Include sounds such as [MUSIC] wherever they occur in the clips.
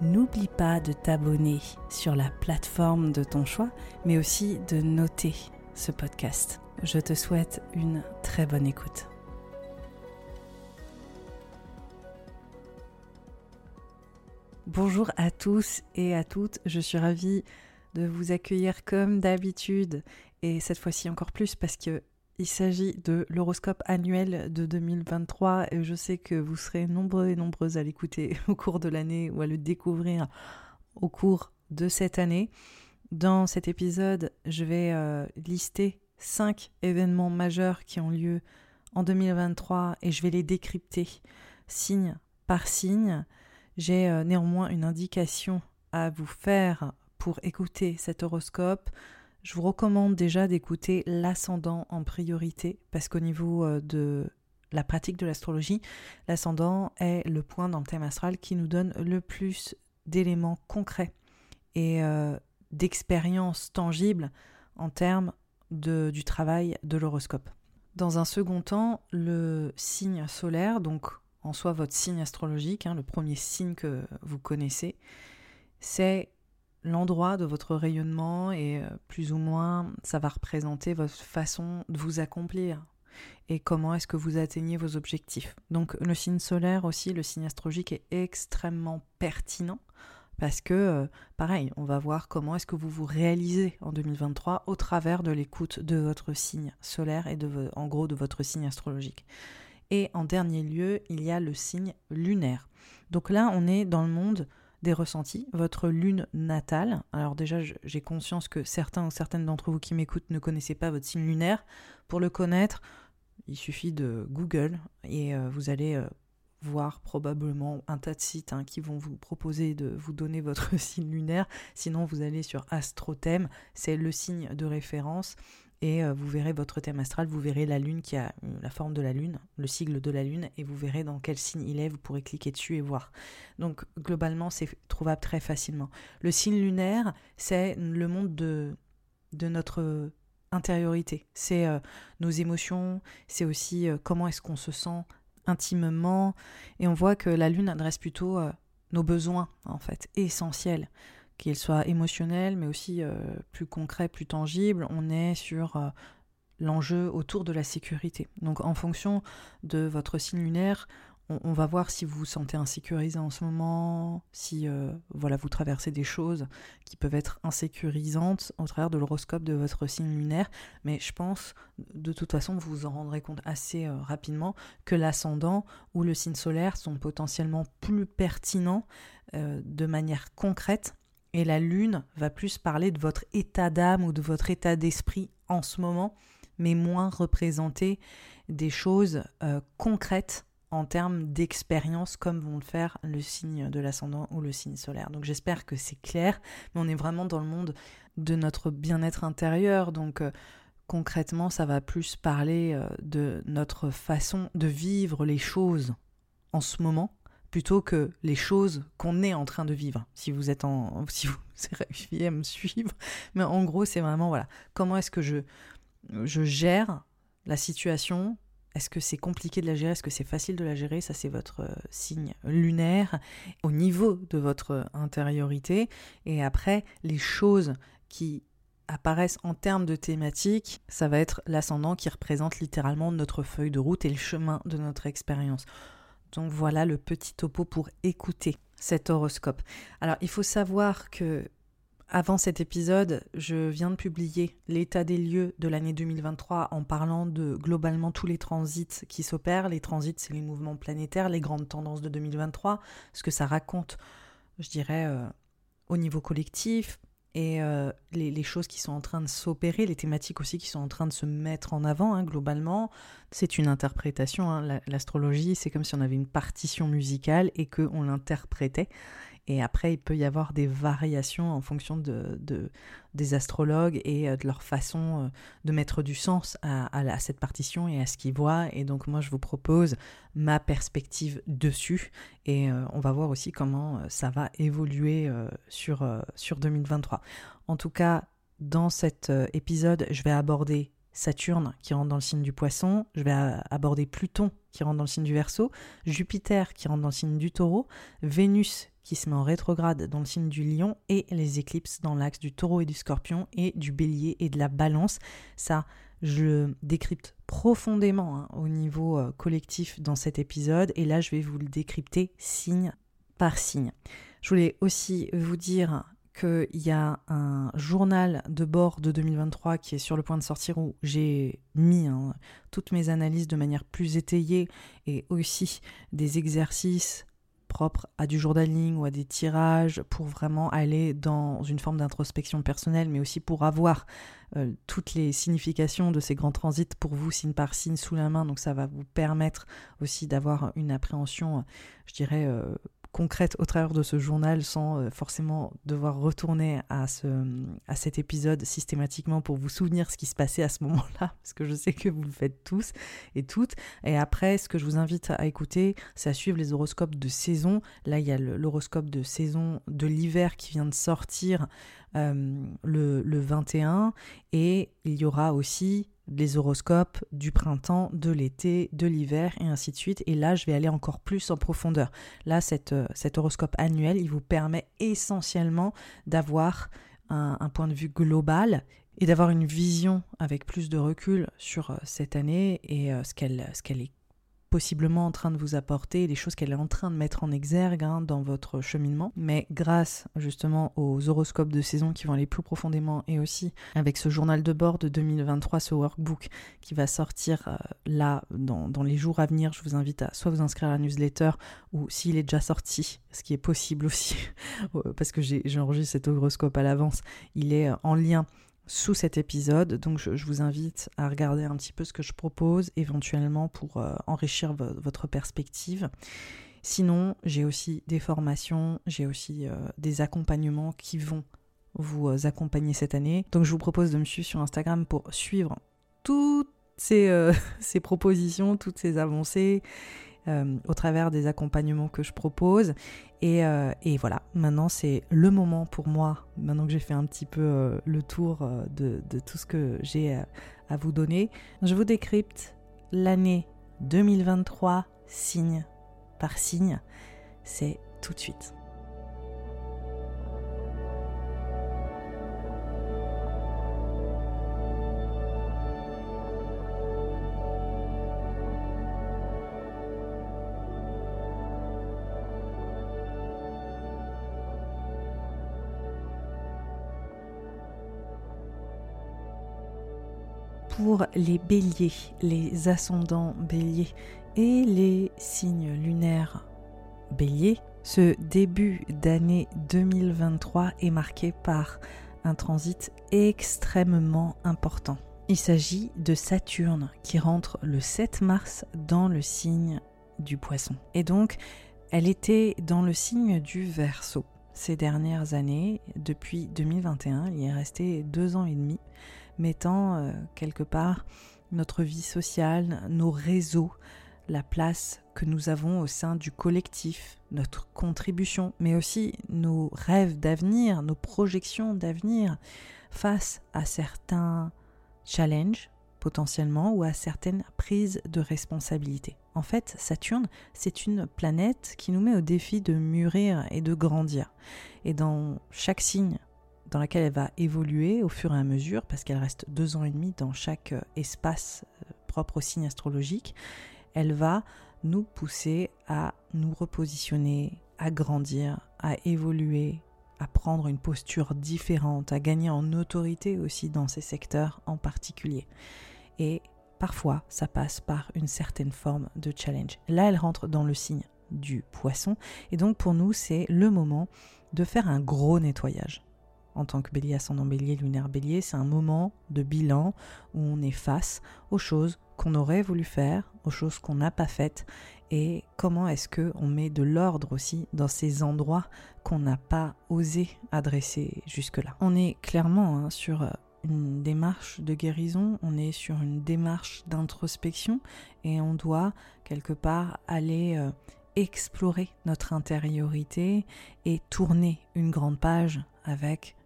n'oublie pas de t'abonner sur la plateforme de ton choix, mais aussi de noter ce podcast. Je te souhaite une très bonne écoute. Bonjour à tous et à toutes, je suis ravie de vous accueillir comme d'habitude et cette fois-ci encore plus parce que il s'agit de l'horoscope annuel de 2023 et je sais que vous serez nombreux et nombreuses à l'écouter [LAUGHS] au cours de l'année ou à le découvrir au cours de cette année. Dans cet épisode, je vais euh, lister cinq événements majeurs qui ont lieu en 2023 et je vais les décrypter signe par signe. J'ai euh, néanmoins une indication à vous faire pour écouter cet horoscope. Je vous recommande déjà d'écouter l'ascendant en priorité parce qu'au niveau euh, de la pratique de l'astrologie, l'ascendant est le point dans le thème astral qui nous donne le plus d'éléments concrets et euh, d'expériences tangibles en termes de, du travail de l'horoscope. Dans un second temps, le signe solaire, donc en soi votre signe astrologique, hein, le premier signe que vous connaissez, c'est l'endroit de votre rayonnement et euh, plus ou moins ça va représenter votre façon de vous accomplir et comment est-ce que vous atteignez vos objectifs. Donc le signe solaire aussi, le signe astrologique est extrêmement pertinent parce que, euh, pareil, on va voir comment est-ce que vous vous réalisez en 2023 au travers de l'écoute de votre signe solaire et de, en gros de votre signe astrologique. Et en dernier lieu, il y a le signe lunaire. Donc là, on est dans le monde des ressentis, votre lune natale. Alors déjà, j'ai conscience que certains ou certaines d'entre vous qui m'écoutent ne connaissaient pas votre signe lunaire. Pour le connaître, il suffit de Google et euh, vous allez euh, voir probablement un tas de sites hein, qui vont vous proposer de vous donner votre [LAUGHS] signe lunaire. Sinon, vous allez sur AstroThème, c'est le signe de référence et euh, vous verrez votre thème astral, vous verrez la lune qui a euh, la forme de la lune, le sigle de la lune, et vous verrez dans quel signe il est, vous pourrez cliquer dessus et voir. Donc globalement, c'est trouvable très facilement. Le signe lunaire, c'est le monde de, de notre intériorité, c'est euh, nos émotions, c'est aussi comment est-ce qu'on se sent intimement, et on voit que la lune adresse plutôt nos besoins, en fait, essentiels qu'il soit émotionnel, mais aussi euh, plus concret, plus tangible. On est sur euh, l'enjeu autour de la sécurité. Donc en fonction de votre signe lunaire, on, va voir si vous vous sentez insécurisé en ce moment, si euh, voilà vous traversez des choses qui peuvent être insécurisantes au travers de l'horoscope de votre signe lunaire. Mais je pense de toute façon vous vous en rendrez compte assez rapidement que l'ascendant ou le signe solaire sont potentiellement plus pertinents de manière concrète et la lune va plus parler de votre état d'âme ou de votre état d'esprit en ce moment, mais moins représenter des choses euh, concrètes en termes d'expérience comme vont le faire le signe de l'ascendant ou le signe solaire. Donc j'espère que c'est clair, mais on est vraiment dans le monde de notre bien-être intérieur. Donc euh, concrètement, ça va plus parler euh, de notre façon de vivre les choses en ce moment plutôt que les choses qu'on est en train de vivre. Si vous êtes en, [LAUGHS] si vous réussi à me suivre, mais en gros, c'est vraiment voilà, comment est-ce que je je gère la situation? Est-ce que c'est compliqué de la gérer? Est-ce que c'est facile de la gérer? Ça, c'est votre euh, signe lunaire au niveau de votre intériorité. Et après, les choses qui apparaissent en termes de thématiques, ça va être l'ascendant qui représente littéralement notre feuille de route et le chemin de notre expérience. Donc voilà le petit topo pour écouter cet horoscope. Alors il faut savoir que Avant cet épisode, je viens de publier l'état des lieux de l'année 2023 en parlant de globalement tous les transits qui s'opèrent. Les transits, c'est les mouvements planétaires, les grandes tendances de 2023, ce que ça raconte, je dirais, euh, au niveau collectif, et euh, les, choses qui sont en train de s'opérer, les thématiques aussi qui sont en train de se mettre en avant hein, globalement. C'est une interprétation. Hein. L'astrologie, c'est comme si on avait une partition musicale et qu'on l'interprétait. Et après, il peut y avoir des variations en fonction de, des astrologues et euh, de leur façon euh, de mettre du sens à, cette partition et à ce qu'ils voient. Et donc, moi, je vous propose ma perspective dessus. Et euh, on va voir aussi comment ça va évoluer sur, sur 2023. En tout cas, dans cet épisode, je vais aborder Saturne qui rentre dans le signe du poisson, je vais aborder Pluton qui rentre dans le signe du Verseau, Jupiter qui rentre dans le signe du Taureau, Vénus qui se met en rétrograde dans le signe du Lion et les éclipses dans l'axe du Taureau et du Scorpion et du Bélier et de la Balance. Ça, je le décrypte profondément hein, au niveau euh, collectif dans cet épisode et là je vais vous le décrypter signe par signe. Je voulais aussi vous dire qu'il y a un journal de bord de 2023 qui est sur le point de sortir où j'ai mis hein, toutes mes analyses de manière plus étayée et aussi des exercices propres à du journaling ou à des tirages pour vraiment aller dans une forme d'introspection personnelle, mais aussi pour avoir euh, toutes les significations de ces grands transits pour vous, signe par signe, sous la main. Donc ça va vous permettre aussi d'avoir une appréhension, je dirais, euh, concrète au travers de ce journal sans euh, forcément devoir retourner à, ce, à cet épisode systématiquement pour vous souvenir ce qui se passait à ce moment-là, [LAUGHS] parce que je sais que vous le faites tous et toutes. Et après, ce que je vous invite à écouter, c'est à suivre les horoscopes de saison. Là, il y a l'horoscope de saison de l'hiver qui vient de sortir euh, le, le 21 et il y aura aussi les horoscopes du printemps, de l'été, de l'hiver et ainsi de suite. Et là, je vais aller encore plus en profondeur. Là, cette, euh, cet horoscope annuel, il vous permet essentiellement d'avoir un, point de vue global et d'avoir une vision avec plus de recul sur euh, cette année et euh, ce qu'elle est possiblement en train de vous apporter, les choses qu'elle est en train de mettre en exergue hein, dans votre cheminement. Mais grâce justement aux horoscopes de saison qui vont aller plus profondément et aussi avec ce journal de bord de 2023, ce workbook qui va sortir euh, là dans, dans, les jours à venir, je vous invite à soit vous inscrire à la newsletter ou s'il est déjà sorti, ce qui est possible aussi, [LAUGHS] parce que j'ai enregistré cet horoscope à l'avance, il est en lien sous cet épisode. Donc je, vous invite à regarder un petit peu ce que je propose éventuellement pour euh, enrichir votre perspective. Sinon, j'ai aussi des formations, j'ai aussi euh, des accompagnements qui vont vous euh, accompagner cette année. Donc je vous propose de me suivre sur Instagram pour suivre toutes ces, [LAUGHS] ces propositions, toutes ces avancées euh, au travers des accompagnements que je propose. Et, euh, et voilà, maintenant c'est le moment pour moi, maintenant que j'ai fait un petit peu euh, le tour de, de, tout ce que j'ai à vous donner, je vous décrypte l'année 2023 signe par signe. C'est tout de suite. Les béliers, les ascendants béliers et les signes lunaires béliers, ce début d'année 2023 est marqué par un transit extrêmement important. Il s'agit de Saturne qui rentre le 7 mars dans le signe du poisson. Et donc, elle était dans le signe du Verseau ces dernières années, depuis 2021, il y est resté deux ans et demi mettant euh, quelque part notre vie sociale, nos réseaux, la place que nous avons au sein du collectif, notre contribution, mais aussi nos rêves d'avenir, nos projections d'avenir face à certains challenges potentiellement ou à certaines prises de responsabilité. En fait, Saturne, c'est une planète qui nous met au défi de mûrir et de grandir. Et dans chaque signe dans laquelle elle va évoluer au fur et à mesure, parce qu'elle reste deux ans et demi dans chaque euh, espace euh, propre au signe astrologique, elle va nous pousser à nous repositionner, à grandir, à évoluer, à prendre une posture différente, à gagner en autorité aussi dans ces secteurs en particulier. Et parfois, ça passe par une certaine forme de challenge. Là, elle rentre dans le signe du poisson. Et donc, pour nous, c'est le moment de faire un gros nettoyage. En tant que bélier ascendant bélier, lunaire bélier, c'est un moment de bilan où on est face aux choses qu'on aurait voulu faire, aux choses qu'on n'a pas faites et comment est-ce que on met de l'ordre aussi dans ces endroits qu'on n'a pas osé adresser jusque-là. On est clairement hein, sur euh, une démarche de guérison, on est sur une démarche d'introspection et on doit quelque part aller euh, explorer notre intériorité et tourner une grande page avec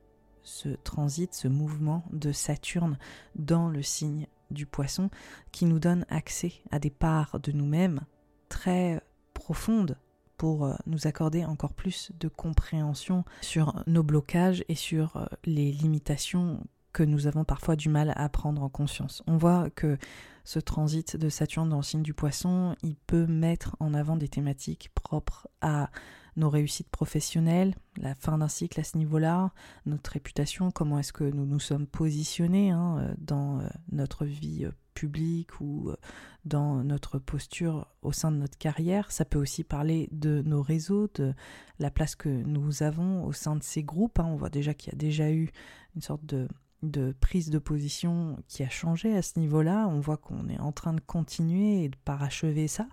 ce transit, ce mouvement de Saturne dans le signe du poisson qui nous donne accès à des parts de nous-mêmes très profonde pour euh, nous accorder encore plus de compréhension sur nos blocages et sur euh, les limitations que nous avons parfois du mal à prendre en conscience. On voit que ce transit de Saturne dans le signe du poisson, il peut mettre en avant des thématiques propres à nos réussites professionnelles, la fin d'un cycle à ce niveau-là, notre réputation, comment est-ce que nous nous sommes positionnés hein, euh, dans notre vie public ou euh, dans notre posture au sein de notre carrière. Ça peut aussi parler de nos réseaux, de la place que nous avons au sein de ces groupes. Hein. On voit déjà qu'il y a déjà eu une sorte de, prise de position qui a changé à ce niveau-là. On voit qu'on est en train de continuer et de parachever ça,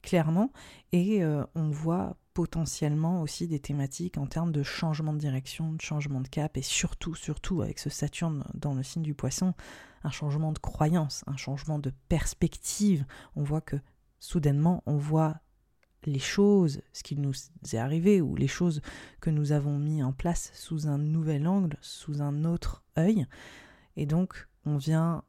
clairement. Et euh, on voit potentiellement aussi des thématiques en termes de changement de direction, de changement de cap, et surtout, surtout avec ce Saturne dans le signe du poisson, un changement de croyance, un changement de perspective. On voit que soudainement, on voit les choses, ce qui nous est arrivé, ou les choses que nous avons mis en place sous un nouvel angle, sous un autre œil. Et donc, on vient,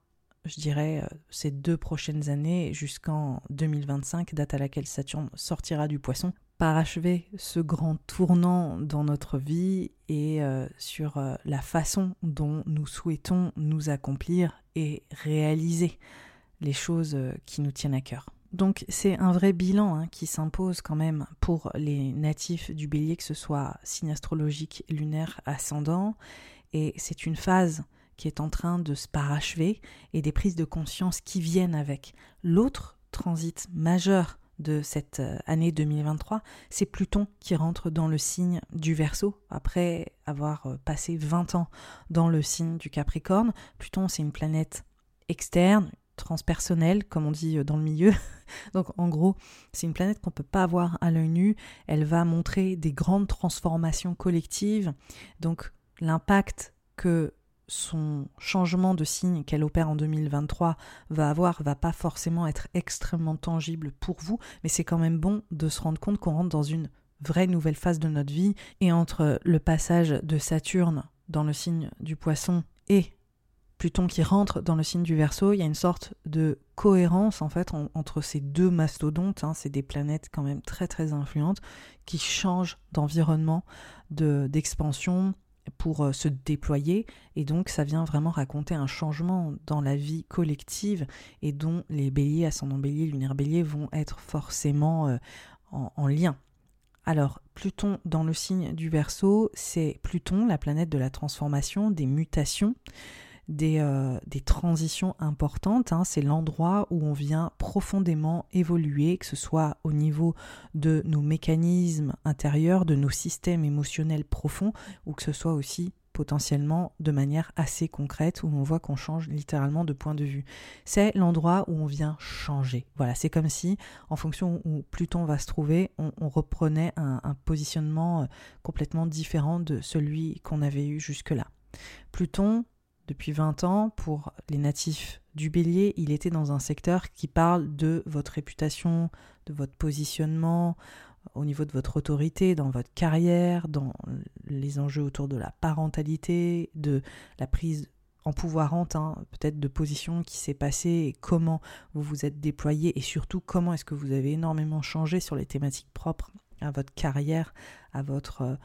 je dirais, euh, ces deux prochaines années jusqu'en 2025, date à laquelle Saturne sortira du poisson, parachever ce grand tournant dans notre vie et euh, sur euh, la façon dont nous souhaitons nous accomplir et réaliser les choses euh, qui nous tiennent à cœur. Donc c'est un vrai bilan hein, qui s'impose quand même pour les natifs du bélier, que ce soit signe astrologique, lunaire, ascendant, et c'est une phase qui est en train de se parachever et des prises de conscience qui viennent avec. L'autre transit majeur de cette euh, année 2023, c'est Pluton qui rentre dans le signe du Verseau après avoir euh, passé 20 ans dans le signe du Capricorne. Pluton, c'est une planète externe, transpersonnelle, comme on dit euh, dans le milieu. [LAUGHS] Donc en gros, c'est une planète qu'on ne peut pas avoir à l'œil nu. Elle va montrer des grandes transformations collectives. Donc l'impact que son changement de signe qu'elle opère en 2023 va avoir va pas forcément être extrêmement tangible pour vous, mais c'est quand même bon de se rendre compte qu'on rentre dans une vraie nouvelle phase de notre vie et entre le passage de Saturne dans le signe du poisson et Pluton qui rentre dans le signe du Verseau, il y a une sorte de cohérence en fait entre ces deux mastodontes. Hein, c'est des planètes quand même très très influentes qui changent d'environnement, d'expansion, pour euh, se déployer et donc ça vient vraiment raconter un changement dans la vie collective et dont les béliers, ascendant bélier, lunaire bélier vont être forcément euh, en, lien. Alors Pluton dans le signe du Verseau, c'est Pluton, la planète de la transformation, des mutations, des, euh, des transitions importantes. Hein. C'est l'endroit où on vient profondément évoluer, que ce soit au niveau de nos mécanismes intérieurs, de nos systèmes émotionnels profonds, ou que ce soit aussi potentiellement de manière assez concrète où on voit qu'on change littéralement de point de vue. C'est l'endroit où on vient changer. Voilà, c'est comme si en fonction où Pluton va se trouver, on, reprenait un, positionnement euh, complètement différent de celui qu'on avait eu jusque-là. Pluton, depuis 20 ans, pour les natifs du bélier, il était dans un secteur qui parle de votre réputation, de votre positionnement, au niveau de votre autorité, dans votre carrière, dans les enjeux autour de la parentalité, de la prise en pouvoirante, hein, peut-être de position qui s'est passée et comment vous vous êtes déployé et surtout comment est-ce que vous avez énormément changé sur les thématiques propres à votre carrière, à votre euh,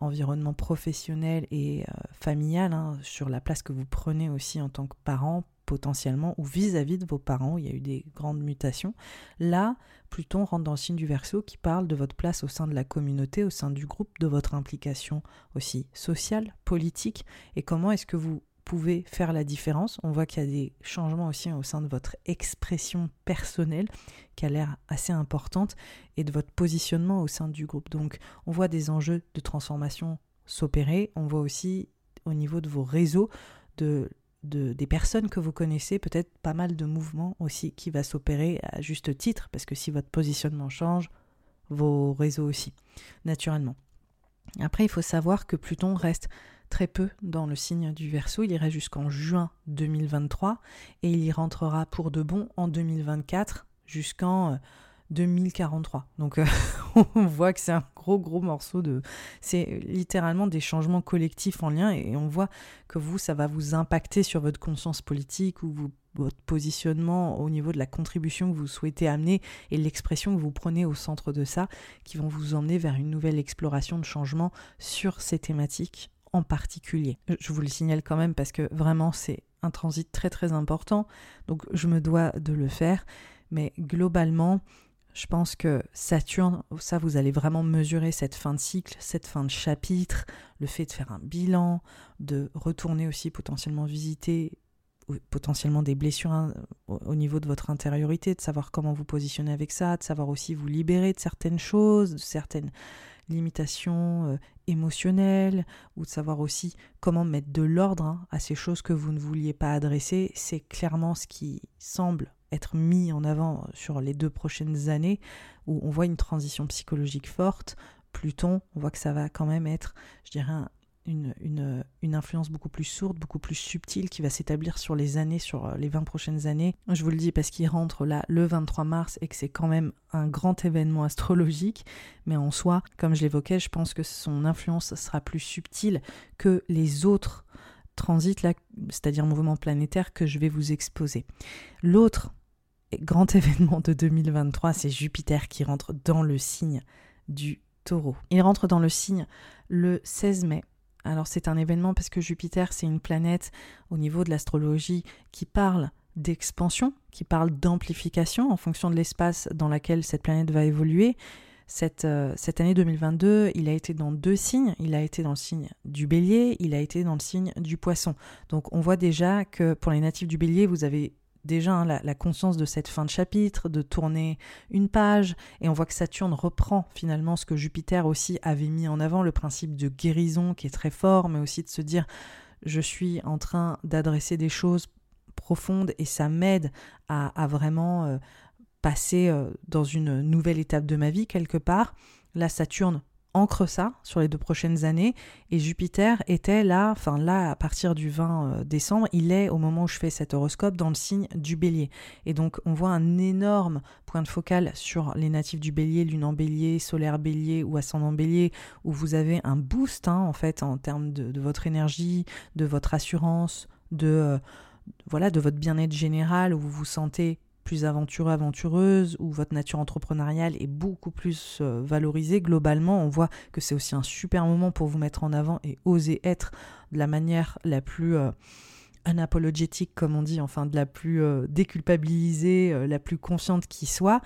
environnement professionnel et euh, familial, hein, sur la place que vous prenez aussi en tant que parent, potentiellement ou vis-à-vis de vos parents, il y a eu des grandes mutations. Là, Pluton rentre dans le signe du Verseau qui parle de votre place au sein de la communauté, au sein du groupe, de votre implication aussi sociale, politique et comment est-ce que vous pouvez faire la différence. On voit qu'il y a des changements aussi au sein de votre expression personnelle qui a l'air assez importante et de votre positionnement au sein du groupe. Donc on voit des enjeux de transformation s'opérer, on voit aussi au niveau de vos réseaux de des personnes que vous connaissez, peut-être pas mal de mouvements aussi qui va s'opérer à juste titre, parce que si votre positionnement change, vos réseaux aussi, naturellement. Après, il faut savoir que Pluton reste très peu dans le signe du Verseau, il irait jusqu'en juin 2023 et il y rentrera pour de bon en 2024 jusqu'en 2043. Euh, Donc euh, [LAUGHS] on voit que c'est un gros gros morceau de... C'est littéralement des changements collectifs en lien et on voit que vous, ça va vous impacter sur votre conscience politique ou votre positionnement au niveau de la contribution que vous souhaitez amener et l'expression que vous prenez au centre de ça, qui vont vous emmener vers une nouvelle exploration de changement sur ces thématiques en particulier. Je vous le signale quand même parce que vraiment c'est un transit très très important, donc je me dois de le faire, mais globalement, je pense que Saturne, ça vous allez vraiment mesurer cette fin de cycle, cette fin de chapitre, le fait de faire un bilan, de retourner aussi potentiellement visiter potentiellement des blessures hein, au niveau de votre intériorité, de savoir comment vous positionner avec ça, de savoir aussi vous libérer de certaines choses, de certaines limitations euh, émotionnelles, ou de savoir aussi comment mettre de l'ordre hein, à ces choses que vous ne vouliez pas adresser. C'est clairement ce qui semble être mis en avant sur les deux prochaines années, où on voit une transition psychologique forte. Pluton, on voit que ça va quand même être, je dirais, une, influence beaucoup plus sourde, beaucoup plus subtile qui va s'établir sur les années, sur euh, les 20 prochaines années. Je vous le dis parce qu'il rentre là le 23 mars et que c'est quand même un grand événement [LAUGHS] astrologique, mais en soi, comme je l'évoquais, je pense que son influence sera plus subtile que les autres transits, c'est-à-dire mouvements planétaires que je vais vous exposer. L'autre grand [LAUGHS] événement de 2023, c'est Jupiter qui rentre dans le signe du taureau. Il rentre dans le signe le 16 mai. Alors c'est un événement parce que Jupiter, c'est une planète au niveau de l'astrologie qui parle d'expansion, qui parle d'amplification en fonction de l'espace dans lequel cette planète va évoluer. Cette, euh, cette, année 2022, il a été dans deux signes. Il a été dans le signe du bélier, il a été dans le signe du poisson. Donc on voit déjà que pour les natifs du bélier, vous avez déjà hein, la, conscience de cette fin de chapitre, de tourner une page, et on voit que Saturne reprend finalement ce que Jupiter aussi avait mis en avant, le principe de guérison qui est très fort, mais aussi de se dire je suis en train d'adresser des choses profondes et ça m'aide à, vraiment euh, passer euh, dans une nouvelle étape de ma vie quelque part. La Saturne ancre ça sur les deux prochaines années. Et Jupiter était là, enfin là, à partir du 20 euh, décembre, il est au moment où je fais cet horoscope dans le signe du bélier. Et donc on voit un énorme point de focal sur les natifs du bélier, lune en bélier, solaire bélier ou ascendant bélier, où vous avez un boost hein, en fait en termes de, votre énergie, de votre assurance, de... Euh, voilà, de votre bien-être général, où vous vous sentez plus aventureux, aventureuse, où votre nature entrepreneuriale est beaucoup plus euh, valorisée, globalement, on voit que c'est aussi un super moment pour vous mettre en avant et oser être de la manière la plus euh, unapologétique, comme on dit, enfin de la plus euh, déculpabilisée, la plus consciente qui soit.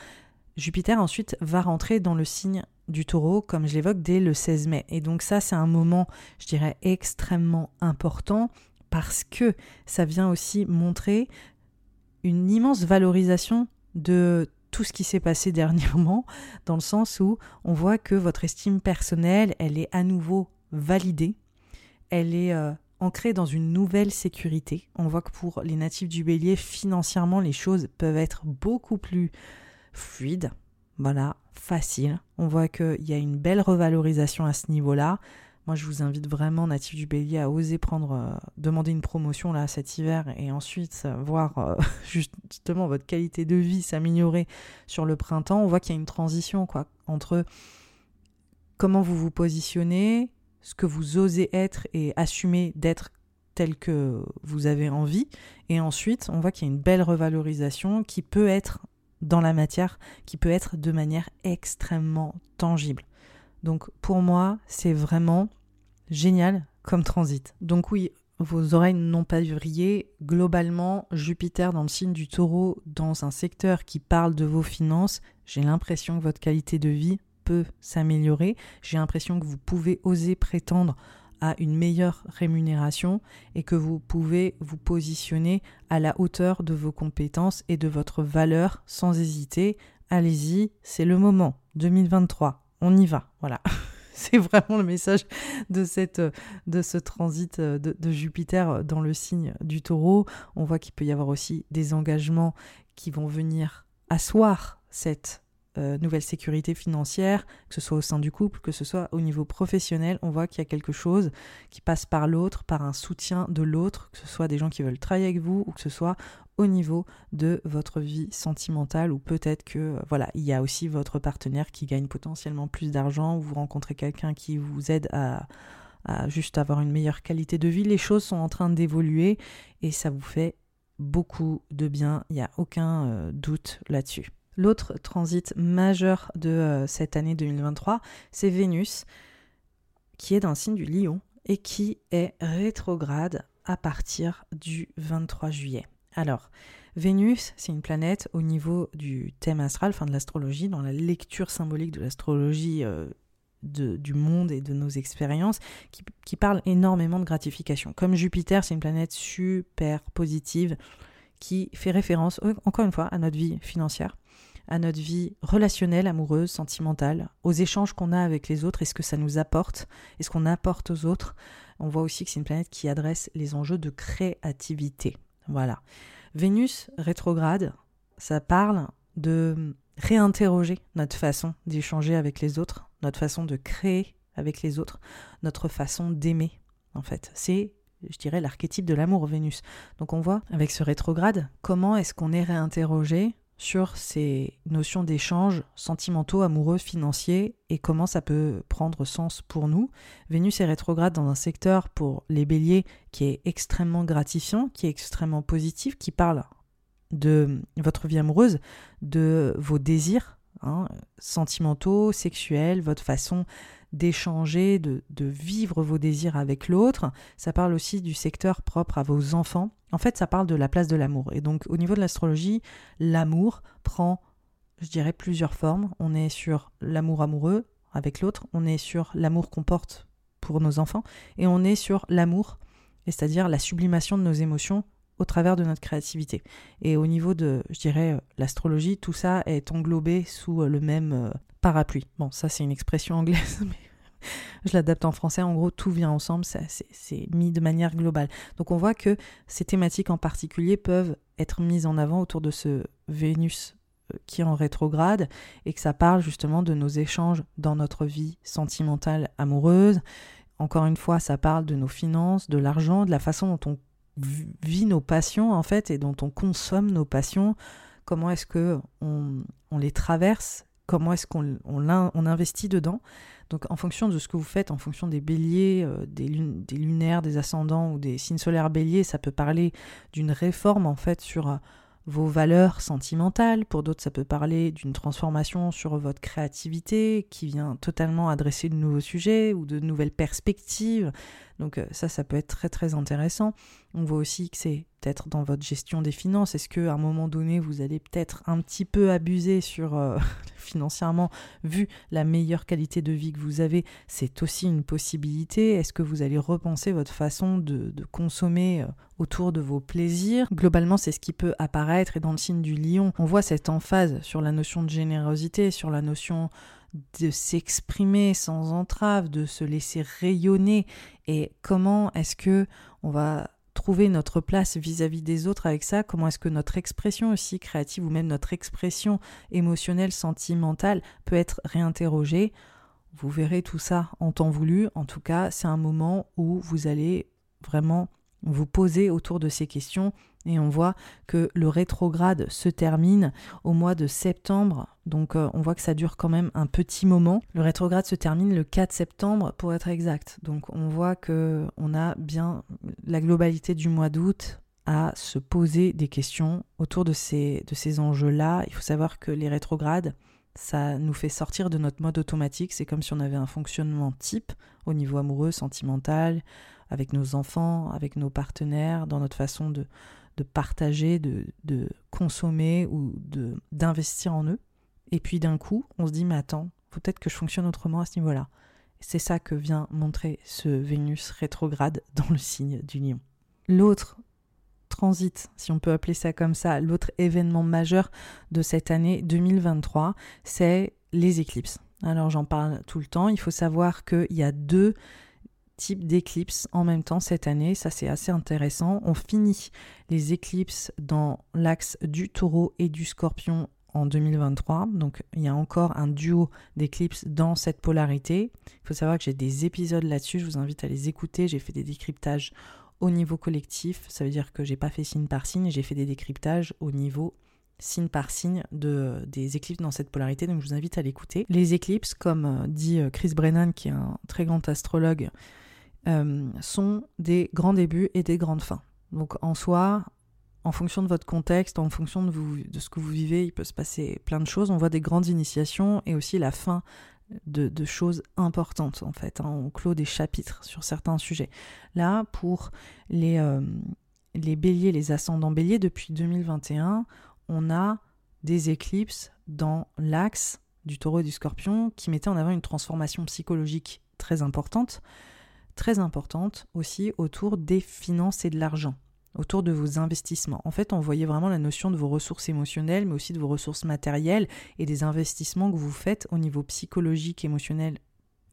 Jupiter ensuite va rentrer dans le signe du taureau, comme je l'évoque, dès le 16 mai. Et donc ça, c'est un moment, je dirais, extrêmement important parce que ça vient aussi montrer une immense valorisation de tout ce qui s'est passé [LAUGHS] dernièrement, dans le sens où on voit que votre estime personnelle, elle est à nouveau validée, elle est euh, ancrée dans une nouvelle sécurité. On voit que pour les natifs du bélier, financièrement, les choses peuvent être beaucoup plus fluides, voilà, faciles. On voit qu'il y a une belle revalorisation à ce niveau-là. Moi, je vous invite vraiment, natif du bélier, à oser prendre, euh, demander une promotion là cet hiver et ensuite euh, voir euh, [LAUGHS] justement votre qualité de vie s'améliorer sur le printemps. On voit qu'il y a une transition quoi entre comment vous vous positionnez, ce que vous osez être et assumer d'être tel que vous avez envie. Et ensuite, on voit qu'il y a une belle revalorisation qui peut être dans la matière, qui peut être de manière extrêmement tangible. Donc pour moi, c'est vraiment génial comme transit. Donc oui, vos oreilles n'ont pas vrillé. Globalement, Jupiter dans le signe du taureau, dans un secteur qui parle de vos finances, j'ai l'impression que votre qualité de vie peut s'améliorer. J'ai l'impression que vous pouvez oser prétendre à une meilleure rémunération et que vous pouvez vous positionner à la hauteur de vos compétences et de votre valeur sans hésiter. Allez-y, c'est le moment. 2023, on y va. Voilà. [LAUGHS] [LAUGHS] c'est vraiment le message de, cette, de ce transit de, de, Jupiter dans le signe du taureau. On voit qu'il peut y avoir aussi des engagements qui vont venir asseoir cette euh, nouvelle sécurité financière, que ce soit au sein du couple, que ce soit au niveau professionnel, on voit qu'il y a quelque chose qui passe par l'autre, par un soutien de l'autre, que ce soit des gens qui veulent travailler avec vous ou que ce soit au niveau de votre vie sentimentale ou peut-être que euh, voilà, il y a aussi votre partenaire qui gagne potentiellement plus d'argent ou vous rencontrez quelqu'un qui vous aide à, juste avoir une meilleure qualité de vie. Les choses sont en train d'évoluer et ça vous fait beaucoup de bien, il n'y a aucun euh, doute là-dessus. L'autre transit majeur de euh, cette année 2023, c'est Vénus, qui est dans le signe du lion et qui est rétrograde à partir du 23 juillet. Alors, Vénus, c'est une planète au niveau du thème astral, enfin de l'astrologie, dans la lecture symbolique de l'astrologie euh, du monde et de nos expériences, qui, qui, parle énormément de gratification. Comme Jupiter, c'est une planète super positive qui fait référence, encore une fois, à notre vie financière à notre vie relationnelle, amoureuse, sentimentale, aux échanges qu'on a avec les autres et ce que ça nous apporte et ce qu'on apporte aux autres. On voit aussi que c'est une planète qui adresse les enjeux de créativité. Voilà. Vénus rétrograde, ça parle de réinterroger notre façon d'échanger avec les autres, notre façon de créer avec les autres, notre façon d'aimer, en fait. C'est, je dirais, l'archétype de l'amour, Vénus. Donc on voit, avec ce rétrograde, comment est-ce qu'on est réinterrogé sur ces notions d'échange sentimentaux, amoureux, financiers et comment ça peut prendre sens pour nous. Vénus est rétrograde dans un secteur pour les béliers qui est extrêmement gratifiant, qui est extrêmement positif, qui parle de votre vie amoureuse, de vos désirs hein, sentimentaux, sexuels, votre façon d'échanger, de, de, vivre vos désirs avec l'autre. Ça parle aussi du secteur propre à vos enfants. En fait, ça parle de la place de l'amour. Et donc, au niveau de l'astrologie, l'amour prend, je dirais, plusieurs formes. On est sur l'amour amoureux avec l'autre, on est sur l'amour qu'on porte pour nos enfants, et on est sur l'amour, c'est-à-dire la sublimation de nos émotions au travers de notre créativité. Et au niveau de, je dirais, l'astrologie, tout ça est englobé sous le même euh, parapluie. Bon, ça c'est une expression anglaise, [LAUGHS] mais je l'adapte en français. En gros, tout vient ensemble, c'est mis de manière globale. Donc on voit que ces thématiques en particulier peuvent être mises en avant autour de ce Vénus euh, qui est en rétrograde et que ça parle justement de nos échanges dans notre vie sentimentale amoureuse. Encore une fois, ça parle de nos finances, de l'argent, de la façon dont on vit nos passions en fait et dont on consomme nos passions. Comment est-ce que on, on les traverse comment est-ce qu'on on, investit dedans. Donc en fonction de ce que vous faites, en fonction des béliers, euh, des, lunaires, des ascendants ou des signes solaires béliers, ça peut parler d'une réforme en fait sur euh, vos valeurs sentimentales. Pour d'autres, ça peut parler d'une transformation sur votre créativité qui vient totalement adresser de nouveaux sujets ou de nouvelles perspectives. Donc euh, ça, ça peut être très très intéressant. On voit aussi que c'est peut-être dans votre gestion des finances. Est-ce qu'à un moment donné, vous allez peut-être un petit peu abuser sur euh, [LAUGHS] financièrement, vu la meilleure qualité de vie que vous avez? C'est aussi une possibilité. Est-ce que vous allez repenser votre façon de, consommer euh, autour de vos plaisirs? Globalement, c'est ce qui peut apparaître. Et dans le signe du lion, on voit cette emphase sur la notion de générosité, sur la notion de s'exprimer sans entrave, de se laisser rayonner et comment est-ce que on va trouver notre place vis-à-vis des autres avec ça, comment est-ce que notre expression aussi créative ou même notre expression émotionnelle, sentimentale peut être réinterrogée? Vous verrez tout ça en temps voulu. En tout cas, c'est un moment où vous allez vraiment vous poser autour de ces questions et on voit que le rétrograde se termine au mois de septembre. Donc euh, on voit que ça dure quand même un petit moment. Le rétrograde se termine le 4 septembre pour être exact. Donc on voit que on a bien la globalité du mois d'août à se poser des questions autour de ces, de ces enjeux-là. Il faut savoir que les rétrogrades, ça nous fait sortir de notre mode automatique. C'est comme si on avait un fonctionnement type au niveau amoureux, sentimental, avec nos enfants, avec nos partenaires, dans notre façon de, de partager, de, de consommer ou de d'investir en eux. Et puis d'un coup, on se dit mais attends, peut-être que je fonctionne autrement à ce niveau-là. C'est ça que vient montrer ce Vénus rétrograde [LAUGHS] dans le signe du lion. L'autre transit, si on peut appeler ça comme ça, l'autre événement majeur de cette année 2023, c'est les éclipses. Alors j'en parle tout le temps, il faut savoir qu'il y a deux types d'éclipses en même temps cette année, ça c'est assez intéressant. On finit les éclipses dans l'axe du taureau et du scorpion en 2023. Donc il y a encore un duo d'éclipses dans cette polarité. Il faut savoir que j'ai des épisodes là-dessus, je vous invite à les écouter. J'ai fait des décryptages au niveau collectif, ça veut dire que j'ai pas fait signe par signe, j'ai fait des décryptages au niveau signe par signe de, des éclipses dans cette polarité, donc je vous invite à l'écouter. Les éclipses, comme euh, dit euh, Chris Brennan, qui est un très grand astrologue, euh, sont des grands débuts et des grandes fins. Donc en soi, en fonction de votre contexte, en fonction de, ce que vous vivez, il peut se passer plein de choses. On voit des grandes initiations et aussi la fin de, choses importantes en fait. Hein. On clôt des chapitres sur certains sujets. Là, pour les, euh, les béliers, les ascendants béliers, depuis 2021, on a des éclipses dans l'axe du taureau et du scorpion qui mettaient en avant une transformation psychologique très importante, très importante aussi autour des finances et de l'argent autour de vos investissements. En fait, on voyait vraiment la notion de vos ressources émotionnelles, mais aussi de vos ressources matérielles et des investissements que vous faites au niveau psychologique, émotionnel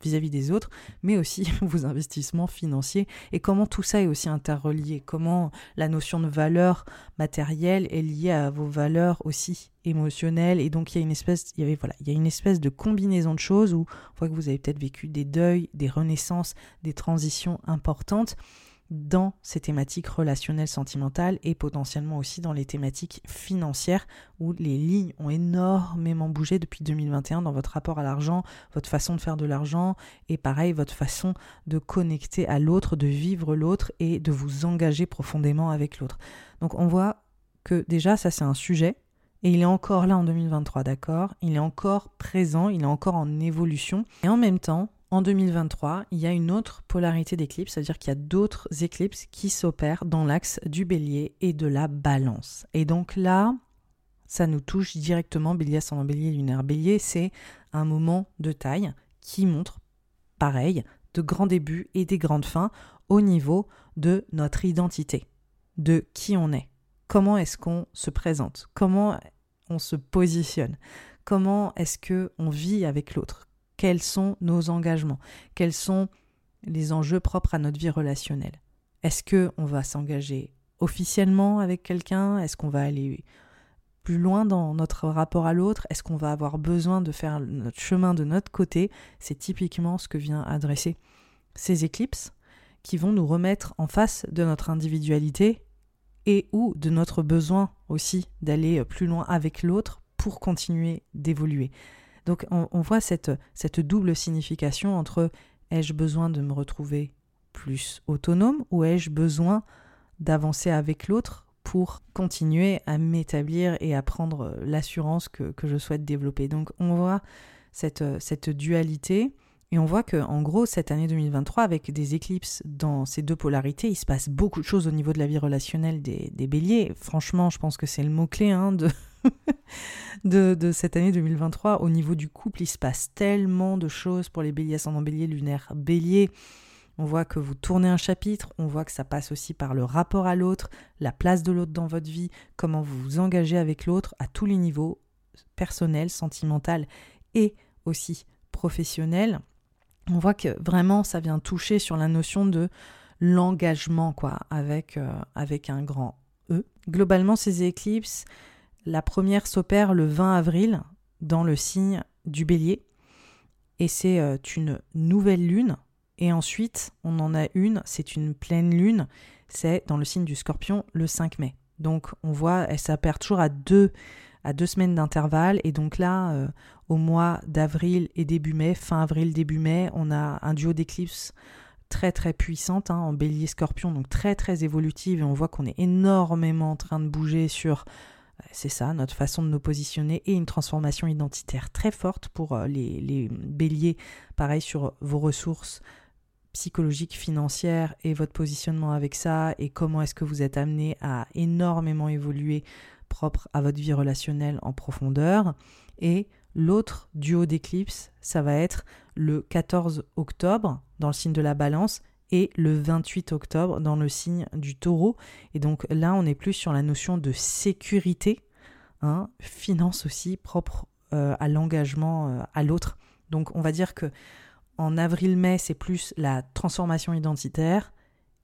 vis-à-vis des autres, mais aussi [LAUGHS] vos investissements financiers et comment tout ça est aussi interrelié, comment la notion de valeur matérielle est liée à vos valeurs aussi émotionnelles et donc il y a une espèce voilà, il y a une espèce de combinaison de choses où on voit que vous avez peut-être vécu des deuils, des renaissances, des transitions importantes dans ces thématiques relationnelles sentimentales et potentiellement aussi dans les thématiques financières où les lignes ont énormément bougé depuis 2021 dans votre rapport à l'argent, votre façon de faire de l'argent et pareil votre façon de connecter à l'autre, de vivre l'autre et de vous engager profondément avec l'autre. Donc on voit que déjà ça c'est un sujet et il est encore là en 2023, d'accord? Il est encore présent, il est encore en évolution et en même temps en 2023, il y a une autre polarité d'éclipse, c'est-à-dire qu'il y a d'autres éclipses qui s'opèrent dans l'axe du bélier et de la balance. Et donc là, ça nous touche directement, bélier, ascendant bélier, lunaire. Bélier, c'est un moment de taille qui montre, pareil, de grands débuts et des grandes fins au niveau de notre identité, de qui on est, comment est-ce qu'on se présente, comment on se positionne, comment est-ce que on vit avec l'autre, quels sont nos engagements, quels sont les enjeux propres à notre vie relationnelle. Est-ce que on va s'engager officiellement avec quelqu'un? Est-ce qu'on va aller plus loin dans notre rapport à l'autre? Est-ce qu'on va avoir besoin de faire notre chemin de notre côté? C'est typiquement ce que vient adresser ces éclipses qui vont nous remettre en face de notre individualité et ou de notre besoin aussi d'aller plus loin avec l'autre pour continuer d'évoluer. Donc on, voit cette, double signification entre ai-je besoin de me retrouver plus autonome ou ai-je besoin d'avancer avec l'autre pour continuer à m'établir et à prendre l'assurance que, je souhaite développer. Donc on voit cette, cette dualité et on voit que gros cette année 2023 avec des éclipses dans ces deux polarités, il se passe beaucoup de choses au niveau de la vie relationnelle des, des béliers. Franchement, je pense que c'est le mot-clé hein, de, [LAUGHS] de, cette année 2023. Au niveau du couple, il se passe tellement de choses pour les béliers ascendant bélier, lunaire bélier. On voit que vous tournez un chapitre, on voit que ça passe aussi par le rapport à l'autre, la place de l'autre dans votre vie, comment vous vous engagez avec l'autre à tous les niveaux, personnel, sentimental et aussi professionnel. On voit que vraiment ça vient toucher sur la notion de l'engagement quoi avec, euh, avec un grand E. Globalement ces éclipses, la première s'opère le 20 avril dans le signe du bélier et c'est euh, une nouvelle lune. Et ensuite, on en a une, c'est une pleine lune, c'est dans le signe du scorpion le 5 mai. Donc on voit, elle s'opère toujours à deux, à deux semaines d'intervalle. Et donc là, euh, au mois d'avril et début mai, fin avril, début mai, on a un duo d'éclipses très très puissante hein, en bélier scorpion, donc très très évolutive. Et on voit qu'on est énormément en train de bouger sur c'est ça, notre façon de nous positionner et une transformation identitaire très forte pour euh, les, les béliers. Pareil sur vos ressources psychologiques, financières et votre positionnement avec ça et comment est-ce que vous êtes amené à énormément évoluer propre à votre vie relationnelle en profondeur. Et l'autre duo d'éclipse, ça va être le 14 octobre dans le signe de la balance le 28 octobre dans le signe du taureau. Et donc là, on est plus sur la notion de sécurité, hein, finance aussi propre euh, à l'engagement euh, à l'autre. Donc on va dire que en avril-mai, c'est plus la transformation identitaire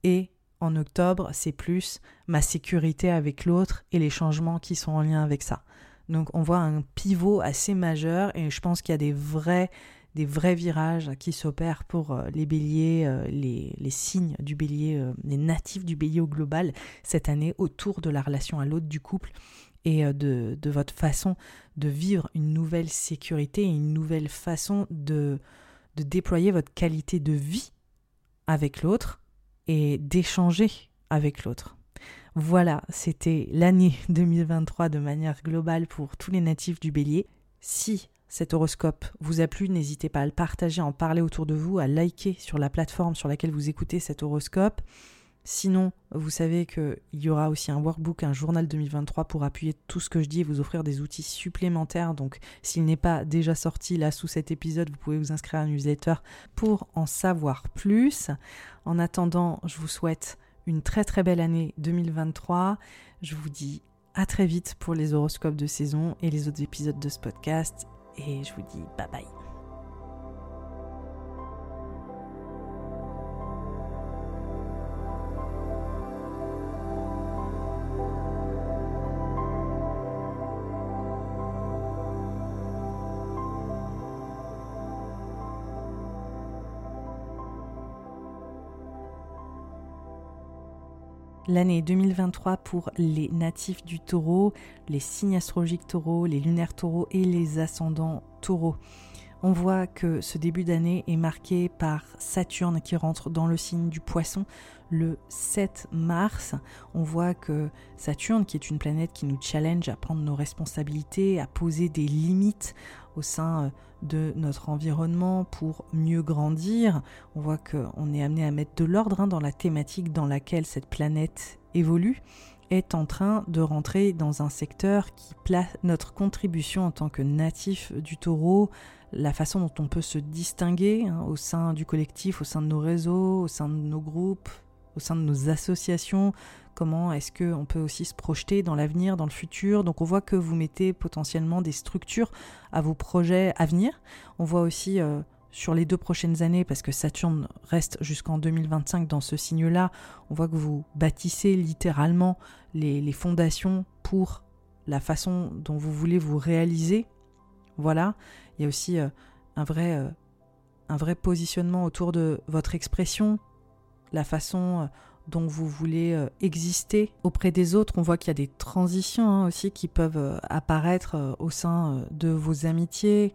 et en octobre, c'est plus ma sécurité avec l'autre et les changements qui sont en lien avec ça. Donc on voit un pivot assez majeur et je pense qu'il y a des vrais des vrais virages qui s'opèrent pour euh, les béliers, euh, les, signes du bélier, euh, les natifs du bélier au global cette année autour de la relation à l'autre du couple et de, de, votre façon de vivre une nouvelle sécurité et une nouvelle façon de, de déployer votre qualité de vie avec l'autre et d'échanger avec l'autre. Voilà, c'était l'année [LAUGHS] 2023 de manière globale pour tous les natifs du bélier. Si cet horoscope vous a plu, n'hésitez pas à le partager, à en parler autour de vous, à liker sur la plateforme sur laquelle vous écoutez cet horoscope. Sinon, vous savez qu'il y aura aussi un workbook, un journal 2023 pour appuyer tout ce que je dis et vous offrir des outils supplémentaires. Donc, s'il n'est pas déjà sorti là sous cet épisode, vous pouvez vous inscrire à un newsletter pour en savoir plus. En attendant, je vous souhaite une très très belle année 2023. Je vous dis à très vite pour les horoscopes de saison et les autres épisodes de ce podcast et je vous dis bye bye. L'année 2023 pour les natifs du taureau, les signes astrologiques taureaux, les lunaires taureaux et les ascendants taureaux. On voit que ce début d'année est marqué par Saturne qui rentre dans le signe du poisson le 7 mars. On voit que Saturne, qui est une planète qui nous challenge à prendre nos responsabilités, à poser des limites au sein euh, de notre environnement pour mieux grandir. On voit qu'on est amené à mettre de l'ordre hein, dans la thématique dans laquelle cette planète évolue est en train de rentrer dans un secteur qui place notre contribution en tant que natif du taureau, la façon dont on peut se distinguer hein, au sein du collectif, au sein de nos réseaux, au sein de nos groupes, au sein de nos associations, comment est-ce qu'on peut aussi se projeter dans l'avenir, dans le futur. Donc on voit que vous mettez potentiellement des structures à vos projets à venir. On voit aussi euh, sur les deux prochaines années, parce que Saturne reste jusqu'en 2025 dans ce signe-là, on voit que vous bâtissez littéralement les, fondations pour la façon dont vous voulez vous réaliser. Voilà, il y a aussi euh, un, vrai, euh, un vrai positionnement autour de votre expression, la façon dont vous voulez euh, exister auprès des autres. On voit qu'il y a des transitions hein, aussi qui peuvent euh, apparaître euh, au sein de vos amitiés,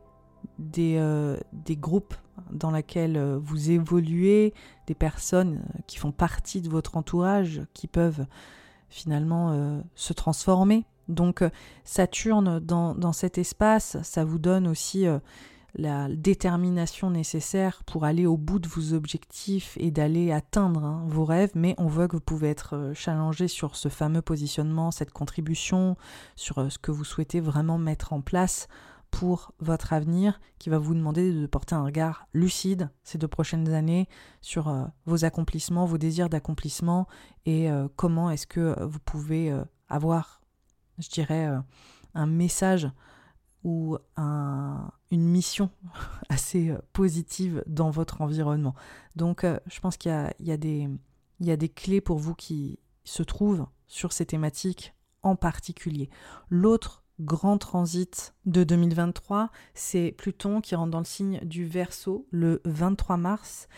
des, groupes dans lesquels vous évoluez, des personnes qui font partie de votre entourage qui peuvent finalement se transformer. Donc Saturne dans, cet espace, ça vous donne aussi la détermination nécessaire pour aller au bout de vos objectifs et d'aller atteindre hein, vos rêves, mais on voit que vous pouvez être euh, challengé sur ce fameux positionnement, cette contribution, sur euh, ce que vous souhaitez vraiment mettre en place pour votre avenir, qui va vous demander de porter un regard lucide ces deux prochaines années sur euh, vos accomplissements, vos désirs d'accomplissement et comment est-ce que vous pouvez avoir, je dirais, un message ou une mission [LAUGHS] assez euh, positive dans votre environnement. Donc euh, je pense qu'il y, a, des, clés pour vous qui se trouvent sur ces thématiques en particulier. L'autre grand transit de 2023, c'est Pluton qui rentre dans le signe du Verseau le 23 mars.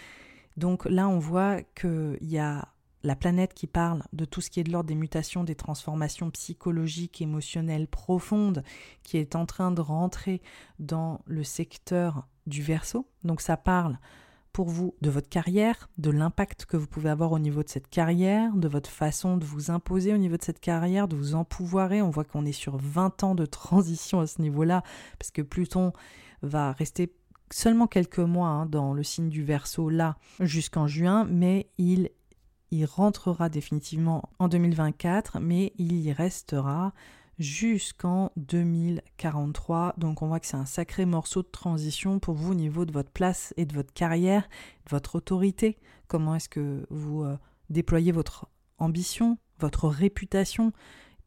Donc là, on voit qu'il y a la planète qui parle de tout ce qui est de l'ordre des mutations, des transformations psychologiques, émotionnelles profondes, qui est en train de rentrer dans le secteur du verso. Donc ça parle pour vous de votre carrière, de l'impact que vous pouvez avoir au niveau de cette carrière, de votre façon de vous imposer au niveau de cette carrière, de vous empouvoirer. On voit qu'on est sur 20 ans de transition à ce niveau-là, parce que Pluton va rester seulement quelques mois hein, dans le signe du Verseau là jusqu'en juin, mais il il rentrera définitivement en 2024, mais il y restera jusqu'en 2043. Donc on voit que c'est un sacré morceau de transition pour vous au niveau de votre place et de votre carrière, de votre autorité. Comment est-ce que vous euh, déployez votre ambition, votre réputation?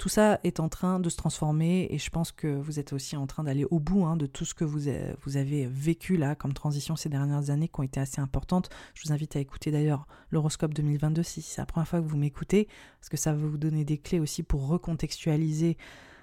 Tout ça est en train de se transformer et je pense que vous êtes aussi en train d'aller au bout hein, de tout ce que vous, vous, avez vécu là comme transition ces dernières années qui ont été assez importantes. Je vous invite à écouter d'ailleurs l'horoscope 2022 si c'est la première fois que vous m'écoutez, parce que ça va vous donner des clés aussi pour recontextualiser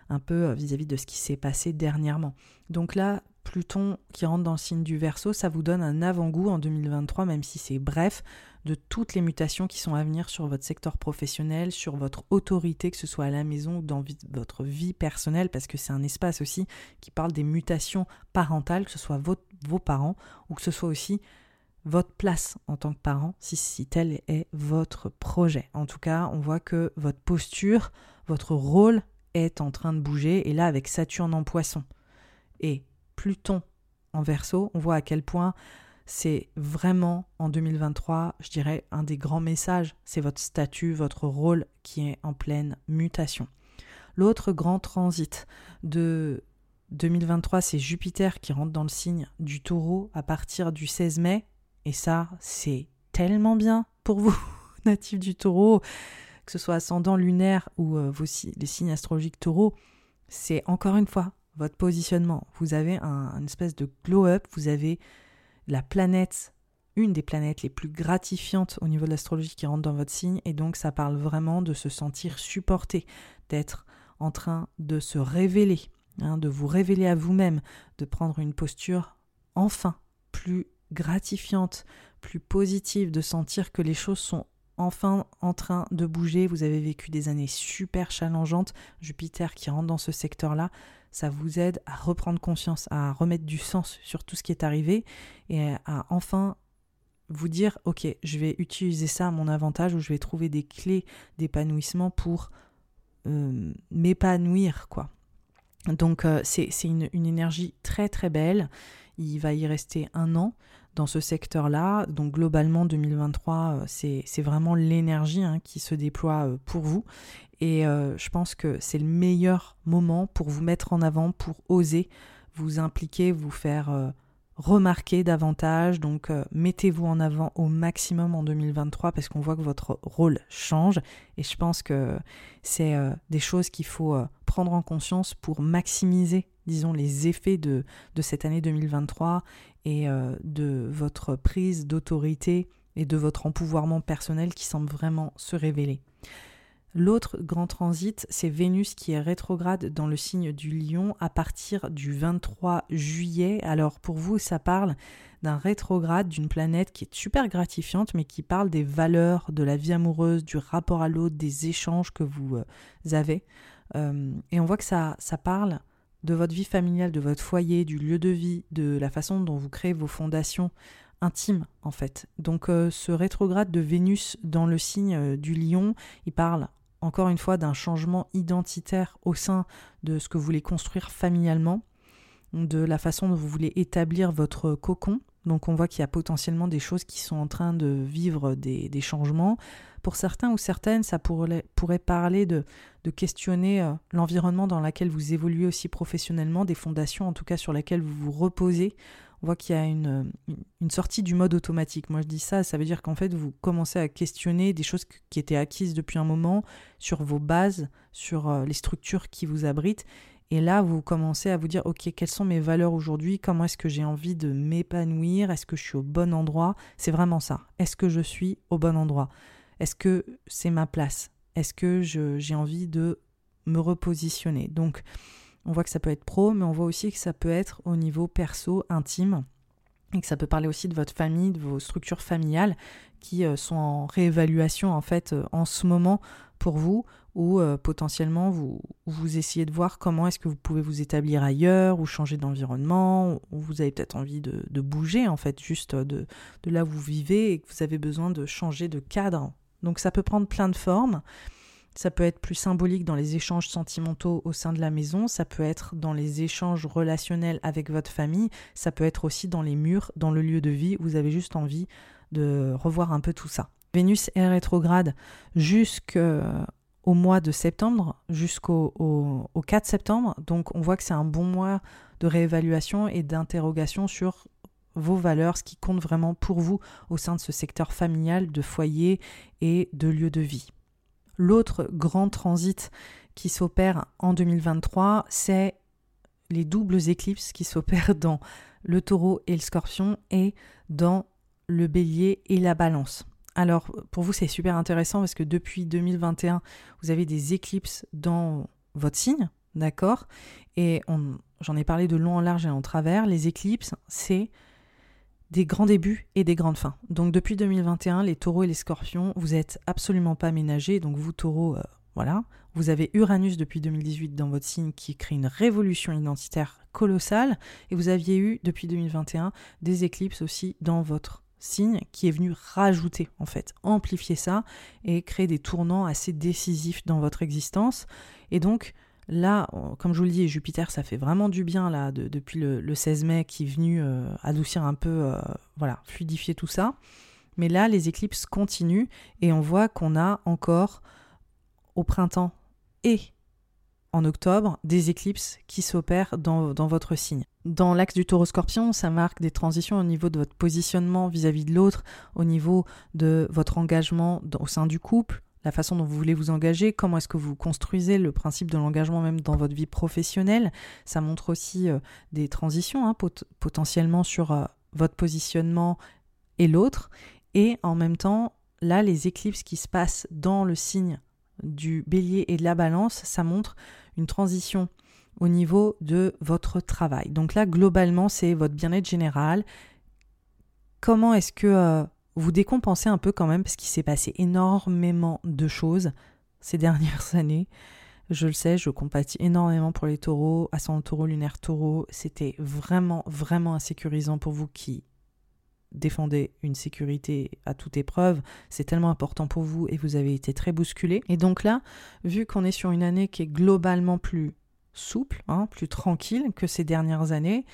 un peu euh, vis-à-vis -vis de ce qui s'est passé dernièrement. Donc là, Pluton qui rentre dans le signe du Verseau, ça vous donne un avant-goût en 2023, même si c'est bref, de toutes les mutations qui sont à venir sur votre secteur professionnel, sur votre autorité, que ce soit à la maison ou dans votre vie personnelle, parce que c'est un espace aussi qui parle des mutations parentales, que ce soit vos parents ou que ce soit aussi votre place en tant que parent, si, si tel est votre projet. En tout cas, on voit que votre posture, votre rôle est en train de bouger, et là avec Saturne en poisson et Pluton en verso, on voit à quel point c'est vraiment en 2023, je dirais, un des grands messages. C'est votre statut, votre rôle qui est en pleine mutation. L'autre grand transit de 2023, c'est Jupiter qui rentre dans le signe du taureau à partir du 16 mai. Et ça, c'est tellement bien pour vous, [LAUGHS] natifs du taureau, que ce soit ascendant lunaire ou euh, les signes astrologiques taureau. C'est encore une fois votre positionnement. Vous avez un, une espèce de glow-up, vous avez la planète, une des planètes les plus gratifiantes au niveau de l'astrologie qui rentre dans votre signe, et donc ça parle vraiment de se sentir supporté, d'être en train de se révéler, hein, de vous révéler à vous-même, de prendre une posture enfin plus gratifiante, plus positive, de sentir que les choses sont enfin en train de bouger. Vous avez vécu des années super challengeantes. Jupiter qui rentre dans ce secteur-là, ça vous aide à reprendre conscience, à remettre du sens sur tout ce qui est arrivé et à enfin vous dire ok je vais utiliser ça à mon avantage ou je vais trouver des clés d'épanouissement pour euh, m'épanouir quoi donc euh, c'est une, une, énergie très très belle il va y rester un an dans ce secteur-là. Donc globalement, 2023, euh, c'est vraiment l'énergie hein, qui se déploie pour vous. Et euh, je pense que c'est le meilleur moment pour vous mettre en avant, pour oser vous impliquer, vous faire euh, remarquer davantage. Donc euh, mettez-vous en avant au maximum en 2023 parce qu'on voit que votre rôle change. Et je pense que c'est des choses qu'il faut prendre en conscience pour maximiser, disons, les effets de, de cette année 2023 et de votre prise d'autorité et de votre empouvoirment personnel qui semble vraiment se révéler. L'autre grand transit, c'est Vénus qui est rétrograde dans le signe du lion à partir du 23 juillet. Alors pour vous, ça parle d'un rétrograde d'une planète qui est super gratifiante, mais qui parle des valeurs de la vie amoureuse, du rapport à l'autre, des échanges que vous euh, avez. Euh, et on voit que ça, parle de votre vie familiale, de votre foyer, du lieu de vie, de la façon dont vous créez vos fondations intimes en fait. Donc euh, ce rétrograde de Vénus dans le signe du lion, il parle encore une fois d'un changement identitaire au sein de ce que vous voulez construire familialement, de la façon dont vous voulez établir votre cocon. Donc on voit qu'il y a potentiellement des choses qui sont en train de vivre des, changements. Pour certains ou certaines, ça pourrait, parler de, de questionner euh, l'environnement dans lequel vous évoluez aussi professionnellement, des fondations en tout cas sur lesquelles vous vous reposez on voit qu'il y a une, une, sortie du mode automatique. Moi je dis ça, ça veut dire qu'en fait vous commencez à questionner des choses qui étaient acquises depuis un moment sur vos bases, sur euh, les structures qui vous abritent. Et là, vous commencez à vous dire, OK, quelles sont mes valeurs aujourd'hui? Comment est-ce que j'ai envie de m'épanouir? Est-ce que je suis au bon endroit? C'est vraiment ça. Est-ce que je suis au bon endroit? Est-ce que c'est ma place? Est-ce que j'ai envie de me repositionner? Donc, on voit que ça peut être pro, mais on voit aussi que ça peut être au niveau perso, intime, et que ça peut parler aussi de votre famille, de vos structures familiales qui euh, sont en réévaluation en fait euh, en ce moment pour vous, ou euh, potentiellement vous, vous essayez de voir comment est-ce que vous pouvez vous établir ailleurs ou changer d'environnement, ou vous avez peut-être envie de, bouger en fait, juste de, de là où vous vivez et que vous avez besoin de changer de cadre. Donc ça peut prendre plein de formes. Ça peut être plus symbolique dans les échanges sentimentaux au sein de la maison, ça peut être dans les échanges relationnels avec votre famille, ça peut être aussi dans les murs, dans le lieu de vie, vous avez juste envie de revoir un peu tout ça. Vénus est rétrograde jusqu'au mois de septembre, jusqu'au au, 4 septembre, donc on voit que c'est un bon mois de réévaluation et d'interrogation sur vos valeurs, ce qui compte vraiment pour vous au sein de ce secteur familial, de foyer et de lieu de vie. L'autre grand transit qui s'opère en 2023, c'est les doubles éclipses qui s'opèrent dans le taureau et le scorpion et dans le bélier et la balance. Alors pour vous c'est super intéressant parce que depuis 2021 vous avez des éclipses dans votre signe, d'accord? Et j'en ai parlé de long en large et en travers. Les éclipses c'est des grands débuts et des grandes fins. Donc depuis 2021, les taureaux et les scorpions, vous êtes absolument pas ménagés. Donc vous taureaux, euh, voilà. Vous avez Uranus depuis 2018 dans votre signe qui crée une révolution identitaire colossale. Et vous aviez eu depuis 2021 des éclipses aussi dans votre signe qui est venu rajouter, en fait, amplifier ça et créer des tournants assez décisifs dans votre existence. Et donc, Là, comme je vous le dis, Jupiter, ça fait vraiment du bien là depuis le, 16 mai qui est venu euh, adoucir un peu, euh, voilà, fluidifier tout ça. Mais là, les éclipses continuent et on voit qu'on a encore au printemps et en octobre des éclipses qui s'opèrent dans, votre signe. Dans l'axe du taureau scorpion, ça marque des transitions au niveau de votre positionnement vis-à-vis -vis de l'autre, au niveau de votre engagement au sein du couple, la façon dont vous voulez vous engager, comment est-ce que vous construisez le principe de l'engagement même dans votre vie professionnelle. Ça montre aussi euh, des transitions hein, potentiellement sur euh, votre positionnement et l'autre. Et en même temps, là, les éclipses qui se passent dans le signe du bélier et de la balance, ça montre une transition au niveau de votre travail. Donc là, globalement, c'est votre bien-être général. Comment est-ce que... Euh, vous décompensez un peu quand même parce qu'il s'est passé énormément de choses ces [LAUGHS] dernières années. Je le sais, je compatis énormément pour les taureaux, ascendant taureau, lunaire taureau. C'était vraiment, vraiment insécurisant pour vous qui défendez une sécurité à toute épreuve. C'est tellement important pour vous et vous avez été très bousculé. Et donc là, vu qu'on est sur une année qui est globalement plus souple, hein, plus tranquille que ces dernières années,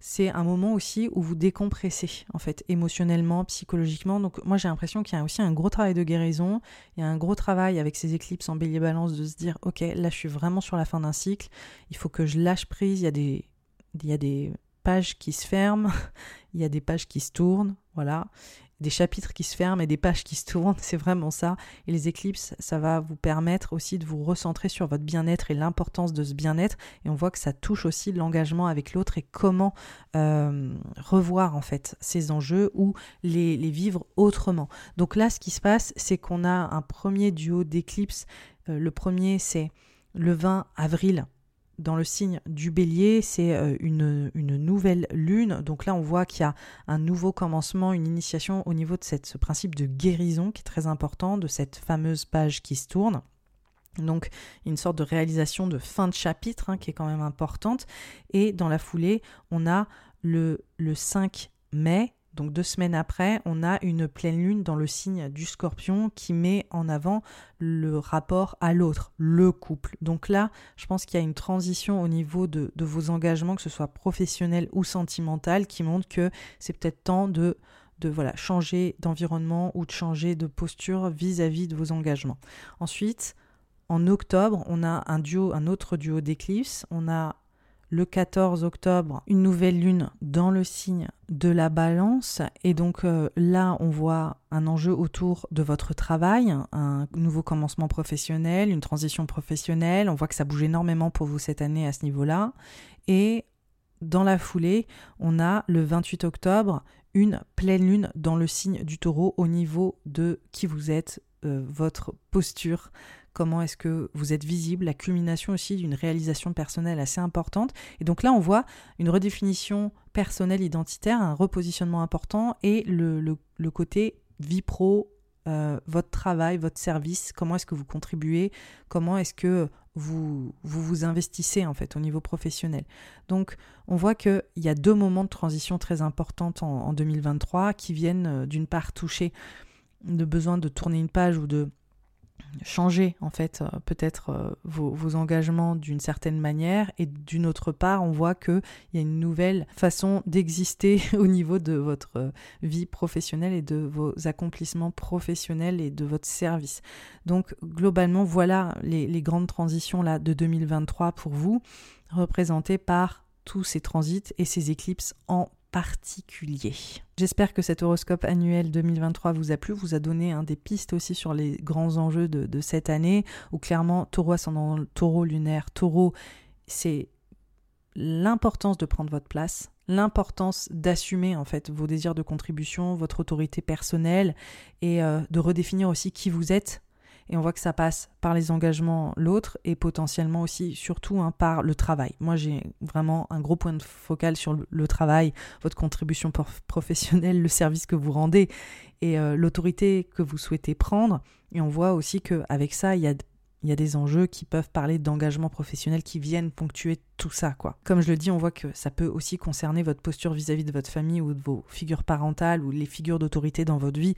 c'est un moment aussi où vous décompressez, en fait, émotionnellement, psychologiquement. Donc, moi, j'ai l'impression qu'il y a aussi un gros travail de guérison. Il y a un gros travail avec ces éclipses en bélier balance de se dire, OK, là, je suis vraiment sur la fin d'un cycle. Il faut que je lâche prise. Il y a des, il y a des pages qui se ferment. [LAUGHS] il y a des pages qui se tournent. Voilà des chapitres qui se ferment et des pages qui se tournent, [LAUGHS] c'est vraiment ça. Et les éclipses, ça va vous permettre aussi de vous recentrer sur votre bien-être et l'importance de ce bien-être. Et on voit que ça touche aussi l'engagement avec l'autre et comment euh, revoir en fait ces enjeux ou les, vivre autrement. Donc là, ce qui se passe, c'est qu'on a un premier duo d'éclipses. Euh, le premier, c'est le 20 avril dans le signe du bélier, c'est euh, une, nouvelle lune. Donc là, on voit qu'il y a un nouveau commencement, une initiation au niveau de cette, ce principe de guérison qui est très important, de cette fameuse page qui se tourne. Donc une sorte de réalisation de fin de chapitre hein, qui est quand même importante. Et dans la foulée, on a le, le 5 mai donc deux semaines après, on a une pleine lune dans le signe du scorpion qui met en avant le rapport à l'autre, le couple. Donc là, je pense qu'il y a une transition au niveau de, vos engagements, que ce soit professionnel ou sentimental, qui montre que c'est peut-être temps de, de voilà, changer d'environnement ou de changer de posture vis-à-vis -vis de vos engagements. Ensuite, en octobre, on a un duo, un autre duo d'éclipses. On a le 14 octobre une nouvelle lune dans le signe de la balance. Et donc euh, là, on voit un enjeu autour de votre travail, un nouveau commencement professionnel, une transition professionnelle. On voit que ça bouge énormément pour vous cette année à ce niveau-là. Et dans la foulée, on a le 28 octobre une pleine lune dans le signe du taureau au niveau de qui vous êtes, euh, votre posture, comment est-ce que vous êtes visible, la culmination aussi d'une réalisation personnelle assez importante. Et donc là, on voit une redéfinition personnelle identitaire, un repositionnement important et le, côté vie pro euh, votre travail, votre service, comment est-ce que vous contribuez, comment est-ce que vous, vous, investissez en fait au niveau professionnel. Donc on voit qu'il y a deux moments de transition très importants en, en 2023 qui viennent euh, d'une part toucher le besoin de tourner une page ou de changer en fait euh, peut-être euh, vos, engagements d'une certaine manière et d'une autre part on voit qu'il y a une nouvelle façon d'exister [LAUGHS] au niveau de votre euh, vie professionnelle et de vos accomplissements professionnels et de votre service. Donc globalement voilà les, les grandes transitions là de 2023 pour vous représentées par tous ces transits et ces éclipses en particulier. J'espère que cet horoscope annuel 2023 vous a plu, vous a donné des pistes aussi sur les grands enjeux de, cette année, où clairement taureau ascendant taureau lunaire, taureau, c'est l'importance de prendre votre place, l'importance d'assumer en fait vos désirs de contribution, votre autorité personnelle et euh, de redéfinir aussi qui vous êtes et on voit que ça passe par les engagements, l'autre, et potentiellement aussi, surtout, hein, par le travail. Moi, j'ai vraiment un gros point de focal sur le, travail, votre contribution professionnelle, le service que vous rendez et euh, l'autorité que vous souhaitez prendre. Et on voit aussi qu'avec ça, il y a des enjeux qui peuvent parler d'engagement professionnel qui viennent ponctuer tout ça, quoi. Comme je le dis, on voit que ça peut aussi concerner votre posture vis à -vis de votre famille ou de vos figures parentales ou les figures d'autorité dans votre vie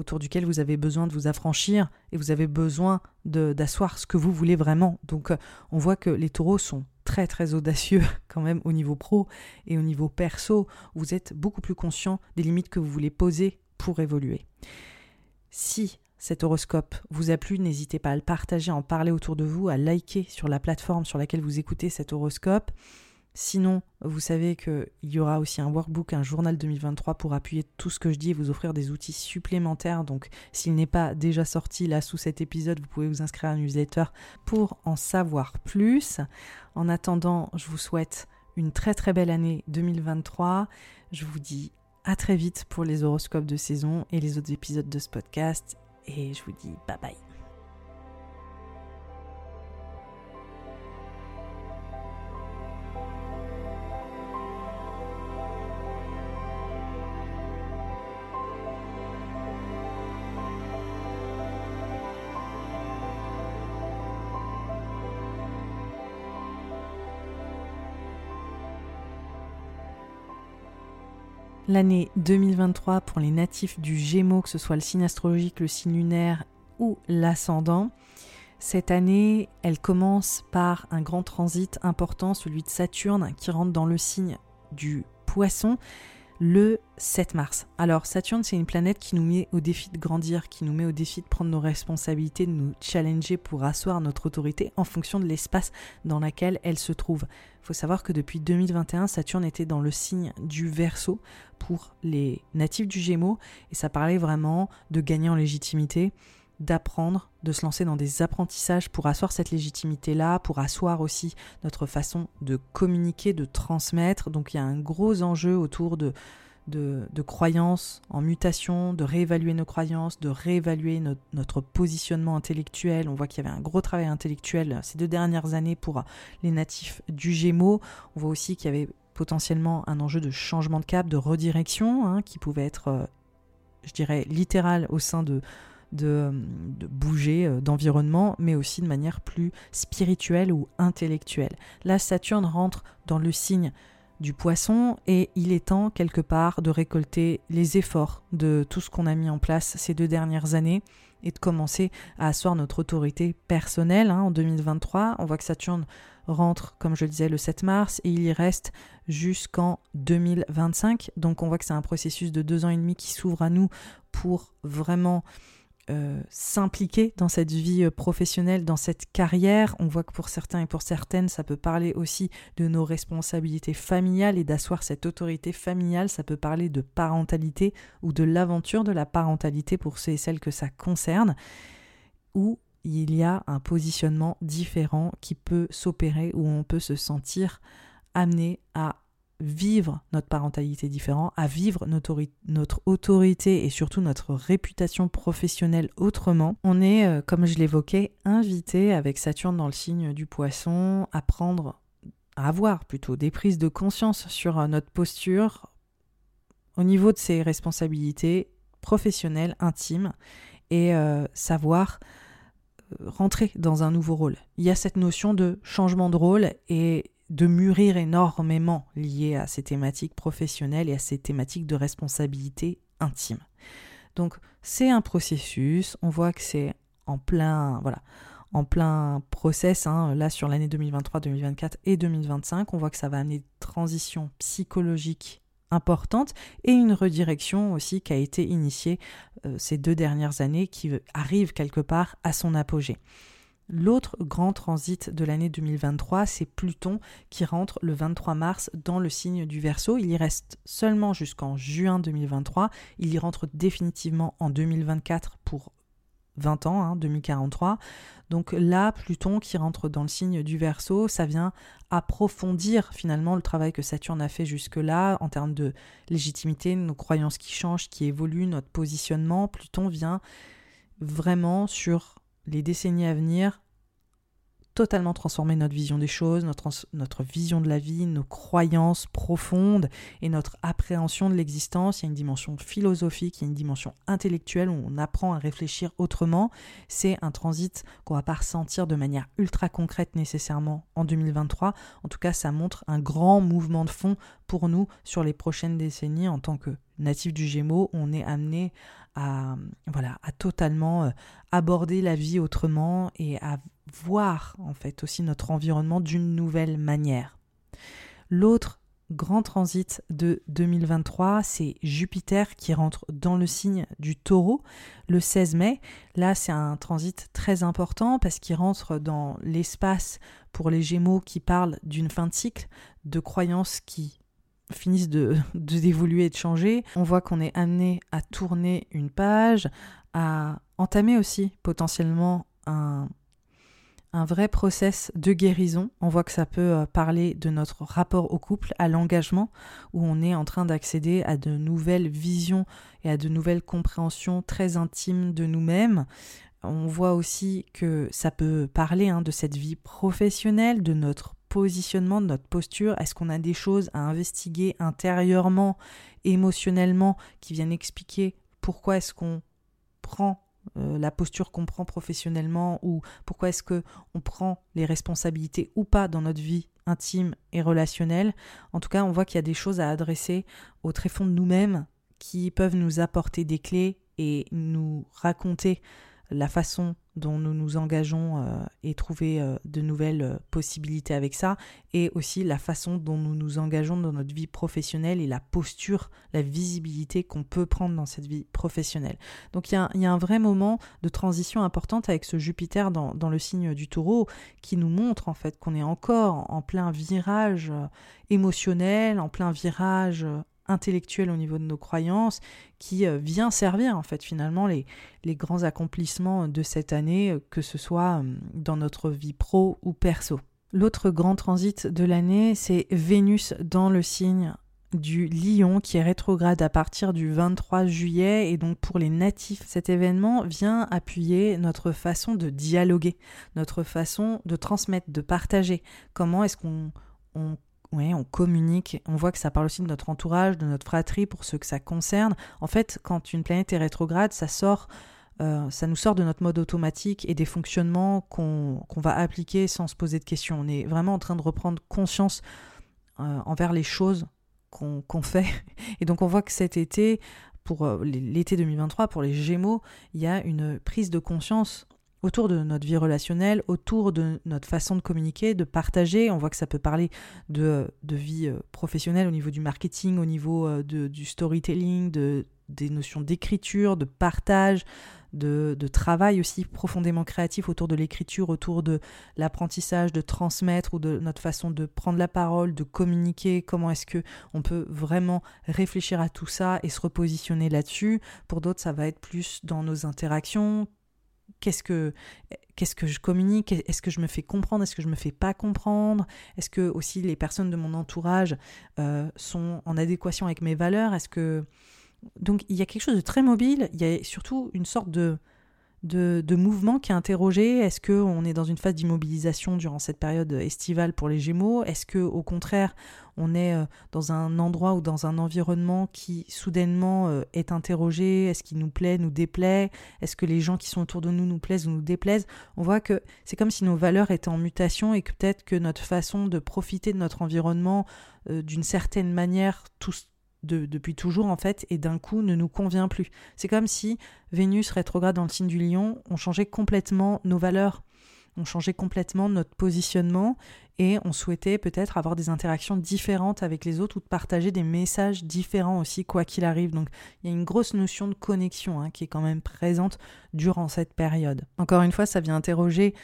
autour duquel vous avez besoin de vous affranchir et vous avez besoin d'asseoir ce que vous voulez vraiment. Donc euh, on voit que les taureaux sont très très audacieux [LAUGHS] quand même au niveau pro et au niveau perso. Vous êtes beaucoup plus conscient des limites que vous voulez poser pour évoluer. Si cet horoscope vous a plu, n'hésitez pas à le partager, à en parler autour de vous, à liker sur la plateforme sur laquelle vous écoutez cet horoscope. Sinon, vous savez qu'il y aura aussi un workbook, un journal 2023 pour appuyer tout ce que je dis et vous offrir des outils supplémentaires. Donc, s'il n'est pas déjà sorti là sous cet épisode, vous pouvez vous inscrire à un newsletter pour en savoir plus. En attendant, je vous souhaite une très très belle année 2023. Je vous dis à très vite pour les horoscopes de saison et les autres épisodes de ce podcast. Et je vous dis bye bye. L'année 2023 pour les natifs du Gémeaux, que ce soit le signe astrologique, le signe lunaire ou l'ascendant. Cette année, elle commence par un grand transit important, celui de Saturne, qui rentre dans le signe du Poisson le 7 mars. Alors Saturne, c'est une planète qui nous met au défi de grandir, qui nous met au défi de prendre nos responsabilités, de nous challenger pour asseoir notre autorité en fonction de l'espace dans lequel elle se trouve. Il faut savoir que depuis 2021, Saturne était dans le signe du Verseau pour les natifs du Gémeaux et ça parlait vraiment de gagner en légitimité, d'apprendre, de se lancer dans des apprentissages pour asseoir cette légitimité-là, pour asseoir aussi notre façon de communiquer, de transmettre. Donc il y a un gros enjeu autour de, de, croyances en mutation, de réévaluer nos croyances, de réévaluer notre positionnement intellectuel. On voit qu'il y avait un gros travail intellectuel ces deux dernières années pour les natifs du Gémeaux. On voit aussi qu'il y avait potentiellement un enjeu de changement de cap, de redirection, hein, qui pouvait être, euh, je dirais, littéral au sein de, de, bouger euh, d'environnement, mais aussi de manière plus spirituelle ou intellectuelle. Là, Saturne rentre dans le signe du poisson et il est temps quelque part de récolter les efforts de tout ce qu'on a mis en place ces deux dernières années et de commencer à asseoir notre autorité personnelle hein, en 2023. On voit que Saturne rentre, comme je le disais, le 7 mars et il y reste jusqu'en 2025. Donc on voit que c'est un processus de deux ans et demi qui s'ouvre à nous pour vraiment euh, s'impliquer dans cette vie euh, professionnelle, dans cette carrière. On voit que pour certains et pour certaines, ça peut parler aussi de nos responsabilités familiales et d'asseoir cette autorité familiale. Ça peut parler de parentalité ou de l'aventure de la parentalité pour ceux et celles que ça concerne, où il y a un positionnement différent qui peut s'opérer, où on peut se sentir amené à vivre notre parentalité différente, à vivre notre, autorité et surtout notre réputation professionnelle autrement. On est, euh, comme je l'évoquais, invité avec Saturne dans le signe du poisson à prendre, à avoir plutôt des prises de conscience sur euh, notre posture au niveau de ses responsabilités professionnel, intime, et euh, savoir rentrer dans un nouveau rôle. Il y a cette notion de changement de rôle et de mûrir énormément lié à ces thématiques professionnelles et à ces thématiques de responsabilité intime. Donc c'est un processus, on voit que c'est en plein, voilà, en plein process, hein, là sur l'année 2023, 2024 et 2025, on voit que ça va amener une transition psychologique importante et une redirection aussi qui a été initiée euh, ces deux dernières années qui arrive quelque part à son apogée. L'autre grand transit de l'année 2023, c'est Pluton qui rentre le 23 mars dans le signe du Verseau. Il y reste seulement jusqu'en juin 2023. Il y rentre définitivement en 2024 pour 20 ans, hein, 2043. Donc là, Pluton qui rentre dans le signe du Verseau, ça vient approfondir finalement le travail que Saturne a fait jusque-là en termes de légitimité, nos croyances qui changent, qui évoluent, notre positionnement. Pluton vient vraiment sur les décennies à venir totalement transformer notre vision des choses, notre, notre vision de la vie, nos croyances profondes et notre appréhension de l'existence. Il y a une dimension philosophique, il y a une dimension intellectuelle où on apprend à réfléchir autrement. C'est un transit qu'on va pas ressentir de manière ultra concrète nécessairement en 2023. En tout cas, ça montre un grand mouvement de fond pour nous sur les prochaines décennies en tant que natif du Gémeaux. On est amené à, voilà, à totalement euh, aborder la vie autrement et à voir en fait aussi notre environnement d'une nouvelle manière. L'autre grand transit de 2023, c'est Jupiter qui rentre dans le signe du taureau le 16 mai. Là, c'est un transit très important parce qu'il rentre dans l'espace pour les Gémeaux qui parlent d'une fin de cycle, de croyances qui finissent [LAUGHS] de, d'évoluer et de changer. On voit qu'on est amené à tourner une page, à entamer aussi potentiellement un un vrai process de guérison. On voit que ça peut euh, parler de notre rapport au couple, à l'engagement, où on est en train d'accéder à de nouvelles visions et à de nouvelles compréhensions très intimes de nous-mêmes. On voit aussi que ça peut parler hein, de cette vie professionnelle, de notre positionnement, de notre posture? Est-ce qu'on a des choses à investiguer intérieurement, émotionnellement, qui viennent expliquer pourquoi est-ce qu'on prend euh, la posture qu'on prend professionnellement ou pourquoi est-ce que on prend les responsabilités ou pas dans notre vie intime et relationnelle? En tout cas, on voit qu'il y a des choses à adresser au tréfonds de nous-mêmes qui peuvent nous apporter des clés et nous raconter la façon dont nous nous engageons euh, et trouver euh, de nouvelles euh, possibilités avec ça, et aussi la façon dont nous nous engageons dans notre vie professionnelle et la posture, la visibilité qu'on peut prendre dans cette vie professionnelle. Donc il y, a un vrai moment de transition importante avec ce Jupiter dans, dans le signe du taureau qui nous montre en fait qu'on est encore en plein virage émotionnel, en plein virage intellectuel au niveau de nos croyances qui euh, vient servir en fait finalement les, les grands accomplissements de cette année, euh, que ce soit euh, dans notre vie pro ou perso. L'autre grand transit de l'année, c'est Vénus dans le signe du lion qui est rétrograde à partir du 23 juillet et donc pour les natifs cet événement vient appuyer notre façon de dialoguer, notre façon de transmettre, de partager. Comment est-ce qu'on on oui, on communique, on voit que ça parle aussi de notre entourage, de notre fratrie pour ceux que ça concerne. En fait, quand une planète est rétrograde, ça sort, euh, ça nous sort de notre mode automatique et des fonctionnements qu'on va appliquer sans se poser de questions. On est vraiment en train de reprendre conscience euh, envers les choses qu'on fait. [LAUGHS] Et donc on voit que cet été, pour euh, l'été 2023, pour les Gémeaux, il y a une prise de conscience autour de notre vie relationnelle, autour de notre façon de communiquer, de partager. On voit que ça peut parler de, vie euh, professionnelle au niveau du marketing, au niveau euh, de, du storytelling, de, des notions d'écriture, de partage, de, de, travail aussi profondément créatif autour de l'écriture, autour de l'apprentissage, de transmettre ou de notre façon de prendre la parole, de communiquer, comment est-ce que on peut vraiment réfléchir à tout ça et se repositionner là-dessus? Pour d'autres, ça va être plus dans nos interactions, qu'est-ce que je communique? Est-ce que je me fais comprendre? Est-ce que je me fais pas comprendre? Est-ce que aussi les personnes de mon entourage euh, sont en adéquation avec mes valeurs? Est-ce que donc il y a quelque chose de très mobile. Il y a surtout une sorte de de, mouvement qui est interrogé. Est-ce qu'on est dans une phase d'immobilisation durant cette période estivale pour les Gémeaux? Est-ce que au contraire, on est euh, dans un endroit ou dans un environnement qui soudainement euh, est interrogé? Est-ce qu'il nous plaît, nous déplaît? Est-ce que les gens qui sont autour de nous nous plaisent ou nous déplaisent? On voit que c'est comme si nos valeurs étaient en mutation et que peut-être que notre façon de profiter de notre environnement euh, d'une certaine manière, tous depuis toujours en fait et d'un coup ne nous convient plus. C'est comme si Vénus rétrograde dans le signe du lion, on changeait complètement nos valeurs, on changeait complètement notre positionnement et on souhaitait peut-être avoir des interactions différentes avec les autres ou de partager des messages différents aussi quoi qu'il arrive. Donc il y a une grosse notion de connexion hein, qui est quand même présente durant cette période. Encore une fois, ça vient interroger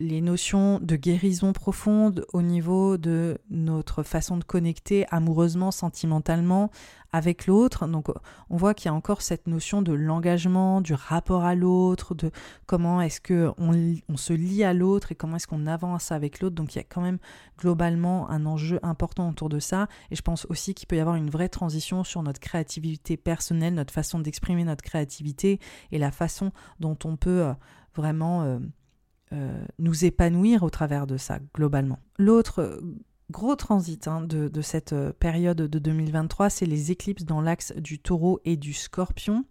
les notions de guérison profonde au niveau de notre façon de connecter amoureusement, sentimentalement avec l'autre. Donc on voit qu'il y a encore cette notion de l'engagement, du rapport à l'autre, de comment est-ce que on, se lie à l'autre et comment est-ce qu'on avance avec l'autre. Donc il y a quand même globalement un enjeu important autour de ça. Et je pense aussi qu'il peut y avoir une vraie transition sur notre créativité personnelle, notre façon d'exprimer notre créativité et la façon dont on peut euh, vraiment... Euh, euh, nous épanouir au travers de ça, globalement. L'autre euh, gros transit hein, de, cette euh, période de 2023, c'est les éclipses dans l'axe du taureau et du scorpion,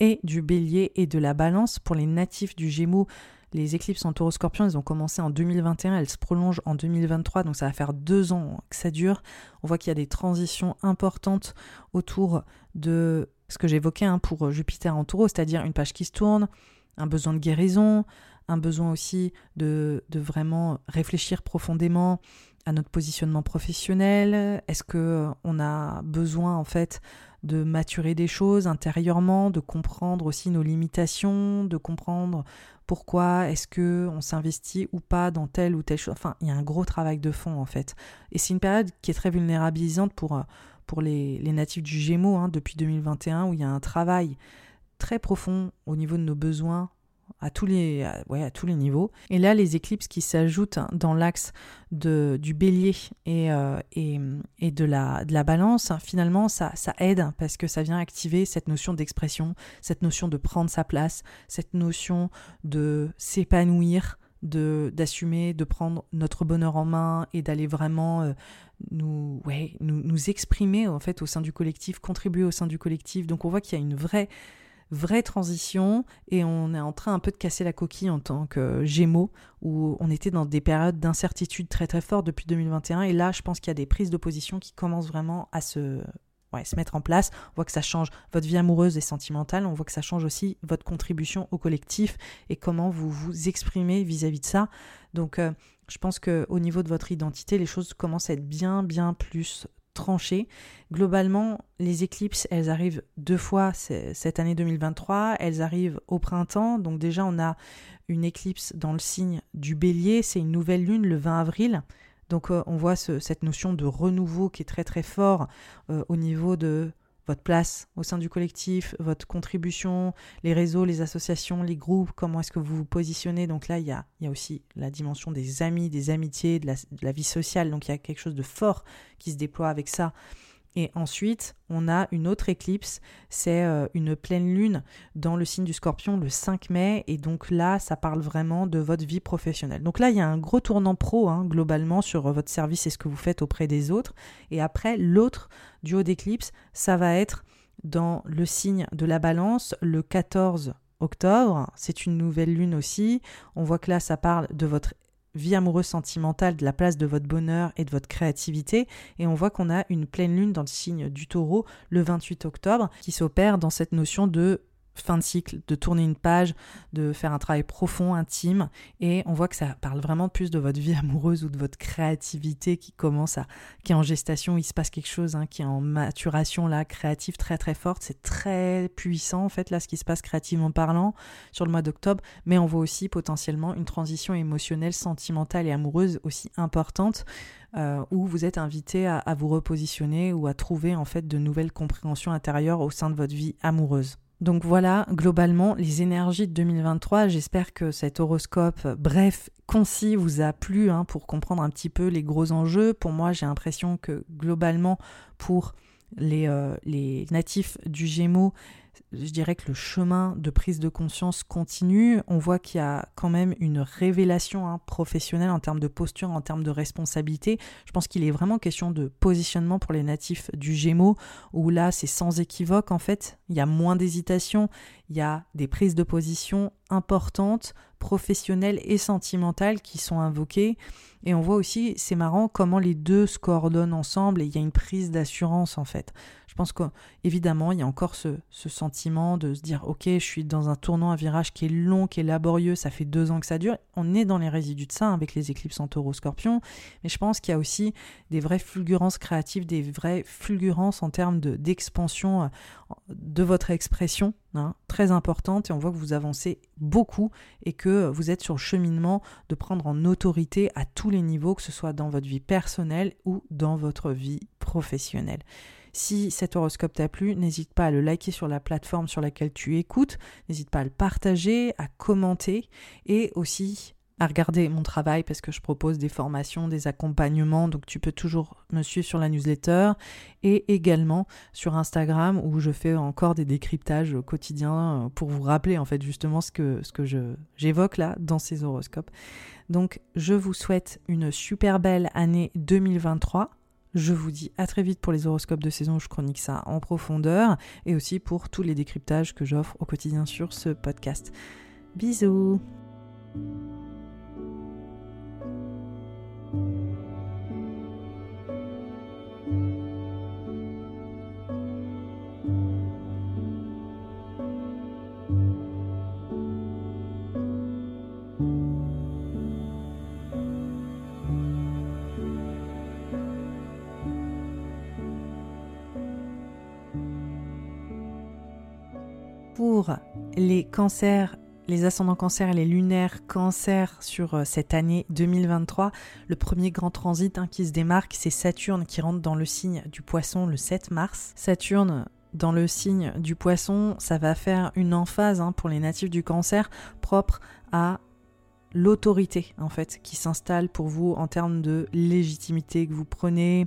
et du bélier et de la balance. Pour les natifs du gémeaux, les éclipses en taureau-scorpion, elles ont commencé en 2021, elles se prolongent en 2023, donc ça va faire deux ans que ça dure. On voit qu'il y a des transitions importantes autour de ce que j'évoquais hein, pour Jupiter en taureau, c'est-à-dire une page qui se tourne, un besoin de guérison, un besoin aussi de, vraiment réfléchir profondément à notre positionnement professionnel Est-ce que euh, on a besoin en fait de maturer des choses intérieurement, de comprendre aussi nos limitations, de comprendre pourquoi est-ce que on s'investit ou pas dans telle ou telle chose. Enfin, il y a un gros travail de fond en fait. Et c'est une période qui est très vulnérabilisante pour, euh, pour les, natifs du Gémeaux hein, depuis 2021 où il y a un travail très profond au niveau de nos besoins à tous les, ouais, à tous les niveaux. Et là, les éclipses qui s'ajoutent dans l'axe du bélier et, euh, et, et, de, la, de la balance, finalement, ça, ça aide parce que ça vient activer cette notion d'expression, cette notion de prendre sa place, cette notion de s'épanouir, de d'assumer, de prendre notre bonheur en main et d'aller vraiment euh, nous, ouais, nous, nous exprimer en fait au sein du collectif, contribuer au sein du collectif. Donc on voit qu'il y a une vraie vraie transition et on est en train un peu de casser la coquille en tant que Gémeaux où on était dans des périodes d'incertitude très très fortes depuis 2021 et là je pense qu'il y a des prises de position qui commencent vraiment à se se mettre en place. On voit que ça change votre vie amoureuse et sentimentale. On voit que ça change aussi votre contribution au collectif et comment vous vous exprimez vis-à-vis de ça. Donc, euh, je pense qu'au niveau de votre identité, les choses commencent à être bien, bien plus Globalement, les éclipses, elles arrivent deux fois cette année 2023. Elles arrivent au printemps. Donc déjà, on a une éclipse dans le signe du bélier. C'est une nouvelle lune le 20 avril. Donc euh, on voit cette notion de renouveau qui est très très fort euh, au niveau de votre place au sein du collectif, votre contribution, les réseaux, les associations, les groupes, comment est-ce que vous vous positionnez. Donc là, il y a, aussi la dimension des amis, des amitiés, de la vie sociale. Donc il y a quelque chose de fort qui se déploie avec ça. Et ensuite, on a une autre éclipse, c'est euh, une pleine lune dans le signe du scorpion le 5 mai. Et donc là, ça parle vraiment de votre vie professionnelle. Donc là, il y a un gros tournant pro, hein, globalement, sur euh, votre service et ce que vous faites auprès des autres. Et après, l'autre duo d'éclipse, ça va être dans le signe de la balance le 14 octobre. C'est une nouvelle lune aussi. On voit que là, ça parle de votre vie amoureuse sentimentale, de la place de votre bonheur et de votre créativité. Et on voit qu'on a une pleine lune dans le signe du taureau le 28 octobre qui s'opère dans cette notion de fin de cycle, de tourner une page, de faire un travail profond, intime, et on voit que ça parle vraiment plus de votre vie amoureuse ou de votre créativité qui commence à, qui est en gestation, il se passe quelque chose, hein, qui est en maturation là, créative très très forte, c'est très puissant en fait là ce qui se passe créativement parlant sur le mois d'octobre, mais on voit aussi potentiellement une transition émotionnelle, sentimentale et amoureuse aussi importante. Euh, où vous êtes invité à, à vous repositionner ou à trouver en fait de nouvelles compréhensions intérieures au sein de votre vie amoureuse. Donc voilà, globalement, les énergies de 2023. J'espère que cet horoscope, bref, concis, vous a plu hein, pour comprendre un petit peu les gros enjeux. Pour moi, j'ai l'impression que globalement, pour les, euh, les natifs du Gémeaux, je dirais que le chemin de prise de conscience continue. On voit qu'il y a quand même une révélation hein, professionnelle en termes de posture, en termes de responsabilité. Je pense qu'il est vraiment question de positionnement pour les natifs du Gémeaux, où là, c'est sans équivoque en fait. Il y a moins d'hésitation, il y a des prises de position importantes, professionnelles et sentimentales qui sont invoquées. Et on voit aussi, c'est marrant, comment les deux se coordonnent ensemble et il y a une prise d'assurance en fait. Pense qu'évidemment, il y a encore ce, sentiment de se dire, ok, je suis dans un tournant, un virage qui est long, qui est laborieux, ça fait deux ans que ça dure. On est dans les résidus de ça avec les éclipses en taureau scorpion, mais je pense qu'il y a aussi des vraies fulgurances créatives, des vraies fulgurances en termes d'expansion euh, de, votre expression, hein, très importante, et on voit que vous avancez beaucoup et que vous êtes sur le cheminement de prendre en autorité à tous les niveaux, que ce soit dans votre vie personnelle ou dans votre vie professionnelle. Si cet horoscope t'a plu, n'hésite pas à le liker sur la plateforme sur laquelle tu écoutes, n'hésite pas à le partager, à commenter et aussi à regarder mon travail parce que je propose des formations, des accompagnements, donc tu peux toujours me suivre sur la newsletter et également sur Instagram où je fais encore des décryptages quotidiens euh, pour vous rappeler en fait justement ce que, ce que j'évoque là dans ces horoscopes. Donc je vous souhaite une super belle année 2023 je vous dis à très vite pour les horoscopes de saison je chronique ça en profondeur et aussi pour tous les décryptages que j'offre au quotidien sur ce podcast. Bisous pour les cancers, les ascendants cancers les lunaires cancers sur euh, cette année 2023. Le premier grand transit hein, qui se démarque, c'est Saturne qui rentre dans le signe du poisson le 7 mars. Saturne dans le signe du poisson, ça va faire une emphase hein, pour les natifs du cancer propre à l'autorité en fait qui s'installe pour vous en termes de légitimité que vous prenez,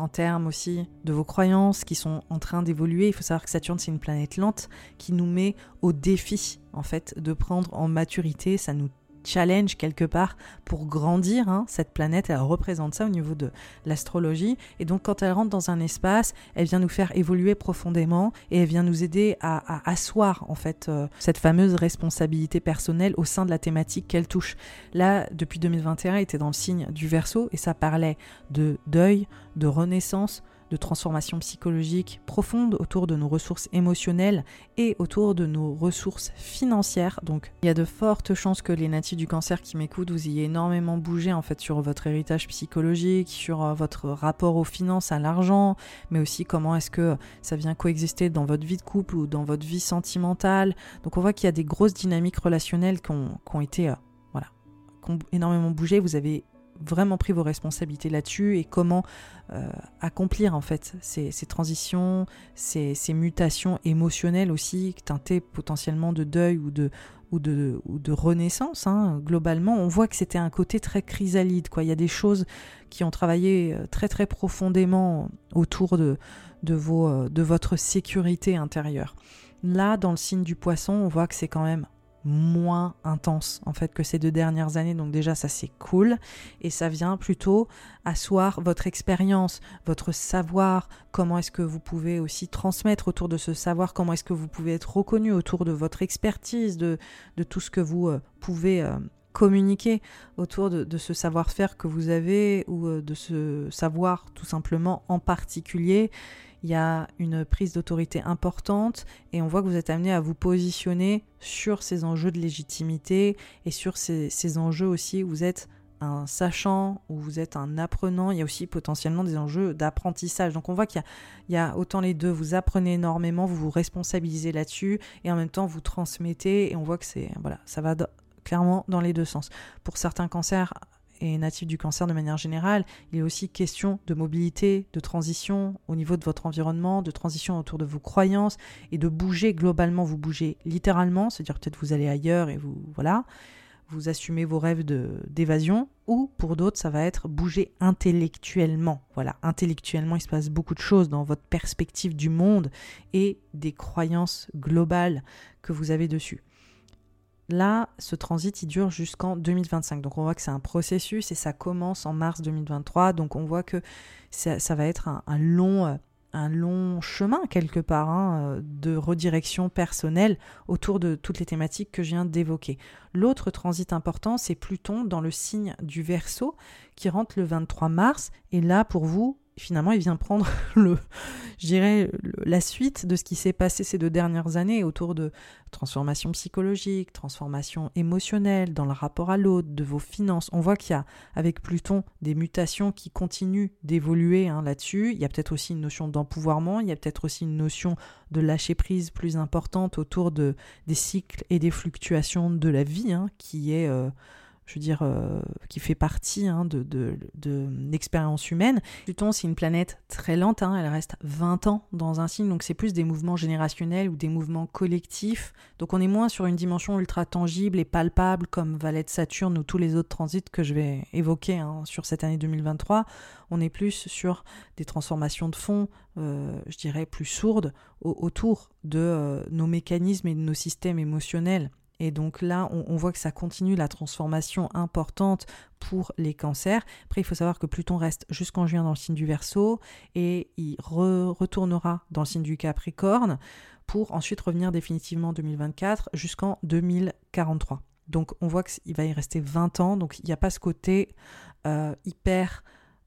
en termes aussi de vos croyances qui sont en train d'évoluer. Il faut savoir que Saturne, c'est une planète lente qui nous met au défi, en fait, de prendre en maturité. Ça nous challenge quelque part pour grandir. Hein. Cette planète, elle représente ça au niveau de l'astrologie. Et donc quand elle rentre dans un espace, elle vient nous faire évoluer profondément et elle vient nous aider à, asseoir en fait euh, cette fameuse responsabilité personnelle au sein de la thématique qu'elle touche. Là, depuis 2021, elle était dans le signe du Verseau et ça parlait de deuil, de renaissance, de transformation psychologique profonde autour de nos ressources émotionnelles et autour de nos ressources financières. Donc il y a de fortes chances que les natifs du cancer qui m'écoutent, vous ayez énormément bougé en fait sur votre héritage psychologique, sur euh, votre rapport aux finances, à l'argent, mais aussi comment est-ce que ça vient coexister dans votre vie de couple ou dans votre vie sentimentale. Donc on voit qu'il y a des grosses dynamiques relationnelles qui ont, été... Euh, énormément bougé. Vous avez vraiment pris vos responsabilités là-dessus et comment euh, accomplir en fait ces, transitions, ces, mutations émotionnelles aussi, teintées potentiellement de deuil ou de, ou de, ou de renaissance. Hein. Globalement, on voit que c'était un côté très chrysalide. Quoi. Il y a des choses qui ont travaillé euh, très très profondément autour de, de, vos, euh, de votre sécurité intérieure. Là, dans le signe du poisson, on voit que c'est quand même moins intense en fait que ces deux dernières années. Donc déjà ça c'est cool. Et ça vient plutôt asseoir votre expérience votre savoir. Comment est-ce que vous pouvez aussi transmettre autour de ce savoir? Comment est-ce que vous pouvez être reconnu autour de votre expertise de, de tout ce que vous euh, pouvez euh, communiquer autour de, ce savoir-faire que vous avez ou euh, de ce savoir tout simplement en particulier? Il y a une prise d'autorité importante et on voit que vous êtes amené à vous positionner sur ces enjeux de légitimité et sur ces, enjeux aussi vous êtes un sachant, où vous êtes un apprenant, il y a aussi potentiellement des enjeux d'apprentissage. Donc on voit qu'il y, a autant les deux, vous apprenez énormément, vous vous responsabilisez là-dessus et en même temps vous transmettez et on voit que c'est voilà, ça va clairement dans les deux sens. Pour certains cancers, et natif du cancer de manière générale, il est aussi question de mobilité, de transition au niveau de votre environnement, de transition autour de vos croyances et de bouger globalement. Vous bougez littéralement, c'est-à-dire peut-être vous allez ailleurs et vous voilà. vous assumez vos rêves d'évasion, ou pour d'autres, ça va être bouger intellectuellement. Voilà, intellectuellement, il se passe beaucoup de choses dans votre perspective du monde et des croyances globales que vous avez dessus. Là, ce transit, il dure jusqu'en 2025. Donc on voit que c'est un processus et ça commence en mars 2023. Donc on voit que ça, va être un, long, un long chemin quelque part hein, de redirection personnelle autour de toutes les thématiques que je viens d'évoquer. L'autre transit important, c'est Pluton dans le signe du Verseau qui rentre le 23 mars. Et là, pour vous, finalement, il vient prendre [LAUGHS] le, je dirais, la suite de ce qui s'est passé ces deux dernières années autour de transformation psychologique, transformation émotionnelle, dans le rapport à l'autre, de vos finances. On voit qu'il y a, avec Pluton, des mutations qui continuent d'évoluer hein, là-dessus. Il y a peut-être aussi une notion d'empouvoirment, il y a peut-être aussi une notion de lâcher prise plus importante autour de, des cycles et des fluctuations de la vie, hein, qui est... Euh, je veux dire, euh, qui fait partie hein, de, de, l'expérience humaine. Pluton, c'est une planète très lente, hein, elle reste 20 ans dans un signe, donc c'est plus des mouvements générationnels ou des mouvements collectifs. Donc on est moins sur une dimension ultra tangible et palpable comme va l'être Saturne ou tous les autres transits que je vais évoquer hein, sur cette année 2023. On est plus sur des transformations de fond, euh, je dirais, plus sourdes autour de euh, nos mécanismes et de nos systèmes émotionnels. Et donc là, on, voit que ça continue la transformation importante pour les cancers. Après, il faut savoir que Pluton reste jusqu'en juin dans le signe du Verseau et il retournera dans le signe du Capricorne pour ensuite revenir définitivement en 2024 jusqu'en 2043. Donc on voit qu'il va y rester 20 ans, donc il n'y a pas ce côté euh, hyper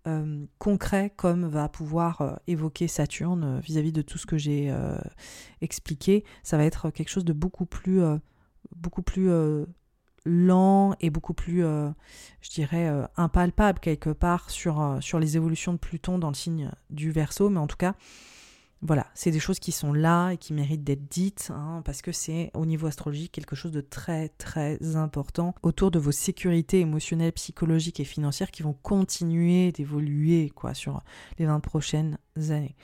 euh, concret comme va pouvoir euh, évoquer Saturne vis-à-vis -vis de tout ce que j'ai expliqué. Ça va être quelque chose de beaucoup plus beaucoup plus euh, lent et beaucoup plus, euh, je dirais, euh, impalpable quelque part sur, les évolutions de Pluton dans le signe du Verseau. Mais en tout cas, voilà, c'est des choses qui sont là et qui méritent d'être dites, hein, parce que c'est au niveau astrologique quelque chose de très très important autour de vos sécurités émotionnelles, psychologiques et financières qui vont continuer d'évoluer quoi sur les 20 prochaines années.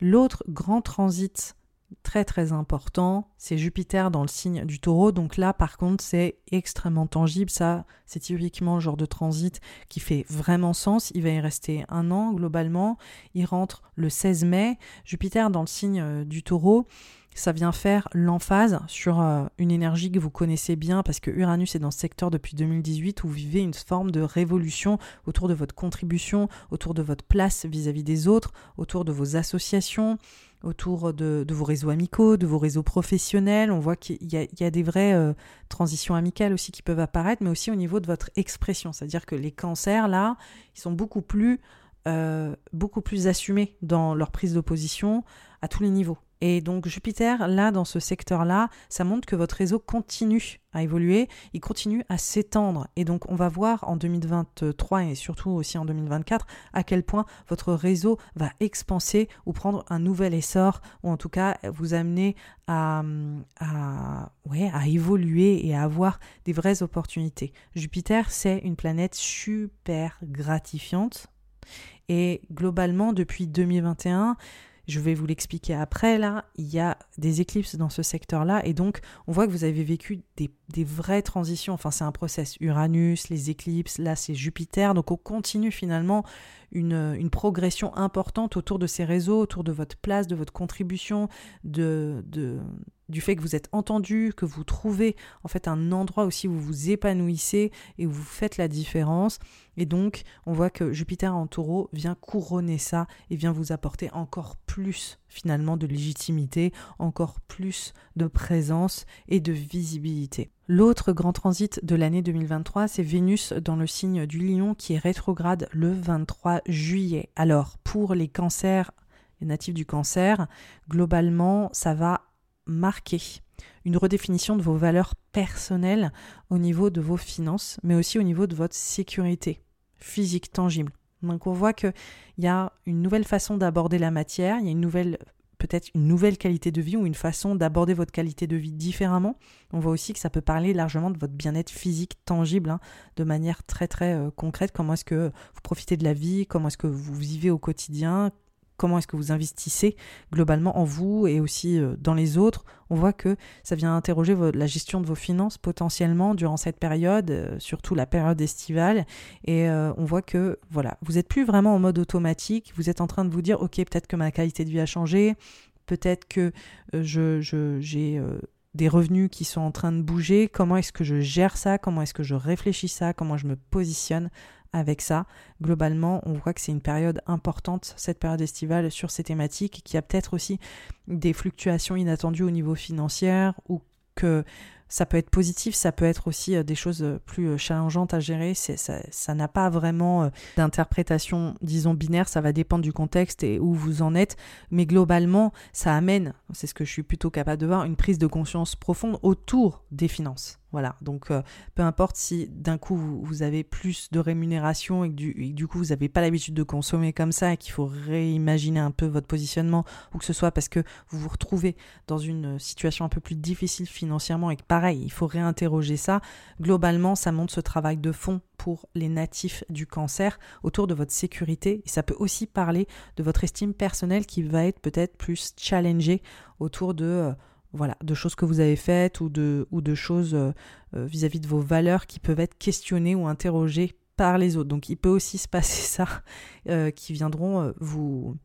L'autre grand transit très très important, c'est Jupiter dans le signe du taureau. Donc là, par contre, c'est extrêmement tangible. Ça, c'est typiquement le genre de transit qui fait vraiment sens. Il va y rester un an globalement. Il rentre le 16 mai. Jupiter dans le signe euh, du taureau. Ça vient faire l'emphase sur euh, une énergie que vous connaissez bien parce que Uranus est dans ce secteur depuis 2018 où vous vivez une forme de révolution autour de votre contribution, autour de votre place vis à -vis des autres, autour de vos associations, autour de, vos réseaux amicaux, de vos réseaux professionnels. On voit qu'il y, a des vraies euh, transitions amicales aussi qui peuvent apparaître, mais aussi au niveau de votre expression. C'est-à-dire que les cancers, là, ils sont beaucoup plus, euh, beaucoup plus assumés dans leur prise d'opposition à tous les niveaux. Et donc Jupiter, là, dans ce secteur-là, ça montre que votre réseau continue à évoluer, il continue à s'étendre. Et donc on va voir en 2023 et surtout aussi en 2024 à quel point votre réseau va expanser ou prendre un nouvel essor, ou en tout cas vous amener à, évoluer et à avoir des vraies opportunités. Jupiter, c'est une planète super gratifiante. Et globalement, depuis 2021, je vais vous l'expliquer après, là, il y a des éclipses dans ce secteur-là, et donc on voit que vous avez vécu des, vraies transitions, enfin c'est un process Uranus, les éclipses, là c'est Jupiter, donc on continue finalement une, une, progression importante autour de ces réseaux, autour de votre place, de votre contribution, de, de, du fait que vous êtes entendu, que vous trouvez en fait un endroit aussi où vous vous épanouissez et où vous faites la différence. Et donc, on voit que Jupiter en taureau vient couronner ça et vient vous apporter encore plus finalement de légitimité, encore plus de présence et de visibilité. L'autre grand transit de l'année 2023, c'est Vénus dans le signe du lion qui est rétrograde le 23 juillet. Alors, pour les cancers, les natifs du cancer, globalement, ça va marquer une redéfinition de vos valeurs personnelles au niveau de vos finances, mais aussi au niveau de votre sécurité physique tangible. Donc on voit qu'il y a une nouvelle façon d'aborder la matière, il y a une nouvelle peut-être une nouvelle qualité de vie ou une façon d'aborder votre qualité de vie différemment. On voit aussi que ça peut parler largement de votre bien-être physique tangible, hein, de manière très très euh, concrète. Comment est-ce que vous profitez de la vie, comment est-ce que vous vivez au quotidien, comment est-ce que vous investissez globalement en vous et aussi euh, dans les autres. On voit que ça vient interroger la gestion de vos finances potentiellement durant cette période, euh, surtout la période estivale. Et euh, on voit que voilà, vous n'êtes plus vraiment en mode automatique. Vous êtes en train de vous dire, ok, peut-être que ma qualité de vie a changé, peut-être que je, j'ai des revenus qui sont en train de bouger, comment est-ce que je gère ça, comment est-ce que je réfléchis ça, comment je me positionne avec ça. Globalement, on voit que c'est une période importante, cette période estivale, sur ces thématiques, qui a peut-être aussi des fluctuations inattendues au niveau financier ou que ça peut être positif, ça peut être aussi euh, des choses euh, plus euh, challengeantes à gérer. Ça n'a pas vraiment d'interprétation, disons, binaire. Ça va dépendre du contexte et où vous en êtes. Mais globalement, ça amène, c'est ce que je suis plutôt capable de voir, une prise de conscience profonde autour des finances. Voilà, donc euh, peu importe si d'un coup vous, avez plus de rémunération et que du, coup vous n'avez pas l'habitude de consommer comme ça et qu'il faut réimaginer un peu votre positionnement ou que ce soit parce que vous vous retrouvez dans une situation un peu plus difficile financièrement et que pareil, il faut réinterroger ça, globalement ça montre ce travail de fond pour les natifs du cancer autour de votre sécurité et ça peut aussi parler de votre estime personnelle qui va être peut-être plus challengée autour de... Euh, voilà, de choses que vous avez faites ou de, choses euh, euh, vis-à-vis de vos valeurs qui peuvent être questionnées ou interrogées par les autres. Donc il peut aussi se passer ça, euh, qui viendront vous,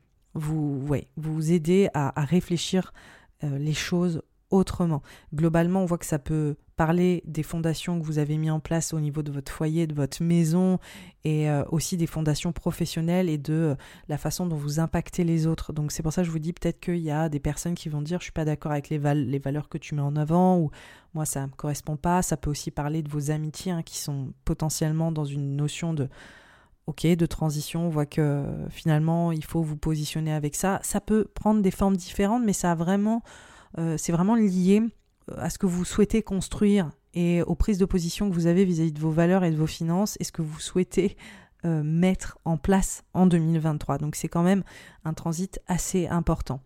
aider à réfléchir les choses autrement. Globalement, on voit que ça peut parler des fondations que vous avez mis en place au niveau de votre foyer, de votre maison, et euh, aussi des fondations professionnelles et de euh, la façon dont vous impactez les autres. Donc c'est pour ça que je vous dis peut-être qu'il y a des personnes qui vont dire je suis pas d'accord avec les, les, valeurs que tu mets en avant ou moi ça me correspond pas. Ça peut aussi parler de vos amitiés hein, qui sont potentiellement dans une notion de ok, de transition, on voit que finalement il faut vous positionner avec ça. Ça peut prendre des formes différentes, mais ça a vraiment euh, c'est vraiment lié euh, à ce que vous souhaitez construire et aux prises de position que vous avez vis-à-vis de vos valeurs et de vos finances et ce que vous souhaitez euh, mettre en place en 2023. Donc c'est quand même un transit assez important.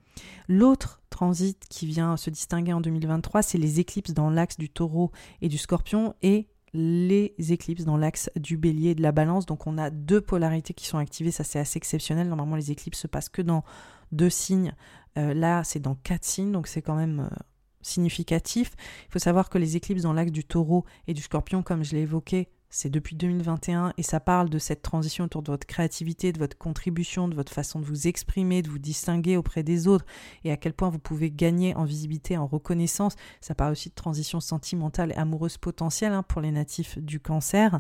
L'autre transit qui vient se distinguer en 2023, c'est les éclipses dans l'axe du taureau et du scorpion et les éclipses dans l'axe du bélier et de la balance. Donc on a deux polarités qui sont activées, ça c'est assez exceptionnel. Normalement les éclipses se passent que dans deux signes euh, là, c'est dans quatre signes, donc c'est quand même euh, significatif. Il faut savoir que les éclipses dans l'axe du taureau et du scorpion, comme je l'ai évoqué, c'est depuis 2021 et ça parle de cette transition autour de votre créativité, de votre contribution, de votre façon de vous exprimer, de vous distinguer auprès des autres et à quel point vous pouvez gagner en visibilité, en reconnaissance. Ça parle aussi de transition sentimentale et amoureuse potentielle hein, pour les natifs du cancer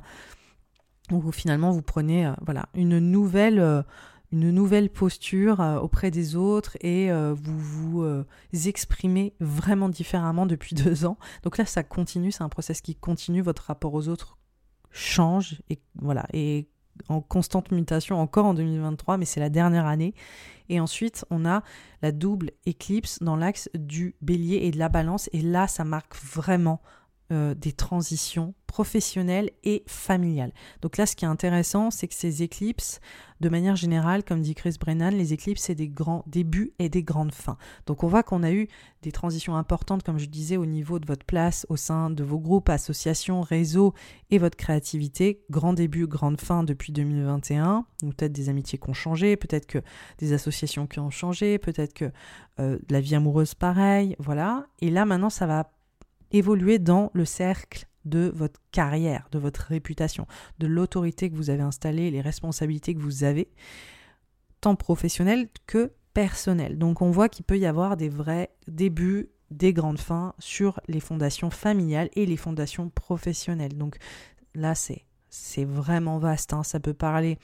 où finalement vous prenez euh, voilà une nouvelle une nouvelle posture euh, auprès des autres et euh, vous vous euh, exprimez vraiment différemment depuis [LAUGHS] deux ans. Donc là, ça continue, c'est un process qui continue, votre rapport aux autres change et voilà, et en constante mutation encore en 2023, mais c'est la dernière année. Et ensuite, on a la double éclipse dans l'axe du bélier et de la balance. Et là, ça marque vraiment des transitions professionnelles et familiales. Donc là, ce qui est intéressant, c'est que ces éclipses, de manière générale, comme dit Chris Brennan, les éclipses, c'est des grands débuts et des grandes fins. Donc on voit qu'on a eu des transitions importantes, comme je disais, au niveau de votre place au sein de vos groupes, associations, réseaux et votre créativité. Grand début, grande fin depuis 2021. Peut-être des amitiés qui ont changé, peut-être que des associations qui ont changé, peut-être que euh, la vie amoureuse pareil, voilà. Et là maintenant, ça va évoluer dans le cercle de votre carrière, de votre réputation, de l'autorité que vous avez installée, les responsabilités que vous avez, tant professionnelles que personnelles. Donc on voit qu'il peut y avoir des vrais débuts, des grandes fins sur les fondations familiales et les fondations professionnelles. Donc là c'est c'est vraiment vaste, hein. ça peut parler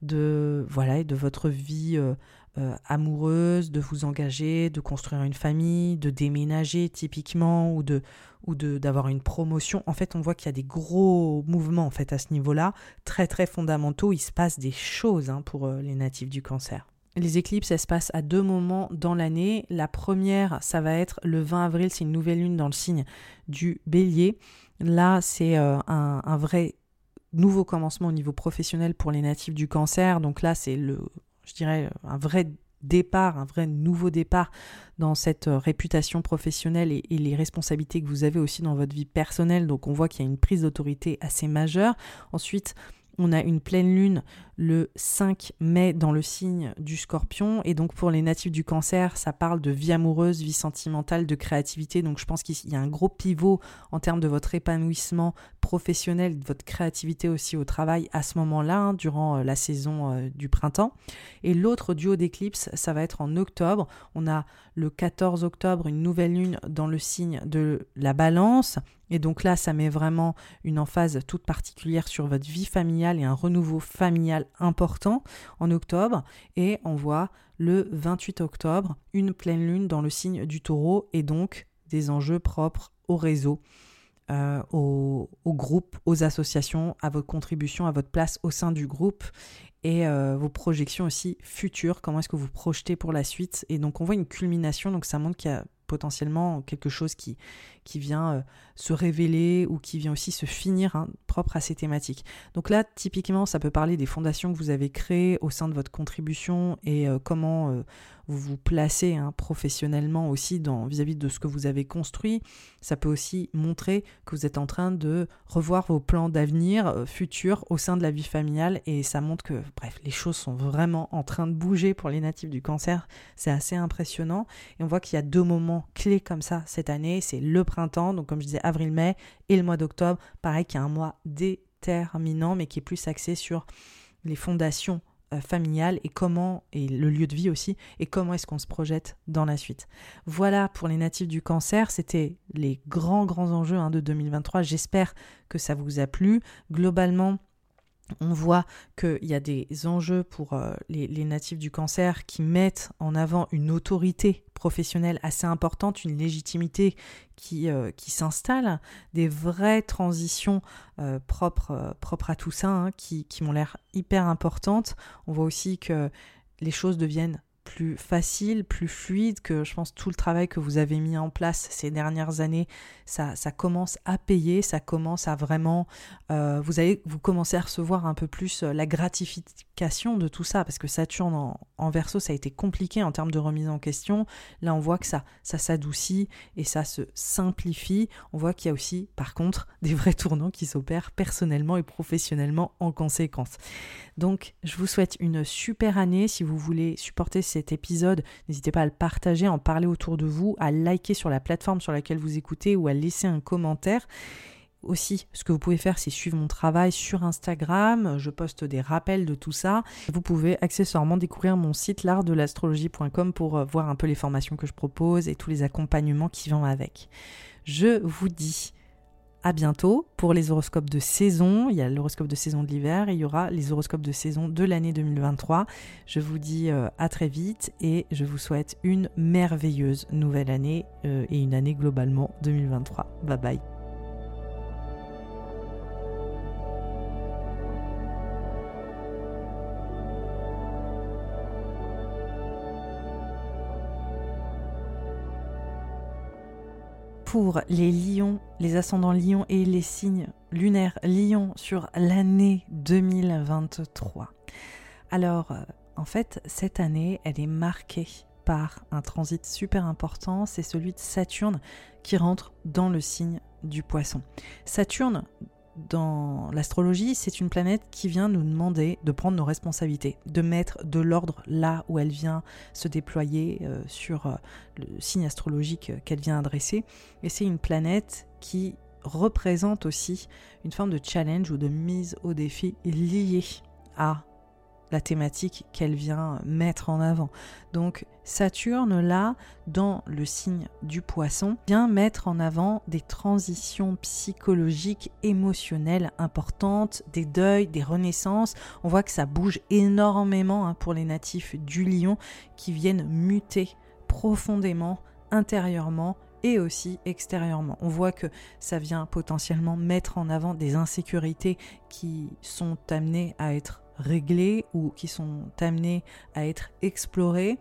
de voilà de votre vie euh, euh, amoureuse, de vous engager, de construire une famille, de déménager typiquement ou de ou d'avoir une promotion. En fait, on voit qu'il y a des gros mouvements en fait à ce niveau-là, très très fondamentaux. Il se passe des choses hein, pour euh, les natifs du cancer. Les éclipses, elles se passent à deux moments dans l'année. La première, ça va être le 20 avril, c'est une nouvelle lune dans le signe du bélier. Là, c'est euh, un, un vrai nouveau commencement au niveau professionnel pour les natifs du cancer. Donc là, c'est le je dirais, un vrai départ, un vrai nouveau départ dans cette euh, réputation professionnelle et, les responsabilités que vous avez aussi dans votre vie personnelle. Donc on voit qu'il y a une prise d'autorité assez majeure. Ensuite, On a une pleine lune le 5 mai dans le signe du scorpion. Et donc pour les natifs du cancer, ça parle de vie amoureuse, vie sentimentale, de créativité. Donc je pense qu'il y a un gros pivot en termes de votre épanouissement professionnel, de votre créativité aussi au travail à ce moment-là, hein, durant euh, la saison euh, du printemps. Et l'autre duo d'éclipse, ça va être en octobre. On a le 14 octobre une nouvelle lune dans le signe de la balance. Et donc là, ça met vraiment une emphase toute particulière sur votre vie familiale et un renouveau familial important en octobre. Et on voit le 28 octobre une pleine lune dans le signe du taureau et donc des enjeux propres au réseau. Euh, au, groupe, aux associations, à votre contribution, à votre place au sein du groupe et euh, vos projections aussi futures, comment est-ce que vous projetez pour la suite? Et donc on voit une culmination, donc ça montre qu'il y a potentiellement quelque chose qui, qui vient euh, se révéler ou qui vient aussi se finir hein, propre à ces thématiques. Donc là, typiquement, ça peut parler des fondations que vous avez créées au sein de votre contribution et euh, comment euh, vous vous placez hein, professionnellement aussi vis-à-vis de ce que vous avez construit. Ça peut aussi montrer que vous êtes en train de revoir vos plans d'avenir futurs au sein de la vie familiale et ça montre que, bref, les choses sont vraiment en train de bouger pour les natifs du cancer. C'est assez impressionnant et on voit qu'il y a deux moments clés comme ça cette année. C'est le printemps, donc comme je disais avril-mai, et le mois d'octobre, pareil qui est un mois déterminant, mais qui est plus axé sur les fondations euh, familiales et comment, et le lieu de vie aussi, et comment est-ce qu'on se projette dans la suite. Voilà pour les natifs du cancer, c'était les grands, grands enjeux hein, de 2023. J'espère que ça vous a plu. Globalement, on voit qu'il y a des enjeux pour euh, les, natifs du cancer qui mettent en avant une autorité professionnelle assez importante, une légitimité qui, euh, s'installe, des vraies transitions euh, propres, propres à tout ça, hein, qui, qui m'ont l'air hyper importantes. On voit aussi que les choses deviennent plus facile, plus fluide, que je pense tout le travail que vous avez mis en place ces dernières années, ça, commence à payer, ça commence à vraiment, euh, vous vous commencez à recevoir un peu plus euh, la gratification de tout ça, parce que Saturne en, verso, ça a été compliqué en termes de remise en question. Là, on voit que ça, ça s'adoucit et ça se simplifie. On voit qu'il y a aussi, par contre, [LAUGHS] des vrais tournants qui s'opèrent personnellement et professionnellement en conséquence. Donc, je vous souhaite une super année. Si vous voulez supporter cet épisode, n'hésitez pas à le partager, en parler autour de vous, à liker sur la plateforme sur laquelle vous écoutez ou à laisser un commentaire. Aussi, ce que vous pouvez faire, c'est suivre mon travail sur Instagram. Je poste des rappels de tout ça. Vous pouvez accessoirement découvrir mon site l'artdelastrologie.com pour euh, voir un peu les formations que je propose et tous les accompagnements qui vont avec. Je vous dis à bientôt pour les horoscopes de saison. Il y a l'horoscope de saison de l'hiver et il y aura les horoscopes de saison de l'année 2023. Je vous dis euh, à très vite et je vous souhaite une merveilleuse nouvelle année euh, et une année globalement 2023. Bye bye. Les lions, les ascendants lions et les signes lunaires lions sur l'année 2023. Alors, euh, en fait, cette année, elle est marquée par un transit super important, c'est celui de Saturne qui rentre dans le signe du poisson. Saturne, dans l'astrologie, c'est une planète qui vient nous demander de prendre nos responsabilités, de mettre de l'ordre là où elle vient se déployer euh, sur euh, le signe astrologique qu'elle vient adresser. Et c'est une planète qui représente aussi une forme de challenge ou de mise au défi liée à la thématique qu'elle vient mettre en avant. Donc Saturne, là, dans le signe du poisson, vient mettre en avant des transitions psychologiques, émotionnelles importantes, des deuils, des renaissances. On voit que ça bouge énormément hein, pour les natifs du lion qui viennent muter profondément, intérieurement et aussi extérieurement. On voit que ça vient potentiellement mettre en avant des insécurités qui sont amenées à être réglées ou qui sont amenées à être explorées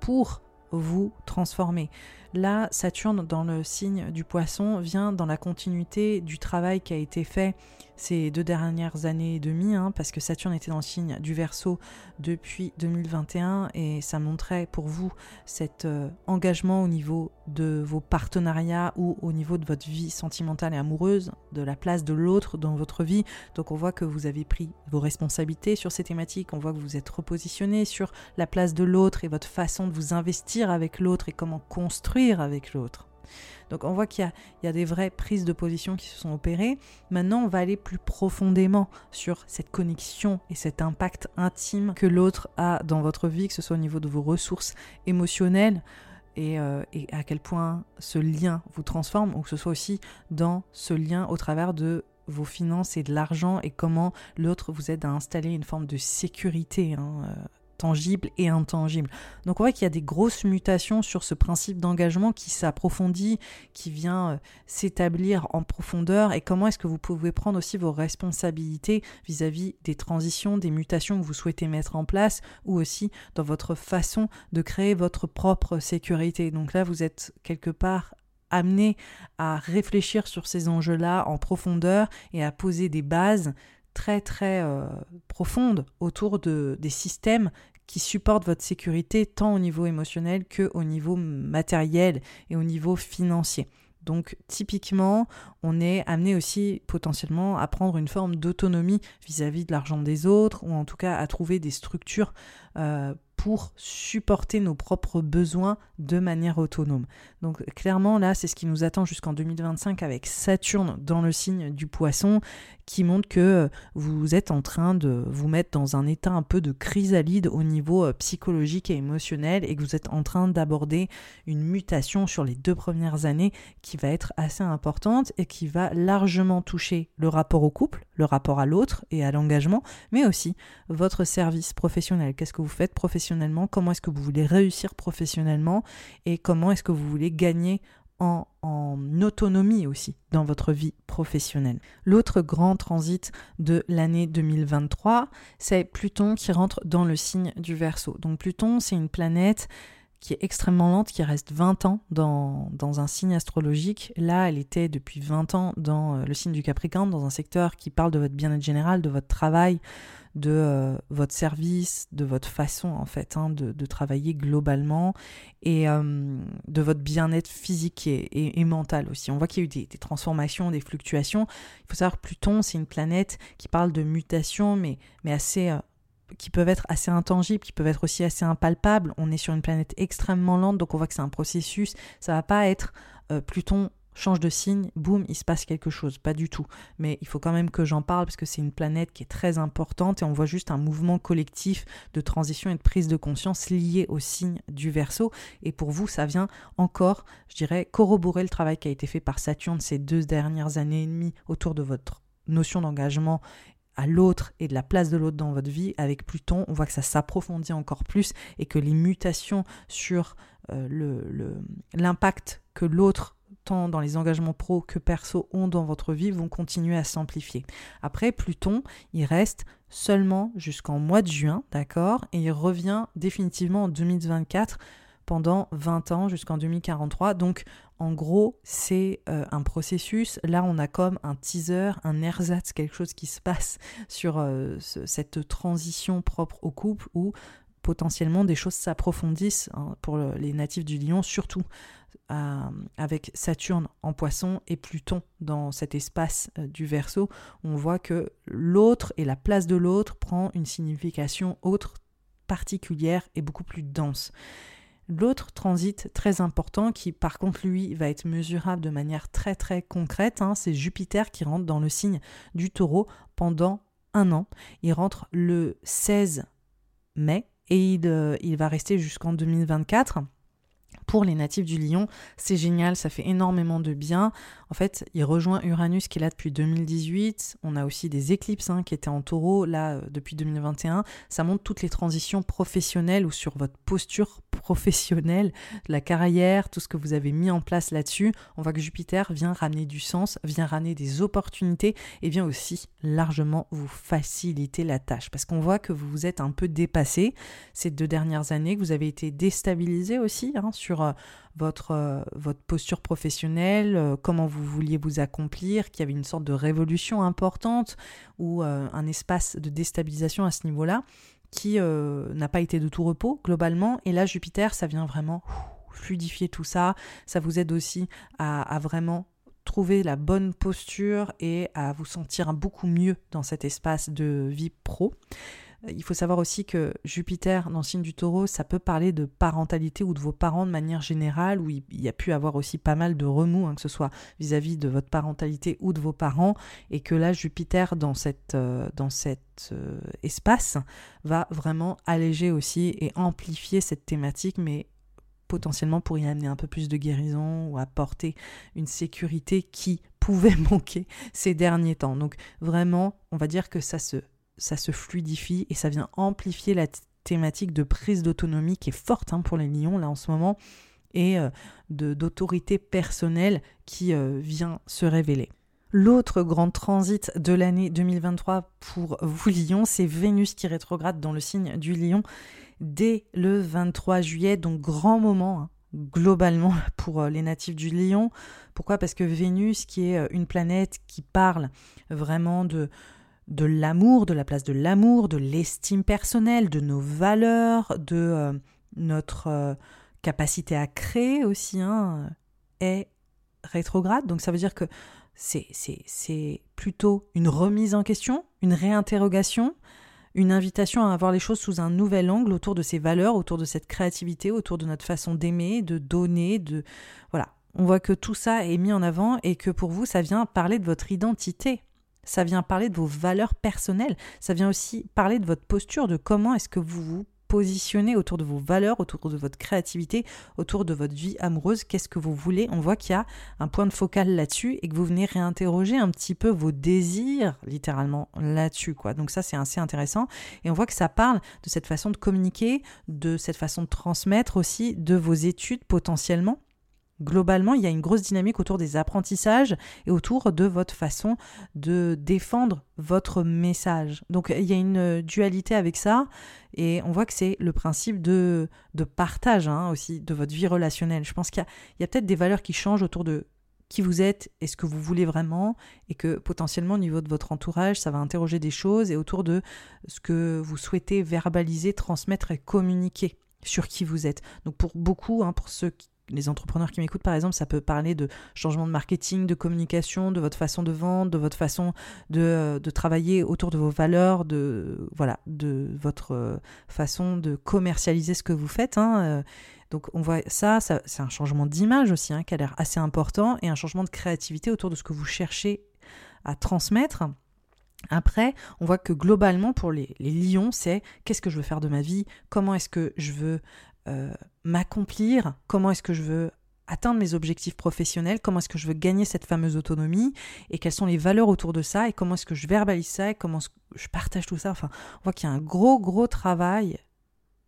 pour vous transformer. Là, Saturne dans le signe du poisson vient dans la continuité du travail qui a été fait ces deux dernières années et demie, hein, parce que Saturne était dans le signe du Verseau depuis 2021 et ça montrait pour vous cet euh, engagement au niveau de vos partenariats ou au niveau de votre vie sentimentale et amoureuse, de la place de l'autre dans votre vie. Donc on voit que vous avez pris vos responsabilités sur ces thématiques, on voit que vous êtes repositionné sur la place de l'autre et votre façon de vous investir avec l'autre et comment construire avec l'autre. Donc on voit qu'il y, a des vraies prises de position qui se sont opérées. Maintenant, on va aller plus profondément sur cette connexion et cet impact intime que l'autre a dans votre vie, que ce soit au niveau de vos ressources émotionnelles. Et, euh, à quel point ce lien vous transforme, ou que ce soit aussi dans ce lien au travers de vos finances et de l'argent, et comment l'autre vous aide à installer une forme de sécurité hein, euh, tangible et intangible. Donc on voit qu'il y a des grosses mutations sur ce principe d'engagement qui s'approfondit, qui vient euh, s'établir en profondeur et comment est-ce que vous pouvez prendre aussi vos responsabilités vis-à-vis des transitions, des mutations que vous souhaitez mettre en place ou aussi dans votre façon de créer votre propre sécurité? Donc là, vous êtes quelque part amené à réfléchir sur ces enjeux-là en profondeur et à poser des bases très très euh, profonde autour de, des systèmes qui supportent votre sécurité tant au niveau émotionnel que au niveau matériel et au niveau financier. Donc typiquement, on est amené aussi potentiellement à prendre une forme d'autonomie vis-à-vis de l'argent des autres, ou en tout cas à trouver des structures euh, pour supporter nos propres besoins de manière autonome. Donc clairement là, c'est ce qui nous attend jusqu'en 2025 avec Saturne dans le signe du poisson qui montre que vous êtes en train de vous mettre dans un état un peu de chrysalide au niveau euh, psychologique et émotionnel et que vous êtes en train d'aborder une mutation sur les deux premières années qui va être assez importante et qui va largement toucher le rapport au couple, le rapport à l'autre et à l'engagement, mais aussi votre service professionnel. Qu'est-ce que vous faites professionnellement? Comment est-ce que vous voulez réussir professionnellement Et comment est-ce que vous voulez gagner en, autonomie aussi dans votre vie professionnelle. L'autre grand transit de l'année 2023, c'est Pluton qui rentre dans le signe du Verseau. Donc Pluton, c'est une planète qui est extrêmement lente, qui reste 20 ans dans, un signe astrologique. Là, elle était depuis 20 ans dans euh, le signe du Capricorne, dans un secteur qui parle de votre bien-être général, de votre travail, de euh, votre service, de votre façon en fait hein, de, travailler globalement et euh, de votre bien-être physique et, mental aussi. On voit qu'il y a eu des, transformations, des fluctuations. Il faut savoir que Pluton, c'est une planète qui parle de mutation, mais, mais assez... Euh, qui peuvent être assez intangibles, qui peuvent être aussi assez impalpables. On est sur une planète extrêmement lente, donc on voit que c'est un processus. Ça va pas être Pluton change de signe, boum, il se passe quelque chose. Pas du tout. Mais il faut quand même que j'en parle parce que c'est une planète qui est très importante et on voit juste un mouvement collectif de transition et de prise de conscience lié au signe du verso. Et pour vous, ça vient encore, je dirais, corroborer le travail qui a été fait par Saturne ces deux dernières années et demie autour de votre notion d'engagement à l'autre et de la place de l'autre dans votre vie, avec Pluton, on voit que ça s'approfondit encore plus et que les mutations sur euh, l'impact que l'autre tant dans les engagements pro que perso ont dans votre vie vont continuer à s'amplifier. Après, Pluton, il reste seulement jusqu'en mois de juin, d'accord Et il revient définitivement en 2024 pendant 20 ans jusqu'en 2043. Donc en gros, c'est euh, un processus. Là, on a comme un teaser, un ersatz, quelque chose qui se passe sur euh, cette transition propre au couple où potentiellement des choses s'approfondissent hein, pour les natifs du lion, surtout avec Saturne en poisson et Pluton dans cet espace euh, du Verseau, on voit que l'autre et la place de l'autre prend une signification autre, particulière et beaucoup plus dense. L'autre transit très important qui par contre lui va être mesurable de manière très très concrète, hein, c'est Jupiter qui rentre dans le signe du taureau pendant un an. Il rentre le 16 mai et il, euh, il va rester jusqu'en 2024 pour les natifs du Lion. C'est génial, ça fait énormément de bien. En fait, il rejoint Uranus qui est là depuis 2018. On a aussi des éclipses hein, qui étaient en taureau là euh, depuis 2021. Ça montre toutes les transitions professionnelles ou sur votre posture professionnel, la carrière, tout ce que vous avez mis en place là-dessus, on voit que Jupiter vient ramener du sens, vient ramener des opportunités et vient aussi largement vous faciliter la tâche. Parce qu'on voit que vous vous êtes un peu dépassé ces deux dernières années, que vous avez été déstabilisé aussi hein, sur euh, votre, euh, votre posture professionnelle, euh, comment vous vouliez vous accomplir, qu'il y avait une sorte de révolution importante ou un espace de déstabilisation à ce niveau-là qui n'a pas été de tout repos globalement. Et là, Jupiter, ça vient vraiment fluidifier tout ça. Ça vous aide aussi à vraiment trouver la bonne posture et à vous sentir beaucoup mieux dans cet espace de vie pro. Il faut savoir aussi que Jupiter dans le signe du taureau, ça peut parler de parentalité ou de vos parents de manière générale, où il y a pu avoir aussi pas mal de remous, hein, que ce soit vis-à-vis de votre parentalité ou de vos parents, et que là, Jupiter dans, cette, euh, cet euh, espace va vraiment alléger aussi et amplifier cette thématique, mais potentiellement pour y amener un peu plus de guérison ou apporter une sécurité qui pouvait [LAUGHS] manquer ces derniers temps. Donc vraiment, on va dire que ça se ça se fluidifie et ça vient amplifier la thématique de prise d'autonomie qui est forte hein, pour les lions là en ce moment et euh, d'autorité personnelle qui euh, vient se révéler. L'autre grand transit de l'année 2023 pour vous lions, c'est Vénus qui rétrograde dans le signe du lion dès le 23 juillet, donc grand moment hein, globalement [LAUGHS] pour euh, les natifs du lion. Pourquoi? Parce que Vénus, qui est une planète qui parle vraiment de, de l'amour, de la place de l'amour, de l'estime personnelle, de nos valeurs, de euh, notre euh, capacité à créer aussi, hein, est rétrograde. Donc ça veut dire que c'est plutôt une remise en question, une réinterrogation, une invitation à voir les choses sous un nouvel angle autour de ces valeurs, autour de cette créativité, autour de notre façon d'aimer, de donner, de voilà. On voit que tout ça est mis en avant et que pour vous, ça vient parler de votre identité ça vient parler de vos valeurs personnelles, ça vient aussi parler de votre posture, de comment est-ce que vous vous positionnez autour de vos valeurs, autour de votre créativité, autour de votre vie amoureuse, qu'est-ce que vous voulez? On voit qu'il y a un point de focal là-dessus et que vous venez réinterroger un petit peu vos désirs, littéralement, là-dessus. quoi. Donc ça, c'est assez intéressant. Et on voit que ça parle de cette façon de communiquer, de cette façon de transmettre aussi, de vos études potentiellement Globalement, il y a une grosse dynamique autour des apprentissages et autour de votre façon de défendre votre message. Donc il y a une dualité avec ça et on voit que c'est le principe de, de partage hein, aussi de votre vie relationnelle. Je pense qu'il y a, peut-être des valeurs qui changent autour de qui vous êtes et ce que vous voulez vraiment et que potentiellement au niveau de votre entourage, ça va interroger des choses et autour de ce que vous souhaitez verbaliser, transmettre et communiquer sur qui vous êtes. Donc pour beaucoup, hein, pour ceux qui les entrepreneurs qui m'écoutent, par exemple, ça peut parler de changement de marketing, de communication, de votre façon de vendre, de votre façon de, euh, travailler autour de vos valeurs, de, voilà, de votre euh, façon de commercialiser ce que vous faites. Hein, euh. Donc on voit ça, c'est un changement d'image aussi hein, qui a l'air assez important et un changement de créativité autour de ce que vous cherchez à transmettre. Après, on voit que globalement, pour les, les lions, c'est qu'est-ce que je veux faire de ma vie, comment est-ce que je veux m'accomplir, comment est-ce que je veux atteindre mes objectifs professionnels, comment est-ce que je veux gagner cette fameuse autonomie et quelles sont les valeurs autour de ça et comment est-ce que je verbalise ça et comment je partage tout ça. Enfin, on voit qu'il y a un gros, gros travail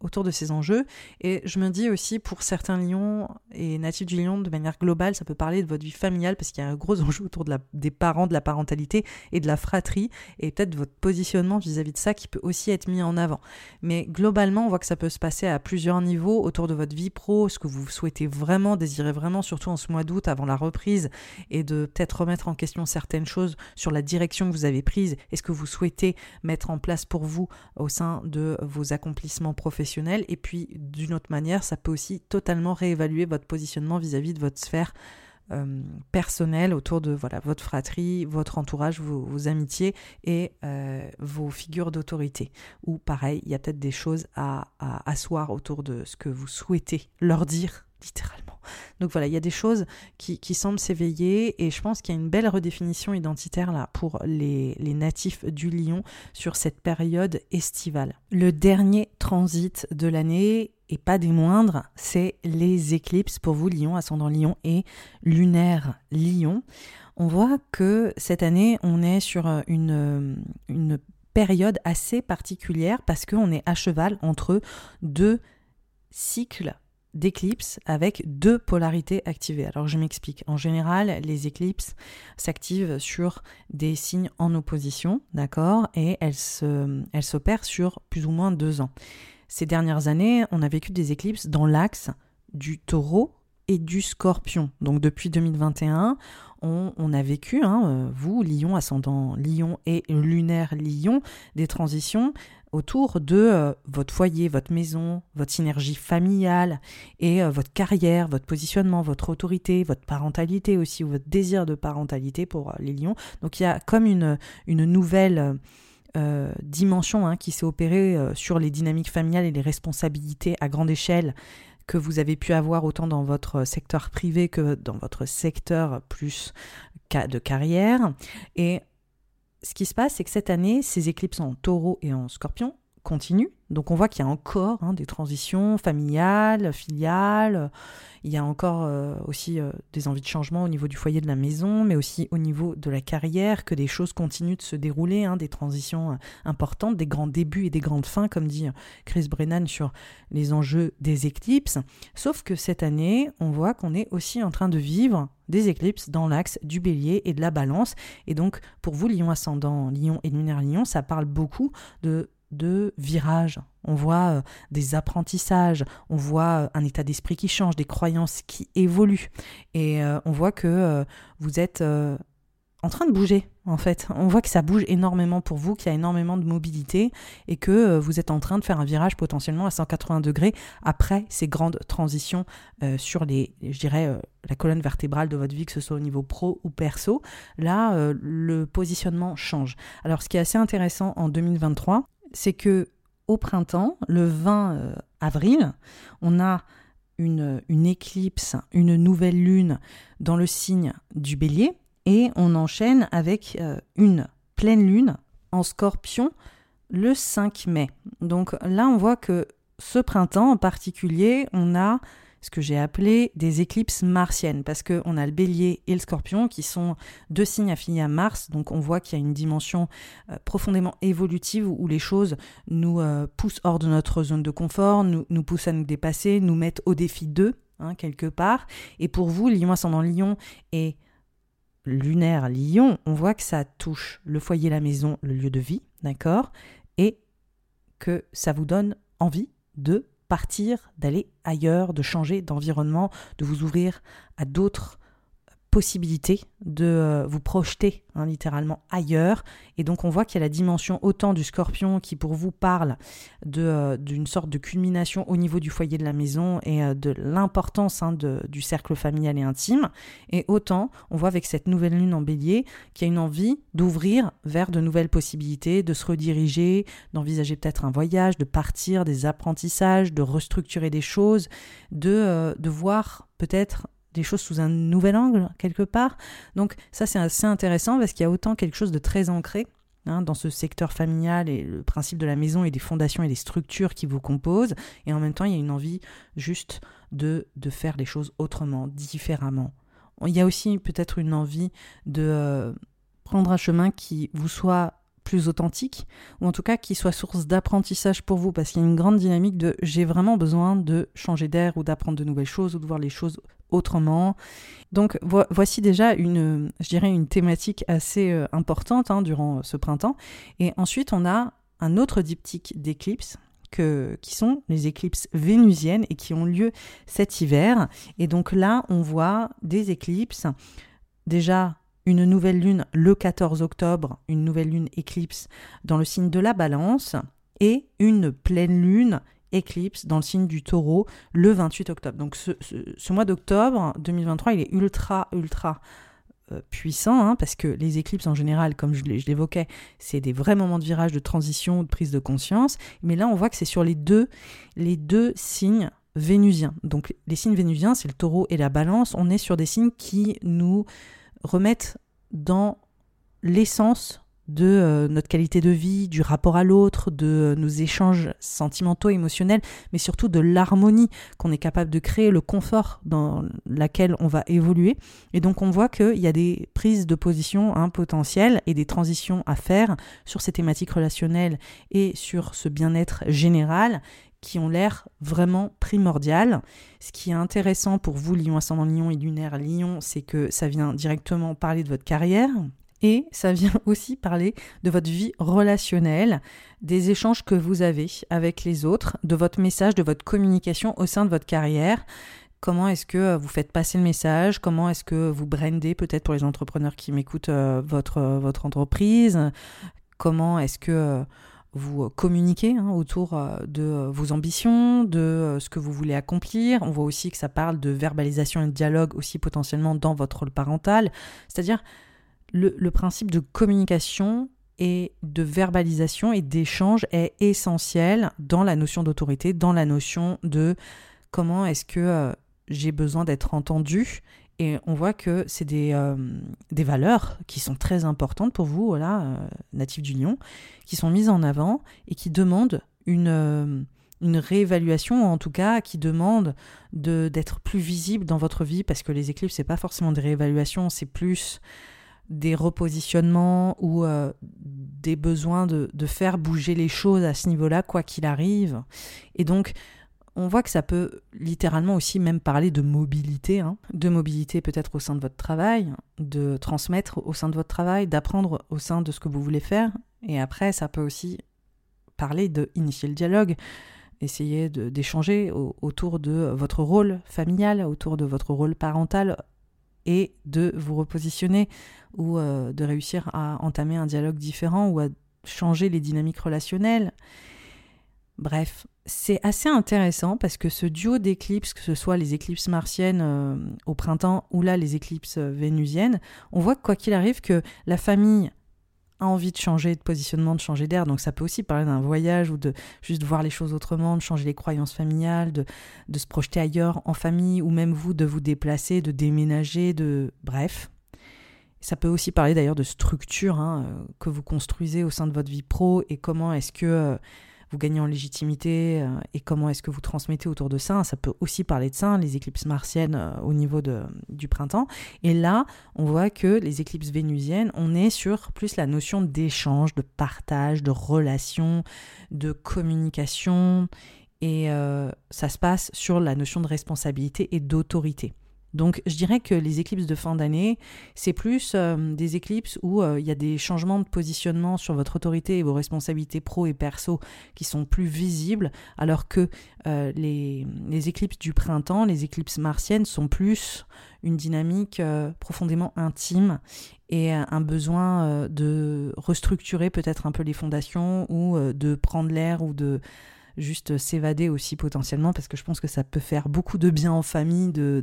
autour de ces enjeux. Et je me dis aussi, pour certains lions et natifs du lion, de manière globale, ça peut parler de votre vie familiale, parce qu'il y a un gros [LAUGHS] enjeu autour de la, des parents, de la parentalité et de la fratrie, et peut-être votre positionnement vis-à-vis de ça qui peut aussi être mis en avant. Mais globalement, on voit que ça peut se passer à plusieurs niveaux autour de votre vie pro, ce que vous souhaitez vraiment, désirez vraiment, surtout en ce mois d'août, avant la reprise, et de peut-être remettre en question certaines choses sur la direction que vous avez prise, et ce que vous souhaitez mettre en place pour vous au sein de vos accomplissements professionnels et puis d'une autre manière, ça peut aussi totalement réévaluer votre positionnement vis-à-vis de votre sphère euh, personnelle autour de voilà votre fratrie, votre entourage, vos, amitiés et euh, vos figures d'autorité. Ou pareil, il y a peut-être des choses à, à asseoir autour de ce que vous souhaitez leur dire littéralement. Donc voilà, il y a des choses qui, semblent s'éveiller et je pense qu'il y a une belle redéfinition identitaire là pour les, les, natifs du lion sur cette période estivale. Le dernier transit de l'année, et pas des moindres, c'est les éclipses pour vous, lion, ascendant lion et lunaire lion. On voit que cette année, on est sur une, une période assez particulière parce qu'on est à cheval entre deux cycles d'éclipses avec deux polarités activées. Alors je m'explique. En général, les éclipses s'activent sur des signes en opposition, d'accord Et elles s'opèrent sur plus ou moins deux ans. Ces dernières années, on a vécu des éclipses dans l'axe du taureau et du scorpion. Donc depuis 2021, on, a vécu, hein, euh, vous, Lion, ascendant Lion et lunaire Lion, des transitions autour de euh, votre foyer, votre maison, votre synergie familiale et euh, votre carrière, votre positionnement, votre autorité, votre parentalité aussi, ou votre désir de parentalité pour les lions. Donc il y a comme une, une nouvelle dimension hein, qui s'est opérée sur les dynamiques familiales et les responsabilités à grande échelle que vous avez pu avoir autant dans votre secteur privé que dans votre secteur plus de carrière. Et ce qui se passe, c'est que cette année, ces éclipses en taureau et en scorpion continuent. Donc on voit qu'il y a encore hein, des transitions familiales, filiales, il y a encore euh, aussi euh, des envies de changement au niveau du foyer de la maison, mais aussi au niveau de la carrière, que des choses continuent de se dérouler, hein, des transitions euh, importantes, des grands débuts et des grandes fins, comme dit Chris Brennan sur les enjeux des éclipses. Sauf que cette année, on voit qu'on est aussi en train de vivre des éclipses dans l'axe du bélier et de la balance. Et donc, pour vous, Lion ascendant, Lion et lunaire Lion, ça parle beaucoup de de virages. On voit euh, des apprentissages, on voit euh, un état d'esprit qui change, des croyances qui évoluent. Et euh, on voit que vous êtes en train de bouger, en fait. On voit que ça bouge énormément pour vous, qu'il y a énormément de mobilité et que vous êtes en train de faire un virage potentiellement à 180 degrés après ces grandes transitions sur les, je dirais, la colonne vertébrale de votre vie, que ce soit au niveau pro ou perso. Là, le positionnement change. Alors, ce qui est assez intéressant en 2023, c'est que au printemps, le 20 euh, avril, on a une, éclipse, une nouvelle lune dans le signe du bélier, et on enchaîne avec euh, une pleine lune en scorpion le 5 mai. Donc là, on voit que ce printemps en particulier, on a ce que j'ai appelé des éclipses martiennes, parce qu'on a le bélier et le scorpion qui sont deux signes affiliés à Mars, donc on voit qu'il y a une dimension euh, profondément évolutive où les choses nous euh, poussent hors de notre zone de confort, nous, poussent à nous dépasser, nous mettent au défi d'eux, hein, quelque part. Et pour vous, Lion ascendant Lion et lunaire Lion, on voit que ça touche le foyer, la maison, le lieu de vie, d'accord Et que ça vous donne envie de partir, d'aller ailleurs, de changer d'environnement, de vous ouvrir à d'autres possibilité de euh, vous projeter hein, littéralement ailleurs. Et donc on voit qu'il y a la dimension autant du scorpion qui pour vous parle euh, d'une sorte de culmination au niveau du foyer de la maison et euh, de l'importance hein, du cercle familial et intime. Et autant on voit avec cette nouvelle lune en bélier qu'il y a une envie d'ouvrir vers de nouvelles possibilités, de se rediriger, d'envisager peut-être un voyage, de partir, des apprentissages, de restructurer des choses, de, de voir peut-être des choses sous un nouvel angle quelque part. Donc ça c'est assez intéressant parce qu'il y a autant quelque chose de très ancré hein, dans ce secteur familial et le principe de la maison et des fondations et des structures qui vous composent. Et en même temps il y a une envie juste de, de faire les choses autrement, différemment. Il y a aussi peut-être une envie de euh, prendre un chemin qui vous soit plus authentique, ou en tout cas qui soit source d'apprentissage pour vous, parce qu'il y a une grande dynamique de j'ai vraiment besoin de changer d'air ou d'apprendre de nouvelles choses ou de voir les choses autrement. Donc voici déjà une, je dirais, une thématique assez euh, importante hein, durant ce printemps. Et ensuite, on a un autre diptyque d'éclipses que, qui sont les éclipses vénusiennes et qui ont lieu cet hiver. Et donc là, on voit des éclipses déjà une nouvelle lune le 14 octobre, une nouvelle lune éclipse dans le signe de la balance, et une pleine lune éclipse dans le signe du taureau le 28 octobre. Donc ce, mois d'octobre 2023, il est ultra, ultra euh, puissant, hein, parce que les éclipses en général, comme je l'évoquais, c'est des vrais moments de virage, de transition, de prise de conscience. Mais là, on voit que c'est sur les deux, les deux signes vénusiens. Donc les signes vénusiens, c'est le taureau et la balance. On est sur des signes qui nous remettre dans l'essence de euh, notre qualité de vie, du rapport à l'autre, de nos échanges sentimentaux, émotionnels, mais surtout de l'harmonie qu'on est capable de créer, le confort dans lequel on va évoluer. Et donc on voit qu'il y a des prises de position hein, potentielles et des transitions à faire sur ces thématiques relationnelles et sur ce bien-être général qui ont l'air vraiment primordiales. Ce qui est intéressant pour vous, Lion ascendant Lion et lunaire Lion, c'est que ça vient directement parler de votre carrière, et ça vient [LAUGHS] aussi parler de votre vie relationnelle, des échanges que vous avez avec les autres, de votre message, de votre communication au sein de votre carrière. Comment est-ce que euh, vous faites passer le message? Comment est-ce que vous brandez peut-être pour les entrepreneurs qui m'écoutent euh, votre, euh, votre entreprise? Comment est-ce que vous communiquez hein, autour de vos ambitions, de ce que vous voulez accomplir. On voit aussi que ça parle de verbalisation et de dialogue aussi potentiellement dans votre rôle parental. C'est-à-dire le, principe de communication et de verbalisation et d'échange est essentiel dans la notion d'autorité, dans la notion de comment est-ce que euh, j'ai besoin d'être entendu. Et on voit que c'est des, euh, des, valeurs qui sont très importantes pour vous, voilà, euh, natifs du lion, qui sont mises en avant et qui demandent une, une réévaluation, en tout cas qui demandent d'être plus visible dans votre vie, parce que les éclipses, c'est pas forcément des réévaluations, c'est plus des repositionnements ou euh, des besoins de, faire bouger les choses à ce niveau-là, quoi qu'il arrive. Et donc, on voit que ça peut littéralement aussi même parler de mobilité, hein. de mobilité peut-être au sein de votre travail, de transmettre au sein de votre travail, d'apprendre au sein de ce que vous voulez faire. Et après, ça peut aussi parler de initier le dialogue, essayer d'échanger autour de votre rôle familial, autour de votre rôle parental, et de vous repositionner ou euh, de réussir à entamer un dialogue différent ou à changer les dynamiques relationnelles. Bref, c'est assez intéressant parce que ce duo d'éclipses, que ce soit les éclipses martiennes euh, au printemps ou là les éclipses euh, vénusiennes, on voit que quoi qu'il arrive que la famille a envie de changer de positionnement, de changer d'air. Donc ça peut aussi parler d'un voyage ou de juste voir les choses autrement, de changer les croyances familiales, de, se projeter ailleurs en famille ou même vous de vous déplacer, de déménager, de... Bref. Ça peut aussi parler d'ailleurs de structure hein, euh, que vous construisez au sein de votre vie pro et comment est-ce que vous gagnez en légitimité euh, et comment est-ce que vous transmettez autour de ça. Ça peut aussi parler de ça, les éclipses martiennes euh, au niveau du printemps. Et là, on voit que les éclipses vénusiennes, on est sur plus la notion d'échange, de partage, de relation, de communication. Et euh, ça se passe sur la notion de responsabilité et d'autorité. Donc je dirais que les éclipses de fin d'année, c'est plus euh, des éclipses où euh, il y a des changements de positionnement sur votre autorité et vos responsabilités pro et perso qui sont plus visibles, alors que euh, les, les, éclipses du printemps, les éclipses martiennes sont plus une dynamique profondément intime et un besoin de restructurer peut-être un peu les fondations ou de prendre l'air ou de juste s'évader aussi potentiellement, parce que je pense que ça peut faire beaucoup de bien en famille de,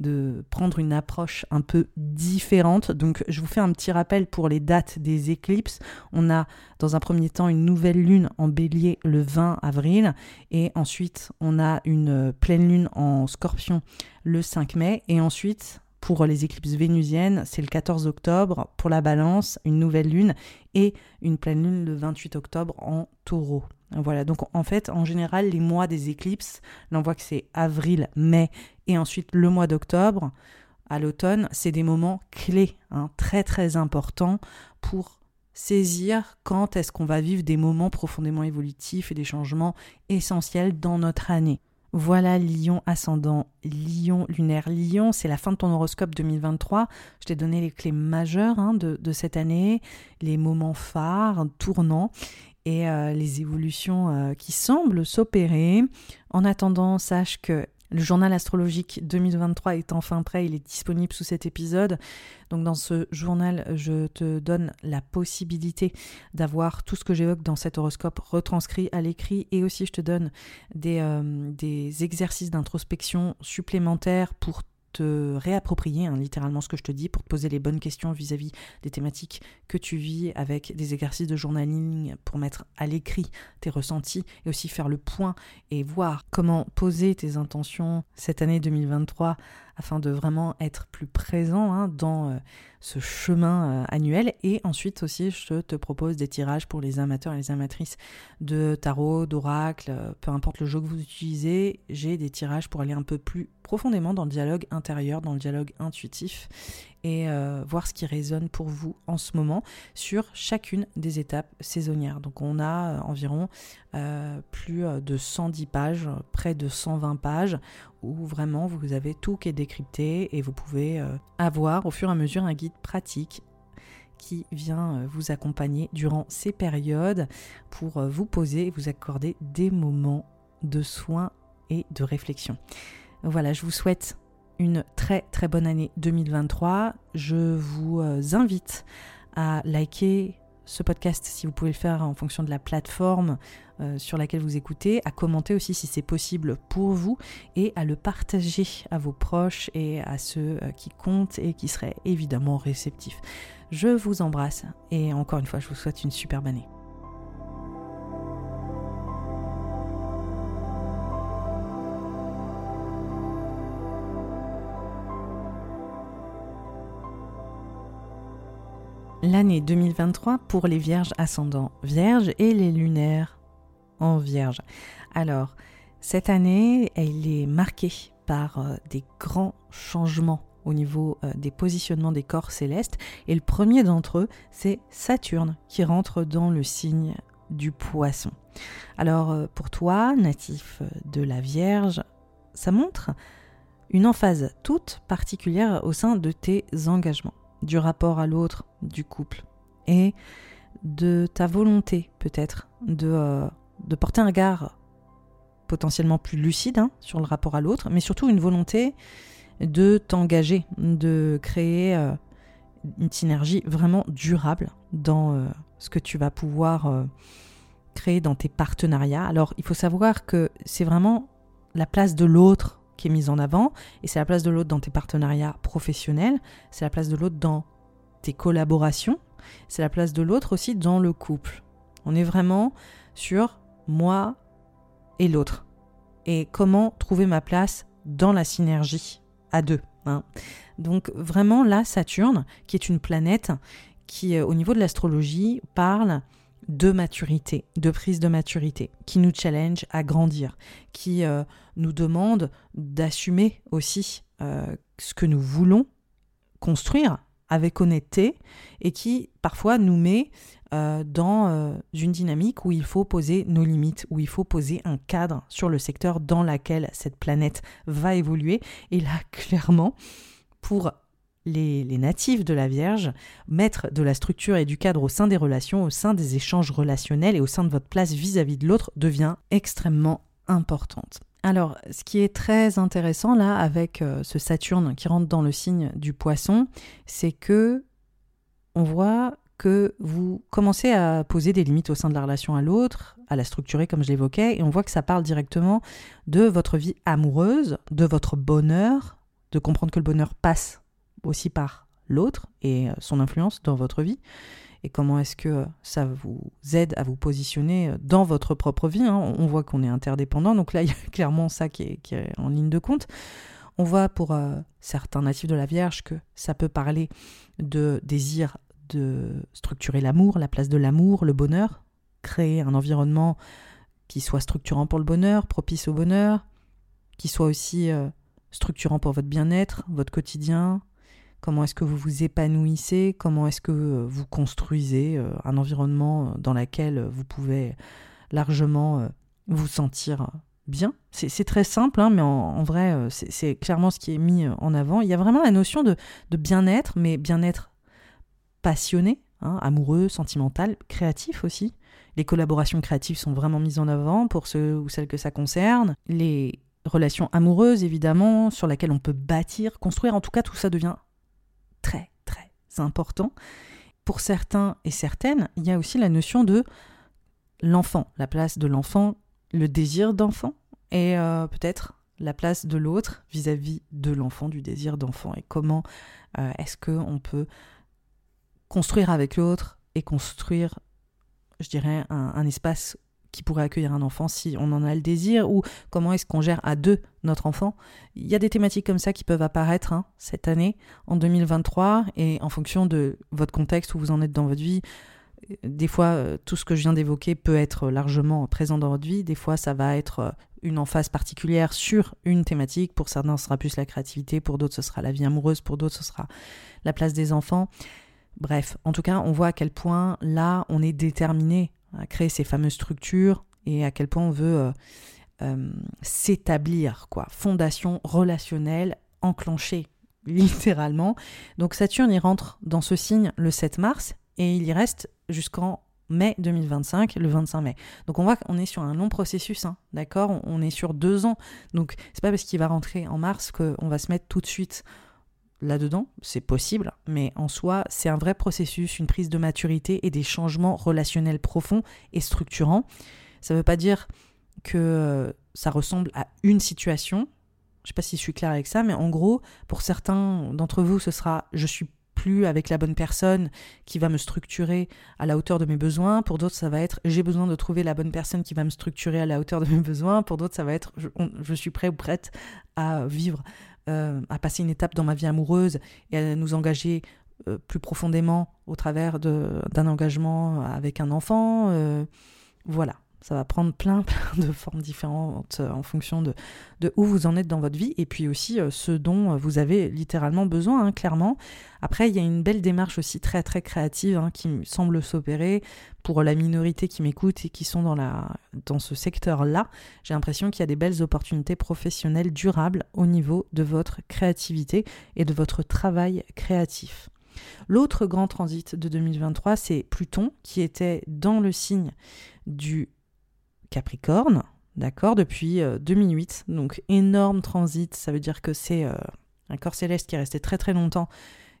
de, prendre une approche un peu différente. Donc je vous fais un petit rappel pour les dates des éclipses. On a dans un premier temps une nouvelle lune en bélier le 20 avril, et ensuite on a une pleine lune en scorpion le 5 mai, et ensuite pour les éclipses vénusiennes, c'est le 14 octobre. Pour la balance, une nouvelle lune et une pleine lune le 28 octobre en taureau. Voilà, donc en fait, en général, les mois des éclipses, là on voit que c'est avril, mai et ensuite le mois d'octobre, à l'automne, c'est des moments clés, hein, très très importants pour saisir quand est-ce qu'on va vivre des moments profondément évolutifs et des changements essentiels dans notre année. Voilà Lion ascendant, Lion lunaire. Lion, c'est la fin de ton horoscope 2023. Je t'ai donné les clés majeures hein, de, de, cette année, les moments phares, tournants et euh, les évolutions euh, qui semblent s'opérer. En attendant, sache que le journal astrologique 2023 est enfin prêt, il est disponible sous cet épisode. Donc dans ce journal, je te donne la possibilité d'avoir tout ce que j'évoque dans cet horoscope retranscrit à l'écrit et aussi je te donne des, euh, des exercices d'introspection supplémentaires pour te réapproprier hein, littéralement ce que je te dis pour te poser les bonnes questions vis-à-vis des thématiques que tu vis avec des exercices de journaling pour mettre à l'écrit tes ressentis et aussi faire le point et voir comment poser tes intentions cette année 2023 afin de vraiment être plus présent hein, dans euh, ce chemin euh, annuel. Et ensuite aussi, je te propose des tirages pour les amateurs et les amatrices de tarot, d'oracle, euh, peu importe le jeu que vous utilisez, j'ai des tirages pour aller un peu plus profondément dans le dialogue intérieur, dans le dialogue intuitif et euh, voir ce qui résonne pour vous en ce moment sur chacune des étapes saisonnières. Donc on a euh, environ euh, plus de 110 pages, près de 120 pages, où vraiment vous avez tout qui est décrypté et vous pouvez avoir au fur et à mesure un guide pratique qui vient vous accompagner durant ces périodes pour vous poser et vous accorder des moments de soins et de réflexion. Voilà, je vous souhaite une très très bonne année 2023. Je vous euh, invite à liker ce podcast si vous pouvez le faire en fonction de la plateforme euh, sur laquelle vous écoutez, à commenter aussi si c'est possible pour vous et à le partager à vos proches et à ceux euh, qui comptent et qui seraient évidemment réceptifs. Je vous embrasse et encore une fois je vous souhaite une superbe année. L'année 2023 pour les vierges ascendants vierges et les lunaires en vierge. Alors, cette année, elle est marquée par euh, des grands changements au niveau euh, des positionnements des corps célestes. Et le premier d'entre eux, c'est Saturne qui rentre dans le signe du poisson. Alors, euh, pour toi, natif de la Vierge, ça montre une emphase toute particulière au sein de tes engagements du rapport à l'autre, du couple, et de ta volonté peut-être de, euh, de porter un regard potentiellement plus lucide hein, sur le rapport à l'autre, mais surtout une volonté de t'engager, de créer euh, une synergie vraiment durable dans euh, ce que tu vas pouvoir créer dans tes partenariats. Alors il faut savoir que c'est vraiment la place de l'autre est mise en avant, et c'est la place de l'autre dans tes partenariats professionnels, c'est la place de l'autre dans tes collaborations, c'est la place de l'autre aussi dans le couple. On est vraiment sur moi et l'autre, et comment trouver ma place dans la synergie à deux. Hein. Donc vraiment là, Saturne, qui est une planète qui, euh, au niveau de l'astrologie, parle de maturité, de prise de maturité, qui nous challenge à grandir, qui euh, nous demande d'assumer aussi euh, ce que nous voulons construire avec honnêteté et qui parfois nous met euh, dans une dynamique où il faut poser nos limites, où il faut poser un cadre sur le secteur dans lequel cette planète va évoluer. Et là, [LAUGHS] clairement, pour les, natifs de la Vierge, mettre de la structure et du cadre au sein des relations, au sein des échanges relationnels et au sein de votre place vis-à-vis de l'autre devient extrêmement importante. Alors, ce qui est très intéressant là avec euh, ce Saturne qui rentre dans le signe du poisson, c'est que on voit que vous commencez à poser des limites au sein de la relation à l'autre, à la structurer comme je l'évoquais, et on voit que ça parle directement de votre vie amoureuse, de votre bonheur, de comprendre que le bonheur passe aussi par l'autre et euh, son influence dans votre vie et comment est-ce que ça vous aide à vous positionner euh, dans votre propre vie. Hein? On voit qu'on est interdépendant, donc là, il y a [LAUGHS] clairement ça qui est, en ligne de compte. On voit pour euh, certains natifs de la Vierge que ça peut parler de désir de structurer l'amour, la place de l'amour, le bonheur, créer un environnement qui soit structurant pour le bonheur, propice au bonheur, qui soit aussi structurant pour votre bien-être, votre quotidien, comment est-ce que vous vous épanouissez, comment est-ce que euh, vous construisez euh, un environnement euh, dans lequel vous pouvez largement vous sentir bien? C'est très simple, hein, mais en, vrai, c'est clairement ce qui est mis en avant. Il y a vraiment la notion de, bien-être, mais bien-être passionné, hein, amoureux, sentimental, créatif aussi. Les collaborations créatives sont vraiment mises en avant pour ceux ou celles que ça concerne. Les relations amoureuses, évidemment, sur lesquelles on peut bâtir, construire, en tout cas, tout ça devient très très important. Pour certains et certaines, il y a aussi la notion de l'enfant, la place de l'enfant, le désir d'enfant et euh, peut-être la place de l'autre vis-à-vis de l'enfant, du désir d'enfant et comment euh, est-ce qu'on peut construire avec l'autre et construire, je dirais, un espace qui pourrait accueillir un enfant si on en a le désir, ou comment est-ce qu'on gère à deux notre enfant. Il y a des thématiques comme ça qui peuvent apparaître hein, cette année, en 2023, et en fonction de votre contexte où vous en êtes dans votre vie, des fois, euh, tout ce que je viens d'évoquer peut être largement présent dans votre vie. Des fois, ça va être euh, une emphase particulière sur une thématique. Pour certains, ce sera plus la créativité. Pour d'autres, ce sera la vie amoureuse. Pour d'autres, ce sera la place des enfants. Bref, en tout cas, on voit à quel point là, on est déterminé à créer ces fameuses structures et à quel point on veut euh, s'établir, quoi. Fondation relationnelle enclenchée, [LAUGHS] littéralement. Donc Saturne, il rentre dans ce signe le 7 mars et il y reste jusqu'en mai 2025, le 25 mai. Donc on voit qu'on est sur un long processus, hein, d'accord? On est sur deux ans. Donc c'est pas parce qu'il va rentrer en mars qu'on va se mettre tout de suite là-dedans, c'est possible, mais en soi, c'est un vrai processus, une prise de maturité et des changements relationnels profonds et structurants. Ça ne veut pas dire que ça ressemble à une situation. Je ne sais pas si je suis claire avec ça, mais en gros, pour certains d'entre vous, ce sera je suis plus avec la bonne personne qui va me structurer à la hauteur de mes besoins. Pour d'autres, ça va être j'ai besoin de trouver la bonne personne qui va me structurer à la hauteur de mes besoins. Pour d'autres, ça va être je, suis prêt ou prête à vivre, euh, à passer une étape dans ma vie amoureuse et à nous engager euh, plus profondément au travers d'un engagement avec un enfant. Euh, voilà. Ça va prendre plein, [LAUGHS] plein de formes différentes euh, en fonction de, de, où vous en êtes dans votre vie et puis aussi euh, ce dont vous avez littéralement besoin, hein, clairement. Après, il y a une belle démarche aussi très, très créative hein, qui semble s'opérer pour la minorité qui m'écoute et qui sont dans, la, dans ce secteur-là. J'ai l'impression qu'il y a des belles opportunités professionnelles durables au niveau de votre créativité et de votre travail créatif. L'autre grand transit de 2023, c'est Pluton qui était dans le signe du Capricorne, d'accord, depuis 2008. Euh, Donc énorme transit, ça veut dire que c'est euh, un corps céleste qui est resté très très longtemps.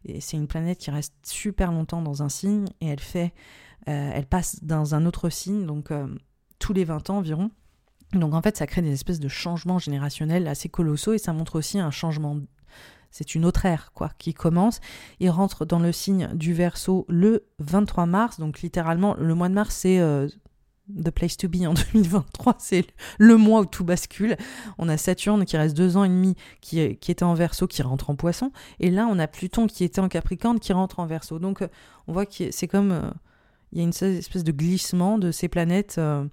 Et c'est une planète qui reste super longtemps dans un signe et elle fait, euh, elle passe dans un autre signe, donc tous les 20 ans environ. Donc en fait, ça crée des espèces de changements générationnels assez colossaux et ça montre aussi un changement. C'est une autre ère, quoi, qui commence. Il rentre dans le signe du Verseau le 23 mars, donc littéralement, le mois de mars, c'est The Place to Be en [LAUGHS] 2023, c'est le mois où tout bascule. On a Saturne qui reste deux ans et demi, qui, qui était en verso, qui rentre en poisson. Et là, on a Pluton qui était en Capricorne, qui rentre en verso. Donc, euh, on voit que c'est comme. Euh, il y a une espèce de glissement de ces planètes euh,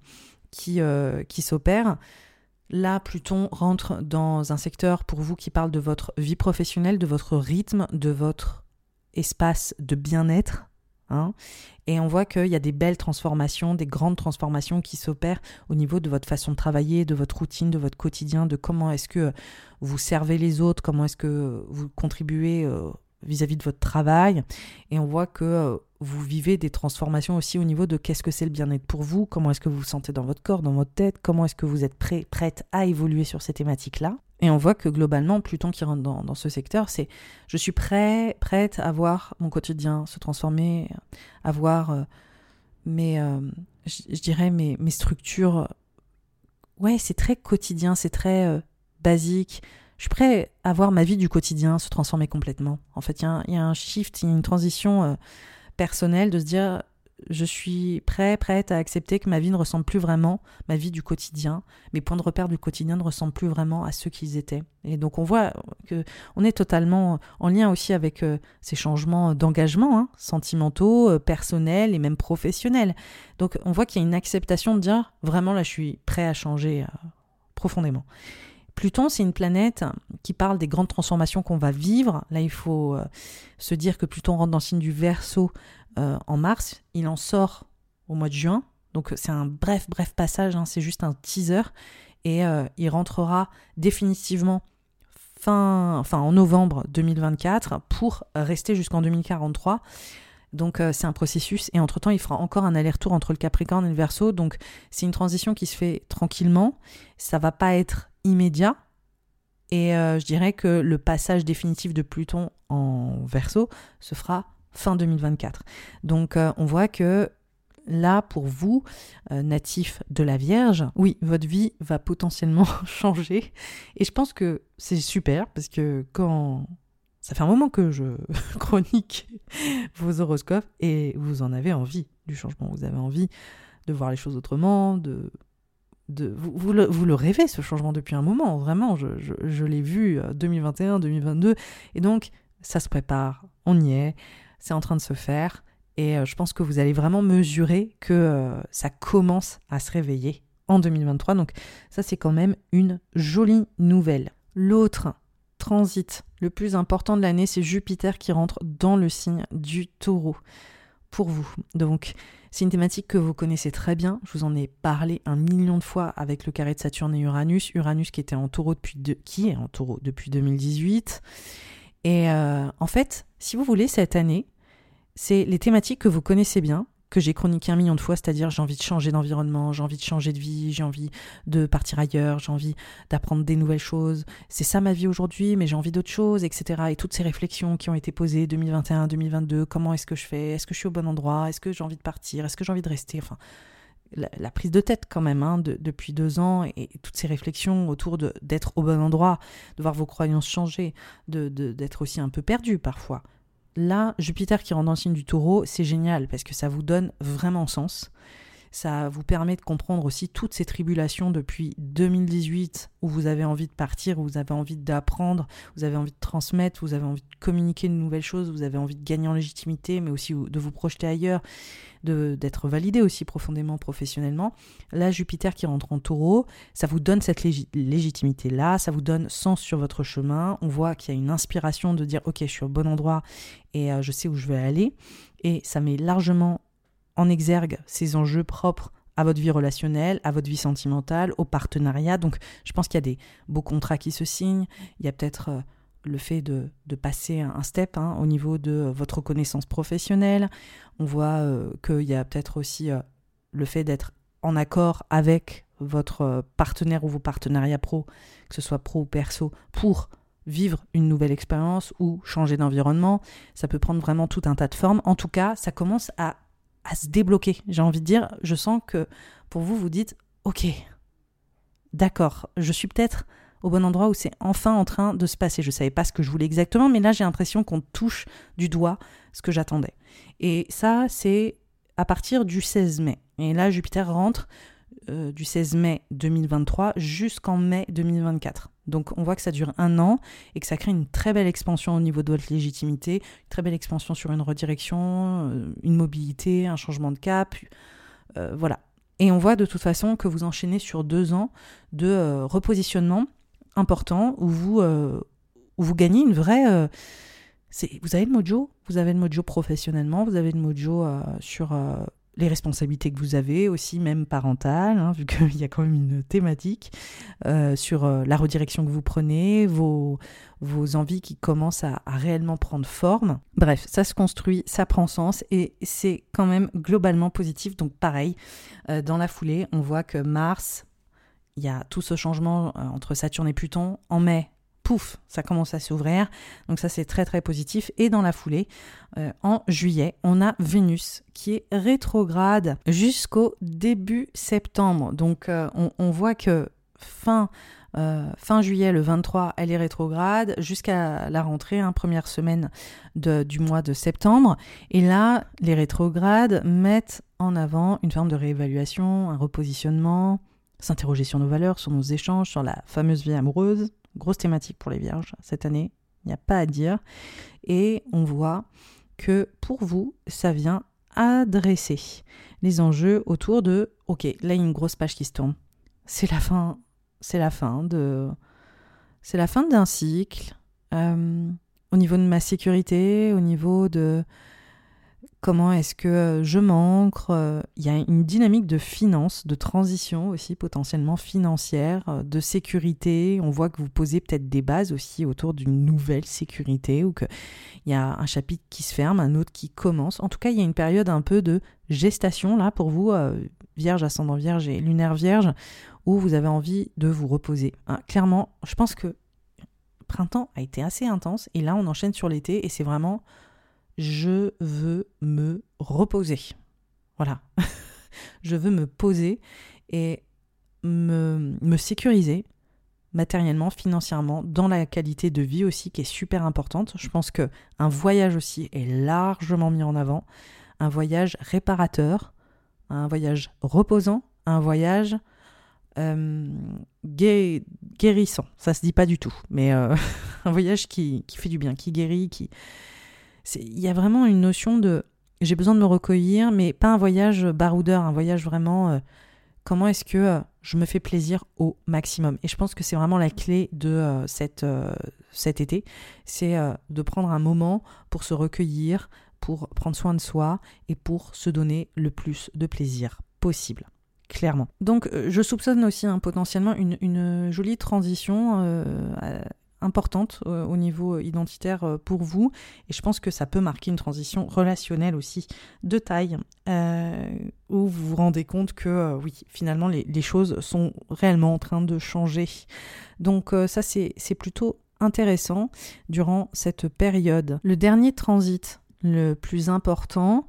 qui, qui s'opèrent. Là, Pluton rentre dans un secteur pour vous qui parle de votre vie professionnelle, de votre rythme, de votre espace de bien-être Hein. et on voit qu'il y a des belles transformations, des grandes transformations qui s'opèrent au niveau de votre façon de travailler, de votre routine, de votre quotidien, de comment est-ce que vous servez les autres, comment est-ce que vous contribuez euh, vis-à-vis de votre travail. Et on voit que euh, vous vivez des transformations aussi au niveau de qu'est-ce que c'est le bien-être pour vous, comment est-ce que vous vous sentez dans votre corps, dans votre tête, comment est-ce que vous êtes prêt, prête à évoluer sur ces thématiques-là. Et on voit que globalement, Pluton qui rentre dans, ce secteur, c'est je suis prêt, prête à voir mon quotidien se transformer, à voir euh, mes, euh, je, dirais mes, mes structures. Ouais, c'est très quotidien, c'est très euh, basique. Je suis prêt à voir ma vie du quotidien se transformer complètement. En fait, il y, y, a un shift, il y a une transition personnelle de se dire je suis prêt, prête à accepter que ma vie ne ressemble plus vraiment, ma vie du quotidien, mes points de repère du quotidien ne ressemblent plus vraiment à ceux qu'ils étaient. Et donc on voit que on est totalement en lien aussi avec euh, ces changements d'engagement, hein, sentimentaux, euh, personnels et même professionnels. Donc on voit qu'il y a une acceptation de dire vraiment là je suis prêt à changer euh, profondément. Pluton, c'est une planète qui parle des grandes transformations qu'on va vivre. Là, il faut se dire que Pluton rentre dans le signe du Verseau euh, en mars, il en sort au mois de juin. Donc c'est un bref, bref passage, hein, c'est juste un teaser. Et euh, il rentrera définitivement fin, enfin, en novembre 2024 pour rester jusqu'en 2043. Donc euh, c'est un processus et entre-temps il fera encore un aller-retour entre le Capricorne et le Verseau. Donc c'est une transition qui se fait tranquillement. Ça va pas être immédiat. Et je dirais que le passage définitif de Pluton en Verseau se fera fin 2024. Donc euh, on voit que là, pour vous, euh, natif de la Vierge, oui, votre vie va potentiellement [LAUGHS] changer. Et je pense que c'est super parce que quand... Ça fait un moment que je [LAUGHS] chronique vos horoscopes et vous en avez envie du changement. Vous avez envie de voir les choses autrement, de de, vous, vous, le, rêvez ce changement depuis un moment, vraiment, je, je, je l'ai vu 2021, euh, 2022, et donc ça se prépare, on y est, c'est en train de se faire Et je pense que vous allez vraiment mesurer que ça commence à se réveiller en 2023. Donc ça, c'est quand même une jolie nouvelle. L'autre transit le plus important de l'année, c'est Jupiter qui rentre dans le signe du taureau pour vous. Donc c'est une thématique que vous connaissez très bien. Je vous en ai parlé un million de fois avec le carré de Saturne et Uranus. Uranus qui était en taureau depuis qui est en taureau depuis 2018. Et euh, en fait, si vous voulez, cette année, c'est les thématiques que vous connaissez bien, que j'ai chroniqué un million de fois, c'est-à-dire j'ai envie de changer d'environnement, j'ai envie de changer de vie, j'ai envie de partir ailleurs, j'ai envie d'apprendre des nouvelles choses. C'est ça ma vie aujourd'hui, mais j'ai envie d'autres choses, etc. Et toutes ces réflexions qui ont été posées 2021, 2022, comment est-ce que je fais? Est-ce que je suis au bon endroit? Est-ce que j'ai envie de partir? Est-ce que j'ai envie de rester? Enfin, la, prise de tête quand même hein, depuis deux ans et, toutes ces réflexions autour d'être au bon endroit, de voir vos croyances changer, de d'être aussi un peu perdu parfois là, Jupiter qui rentre dans le signe du taureau, c'est génial parce que ça vous donne vraiment sens. Ça vous permet de comprendre aussi toutes ces tribulations depuis 2018 où vous avez envie de partir, où vous avez envie d'apprendre, vous avez envie de transmettre, vous avez envie de communiquer de nouvelles choses, vous avez envie de gagner en légitimité, mais aussi de vous projeter ailleurs, d'être validé aussi profondément professionnellement. Là, Jupiter qui rentre en taureau, ça vous donne cette légitimité-là, ça vous donne sens sur votre chemin. On voit qu'il y a une inspiration de dire, ok, je suis au bon endroit et euh, je sais où je vais aller. Et ça met largement en exergue ces enjeux propres à votre vie relationnelle, à votre vie sentimentale, au partenariat. Donc je pense qu'il y a des beaux contrats qui se signent, il y a peut-être euh, le fait de, passer un step hein, au niveau de votre reconnaissance professionnelle. On voit euh, qu'il y a peut-être aussi euh, le fait d'être en accord avec votre partenaire ou vos partenariats pro, que ce soit pro ou perso, pour vivre une nouvelle expérience ou changer d'environnement. Ça peut prendre vraiment tout un tas de formes. En tout cas, ça commence à à se débloquer. J'ai envie de dire, je sens que pour vous, vous dites, ok, d'accord, je suis peut-être au bon endroit où c'est enfin en train de se passer. Je ne savais pas ce que je voulais exactement, mais là j'ai l'impression qu'on touche du doigt ce que j'attendais. Et ça, c'est à partir du 16 mai. Et là, Jupiter rentre euh, du 16 mai 2023 jusqu'en mai 2024. Donc on voit que ça dure un an et que ça crée une très belle expansion au niveau de votre légitimité, une très belle expansion sur une redirection, euh, une mobilité, un changement de cap. Euh, voilà. Et on voit de toute façon que vous enchaînez sur deux ans de repositionnement important où vous, où vous gagnez une vraie... vous avez le mojo, vous avez le mojo professionnellement, vous avez le mojo sur les responsabilités que vous avez aussi, même parentales, hein, vu [LAUGHS] qu'il y a quand même une thématique euh, sur euh, la redirection que vous prenez, vos, vos envies qui commencent à, réellement prendre forme. Bref, ça se construit, ça prend sens et c'est quand même globalement positif. Donc pareil, euh, dans la foulée, on voit que Mars, il y a tout ce changement entre Saturne et Pluton. En mai, pouf, ça commence à s'ouvrir. Donc ça c'est très très positif. Et dans la foulée, euh, en juillet, on a Vénus qui est rétrograde jusqu'au début septembre. Donc euh, on, voit que fin, euh, fin juillet, le 23, elle est rétrograde jusqu'à la rentrée, hein, première semaine du mois de septembre. Et là, les rétrogrades mettent en avant une forme de réévaluation, un repositionnement, s'interroger sur nos valeurs, sur nos échanges, sur la fameuse vie amoureuse, Grosse thématique pour les vierges cette année, il n'y a pas à dire. Et on voit que pour vous, ça vient adresser les enjeux autour de OK, là il y a une grosse page qui se tourne. C'est la fin, c'est la fin de c'est la fin d'un cycle. Euh, au niveau de ma sécurité, au niveau de comment est-ce que euh, je m'ancre. Euh, il y a une dynamique de finance, de transition aussi potentiellement financière, euh, de sécurité. On voit que vous posez peut-être des bases aussi autour d'une nouvelle sécurité ou qu'il y a un chapitre qui se ferme, un autre qui commence. En tout cas, il y a une période un peu de gestation là pour vous, Vierge, ascendant Vierge et lunaire Vierge, où vous avez envie de vous reposer. Hein, clairement, je pense que printemps a été assez intense et là on enchaîne sur l'été et c'est vraiment je veux me reposer. Voilà. [LAUGHS] je veux me poser et me, sécuriser matériellement, financièrement, dans la qualité de vie aussi qui est super importante. Je pense que un voyage aussi est largement mis en avant, un voyage réparateur, un voyage reposant, un voyage euh, guérissant. Ça se dit pas du tout, mais euh, [LAUGHS] un voyage qui, qui fait du bien, qui guérit, qui il y a vraiment une notion de j'ai besoin de me recueillir, mais pas un voyage baroudeur, un voyage vraiment... Euh, comment est-ce que euh, je me fais plaisir au maximum Et je pense que c'est vraiment la clé de cette, cet été, c'est de prendre un moment pour se recueillir, pour prendre soin de soi et pour se donner le plus de plaisir possible clairement. Donc je soupçonne aussi hein, potentiellement une, jolie transition importante euh, au niveau identitaire euh, pour vous. Et je pense que ça peut marquer une transition relationnelle aussi de taille, euh, où vous vous rendez compte que oui, finalement, les, les, choses sont réellement en train de changer. Donc ça, c'est plutôt intéressant durant cette période. Le dernier transit le plus important,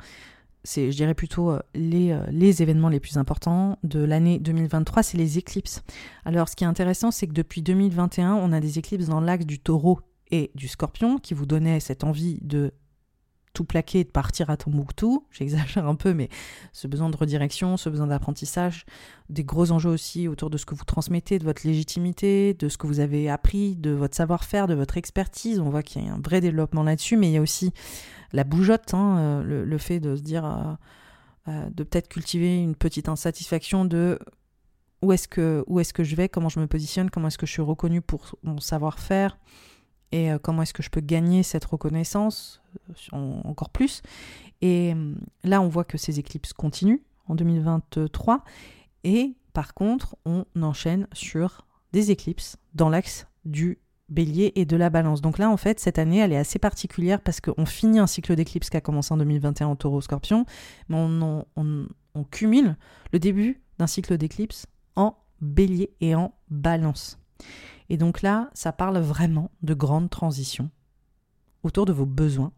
c'est, je dirais plutôt, euh, les, euh, les, événements les plus importants de l'année 2023, c'est les éclipses. Alors, ce qui est intéressant, c'est que depuis 2021, on a des éclipses dans l'axe du taureau et du scorpion qui vous donnaient cette envie de tout plaquer et de partir à Tombouctou. [LAUGHS] J'exagère un peu, mais ce besoin de redirection, ce besoin d'apprentissage, des gros enjeux aussi autour de ce que vous transmettez, de votre légitimité, de ce que vous avez appris, de votre savoir-faire, de votre expertise. On voit qu'il y a un vrai développement là-dessus, mais il y a aussi la bougeotte, hein, euh, le, fait de se dire, euh, euh, de peut-être cultiver une petite insatisfaction de où est-ce que, que je vais, comment je me positionne, comment est-ce que je suis reconnu pour mon savoir-faire et comment est-ce que je peux gagner cette reconnaissance encore plus? Et là, on voit que ces éclipses continuent en 2023 et par contre, on enchaîne sur des éclipses dans l'axe du bélier et de la balance. Donc là, en fait, cette année, elle est assez particulière parce qu'on finit un cycle d'éclipse qui a commencé en 2021 en taureau-scorpion, mais on, on, cumule le début d'un cycle d'éclipse en bélier et en balance. Et donc là, ça parle vraiment de grandes transitions autour de vos besoins,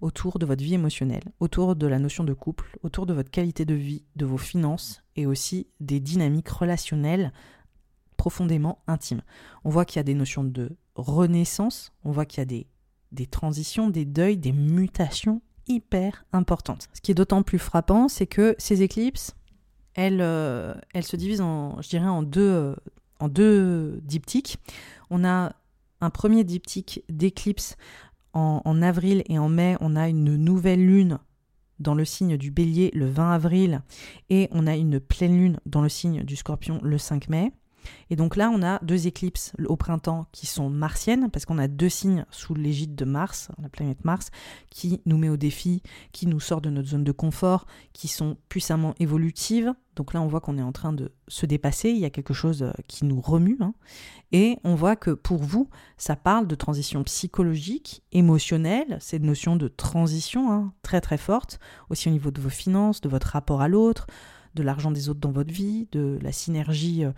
autour de votre vie émotionnelle, autour de la notion de couple, autour de votre qualité de vie, de vos finances et aussi des dynamiques relationnelles profondément intimes. On voit qu'il y a des notions de renaissance, on voit qu'il y a des, transitions, des deuils, des mutations hyper importantes. Ce qui est d'autant plus frappant, c'est que ces éclipses, elles, euh, se divisent en, je dirais, en deux, euh, deux diptyques. On a un premier diptyque d'éclipse en, en, avril et en mai, on a une nouvelle lune dans le signe du bélier le 20 avril et on a une pleine lune dans le signe du scorpion le 5 mai. Et donc là, on a deux éclipses au printemps qui sont martiennes, parce qu'on a deux signes sous l'égide de Mars, la planète Mars, qui nous met au défi, qui nous sort de notre zone de confort, qui sont puissamment évolutives. Donc là, on voit qu'on est en train de se dépasser, il y a quelque chose euh, qui nous remue. Hein. Et on voit que pour vous, ça parle de transition psychologique, émotionnelle, cette notion de transition hein, très très forte, aussi au niveau de vos finances, de votre rapport à l'autre, de l'argent des autres dans votre vie, de la synergie euh,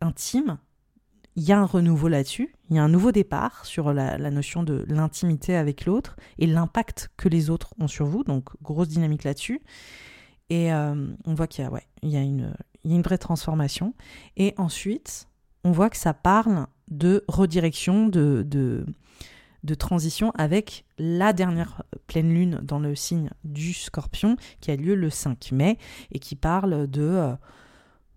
intime, il y a un renouveau là-dessus, il y a un nouveau départ sur la, notion de l'intimité avec l'autre et l'impact que les autres ont sur vous, donc grosse dynamique là-dessus. Et euh, on voit qu'il y, a, ouais, y, y a une vraie transformation. Et ensuite, on voit que ça parle de redirection, de, de, de transition avec la dernière pleine lune dans le signe du scorpion qui a lieu le 5 mai et qui parle de... Euh,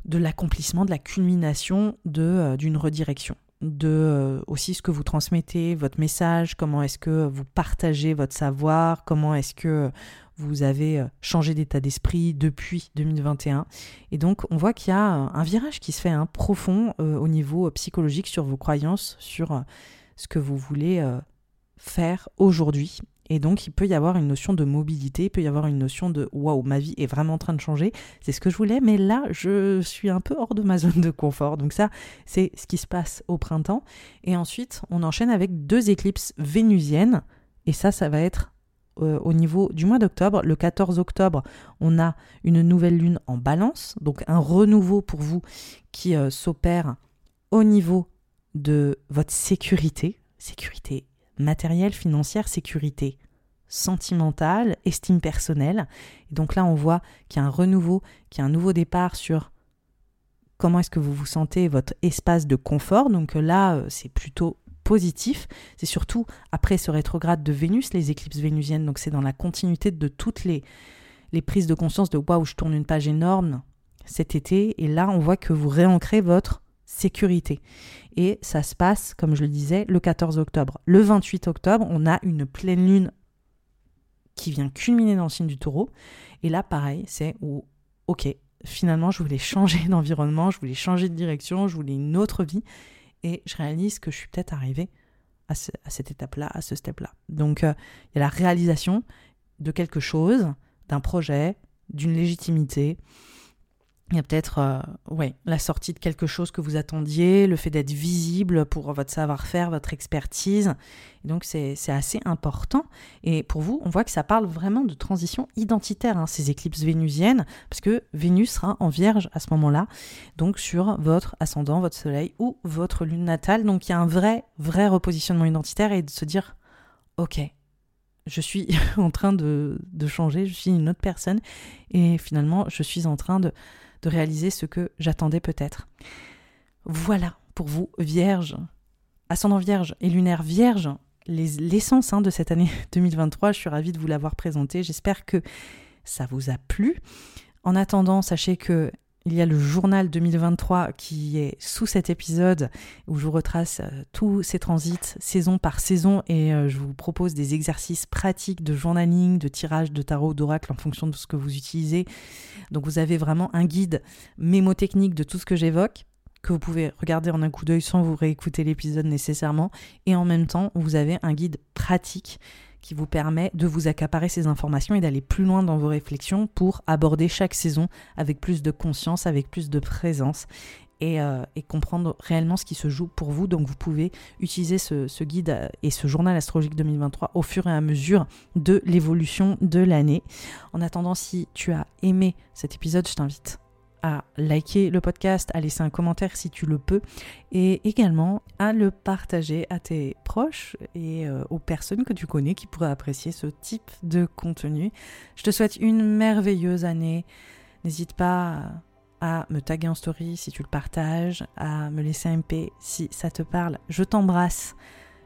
de l'accomplissement, de la culmination de euh, d'une redirection de euh, aussi ce que vous transmettez, votre message, comment est-ce que vous partagez votre savoir, comment est-ce que vous avez euh, changé d'état d'esprit depuis 2021. Et donc on voit qu'il y a un virage qui se fait hein, profond au niveau psychologique sur vos croyances, sur ce que vous voulez faire aujourd'hui et donc, il peut y avoir une notion de mobilité, il peut y avoir une notion de waouh, ma vie est vraiment en train de changer, c'est ce que je voulais, mais là, je suis un peu hors de ma [LAUGHS] zone de confort. Donc, ça, c'est ce qui se passe au printemps. Et ensuite, on enchaîne avec deux éclipses vénusiennes, et ça, ça va être euh, au niveau du mois d'octobre. Le 14 octobre, on a une nouvelle lune en balance, donc un renouveau pour vous qui euh, s'opère au niveau de votre sécurité, sécurité matériel, financière, sécurité sentimentale, estime personnelle. Et donc là, on voit qu'il y a un renouveau, qu'il y a un nouveau départ sur comment est-ce que vous vous sentez, votre espace de confort. Donc là, euh, c'est plutôt positif. C'est surtout après ce rétrograde de Vénus, les éclipses vénusiennes. Donc c'est dans la continuité de toutes les, les prises de conscience de waouh, je tourne une page énorme cet été. Et là, on voit que vous réancrez votre sécurité. Et ça se passe, comme je le disais, le 14 octobre. Le 28 octobre, on a une pleine lune qui vient culminer dans le signe du taureau. Et là, pareil, c'est où, ok, finalement, je voulais changer [LAUGHS] d'environnement, je voulais changer de direction, je voulais une autre vie. Et je réalise que je suis peut-être arrivée à, cette étape-là, à ce step-là. Donc, euh, il y a la réalisation de quelque chose, d'un projet, d'une légitimité, il y a peut-être euh, ouais, la sortie de quelque chose que vous attendiez, le fait d'être visible pour votre savoir-faire, votre expertise. donc c'est assez important. Et pour vous, on voit que ça parle vraiment de transition identitaire, hein, ces éclipses vénusiennes, parce que Vénus sera en vierge à ce moment-là, donc sur votre ascendant, votre soleil ou votre lune natale. Donc il y a un vrai, vrai repositionnement identitaire et de se dire, ok, je suis [LAUGHS] en train de, de changer, je suis une autre personne et finalement je suis en train de de réaliser ce que j'attendais peut-être. Voilà pour vous, Vierge, ascendant Vierge et lunaire Vierge, l'essence hein, de cette année [LAUGHS] 2023. Je suis ravie de vous l'avoir présenté. J'espère que ça vous a plu. En attendant, sachez que il y a le journal 2023 qui est sous cet épisode où je vous retrace euh, tous ces transits saison par saison et euh, je vous propose des exercices pratiques de journaling, de tirage de tarot, d'oracle en fonction de ce que vous utilisez. Donc vous avez vraiment un guide mémotechnique de tout ce que j'évoque que vous pouvez regarder en un coup d'œil sans vous réécouter l'épisode nécessairement et en même temps vous avez un guide pratique qui vous permet de vous accaparer ces informations et d'aller plus loin dans vos réflexions pour aborder chaque saison avec plus de conscience, avec plus de présence et, euh, comprendre réellement ce qui se joue pour vous. Donc vous pouvez utiliser ce, guide euh, et ce journal astrologique 2023 au fur et à mesure de l'évolution de l'année. En attendant, si tu as aimé cet épisode, je t'invite à liker le podcast, à laisser un commentaire si tu le peux, et également à le partager à tes proches et euh, aux personnes que tu connais qui pourraient apprécier ce type de contenu. Je te souhaite une merveilleuse année. N'hésite pas à me taguer en story si tu le partages, à me laisser un MP si ça te parle. Je t'embrasse.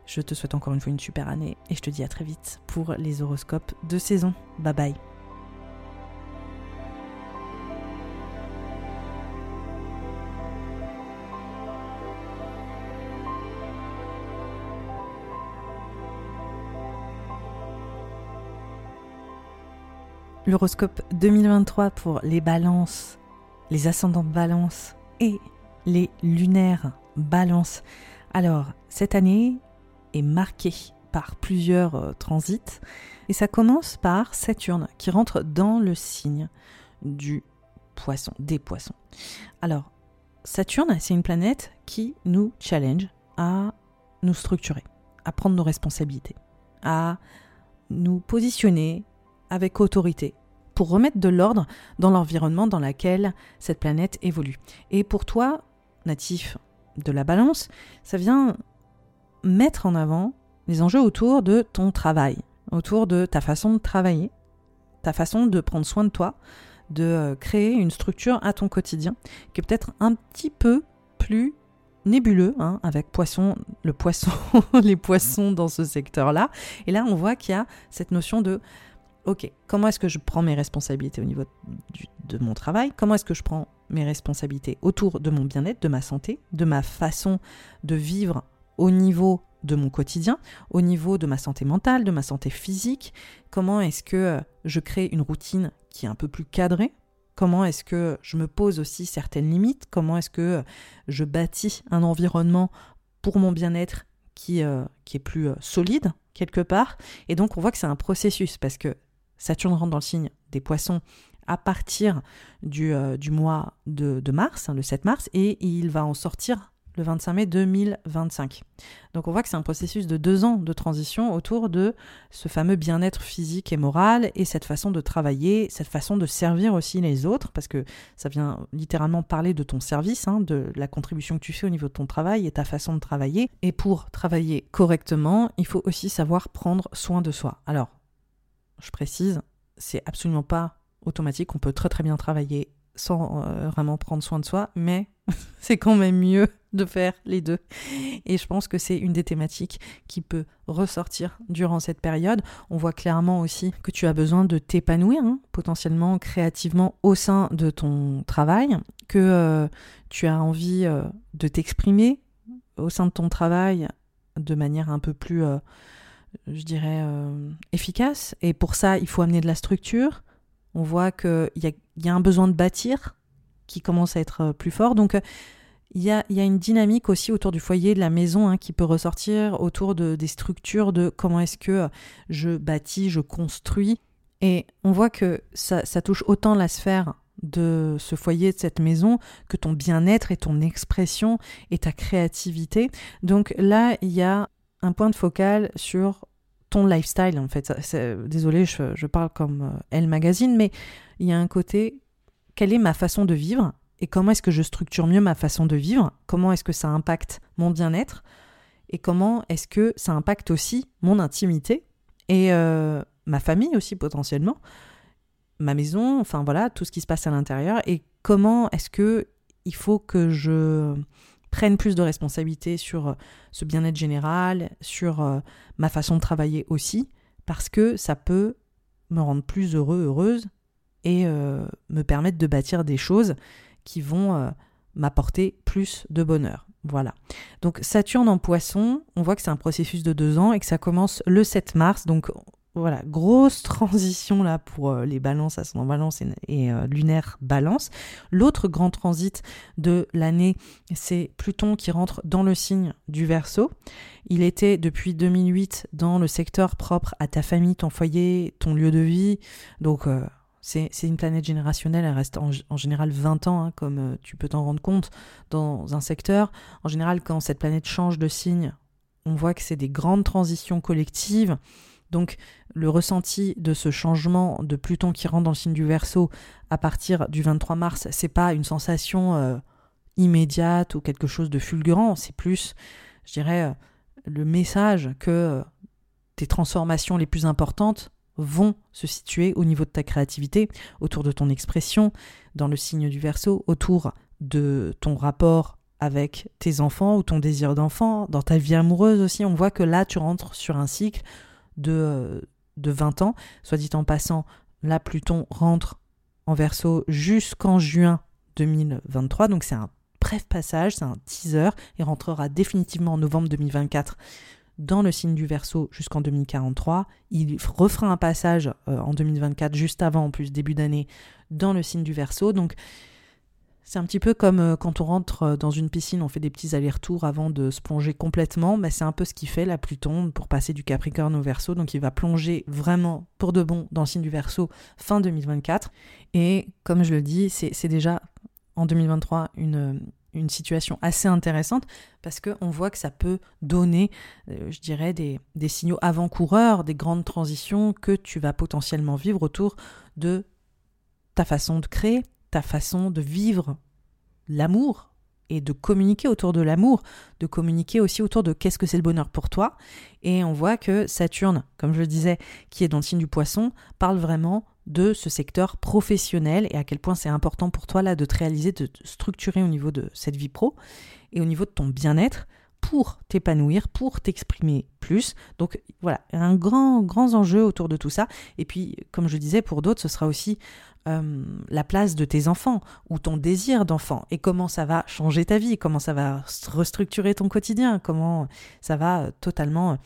Je te souhaite encore une fois une super année et je te dis à très vite pour les horoscopes de saison. Bye bye. L'horoscope 2023 pour les balances, les ascendants balance et les lunaires balance. Alors, cette année est marquée par plusieurs euh, transits et ça commence par Saturne qui rentre dans le signe du poisson, des poissons. Alors, Saturne, c'est une planète qui nous challenge à nous structurer, à prendre nos responsabilités, à nous positionner avec autorité pour remettre de l'ordre dans l'environnement dans lequel cette planète évolue. Et pour toi, natif de la balance, ça vient mettre en avant les enjeux autour de ton travail, autour de ta façon de travailler, ta façon de prendre soin de toi, de euh, créer une structure à ton quotidien qui est peut-être un petit peu plus nébuleux, hein, avec poisson, le poisson, [LAUGHS] les poissons dans ce secteur-là. Et là, on voit qu'il y a cette notion de ok, comment est-ce que je prends mes responsabilités au niveau de mon travail? Comment est-ce que je prends mes responsabilités autour de mon bien-être, de ma santé, de ma façon de vivre au niveau de mon quotidien, au niveau de ma santé mentale, de ma santé physique? Comment est-ce que euh, je crée une routine qui est un peu plus cadrée? Comment est-ce que je me pose aussi certaines limites? Comment est-ce que euh, je bâtis un environnement pour mon bien-être qui, euh, qui est plus solide quelque part? Et donc on voit que c'est un processus parce que Saturne rentre dans le signe des poissons à partir du, euh, mois de, mars, hein, le 7 mars, et il va en sortir le 25 mai 2025. Donc on voit que c'est un processus de deux ans de transition autour de ce fameux bien-être physique et moral et cette façon de travailler, cette façon de servir aussi les autres, parce que ça vient littéralement parler de ton service, hein, de la contribution que tu fais au niveau de ton travail et ta façon de travailler. Et pour travailler correctement, il faut aussi savoir prendre soin de soi. Alors, je précise, c'est absolument pas automatique. On peut très très bien travailler sans euh, vraiment prendre soin de soi, mais [LAUGHS] c'est quand même mieux de faire les deux. Et je pense que c'est une des thématiques qui peut ressortir durant cette période. On voit clairement aussi que tu as besoin de t'épanouir hein, potentiellement créativement au sein de ton travail, que euh, tu as envie euh, de t'exprimer au sein de ton travail de manière un peu plus je dirais, efficace. Et pour ça, il faut amener de la structure. On voit qu'il y a, y a un besoin de bâtir qui commence à être plus fort. Donc, il y, a, une dynamique aussi autour du foyer, de la maison, hein, qui peut ressortir autour de, des structures, de comment est-ce que je bâtis, je construis. Et on voit que ça, touche autant la sphère de ce foyer, de cette maison, que ton bien-être et ton expression et ta créativité. Donc là, il y a un point de focal sur ton lifestyle, en fait. Désolée, je, je, parle comme euh, Elle Magazine, mais il y a un côté, quelle est ma façon de vivre et comment est-ce que je structure mieux ma façon de vivre, comment est-ce que ça impacte mon bien-être? Et comment est-ce que ça impacte aussi mon intimité et euh, ma famille aussi potentiellement, ma maison, enfin voilà, tout ce qui se passe à l'intérieur et comment est-ce que il faut que je prenne plus de responsabilité sur euh, ce bien-être général, sur euh, ma façon de travailler aussi, parce que ça peut me rendre plus heureux, heureuse et me permettre de bâtir des choses qui vont euh, m'apporter plus de bonheur. Voilà. Donc Saturne en poisson, on voit que c'est un processus de deux ans et que ça commence le 7 mars. Donc voilà, grosse transition là pour euh, les balances, ascendant balance et, euh, lunaire balance. L'autre grand transit de l'année, c'est Pluton qui rentre dans le signe du Verseau. Il était depuis 2008 dans le secteur propre à ta famille, ton foyer, ton lieu de vie. Donc c'est une planète générationnelle, elle reste en, général 20 ans, hein, comme euh, tu peux t'en rendre compte dans un secteur. En général, quand cette planète change de signe, on voit que c'est des grandes transitions collectives. Donc le ressenti de ce changement de Pluton qui rentre dans le signe du Verseau à partir du 23 mars, c'est pas une sensation euh, immédiate ou quelque chose de fulgurant, c'est plus, je dirais, euh, le message que tes transformations les plus importantes vont se situer au niveau de ta créativité, autour de ton expression, dans le signe du verso, autour de ton rapport avec tes enfants ou ton désir d'enfant, dans ta vie amoureuse aussi. On voit que là, tu rentres sur un cycle de, de 20 ans. Soit dit en passant, là, Pluton rentre en verso jusqu'en juin 2023. Donc c'est un bref passage, c'est un teaser. Il rentrera définitivement en novembre 2024 dans le signe du Verseau jusqu'en 2043. Il refera un passage euh, en 2024, juste avant, en plus, début d'année, dans le signe du Verseau. Donc, c'est un petit peu comme euh, quand on rentre euh, dans une piscine, on fait des petits allers-retours avant de se plonger complètement. Mais c'est un peu ce qu'il fait, la Pluton, pour passer du Capricorne au Verseau. Donc, il va plonger vraiment pour de bon dans le signe du Verseau fin 2024. Et comme je le dis, c'est déjà en 2023 une, une situation assez intéressante parce qu'on voit que ça peut donner, euh, je dirais, des, des signaux avant-coureurs, des grandes transitions que tu vas potentiellement vivre autour de ta façon de créer, façon de vivre l'amour et de communiquer autour de l'amour, de communiquer aussi autour de qu'est-ce que c'est le bonheur pour toi. Et on voit que Saturne, comme je le disais, qui est dans le signe du poisson, parle vraiment de ce secteur professionnel et à quel point c'est important pour toi là de te réaliser, de structurer au niveau de cette vie pro et au niveau de ton bien-être pour t'épanouir, pour t'exprimer plus. Donc voilà, un grand, grand enjeu autour de tout ça. Et puis, comme je disais, pour d'autres, ce sera aussi euh, la place de tes enfants ou ton désir d'enfant et comment ça va changer ta vie, comment ça va restructurer ton quotidien, comment ça va totalement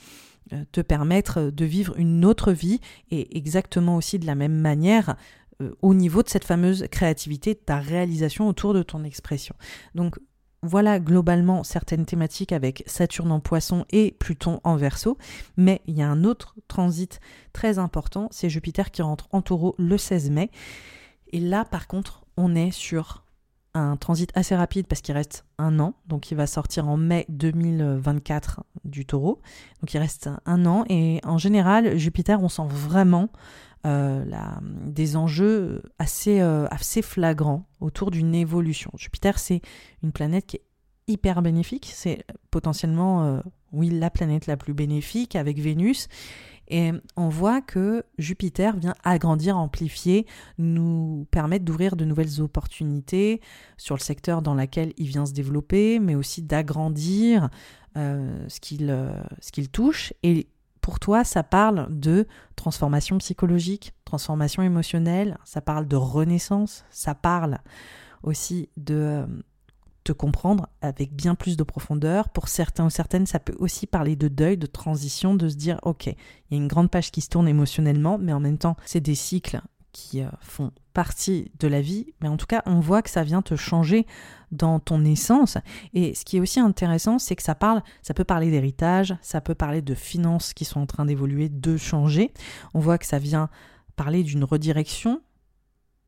euh, te permettre de vivre une autre vie et exactement aussi de la même manière euh, au niveau de cette fameuse créativité, ta réalisation autour de ton expression. Donc voilà globalement certaines thématiques avec Saturne en poisson et Pluton en verso, mais il y a un autre transit très important, c'est Jupiter qui rentre en taureau le 16 mai. Et là par contre, on est sur un transit assez rapide parce qu'il reste un an, donc il va sortir en mai 2024 du taureau, donc il reste un an, et en général, Jupiter, on sent vraiment euh, des enjeux assez, euh, assez flagrants autour d'une évolution. Jupiter, c'est une planète qui est hyper bénéfique, c'est potentiellement, euh, oui, la planète la plus bénéfique avec Vénus, et on voit que Jupiter vient agrandir, amplifier, nous permettre d'ouvrir de nouvelles opportunités sur le secteur dans lequel il vient se développer, mais aussi d'agrandir euh, ce qu'il euh, qu'il touche. Et pour toi, ça parle de transformation psychologique, transformation émotionnelle, ça parle de renaissance, ça parle aussi de euh, te comprendre avec bien plus de profondeur. Pour certains ou certaines, ça peut aussi parler de deuil, de transition, de se dire, ok, il y a une grande page qui se tourne émotionnellement, mais en même temps, c'est des cycles qui euh, font partie de la vie, mais en tout cas, on voit que ça vient te changer dans ton essence. Et ce qui est aussi intéressant, c'est que ça parle, ça peut parler d'héritage, ça peut parler de finances qui sont en train d'évoluer, de changer. On voit que ça vient parler d'une redirection,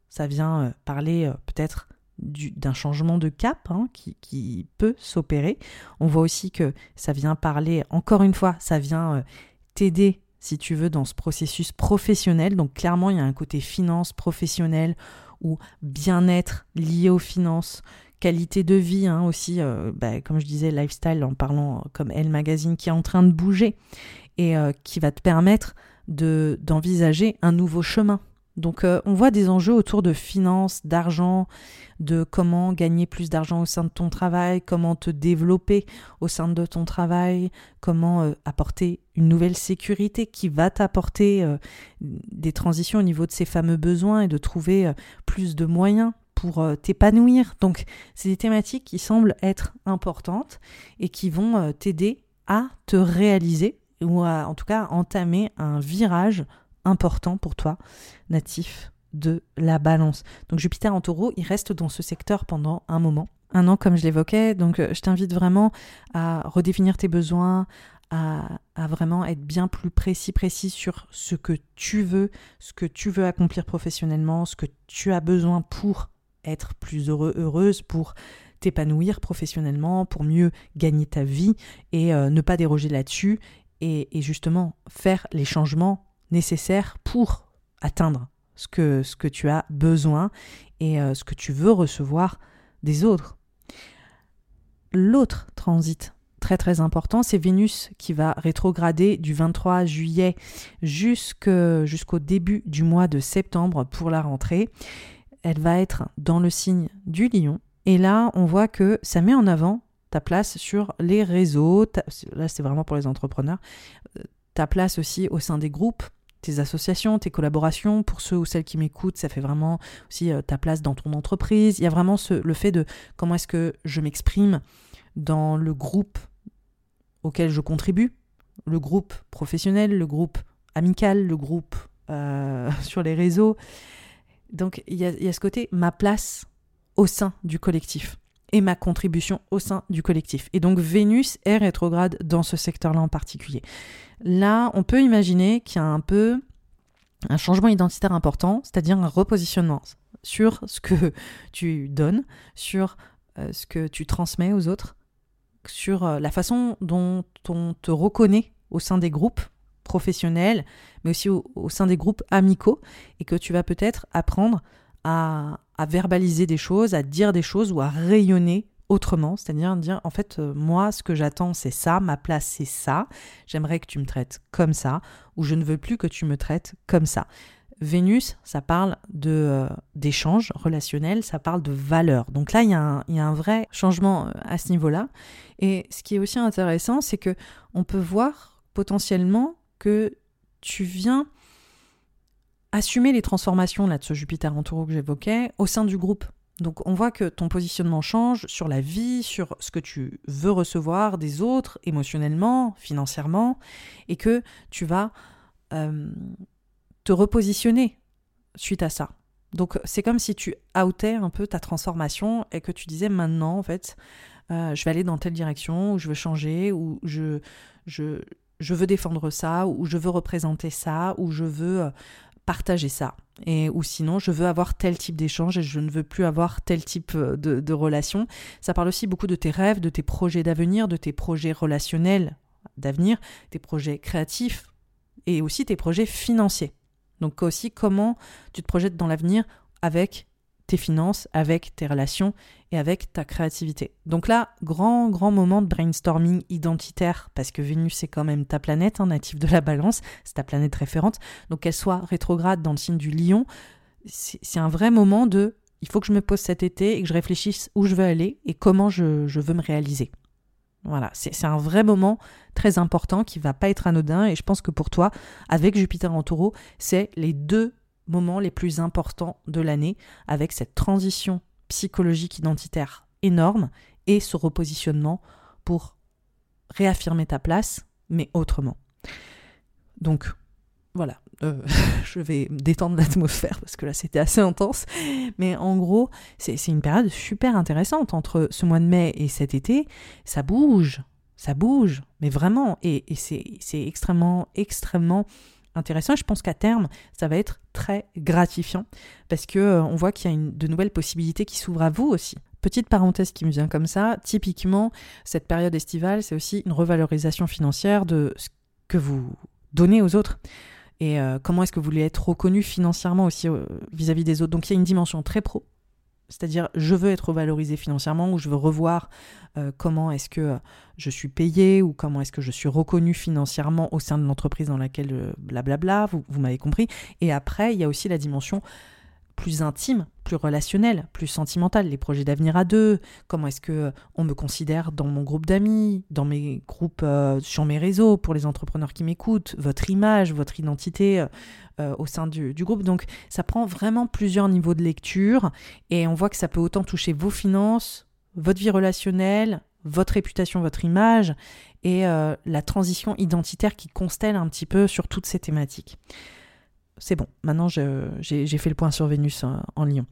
ça vient euh, parler euh, peut-être d'un changement de cap hein, qui, peut s'opérer. On voit aussi que ça vient parler, encore une fois, ça vient t'aider si tu veux, dans ce processus professionnel. Donc clairement, il y a un côté finance professionnelle ou bien-être lié aux finances, qualité de vie hein, aussi, euh, bah, comme je disais, lifestyle en parlant comme Elle Magazine qui est en train de bouger et euh, qui va te permettre de d'envisager un nouveau chemin donc euh, on voit des enjeux autour de finances, d'argent, de comment gagner plus d'argent au sein de ton travail, comment te développer au sein de ton travail, comment euh, apporter une nouvelle sécurité qui va t'apporter euh, des transitions au niveau de ces fameux besoins et de trouver plus de moyens pour t'épanouir. Donc c'est des thématiques qui semblent être importantes et qui vont t'aider à te réaliser ou à en tout cas entamer un virage important pour toi, natif de la balance. Donc Jupiter en taureau, il reste dans ce secteur pendant un moment, un an comme je l'évoquais. Donc euh, je t'invite vraiment à redéfinir tes besoins, à, vraiment être bien plus précis, précis sur ce que tu veux, ce que tu veux accomplir professionnellement, ce que tu as besoin pour être plus heureux, heureuse, pour t'épanouir professionnellement, pour mieux gagner ta vie et euh, ne pas déroger là-dessus et, et justement faire les changements nécessaire pour atteindre ce que, ce que tu as besoin et euh, ce que tu veux recevoir des autres. L'autre transit très très important, c'est Vénus qui va rétrograder du 23 juillet jusqu'au début du mois de septembre pour la rentrée. Elle va être dans le signe du lion. Et là, on voit que ça met en avant ta place sur les réseaux. là, c'est vraiment pour les entrepreneurs. Euh, ta place aussi au sein des groupes, tes associations, tes collaborations. Pour ceux ou celles qui m'écoutent, ça fait vraiment aussi euh, ta place dans ton entreprise. Il y a vraiment ce, le fait de comment est-ce que je m'exprime dans le groupe auquel je contribue, le groupe professionnel, le groupe amical, le groupe euh, [LAUGHS] sur les réseaux. Donc il y, a, il y a ce côté ma place au sein du collectif et ma contribution au sein du collectif. Et donc Vénus est rétrograde dans ce secteur-là en particulier. Là, on peut imaginer qu'il y a un peu un changement identitaire important, c'est-à-dire un repositionnement sur ce que [LAUGHS] tu donnes, sur euh, ce que tu transmets aux autres, sur euh, la façon dont on te reconnaît au sein des groupes professionnels, mais aussi au, sein des groupes amicaux, et que tu vas peut-être apprendre à, à verbaliser des choses, à dire des choses ou à rayonner autrement, c'est-à-dire dire en fait euh, moi ce que j'attends c'est ça, ma place c'est ça, j'aimerais que tu me traites comme ça ou je ne veux plus que tu me traites comme ça. Vénus, ça parle de euh, d'échange relationnel, ça parle de valeur. Donc là, il y, a un, y a un vrai changement euh, à ce niveau-là. Et ce qui est aussi intéressant, c'est que on peut voir potentiellement que tu viens assumer les transformations là de ce Jupiter en taureau que j'évoquais au sein du groupe. Donc on voit que ton positionnement change sur la vie, sur ce que tu veux recevoir des autres, émotionnellement, financièrement, et que tu vas euh, te repositionner suite à ça. Donc c'est comme si tu outais un peu ta transformation et que tu disais maintenant en fait euh, je vais aller dans telle direction ou je veux changer ou je, je, veux défendre ça ou je veux représenter ça ou je veux euh, partager ça. Et, ou sinon, je veux avoir tel type d'échange et je ne veux plus avoir tel type euh, de, relation. Ça parle aussi beaucoup de tes rêves, de tes projets d'avenir, de tes projets relationnels d'avenir, tes projets créatifs et aussi tes projets financiers. Donc aussi comment tu te projettes dans l'avenir avec tes finances, avec tes relations et avec ta créativité. Donc là, grand, grand moment de brainstorming identitaire, parce que Vénus, c'est quand même ta planète, hein, native de la balance, c'est ta planète référente. Donc qu'elle soit rétrograde dans le signe du lion, c'est un vrai moment de il faut que je me pose cet été et que je réfléchisse où je veux aller et comment je, je veux me réaliser. Voilà, c'est un vrai moment très important qui va pas être anodin et je pense que pour toi, avec Jupiter en taureau, c'est les deux moments les plus importants de l'année avec cette transition psychologique identitaire énorme et ce repositionnement pour réaffirmer ta place, mais autrement. Donc, voilà, euh, [LAUGHS] je vais détendre l'atmosphère parce que là c'était assez intense. Mais en gros, c'est une période super intéressante entre ce mois de mai et cet été. Ça bouge, ça bouge, mais vraiment. Et, et c'est extrêmement, extrêmement intéressant. je pense qu'à terme, ça va être très gratifiant parce que euh, on voit qu'il y a de nouvelles possibilités qui s'ouvrent à vous aussi. Petite parenthèse qui me vient comme ça, typiquement, cette période estivale, c'est aussi une revalorisation financière de ce que vous donnez aux autres et euh, comment est-ce que vous voulez être reconnu financièrement aussi euh, vis-à-vis des autres? Donc il y a une dimension très pro, c'est-à-dire je veux être valorisé financièrement ou je veux revoir euh, comment est-ce que je suis payé ou comment est-ce que je suis reconnu financièrement au sein de l'entreprise dans laquelle blablabla, vous, vous m'avez compris. Et après, il y a aussi la dimension plus intime, plus relationnel, plus sentimental, les projets d'avenir à deux, comment est-ce que euh, on me considère dans mon groupe d'amis, dans mes groupes euh, sur mes réseaux pour les entrepreneurs qui m'écoutent, votre image, votre identité euh, au sein du, du, groupe. Donc ça prend vraiment plusieurs niveaux de lecture et on voit que ça peut autant toucher vos finances, votre vie relationnelle, votre réputation, votre image et la transition identitaire qui constelle un petit peu sur toutes ces thématiques c'est bon, maintenant j'ai fait le point sur Vénus en, en Lion.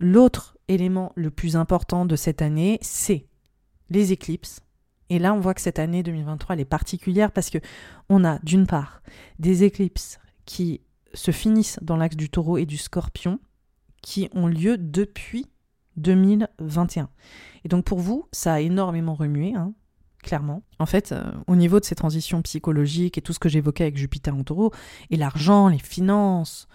L'autre élément le plus important de cette année, c'est les éclipses. Et là, on voit que cette année 2023, elle est particulière parce que on a d'une part des éclipses qui se finissent dans l'axe du taureau et du scorpion, qui ont lieu depuis 2021. Et donc pour vous, ça a énormément remué. Hein clairement. En fait, euh, au niveau de ces transitions psychologiques et tout ce que j'évoquais avec Jupiter en taureau, et l'argent, les finances,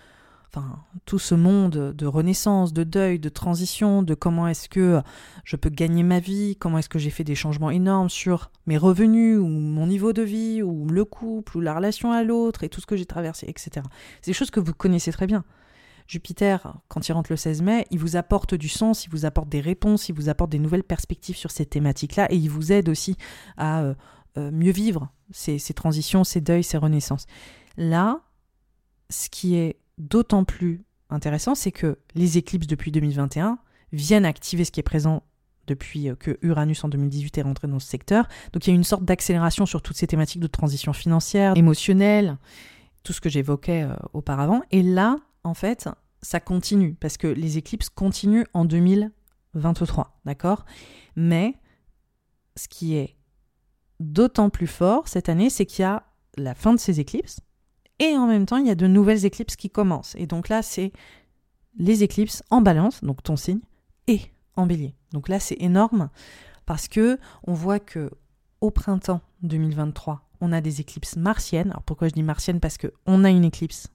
enfin, tout ce monde de renaissance, de deuil, de transition, de comment est-ce que je peux gagner ma vie, comment est-ce que j'ai fait des changements énormes sur mes revenus, ou mon niveau de vie, ou le couple, ou la relation à l'autre, et tout ce que j'ai traversé, etc. C'est des choses que vous connaissez très bien. Jupiter, quand il rentre le 16 mai, il vous apporte du sens, il vous apporte des réponses, il vous apporte des nouvelles perspectives sur ces thématiques-là et il vous aide aussi à euh, euh, mieux vivre ces, transitions, ces deuils, ces renaissances. Là, ce qui est d'autant plus intéressant, c'est que les éclipses depuis 2021 viennent activer ce qui est présent depuis euh, que Uranus en 2018 est rentré dans ce secteur. Donc il y a une sorte d'accélération sur toutes ces thématiques de transition financière, émotionnelle, tout ce que j'évoquais auparavant. Et là, en fait, ça continue, parce que les éclipses continuent en 2023, d'accord? Mais ce qui est d'autant plus fort cette année, c'est qu'il y a la fin de ces éclipses, et en même temps, il y a de nouvelles éclipses qui commencent. Et donc là, c'est les éclipses en balance, donc ton signe, et en bélier. Donc là, c'est énorme, parce que on voit que au printemps 2023, on a des éclipses martiennes. Alors pourquoi je dis martiennes? Parce qu'on a une éclipse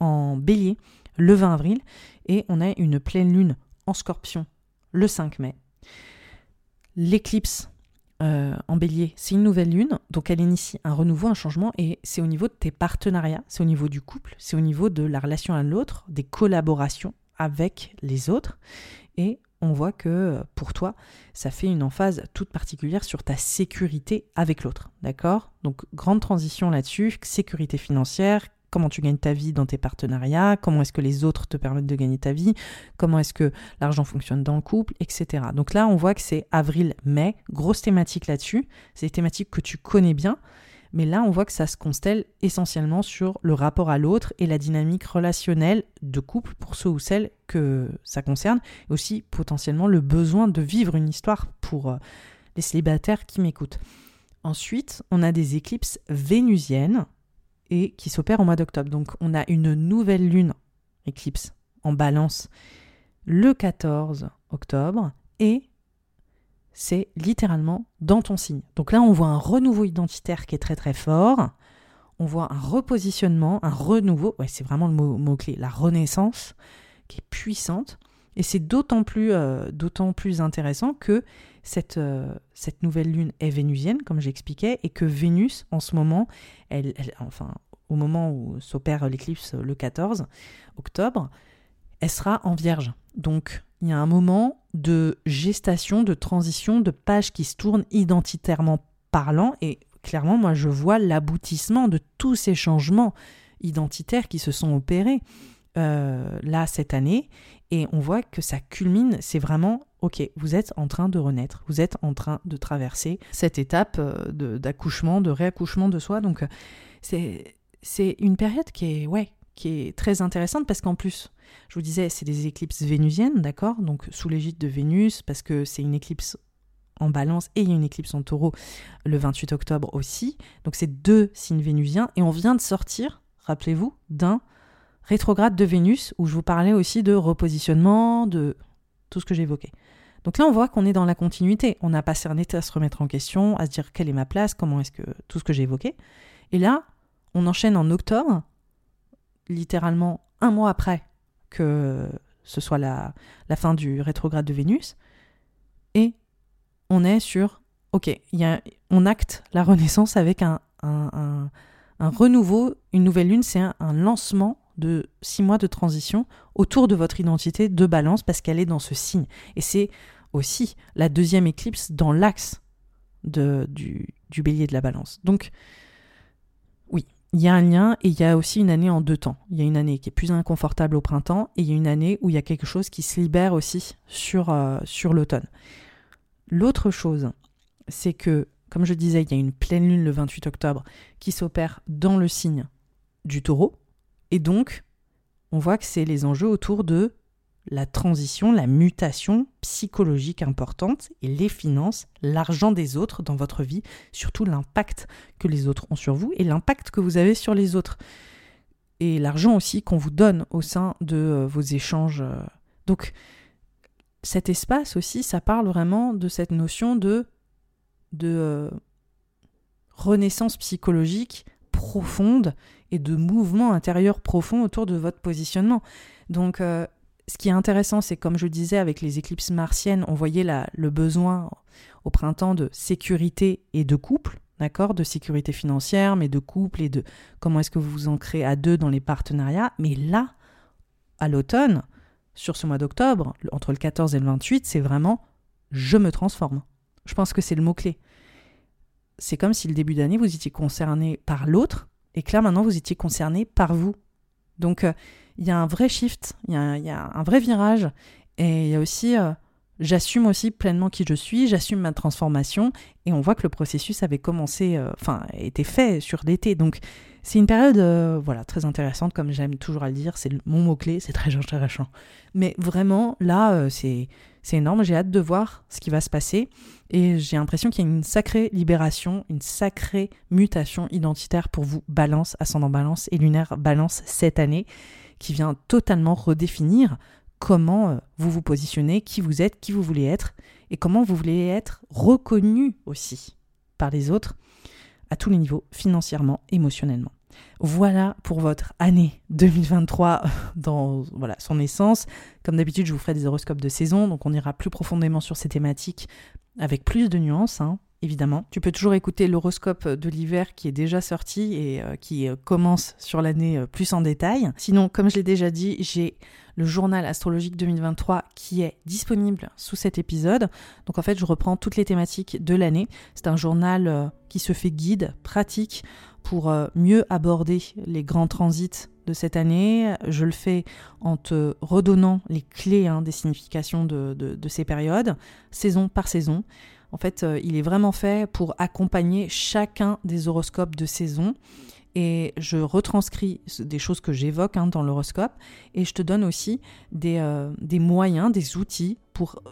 en bélier le 20 avril et on a une pleine lune en scorpion le 5 mai. L'éclipse euh, en bélier, c'est une nouvelle lune, donc elle initie un renouveau, un changement, et c'est au niveau de tes partenariats, c'est au niveau du couple, c'est au niveau de la relation à l'autre, des collaborations avec les autres, et on voit que pour toi, ça fait une emphase toute particulière sur ta sécurité avec l'autre, d'accord? Donc grande transition là-dessus, sécurité financière, comment tu gagnes ta vie dans tes partenariats, comment est-ce que les autres te permettent de gagner ta vie, comment est-ce que l'argent fonctionne dans le couple, etc. Donc là, on voit que c'est avril-mai, grosse thématique là-dessus, c'est des thématiques que tu connais bien, mais là, on voit que ça se constelle essentiellement sur le rapport à l'autre et la dynamique relationnelle de couple pour ceux ou celles que ça concerne, et aussi potentiellement le besoin de vivre une histoire pour euh, les célibataires qui m'écoutent. Ensuite, on a des éclipses vénusiennes et qui s'opère au mois d'octobre. Donc on a une nouvelle lune éclipse en balance le 14 octobre et c'est littéralement dans ton signe. Donc là on voit un renouveau identitaire qui est très très fort. On voit un repositionnement, un renouveau, ouais, c'est vraiment le mot-clé, la renaissance qui est puissante. Et c'est d'autant plus, euh, plus intéressant que cette, euh, cette nouvelle lune est vénusienne, comme j'expliquais, et que Vénus, en ce moment, elle, enfin, au moment où s'opère l'éclipse le 14 octobre, elle sera en vierge. Donc, il y a un moment de gestation, de transition, de page qui se tourne identitairement parlant, et clairement, moi, je vois l'aboutissement de tous ces changements identitaires qui se sont opérés. Euh, là cette année Et on voit que ça culmine, c'est vraiment, ok, vous êtes en train de renaître, vous êtes en train de traverser cette étape d'accouchement, de, réaccouchement de soi. Donc c'est une période qui est, ouais, qui est très intéressante parce qu'en plus, je vous disais, c'est des éclipses vénusiennes, d'accord? Donc sous l'égide de Vénus, parce que c'est une éclipse en balance et il y a une éclipse en taureau le 28 octobre aussi. Donc c'est deux signes vénusiens et on vient de sortir, rappelez-vous, d'un rétrograde de Vénus où je vous parlais aussi de repositionnement, de tout ce que j'évoquais. Donc là, on voit qu'on est dans la continuité. On n'a pas cerné à se remettre en question, à se dire quelle est ma place, comment est-ce que tout ce que j'ai évoqué. Et là, on enchaîne en octobre, littéralement un mois après que ce soit la, fin du rétrograde de Vénus. Et on est sur, ok, y a, on acte la renaissance avec un, un, renouveau, une nouvelle lune, c'est un, lancement de six mois de transition autour de votre identité de balance parce qu'elle est dans ce signe. Et c'est aussi la deuxième éclipse dans l'axe du, bélier de la balance. Donc, il y a un lien et il y a aussi une année en deux temps. Il y a une année qui est plus inconfortable au printemps et il y a une année où il y a quelque chose qui se libère aussi sur, euh, sur l'automne. L'autre chose, c'est que, comme je disais, il y a une pleine lune le 28 octobre qui s'opère dans le signe du taureau. Et donc, on voit que c'est les enjeux autour de la transition, la mutation psychologique importante et les finances, l'argent des autres dans votre vie, surtout l'impact que les autres ont sur vous et l'impact que vous avez sur les autres. Et l'argent aussi qu'on vous donne au sein de euh, vos échanges. Donc cet espace aussi, ça parle vraiment de cette notion de, de euh, renaissance psychologique profonde et de mouvement intérieur profond autour de votre positionnement. Donc euh, ce qui est intéressant, c'est comme je disais, avec les éclipses martiennes, on voyait le besoin au printemps de sécurité et de couple, d'accord De sécurité financière, mais de couple et de comment est-ce que vous vous ancrez à deux dans les partenariats. Mais là, à l'automne, sur ce mois d'octobre, entre le 14 et le 28, c'est vraiment je me transforme. Je pense que c'est le mot-clé. C'est comme si le début d'année, vous étiez concerné par l'autre, et que là, maintenant, vous étiez concerné par vous. Donc, euh, il y a un vrai shift, il y, a, un vrai virage. Et il y a aussi, euh, j'assume aussi pleinement qui je suis, j'assume ma transformation. Et on voit que le processus avait commencé, euh, enfin, était fait sur l'été. Donc, c'est une période, euh, voilà, très intéressante, comme j'aime toujours à le dire. C'est mon mot-clé, c'est très intéressant. Mais vraiment, là, c'est c'est énorme. J'ai hâte de voir ce qui va se passer. Et j'ai l'impression qu'il y a une sacrée libération, une sacrée mutation identitaire pour vous, balance, ascendant balance et lunaire balance cette année qui vient totalement redéfinir comment euh, vous vous positionnez, qui vous êtes, qui vous voulez être, et comment vous voulez être reconnu aussi par les autres à tous les niveaux, financièrement, émotionnellement. Voilà pour votre année 2023 [LAUGHS] dans voilà, son essence. Comme d'habitude, je vous ferai des horoscopes de saison, donc on ira plus profondément sur ces thématiques avec plus de nuances. Hein évidemment. Tu peux toujours écouter l'horoscope de l'hiver qui est déjà sorti et euh, qui euh, commence sur l'année euh, plus en détail. Sinon, comme je l'ai déjà dit, j'ai le journal astrologique 2023 qui est disponible sous cet épisode. Donc en fait, je reprends toutes les thématiques de l'année. C'est un journal qui se fait guide, pratique pour mieux aborder les grands transits de cette année. Je le fais en te redonnant les clés hein, des significations de ces périodes, saison par saison. En fait, euh, il est vraiment fait pour accompagner chacun des horoscopes de saison. Et je retranscris des choses que j'évoque hein, dans l'horoscope. Et je te donne aussi euh, des moyens, des outils pour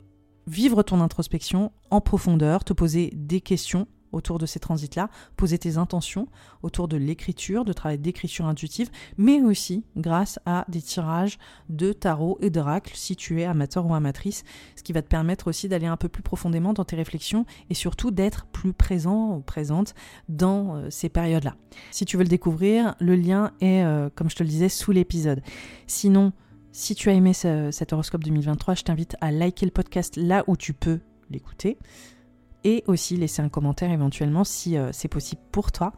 vivre ton introspection en profondeur, te poser des questions autour de ces transits-là, poser tes intentions autour de l'écriture, de travail d'écriture intuitive, mais aussi grâce à des tirages de tarot et d'oracle si tu es amateur ou amatrice, ce qui va te permettre aussi d'aller un peu plus profondément dans tes réflexions et surtout d'être plus présent ou présente dans euh, ces périodes-là. Si tu veux le découvrir, le lien est, euh, comme je te le disais, sous l'épisode. Sinon, si tu as aimé cet horoscope 2023, je t'invite à liker le podcast là où tu peux l'écouter et aussi laisser un commentaire éventuellement si euh, c'est possible pour toi.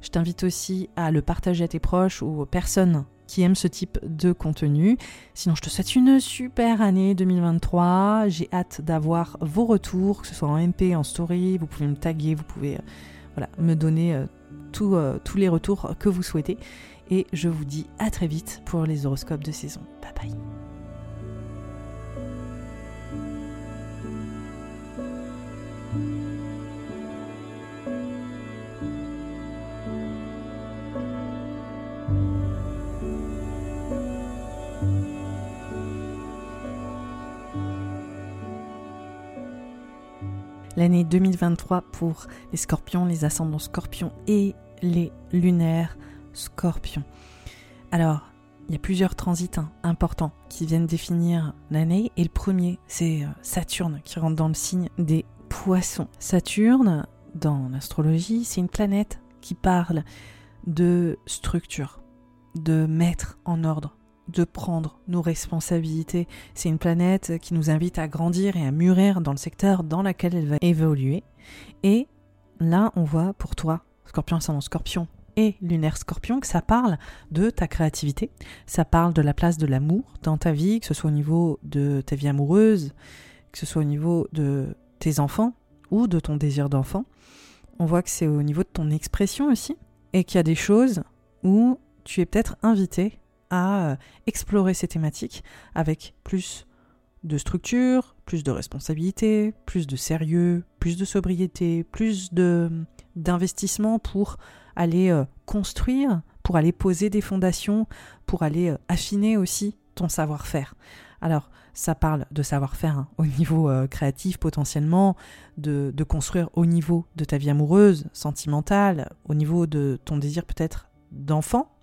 Je t'invite aussi à le partager à tes proches ou aux personnes qui aiment ce type de contenu. Sinon, je te souhaite une super année 2023. J'ai hâte d'avoir vos retours, que ce soit en MP, en story. Vous pouvez me taguer, vous pouvez euh, me donner euh, tous les retours que vous souhaitez. Et je vous dis à très vite pour les horoscopes de saison. Bye bye. L'année 2023 pour les scorpions, les ascendants scorpions et les lunaires scorpions. Alors, il y a plusieurs transits hein, importants qui viennent définir l'année et le premier, c'est euh, Saturne qui rentre dans le signe des poissons. Saturne, dans l'astrologie, c'est une planète qui parle de structure, de mettre en ordre, de prendre nos responsabilités. C'est une planète qui nous invite à grandir et à mûrir dans le secteur dans lequel elle va évoluer. Et là, on voit pour toi, scorpion ascendant scorpion et lunaire scorpion, que ça parle de ta créativité, ça parle de la place de l'amour dans ta vie, que ce soit au niveau de ta vie amoureuse, que ce soit au niveau de tes enfants ou de ton désir d'enfant. On voit que c'est au niveau de ton expression aussi, et qu'il y a des choses où tu es peut-être invité euh, explorer ces thématiques avec plus de structure, plus de responsabilité, plus de sérieux, plus de sobriété, plus de d'investissement pour aller euh, construire, pour aller poser des fondations, pour aller euh, affiner aussi ton savoir-faire. Alors, ça parle de savoir-faire hein, au niveau créatif potentiellement, de, de, construire au niveau de ta vie amoureuse, sentimentale, au niveau de ton désir peut-être d'enfant,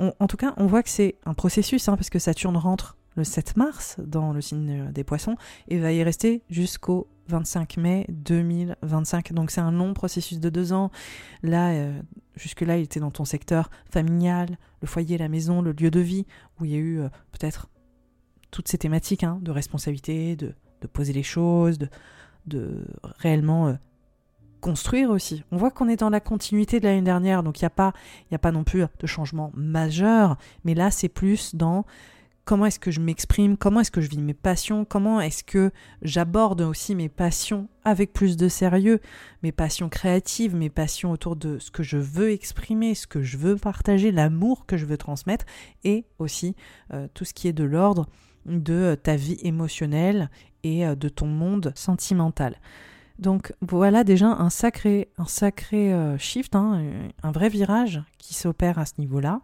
en tout cas, on voit que c'est un processus, hein, parce que Saturne rentre le 7 mars dans le signe des poissons et va y rester jusqu'au 25 mai 2025. Donc c'est un long processus de deux ans. Là, euh, jusque-là, il était dans ton secteur familial, le foyer, la maison, le lieu de vie, où il y a eu euh, peut-être toutes ces thématiques hein, de responsabilité, de, poser les choses, de, réellement euh, construire aussi. On voit qu'on est dans la continuité de l'année dernière, donc il n'y a, pas, a pas non plus de changement majeur, mais là c'est plus dans comment est-ce que je m'exprime, comment est-ce que je vis mes passions, comment est-ce que j'aborde aussi mes passions avec plus de sérieux, mes passions créatives, mes passions autour de ce que je veux exprimer, ce que je veux partager, l'amour que je veux transmettre, et aussi euh, tout ce qui est de l'ordre de euh, ta vie émotionnelle et euh, de ton monde sentimental. Donc voilà déjà un sacré, un sacré euh, shift, hein, un vrai virage qui s'opère à ce niveau-là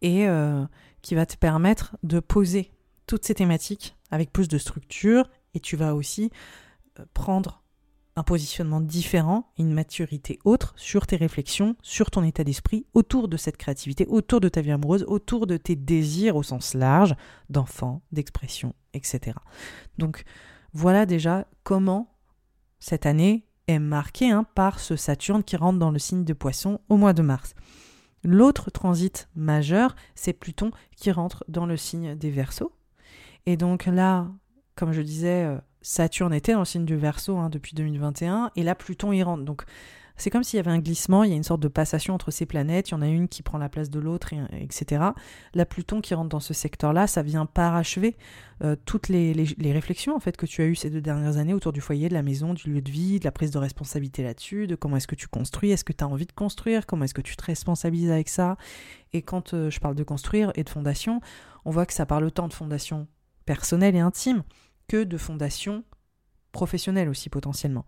et euh, qui va te permettre de poser toutes ces thématiques avec plus de structure et tu vas aussi euh, prendre un positionnement différent, une maturité autre sur tes réflexions, sur ton état d'esprit, autour de cette créativité, autour de ta vie amoureuse, autour de tes désirs au sens large, d'enfant, d'expression, etc. Donc voilà déjà comment cette année est marquée hein, par ce Saturne qui rentre dans le signe de poisson au mois de mars. L'autre transit majeur, c'est Pluton qui rentre dans le signe des Verseaux. Et donc là, comme je disais, euh, Saturne était dans le signe du Verseau hein, depuis 2021, et là Pluton y rentre. Donc c'est comme s'il y avait un glissement, il y a une sorte de passation entre ces planètes, il y en a une qui prend la place de l'autre, etc. La Pluton qui rentre dans ce secteur-là, ça vient parachever euh, toutes les, réflexions en fait que tu as eues ces deux dernières années autour du foyer, de la maison, du lieu de vie, de la prise de responsabilité là-dessus, de comment est-ce que tu construis, est-ce que tu as envie de construire, comment est-ce que tu te responsabilises avec ça. Et quand euh, je parle de construire et de fondation, on voit que ça parle autant de fondation personnelle et intime que de fondation professionnelle aussi potentiellement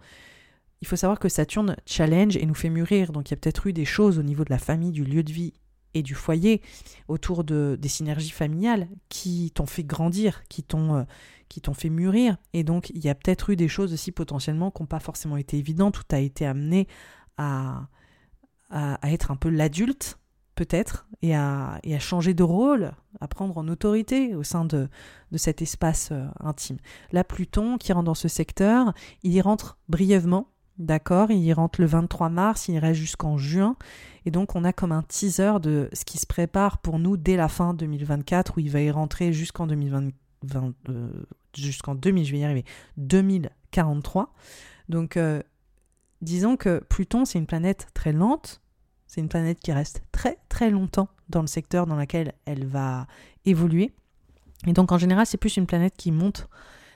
il faut savoir que Saturne challenge et nous fait mûrir. Donc il y a peut-être eu des choses au niveau de la famille, du lieu de vie et du foyer, autour de, des synergies familiales qui t'ont fait grandir, qui t'ont euh, fait mûrir. Et donc il y a peut-être eu des choses aussi potentiellement qui n'ont pas forcément été évidentes, où tu été amené à, être un peu l'adulte peut-être, et à, changer de rôle, à prendre en autorité au sein de, cet espace euh, intime. Là, Pluton, qui rentre dans ce secteur, il y rentre brièvement, D'accord, il rentre le 23 mars, il reste jusqu'en juin. Et donc, on a comme un teaser de ce qui se prépare pour nous dès la fin 2024, où il va y rentrer jusqu'en 2020, euh, jusqu'en 2000, je vais y arriver, 2043. Donc, euh, disons que Pluton, c'est une planète très lente. C'est une planète qui reste très très longtemps dans le secteur dans lequel elle va évoluer. Et donc, en général, c'est plus une planète qui monte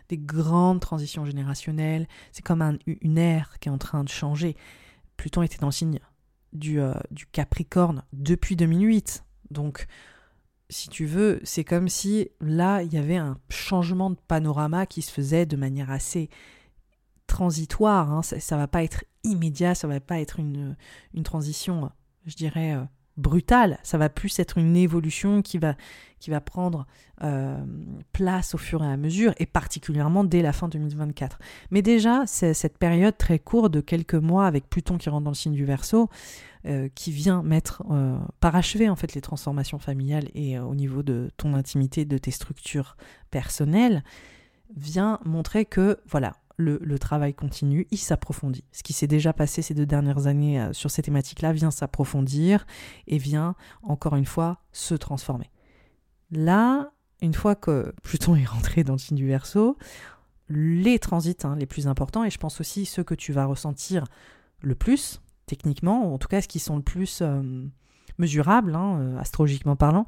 des grandes transitions générationnelles. C'est comme un, une ère qui est en train de changer. Pluton était dans le signe du, euh, Capricorne depuis 2008. Donc, si tu veux, c'est comme si là, il y avait un changement de panorama qui se faisait de manière assez transitoire. Hein. Ça ne va pas être immédiat, ça ne va pas être une transition, je dirais, euh, brutale, ça va plus être une évolution qui va, qui va prendre euh, place au fur et à mesure, et particulièrement dès la fin 2024. Mais déjà, c'est cette période très courte de quelques mois avec Pluton qui rentre dans le signe du Verseau, euh, qui vient mettre, euh, parachever en fait les transformations familiales et au niveau de ton intimité, de tes structures personnelles, vient montrer que voilà, le, travail continue, il s'approfondit. Ce qui s'est déjà passé ces deux dernières années euh, sur ces thématiques-là vient s'approfondir et vient, encore une fois, se transformer. Là, une fois que Pluton est rentré dans le signe du Verseau, les transits hein, les plus importants, et je pense aussi ceux que tu vas ressentir le plus, techniquement, ou en tout cas ce qui sont le plus euh, mesurables, hein, euh, astrologiquement parlant,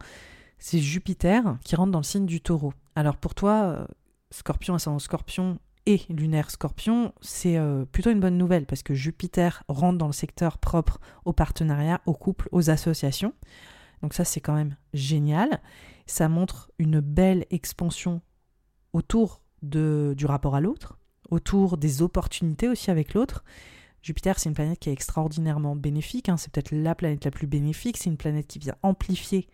c'est Jupiter qui rentre dans le signe du taureau. Alors pour toi, Scorpion, ascendant Scorpion, lunaire scorpion, c'est euh, plutôt une bonne nouvelle parce que Jupiter rentre dans le secteur propre au partenariat, au couple, aux associations. Donc ça, c'est quand même génial. Ça montre une belle expansion autour de, du rapport à l'autre, autour des opportunités aussi avec l'autre. Jupiter, c'est une planète qui est extraordinairement bénéfique. Hein. C'est peut-être la planète la plus bénéfique. C'est une planète qui vient amplifier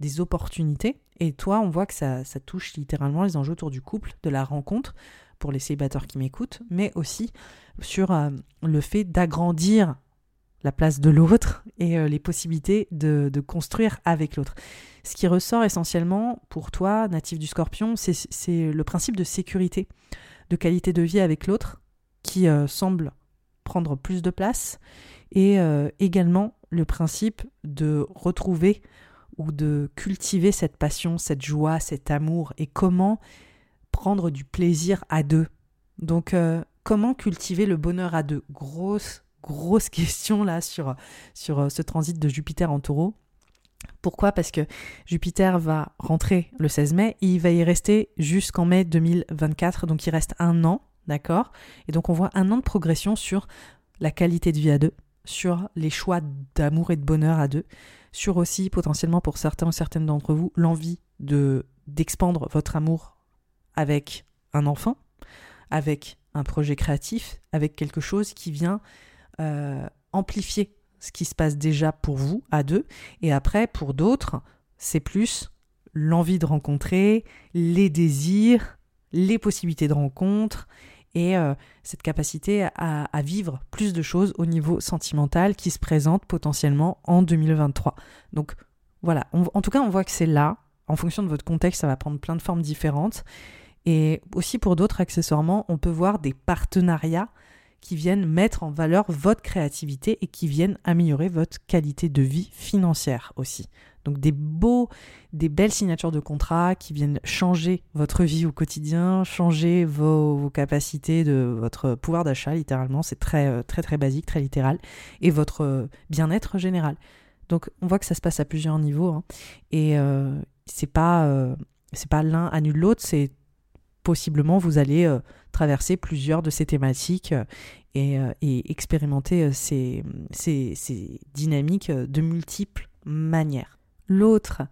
des opportunités. Et toi, on voit que ça, ça touche littéralement les enjeux autour du couple, de la rencontre, pour les célibataires qui m'écoutent, mais aussi sur euh, le fait d'agrandir la place de l'autre et euh, les possibilités de, construire avec l'autre. Ce qui ressort essentiellement pour toi, natif du scorpion, c'est le principe de sécurité, de qualité de vie avec l'autre, qui euh, semble prendre plus de place, et également le principe de retrouver ou de cultiver cette passion, cette joie, cet amour, et comment prendre du plaisir à deux. Donc, euh, comment cultiver le bonheur à deux? Grosse, grosse [LAUGHS] question là sur, sur euh, ce transit de Jupiter en taureau. Pourquoi? Parce que Jupiter va rentrer le 16 mai, il va y rester jusqu'en mai 2024, donc il reste un an, d'accord? Et donc on voit un an de progression sur la qualité de vie à deux, sur les choix d'amour et de bonheur à deux, sur aussi potentiellement pour certains ou certaines d'entre vous l'envie de d'expandre votre amour avec un enfant, avec un projet créatif, avec quelque chose qui vient euh, amplifier ce qui se passe déjà pour vous à deux. Et après, pour d'autres, c'est plus l'envie de rencontrer, les désirs, les possibilités de rencontre et euh, cette capacité à, vivre plus de choses au niveau sentimental qui se présente potentiellement en 2023. Donc voilà, en tout cas, on voit que c'est là. En fonction de votre contexte, ça va prendre plein de formes différentes. Et aussi pour d'autres, accessoirement, on peut voir des partenariats qui viennent mettre en valeur votre créativité et qui viennent améliorer votre qualité de vie financière aussi. Donc des beaux, des belles signatures de contrats qui viennent changer votre vie au quotidien, changer vos, capacités de votre pouvoir d'achat littéralement, c'est très euh, très très basique, très littéral, et votre euh, bien-être général. Donc on voit que ça se passe à plusieurs niveaux hein. et euh, c'est pas pas l'un annule l'autre, c'est possiblement vous allez euh, traverser plusieurs de ces thématiques euh, euh, et, expérimenter ces, ces, dynamiques de multiples manières. L'autre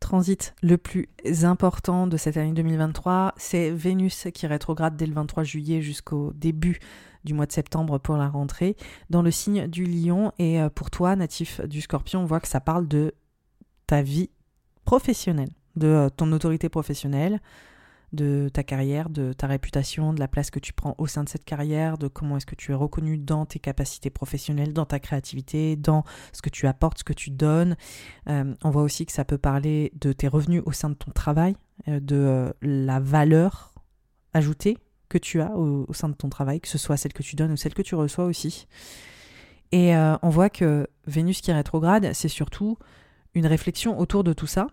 transit le plus important de cette année 2023, c'est Vénus qui rétrograde dès le 23 juillet jusqu'au début du mois de septembre pour la rentrée dans le signe du lion. Et pour toi, natif du scorpion, on voit que ça parle de ta vie professionnelle, de ton autorité professionnelle, de ta carrière, de ta réputation, de la place que tu prends au sein de cette carrière, de comment est-ce que tu es reconnu dans tes capacités professionnelles, dans ta créativité, dans ce que tu apportes, ce que tu donnes. Euh, on voit aussi que ça peut parler de tes revenus au sein de ton travail, euh, de euh, la valeur ajoutée que tu as au, sein de ton travail, que ce soit celle que tu donnes ou celle que tu reçois aussi. Et on voit que Vénus qui est rétrograde, c'est surtout une réflexion autour de tout ça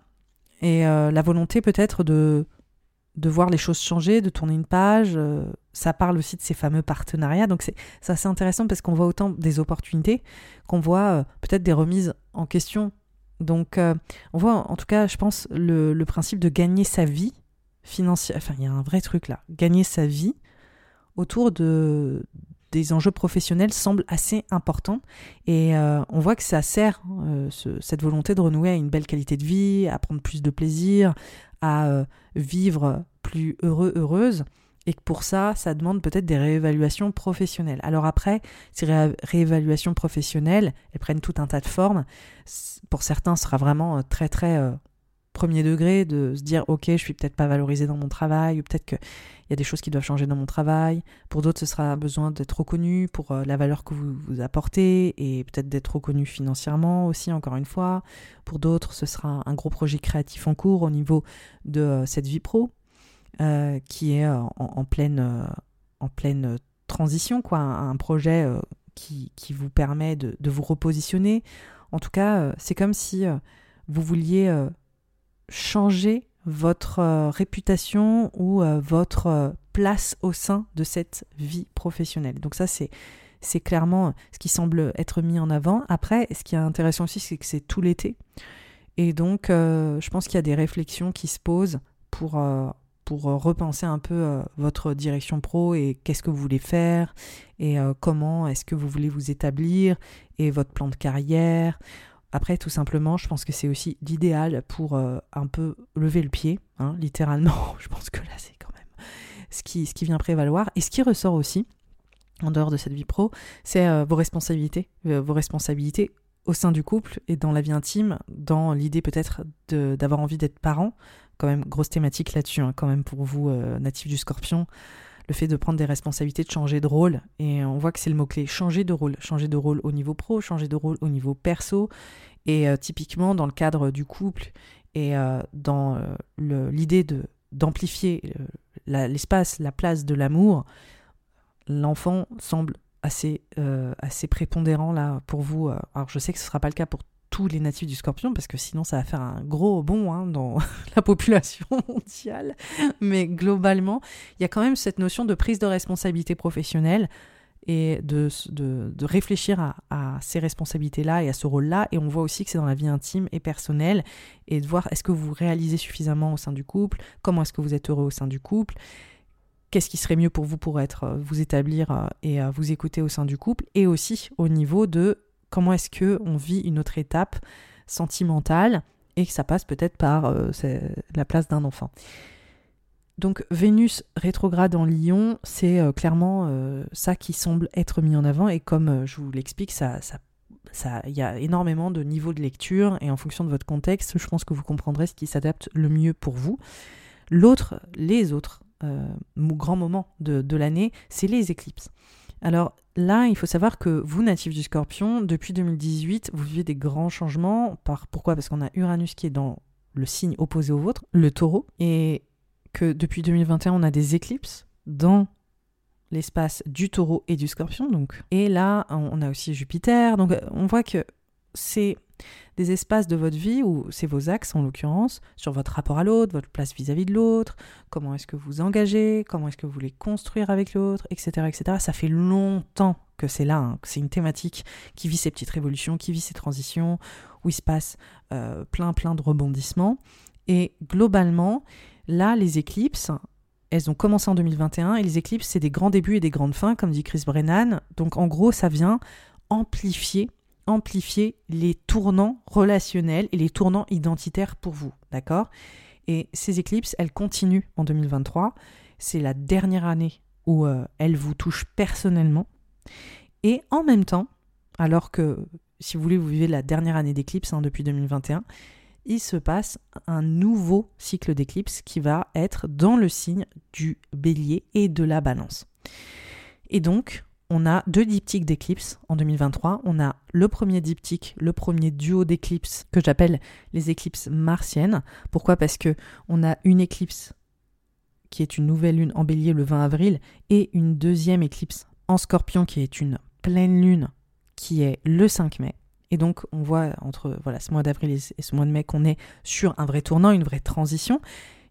et la volonté peut-être de de voir les choses changer, de tourner une page. Euh, ça parle aussi de ces fameux partenariats. Donc c'est assez intéressant parce qu'on voit autant des opportunités qu'on voit euh, peut-être des remises en question. Donc euh, on voit en tout cas, je pense, le, le, principe de gagner sa vie financière. Enfin, il y a un vrai truc là. Gagner sa vie autour de, des enjeux professionnels semble assez important et on voit que ça sert cette volonté de renouer à une belle qualité de vie, à prendre plus de plaisir, à euh, vivre plus heureux, heureuse, et que pour ça, ça demande peut-être des réévaluations professionnelles. Alors après, ces réévaluations professionnelles, elles prennent tout un tas de formes. Pour certains, ce sera vraiment euh, très très euh, premier degré de se dire ok, je suis peut-être pas valorisé dans mon travail, ou peut-être qu'il y a des choses qui doivent changer dans mon travail. Pour d'autres, ce sera besoin d'être reconnu pour euh, la valeur que vous, vous apportez et peut-être d'être reconnu financièrement aussi, encore une fois. Pour d'autres, ce sera un gros projet créatif en cours au niveau de cette vie pro euh, qui est euh, en, pleine, euh, en pleine transition, quoi, un, projet qui, qui, vous permet de, de, vous repositionner. En tout cas, c'est comme si vous vouliez changer votre réputation ou votre place au sein de cette vie professionnelle. Donc ça, c'est c'est clairement ce qui semble être mis en avant. Après, ce qui est intéressant aussi, c'est que c'est tout l'été. Et donc, je pense qu'il y a des réflexions qui se posent pour pour euh, repenser un peu euh, votre direction pro et qu'est-ce que vous voulez faire et euh, comment est-ce que vous voulez vous établir et votre plan de carrière. Après, tout simplement, je pense que c'est aussi l'idéal pour un peu lever le pied, hein, littéralement. [LAUGHS] je pense que là, c'est quand même ce qui, vient prévaloir. Et ce qui ressort aussi, en dehors de cette vie pro, c'est vos responsabilités. vos responsabilités au sein du couple et dans la vie intime, dans l'idée peut-être d'avoir envie d'être parent, quand même grosse thématique là-dessus, hein, quand même pour vous, euh, natifs du scorpion. Le fait de prendre des responsabilités, de changer de rôle. Et on voit que c'est le mot-clé. Changer de rôle. Changer de rôle au niveau pro, changer de rôle au niveau perso. Et euh, typiquement, dans le cadre du couple et euh, dans l'idée de d'amplifier l'espace, la place de l'amour, l'enfant semble assez, assez prépondérant là pour vous. Alors je sais que ce ne sera pas le cas pour tous les natifs du scorpion, parce que sinon ça va faire un gros bond hein, dans [LAUGHS] la population mondiale. Mais globalement, il y a quand même cette notion de prise de responsabilité professionnelle et de, de, de réfléchir à, ces responsabilités-là et à ce rôle-là. Et on voit aussi que c'est dans la vie intime et personnelle, et de voir est-ce que vous réalisez suffisamment au sein du couple, comment est-ce que vous êtes heureux au sein du couple, qu'est-ce qui serait mieux pour vous pour être, euh, vous établir euh, et euh, vous écouter au sein du couple, et aussi au niveau de comment est-ce que on vit une autre étape sentimentale et que ça passe peut-être par euh, la place d'un enfant. Donc Vénus rétrograde en Lion, c'est euh, clairement euh, ça qui semble être mis en avant et comme je vous l'explique, ça, ça, il y a énormément de niveaux de lecture et en fonction de votre contexte, je pense que vous comprendrez ce qui s'adapte le mieux pour vous. L'autre, les autres grands moments de l'année, c'est les éclipses. Alors là, il faut savoir que vous, natifs du scorpion, depuis 2018, vous vivez des grands changements. Par, pourquoi? Parce qu'on a Uranus qui est dans le signe opposé au vôtre, le taureau, et que depuis 2021, on a des éclipses dans l'espace du taureau et du scorpion. Donc. Et là, on a aussi Jupiter. Donc on voit que c'est des espaces de votre vie où c'est vos axes en l'occurrence, sur votre rapport à l'autre, votre place vis-à-vis de l'autre, comment est-ce que vous engagez, comment est-ce que vous voulez construire avec l'autre, etc., etc. Ça fait longtemps que c'est là, hein, c'est une thématique qui vit ces petites révolutions, qui vit ces transitions, où il se passe euh, plein plein de rebondissements. Et globalement, là, les éclipses, elles ont commencé en 2021 et les éclipses, c'est des grands débuts et des grandes fins, comme dit Chris Brennan. Donc en gros, ça vient amplifier amplifier les tournants relationnels et les tournants identitaires pour vous, d'accord? Et ces éclipses, elles continuent en 2023. C'est la dernière année où euh, elles vous touchent personnellement. Et en même temps, alors que, si vous voulez, vous vivez la dernière année d'éclipse hein, depuis 2021, il se passe un nouveau cycle d'éclipse qui va être dans le signe du bélier et de la balance. Et donc, on a deux diptyques d'éclipses en 2023. On a le premier diptyque, le premier duo d'éclipses que j'appelle les éclipses martiennes. Pourquoi? Parce que on a une éclipse qui est une nouvelle lune en bélier le 20 avril et une deuxième éclipse en scorpion qui est une pleine lune qui est le 5 mai. Et donc on voit entre voilà, ce mois d'avril et ce mois de mai qu'on est sur un vrai tournant, une vraie transition.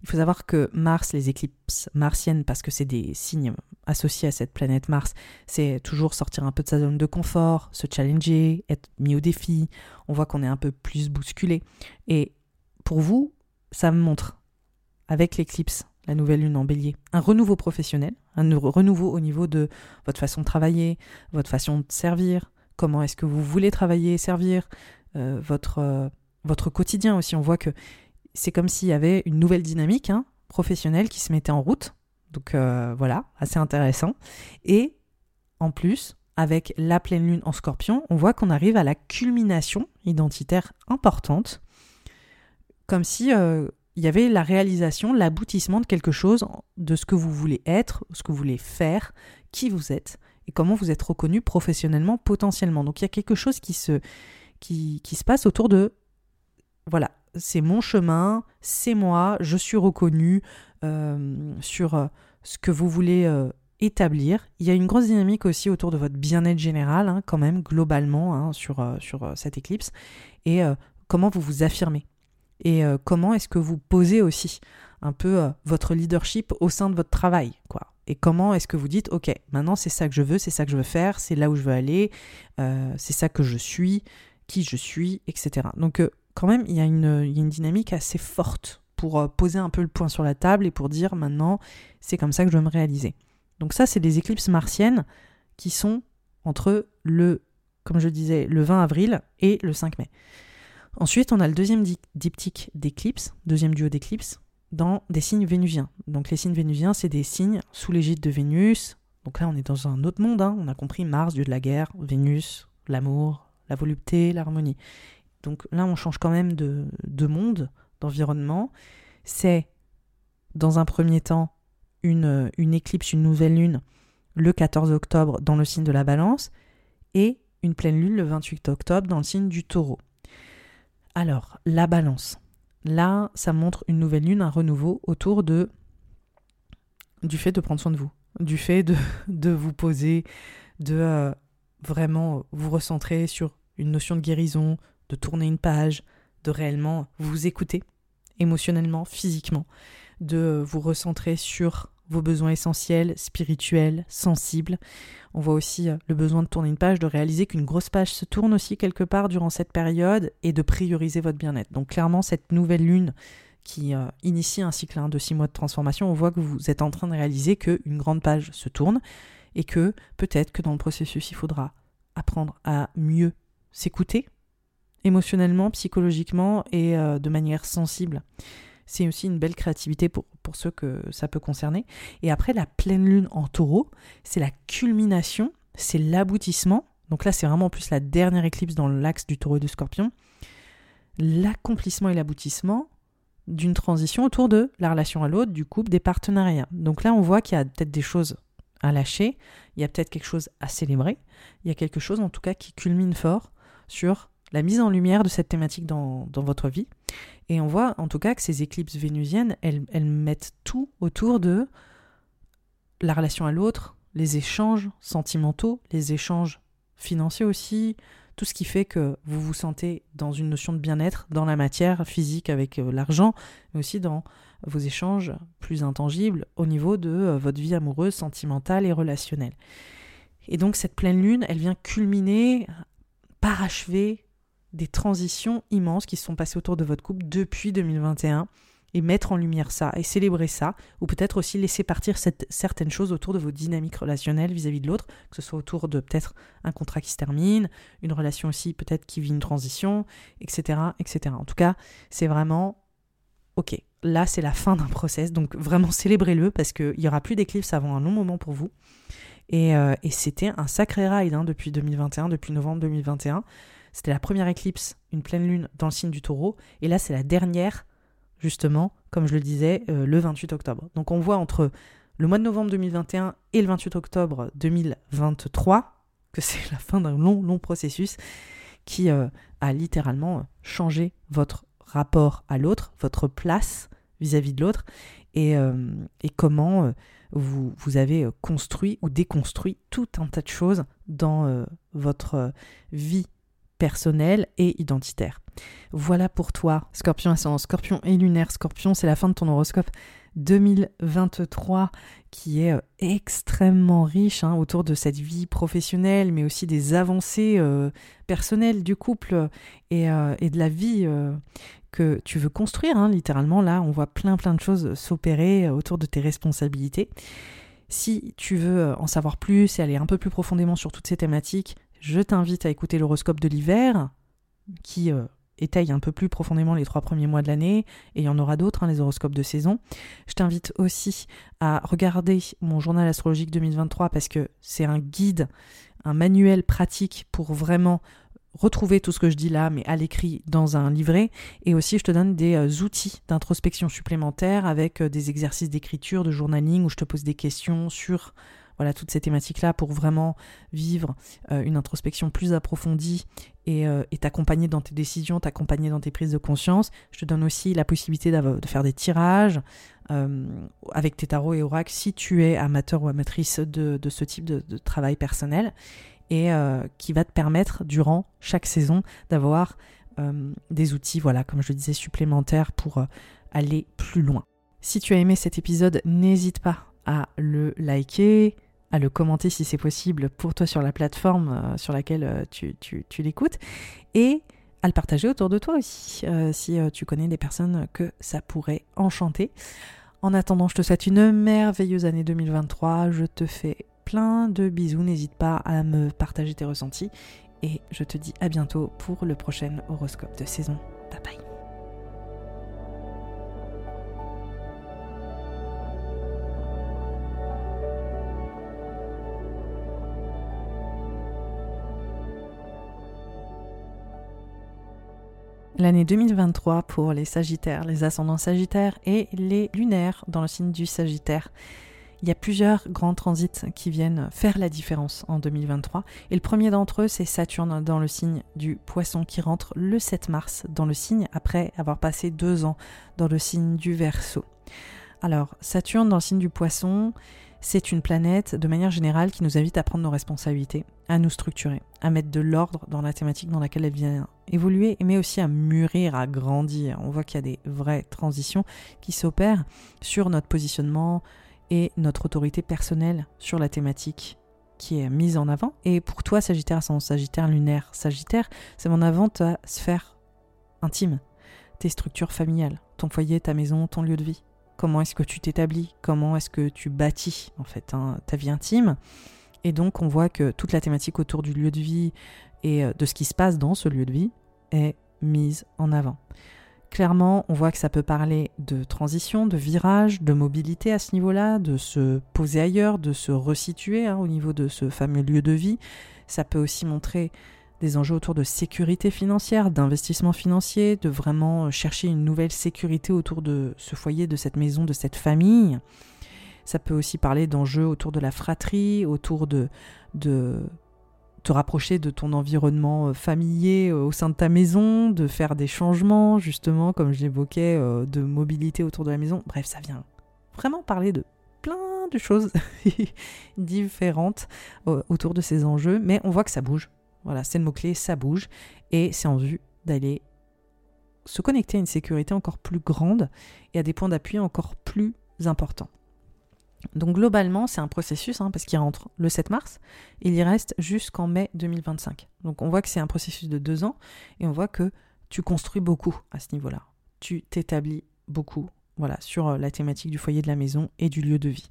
Il faut savoir que Mars, les éclipses martiennes, parce que c'est des signes associés à cette planète Mars, c'est toujours sortir un peu de sa zone de confort, se challenger, être mis au défi. On voit qu'on est un peu plus bousculé. Et pour vous, ça me montre, avec l'éclipse, la nouvelle lune en bélier, un renouveau professionnel, un renouveau au niveau de votre façon de travailler, votre façon de servir, comment est-ce que vous voulez travailler et servir, euh, votre, euh, votre quotidien aussi. On voit que c'est comme s'il y avait une nouvelle dynamique hein, professionnelle qui se mettait en route Donc voilà, assez intéressant. Et en plus, avec la pleine lune en scorpion, on voit qu'on arrive à la culmination identitaire importante, comme si il y avait la réalisation, l'aboutissement de quelque chose, de ce que vous voulez être, ce que vous voulez faire, qui vous êtes et comment vous êtes reconnu professionnellement potentiellement. Donc il y a quelque chose qui se, qui se passe autour de, voilà, c'est mon chemin, c'est moi, je suis reconnu euh, sur euh, ce que vous voulez euh, établir. Il y a une grosse dynamique aussi autour de votre bien-être général, hein, quand même, globalement, hein, sur, cette éclipse, et comment vous vous affirmez? Et comment est-ce que vous posez aussi un peu votre leadership au sein de votre travail, quoi? Et comment est-ce que vous dites, ok, maintenant c'est ça que je veux, c'est ça que je veux faire, c'est là où je veux aller, c'est ça que je suis, qui je suis, etc. Donc quand même, il y, a une, dynamique assez forte pour poser un peu le point sur la table et pour dire maintenant, c'est comme ça que je veux me réaliser. Donc ça, c'est des éclipses martiennes qui sont entre le, comme je disais, le 20 avril et le 5 mai. Ensuite, on a le deuxième diptyque d'éclipse, deuxième duo d'éclipse, dans des signes vénusiens. Donc les signes vénusiens, c'est des signes sous l'égide de Vénus. Donc là, on est dans un autre monde. Hein. On a compris Mars, dieu de la guerre, Vénus, l'amour, la volupté, l'harmonie. Donc là, on change quand même de, de monde, d'environnement. C'est, dans un premier temps, une, éclipse, une nouvelle lune, le 14 octobre dans le signe de la balance, et une pleine lune le 28 octobre dans le signe du taureau. Alors, la balance. Là, ça montre une nouvelle lune, un renouveau autour de du fait de prendre soin de vous, du fait de, [LAUGHS] de vous poser, de euh, vraiment vous recentrer sur une notion de guérison, de tourner une page, de réellement vous écouter émotionnellement, physiquement, de vous recentrer sur vos besoins essentiels, spirituels, sensibles. On voit aussi euh, le besoin de tourner une page, de réaliser qu'une grosse page se tourne aussi quelque part durant cette période et de prioriser votre bien-être. Donc clairement, cette nouvelle lune qui euh, initie un cycle hein, de six mois de transformation, on voit que vous êtes en train de réaliser qu'une grande page se tourne et que peut-être que dans le processus, il faudra apprendre à mieux s'écouter émotionnellement, psychologiquement et euh, de manière sensible c'est aussi une belle créativité pour, pour ceux que ça peut concerner. Et après, la pleine lune en taureau, c'est la culmination, c'est l'aboutissement. Donc là, c'est vraiment plus la dernière éclipse dans l'axe du taureau et du scorpion. L'accomplissement et l'aboutissement d'une transition autour de la relation à l'autre, du couple, des partenariats. Donc là, on voit qu'il y a peut-être des choses à lâcher, il y a peut-être quelque chose à célébrer, il y a quelque chose en tout cas qui culmine fort sur la mise en lumière de cette thématique dans, dans votre vie. Et on voit en tout cas que ces éclipses vénusiennes, elles, elles mettent tout autour de la relation à l'autre, les échanges sentimentaux, les échanges financiers aussi, tout ce qui fait que vous vous sentez dans une notion de bien-être dans la matière physique avec euh, l'argent, mais aussi dans vos échanges plus intangibles au niveau de euh, votre vie amoureuse, sentimentale et relationnelle. Et donc cette pleine lune, elle vient culminer, parachever des transitions immenses qui se sont passées autour de votre couple depuis 2021 et mettre en lumière ça et célébrer ça, ou peut-être aussi laisser partir certaines choses autour de vos dynamiques relationnelles vis-à-vis de l'autre, que ce soit autour de peut-être un contrat qui se termine, une relation aussi peut-être qui vit une transition, etc. etc. En tout cas, c'est vraiment, ok, là c'est la fin d'un process, donc vraiment célébrez-le parce qu'il n'y aura plus d'éclipse avant un long moment pour vous. Et, euh, c'était un sacré ride hein, depuis 2021, depuis novembre 2021. C'était la première éclipse, une pleine lune dans le signe du taureau. Et là, c'est la dernière, justement, comme je le disais, euh, le 28 octobre. Donc on voit entre le mois de novembre 2021 et le 28 octobre 2023 que c'est la fin d'un long, long processus qui euh, a littéralement changé votre rapport à l'autre, votre place vis-à-vis de l'autre, et, euh, comment vous, avez construit ou déconstruit tout un tas de choses dans votre vie personnel et identitaire. Voilà pour toi, Scorpion ascendant Scorpion et lunaire Scorpion, c'est la fin de ton horoscope 2023 qui est euh, extrêmement riche hein, autour de cette vie professionnelle, mais aussi des avancées euh, personnelles du couple et, euh, de la vie que tu veux construire. Hein, littéralement, là, on voit plein plein de choses s'opérer autour de tes responsabilités. Si tu veux en savoir plus et aller un peu plus profondément sur toutes ces thématiques, je t'invite à écouter l'horoscope de l'hiver, qui euh, étaye un peu plus profondément les trois premiers mois de l'année, et il y en aura d'autres, hein, les horoscopes de saison. Je t'invite aussi à regarder mon journal astrologique 2023 parce que c'est un guide, un manuel pratique pour vraiment retrouver tout ce que je dis là, mais à l'écrit dans un livret. Et aussi, je te donne des euh, outils d'introspection supplémentaires avec euh, des exercices d'écriture, de journaling, où je te pose des questions sur voilà, toutes ces thématiques-là pour vraiment vivre euh, une introspection plus approfondie et, t'accompagner dans tes décisions, t'accompagner dans tes prises de conscience. Je te donne aussi la possibilité de faire des tirages avec tes tarots et oracles si tu es amateur ou amatrice de, ce type de, de travail personnel et euh, qui va te permettre durant chaque saison d'avoir euh, des outils, voilà, comme je le disais, supplémentaires pour euh, aller plus loin. Si tu as aimé cet épisode, n'hésite pas à le liker, à le commenter si c'est possible pour toi sur la plateforme sur laquelle tu, tu l'écoutes et à le partager autour de toi aussi si tu connais des personnes que ça pourrait enchanter. En attendant, je te souhaite une merveilleuse année 2023. Je te fais plein de bisous. N'hésite pas à me partager tes ressentis. Et je te dis à bientôt pour le prochain horoscope de saison. Bye bye. L'année 2023 pour les Sagittaires, les ascendants Sagittaires et les lunaires dans le signe du Sagittaire. Il y a plusieurs grands transits qui viennent faire la différence en 2023. Et le premier d'entre eux, c'est Saturne dans le signe du poisson qui rentre le 7 mars dans le signe après avoir passé deux ans dans le signe du Verseau. Alors, Saturne dans le signe du poisson, c'est une planète de manière générale qui nous invite à prendre nos responsabilités, à nous structurer, à mettre de l'ordre dans la thématique dans laquelle elle vient évoluer, mais aussi à mûrir, à grandir. On voit qu'il y a des vraies transitions qui s'opèrent sur notre positionnement, et notre autorité personnelle sur la thématique qui est mise en avant. Et pour toi, Sagittaire, sans Sagittaire lunaire, Sagittaire, c'est mon avant ta sphère intime, tes structures familiales, ton foyer, ta maison, ton lieu de vie. Comment est-ce que tu t'établis Comment est-ce que tu bâtis en fait hein, ta vie intime Et donc on voit que toute la thématique autour du lieu de vie et euh, de ce qui se passe dans ce lieu de vie est mise en avant. Clairement, on voit que ça peut parler de transition, de virage, de mobilité à ce niveau-là, de se poser ailleurs, de se resituer hein, au niveau de ce fameux lieu de vie. Ça peut aussi montrer des enjeux autour de sécurité financière, d'investissement financier, de vraiment chercher une nouvelle sécurité autour de ce foyer, de cette maison, de cette famille. Ça peut aussi parler d'enjeux autour de la fratrie, autour de, te rapprocher de ton environnement euh, familier euh, au sein de ta maison, de faire des changements, justement, comme euh, de mobilité autour de la maison. Bref, ça vient vraiment parler de plein de choses [LAUGHS] différentes autour de ces enjeux, mais on voit que ça bouge. Voilà, c'est le mot-clé, ça bouge, et c'est en vue d'aller se connecter à une sécurité encore plus grande et à des points d'appui encore plus importants. Donc globalement, c'est un processus, hein, parce qu'il rentre le 7 mars, il y reste jusqu'en mai 2025. Donc on voit que c'est un processus de deux ans, et on voit que tu construis beaucoup à ce niveau-là. Tu t'établis beaucoup voilà, sur euh, la thématique du foyer de la maison et du lieu de vie.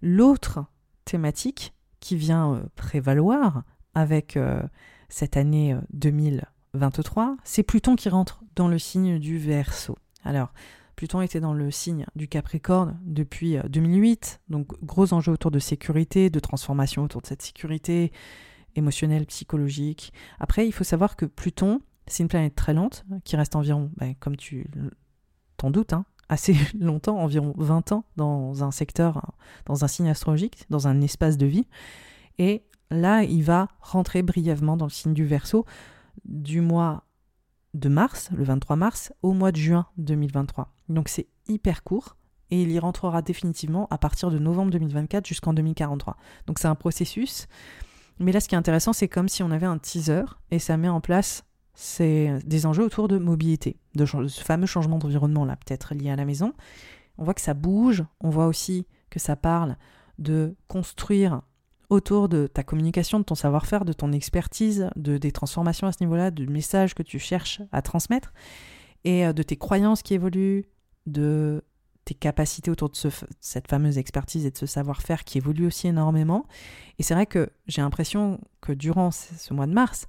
L'autre thématique qui vient euh, prévaloir avec euh, cette année 2023, c'est Pluton qui rentre dans le signe du Verseau. Alors, Pluton était dans le signe du Capricorne depuis 2008, euh, donc gros enjeux autour de sécurité, de transformation autour de cette sécurité émotionnelle, psychologique. Après, il faut savoir que Pluton, c'est une planète très lente, qui reste environ, ben, comme tu t'en doutes, hein, assez [LAUGHS] longtemps, environ 20 ans dans un secteur, dans un signe astrologique, dans un espace de vie. Et là, il va rentrer brièvement dans le signe du Verseau du mois de mars, le 23 mars, au mois de juin 2023. Donc c'est hyper court et il y rentrera définitivement à partir de novembre 2024 jusqu'en 2043. Donc c'est un processus. Mais là, ce qui est intéressant, c'est comme si on avait un teaser et ça met en place des enjeux autour de mobilité, de ce fameux changement d'environnement là, peut-être lié à la maison. On voit que ça bouge, on voit aussi que ça parle de construire autour de ta communication, de ton savoir-faire, de ton expertise, de des transformations à ce niveau-là, du message que tu cherches à transmettre, et euh, de tes croyances qui évoluent, de tes capacités autour de cette fameuse expertise et de ce savoir-faire qui évolue aussi énormément. Et c'est vrai que j'ai l'impression que durant ce mois de mars,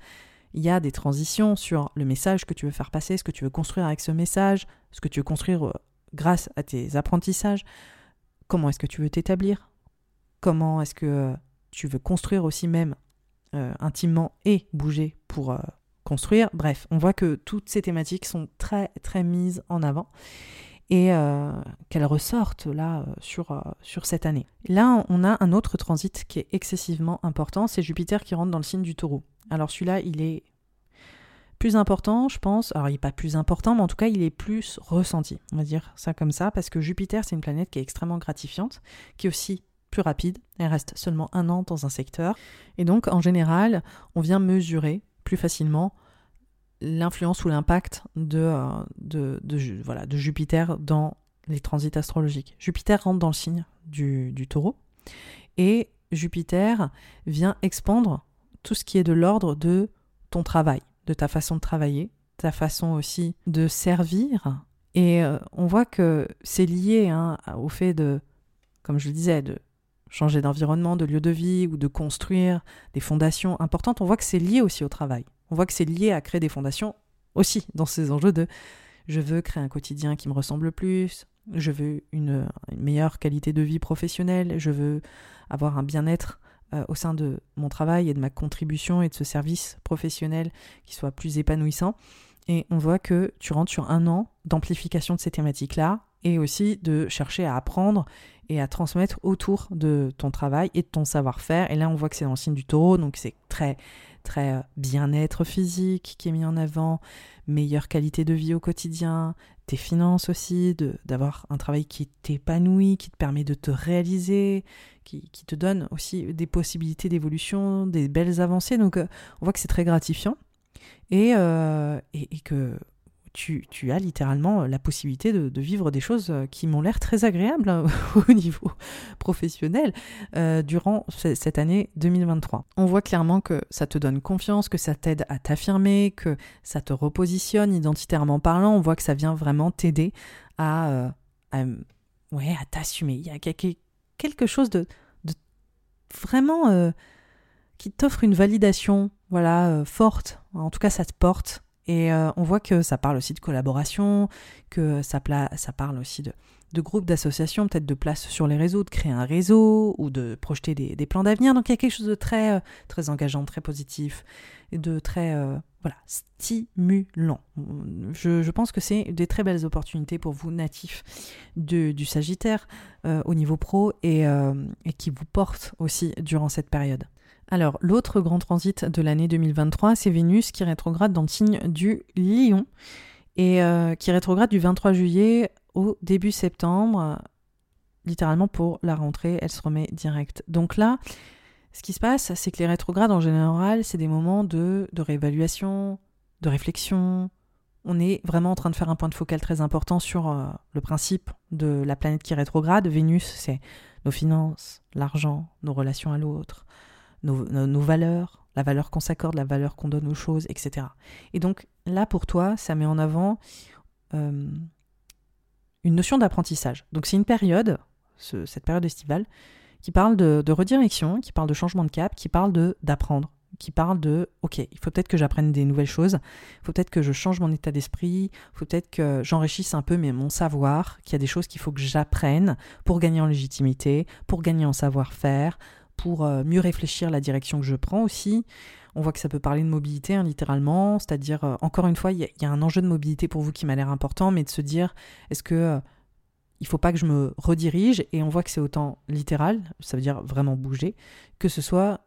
il y a des transitions sur le message que tu veux faire passer, ce que tu veux construire avec ce message, ce que tu veux construire euh, grâce à tes apprentissages, comment est-ce que tu veux t'établir, comment est-ce que euh, tu veux construire aussi même euh, intimement et bouger pour construire. Bref, on voit que toutes ces thématiques sont très très mises en avant et qu'elles ressortent là sur, sur cette année. Là, on a un autre transit qui est excessivement important, c'est Jupiter qui rentre dans le signe du taureau. Alors celui-là, il est plus important, je pense. Alors il n'est pas plus important, mais en tout cas, il est plus ressenti. On va dire ça comme ça, parce que Jupiter, c'est une planète qui est extrêmement gratifiante, qui est aussi plus rapide. Elle reste seulement un an dans un secteur. Et donc, en général, on vient mesurer plus facilement l'influence ou l'impact de, euh, Jupiter dans les transits astrologiques. Jupiter rentre dans le signe du, du taureau et Jupiter vient expandre tout ce qui est de l'ordre de ton travail, de ta façon de travailler, ta façon aussi de servir. Et euh, on voit que c'est lié hein, au fait de, comme je le disais, de changer d'environnement, de lieu de vie ou de construire des fondations importantes. On voit que c'est lié aussi au travail. On voit que c'est lié à créer des fondations aussi dans ces enjeux de je veux créer un quotidien qui me ressemble plus, je veux une meilleure qualité de vie professionnelle, je veux avoir un bien-être euh, au sein de mon travail et de ma contribution et de ce service professionnel qui soit plus épanouissant. Et on voit que tu rentres sur un an d'amplification de ces thématiques-là et aussi de chercher à apprendre et à transmettre autour de ton travail et de ton savoir-faire. Et là, on voit que c'est dans le signe du taureau, donc c'est très, très euh, bien-être physique qui est mis en avant, meilleure qualité de vie au quotidien, tes finances aussi, d'avoir un travail qui t'épanouit, qui te permet de te réaliser, qui, te donne aussi des possibilités d'évolution, des belles avancées. Donc euh, on voit que c'est très gratifiant et, euh, et, que tu, as littéralement la possibilité de, vivre des choses qui m'ont l'air très agréables hein, [LAUGHS] au niveau professionnel euh, durant cette année 2023. On voit clairement que ça te donne confiance, que ça t'aide à t'affirmer, que ça te repositionne identitairement parlant. On voit que ça vient vraiment t'aider à, ouais, à t'assumer. Il y a quelque chose de, vraiment euh, qui t'offre une validation voilà euh, forte. En tout cas, ça te porte. Et euh, on voit que ça parle aussi de collaboration, que ça, parle aussi de, de groupes, d'associations, peut-être de place sur les réseaux, de créer un réseau ou de projeter des, plans d'avenir. Donc il y a quelque chose de très, très engageant, très positif de très voilà, stimulant. Je, pense que c'est des très belles opportunités pour vous natifs du Sagittaire euh, au niveau pro euh, et, qui vous portent aussi durant cette période. Alors, l'autre grand transit de l'année 2023, c'est Vénus qui rétrograde dans le signe du Lion et euh, qui rétrograde du 23 juillet au début septembre. Littéralement pour la rentrée, elle se remet direct. Donc là, ce qui se passe, c'est que les rétrogrades en général, c'est des moments de, réévaluation, de réflexion. On est vraiment en train de faire un point de focal très important sur euh, le principe de la planète qui rétrograde. Vénus, c'est nos finances, l'argent, nos relations à l'autre, nos, valeurs, la valeur qu'on s'accorde, la valeur qu'on donne aux choses, etc. Et donc là, pour toi, ça met en avant euh, une notion d'apprentissage. Donc c'est une période, cette période estivale, qui parle de, redirection, qui parle de changement de cap, qui parle de d'apprendre, qui parle de ok, il faut peut-être que j'apprenne des nouvelles choses, il faut peut-être que je change mon état d'esprit, il faut peut-être que j'enrichisse un peu mon savoir, qu'il y a des choses qu'il faut que j'apprenne pour gagner en légitimité, pour gagner en savoir-faire, pour euh, mieux réfléchir la direction que je prends aussi. On voit que ça peut parler de mobilité, hein, littéralement, c'est-à-dire, euh, encore une fois, il y, a un enjeu de mobilité pour vous qui m'a l'air important, mais de se dire, est-ce que euh, il faut pas que je me redirige? Et on voit que c'est autant littéral, ça veut dire vraiment bouger, que ce soit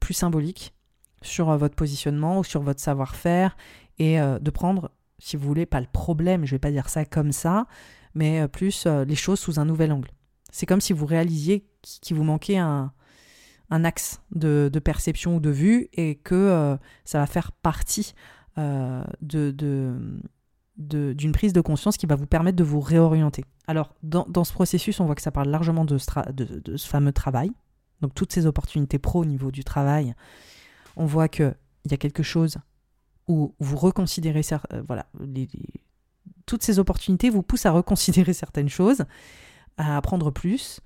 plus symbolique sur euh, votre positionnement ou sur votre savoir-faire et de prendre, si vous voulez, pas le problème, je vais pas dire ça comme ça, mais plus les choses sous un nouvel angle. C'est comme si vous réalisiez qu'il vous manquait un, axe de, perception ou de vue et que ça va faire partie de, d'une prise de conscience qui va vous permettre de vous réorienter. Alors, dans, ce processus, on voit que ça parle largement de, ce fameux travail, donc toutes ces opportunités pro au niveau du travail. On voit qu'il y a quelque chose où vous reconsidérez, euh, voilà, toutes ces opportunités vous poussent à reconsidérer [LAUGHS] certaines choses, à apprendre plus,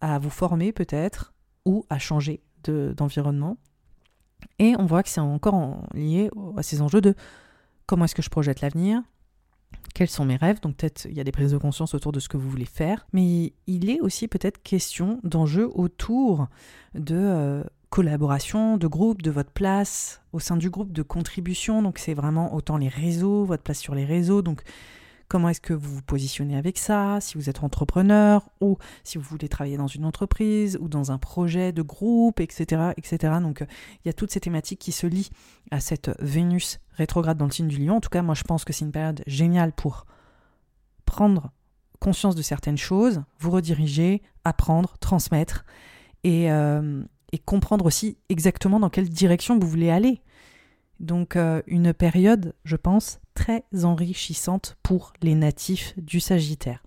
à vous former peut-être, ou à changer d'environnement. Et on voit que c'est encore lié à ces enjeux de comment est-ce que je projette l'avenir, quels sont mes rêves, donc peut-être il y a des prises de conscience autour de ce que vous voulez faire, mais il est aussi peut-être question d'enjeux autour de euh, collaboration, de groupe, de votre place au sein du groupe, de contribution, donc c'est vraiment autant les réseaux, votre place sur les réseaux, donc comment est-ce que vous vous positionnez avec ça, si vous êtes entrepreneur ou si vous voulez travailler dans une entreprise ou dans un projet de groupe, etc. etc. Donc il y a toutes ces thématiques qui se lient à cette Vénus rétrograde dans le signe du lion. En tout cas, moi je pense que c'est une période géniale pour prendre conscience de certaines choses, vous rediriger, apprendre, transmettre et, euh, comprendre aussi exactement dans quelle direction vous voulez aller. Donc euh, une période, je pense, très enrichissante pour les natifs du Sagittaire.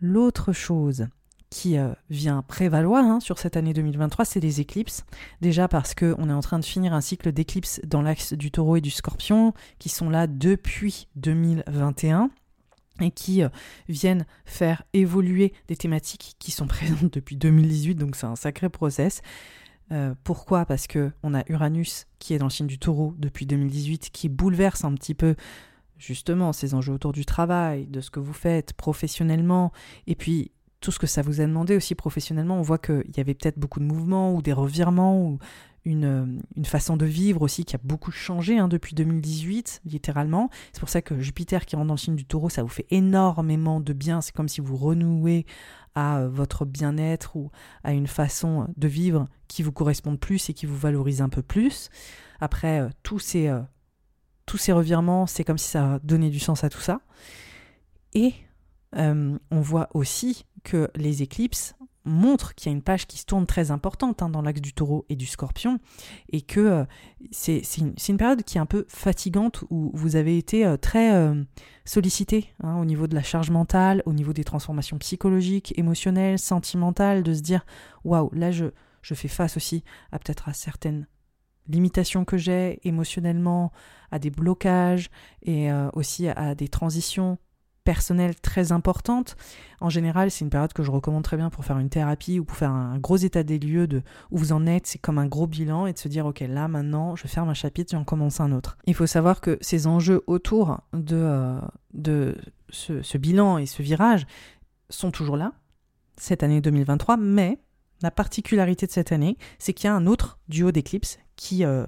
L'autre chose qui euh, vient prévaloir hein, sur cette année 2023, c'est les éclipses. Déjà parce qu'on est en train de finir un cycle d'éclipses dans l'axe du taureau et du scorpion, qui sont là depuis 2021 et qui euh, viennent faire évoluer des thématiques qui sont [LAUGHS] présentes depuis 2018, donc c'est un sacré process. Euh, pourquoi? Parce que on a Uranus qui est dans le signe du taureau depuis 2018, qui bouleverse un petit peu justement ces enjeux autour du travail, de ce que vous faites professionnellement, et puis tout ce que ça vous a demandé aussi professionnellement. On voit qu'il y avait peut-être beaucoup de mouvements ou des revirements ou une, euh, façon de vivre aussi qui a beaucoup changé hein, depuis 2018, littéralement. C'est pour ça que Jupiter qui rentre dans le signe du taureau, ça vous fait énormément de bien. C'est comme si vous renouez à euh, votre bien-être ou à une façon de vivre qui vous corresponde plus et qui vous valorise un peu plus. Après, euh, tous, ces, tous ces revirements, c'est comme si ça donnait du sens à tout ça. Et on voit aussi que les éclipses montre qu'il y a une page qui se tourne très importante hein, dans l'axe du taureau et du scorpion, et que euh, c'est une, période qui est un peu fatigante, où vous avez été euh, très euh, sollicité hein, au niveau de la charge mentale, au niveau des transformations psychologiques, émotionnelles, sentimentales, de se dire, waouh, là je, je fais face aussi à peut-être à certaines limitations que j'ai émotionnellement, à des blocages et aussi à des transitions personnelle très importante. En général, c'est une période que je recommande très bien pour faire une thérapie ou pour faire un gros état des lieux de où vous en êtes. C'est comme un gros bilan et de se dire, ok, là maintenant, je ferme un chapitre et j'en commence un autre. Il faut savoir que ces enjeux autour de, euh, de ce, bilan et ce virage sont toujours là, cette année 2023, mais la particularité de cette année, c'est qu'il y a un autre duo d'éclipses qui euh,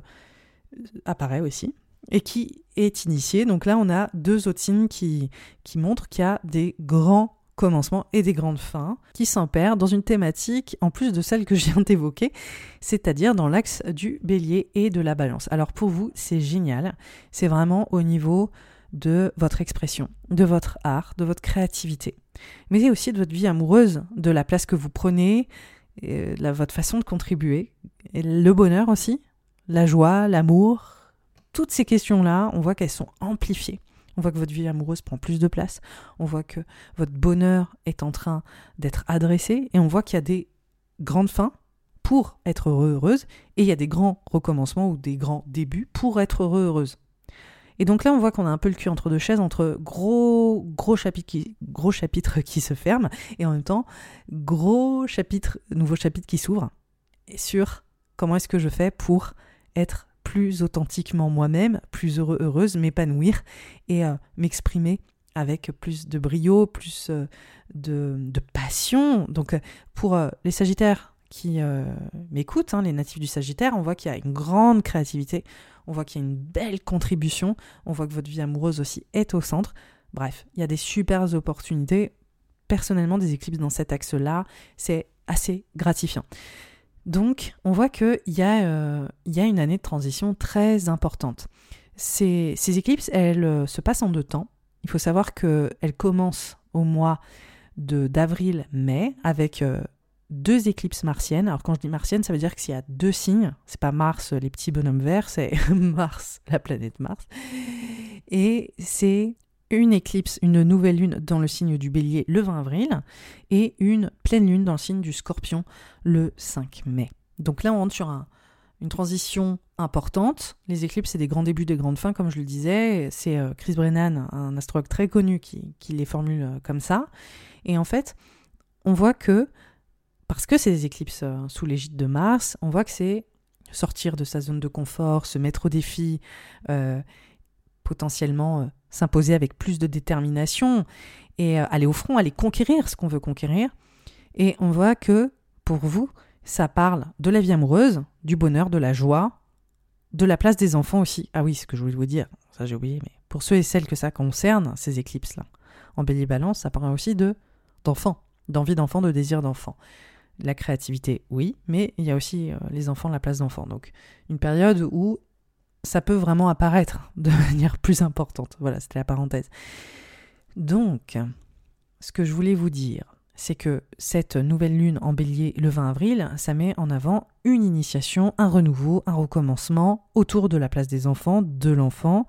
apparaît aussi, et qui est initié. Donc là, on a deux autres signes qui, qui montrent qu'il y a des grands commencements et des grandes fins qui s'empèrent dans une thématique en plus de celle que je viens d'évoquer, c'est-à-dire dans l'axe du bélier et de la balance. Alors pour vous, c'est génial. C'est vraiment au niveau de votre expression, de votre art, de votre créativité, mais aussi de votre vie amoureuse, de la place que vous prenez, et de votre façon de contribuer, et le bonheur aussi, la joie, l'amour, toutes ces questions-là, on voit qu'elles sont amplifiées. On voit que votre vie amoureuse prend plus de place. On voit que votre bonheur est en train d'être adressé. Et on voit qu'il y a des grandes fins pour être heureux, heureuse. Et il y a des grands recommencements ou des grands débuts pour être heureux, heureuse. Et donc là, on voit qu'on a un peu le cul entre deux chaises, entre gros, gros chapitres qui, gros chapitres qui se ferment et en même temps, gros chapitres, nouveaux chapitres qui s'ouvrent sur comment est-ce que je fais pour être plus authentiquement moi-même, plus heureux, heureuse, m'épanouir et euh, m'exprimer avec plus de brio, plus euh, de, passion. Donc euh, pour les Sagittaires qui m'écoutent, hein, les natifs du Sagittaire, on voit qu'il y a une grande créativité, on voit qu'il y a une belle contribution, on voit que votre vie amoureuse aussi est au centre. Bref, il y a des super opportunités. Personnellement, des éclipses dans cet axe-là, c'est assez gratifiant. Donc, on voit qu'il y, euh, y, a une année de transition très importante. Ces, éclipses, elles euh, se passent en deux temps. Il faut savoir qu'elles commencent au mois d'avril-mai avec euh, deux éclipses martiennes. Alors quand je dis martienne, ça veut dire qu'il y a deux signes. C'est pas Mars, les petits bonhommes verts, c'est [LAUGHS] Mars, la planète Mars. Et c'est une éclipse, une nouvelle lune dans le signe du bélier le 20 avril et une pleine lune dans le signe du scorpion le 5 mai. Donc là, on rentre sur une transition importante. Les éclipses, c'est des grands débuts, des grandes fins, comme je le disais. C'est euh, Chris Brennan, un astrologue très connu, qui, les formule euh, comme ça. Et en fait, on voit que, parce que c'est des éclipses euh, sous l'égide de Mars, on voit que c'est sortir de sa zone de confort, se mettre au défi, potentiellement s'imposer avec plus de détermination et euh, aller au front, aller conquérir ce qu'on veut conquérir. Et on voit que pour vous, ça parle de la vie amoureuse, du bonheur, de la joie, de la place des enfants aussi. Ah oui, ce que je voulais vous dire, ça j'ai oublié, mais pour ceux et celles que ça concerne, ces éclipses-là, en bélier balance, ça parle aussi de d'enfants, d'envie d'enfant, de désir d'enfant. La créativité, oui, mais il y a aussi euh, les enfants, la place d'enfant. Donc une période où ça peut vraiment apparaître [LAUGHS] de manière plus importante. Voilà, c'était la parenthèse. Donc, ce que je voulais vous dire, c'est que cette nouvelle lune en bélier le 20 avril, ça met en avant une initiation, un renouveau, un recommencement autour de la place des enfants, de l'enfant,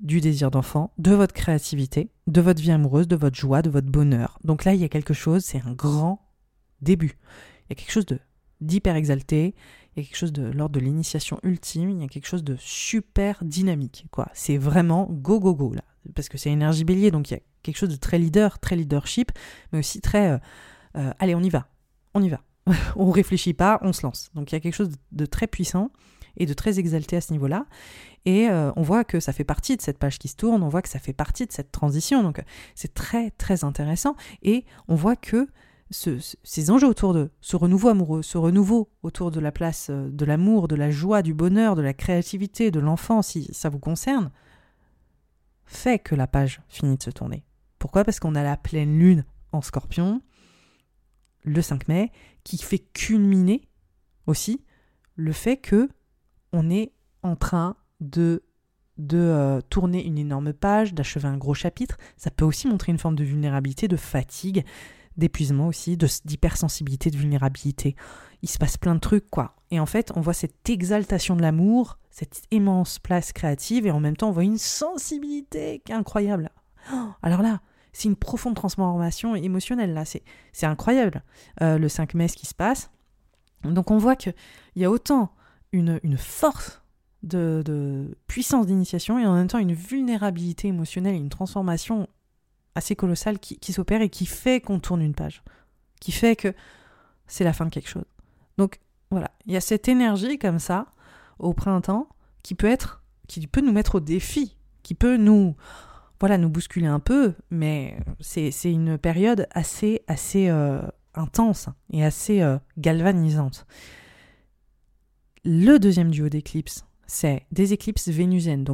du désir d'enfant, de votre créativité, de votre vie amoureuse, de votre joie, de votre bonheur. Donc là, il y a quelque chose, c'est un grand début. Il y a quelque chose d'hyper exalté, il y a quelque chose de l'ordre de l'initiation ultime, il y a quelque chose de super dynamique quoi. C'est vraiment go go go là parce que c'est énergie bélier donc il y a quelque chose de très leader, très leadership mais aussi très euh, euh, allez, on y va. On y va. [LAUGHS] on réfléchit pas, on se lance. Donc il y a quelque chose de très puissant et de très exalté à ce niveau-là. Et euh, on voit que ça fait partie de cette page qui se tourne, on voit que ça fait partie de cette transition. Donc c'est très très intéressant. Et on voit que ces enjeux autour de ce renouveau amoureux, ce renouveau autour de la place euh, de l'amour, de la joie, du bonheur, de la créativité, de l'enfant, si ça vous concerne, fait que la page finit de se tourner. Pourquoi? Parce qu'on a la pleine lune en scorpion, le 5 mai, qui fait culminer aussi le fait que on est en train de de euh, tourner une énorme page, d'achever un gros chapitre, ça peut aussi montrer une forme de vulnérabilité, de fatigue, d'épuisement aussi, d'hypersensibilité, de vulnérabilité. Il se passe plein de trucs, quoi. Et en fait, on voit cette exaltation de l'amour, cette immense place créative, et en même temps, on voit une sensibilité qui est incroyable. Oh, alors là, c'est une profonde transformation émotionnelle, là. C'est incroyable, euh, le 5 mai, ce qui se passe. Donc on voit qu'il y a autant une, une force de, de puissance d'initiation et en même temps une vulnérabilité émotionnelle, une transformation assez colossal qui, s'opère et qui fait qu'on tourne une page, qui fait que c'est la fin de quelque chose. Donc voilà, il y a cette énergie comme ça au printemps qui peut être, qui peut nous mettre au défi, qui peut nous, voilà, nous bousculer un peu, mais c'est une période assez, assez euh, intense et assez euh, galvanisante. Le deuxième duo d'éclipses, c'est des éclipses vénusiennes,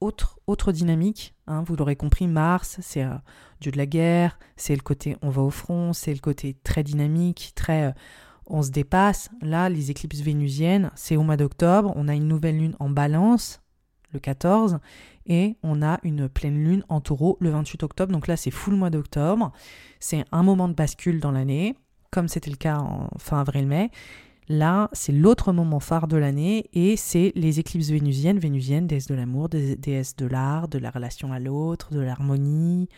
autre, dynamique. Hein, vous l'aurez compris, Mars, c'est dieu de la guerre, c'est le côté on va au front, c'est le côté très dynamique, très euh, on se dépasse. Là, les éclipses vénusiennes, c'est au mois d'octobre, on a une nouvelle lune en balance, le 14, et on a une pleine lune en taureau le 28 octobre. Donc là, c'est full mois d'octobre. C'est un moment de bascule dans l'année, comme c'était le cas en fin avril-mai. Là, c'est l'autre moment phare de l'année et c'est les éclipses vénusiennes, vénusiennes, déesses de l'amour, déesses de l'art, de la relation à l'autre, de l'harmonie,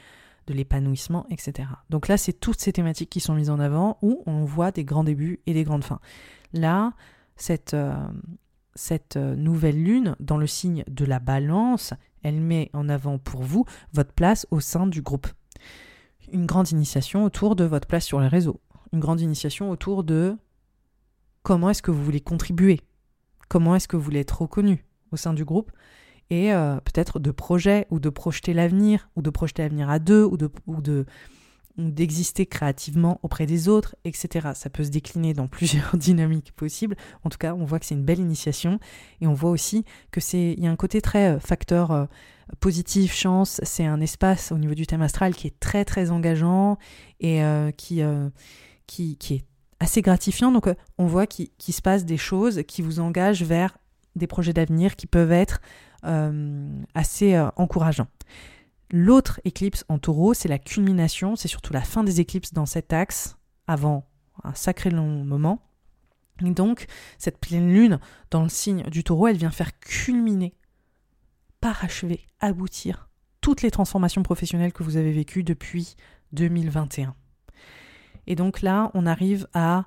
de l'épanouissement, etc. Donc là, c'est toutes ces thématiques qui sont mises en avant où on voit des grands débuts et des grandes fins. Là, cette, euh, cette euh, nouvelle lune, dans le signe de la balance, elle met en avant pour vous votre place au sein du groupe. Une grande initiation autour de votre place sur les réseaux. Une grande initiation autour de comment est-ce que vous voulez contribuer, comment est-ce que vous voulez être reconnu au sein du groupe, et euh, peut-être de projets ou de projeter l'avenir, ou de projeter l'avenir à deux, ou de, d'exister créativement auprès des autres, etc. Ça peut se décliner dans [LAUGHS] plusieurs dynamiques possibles. En tout cas, on voit que c'est une belle initiation et on voit aussi que c'est il y a un côté très euh, facteur euh, positif, chance. C'est un espace au niveau du thème astral qui est très très engageant et qui qui est assez gratifiant. Donc, euh, on voit qu'il se passe des choses qui vous engagent vers des projets d'avenir qui peuvent être euh, assez euh, encourageants. L'autre éclipse en taureau, c'est la culmination, c'est surtout la fin des éclipses dans cet axe, avant un sacré long moment. Et donc, cette pleine lune dans le signe du taureau, elle vient faire culminer, parachever, aboutir toutes les transformations professionnelles que vous avez vécues depuis 2021. Et donc là, on arrive à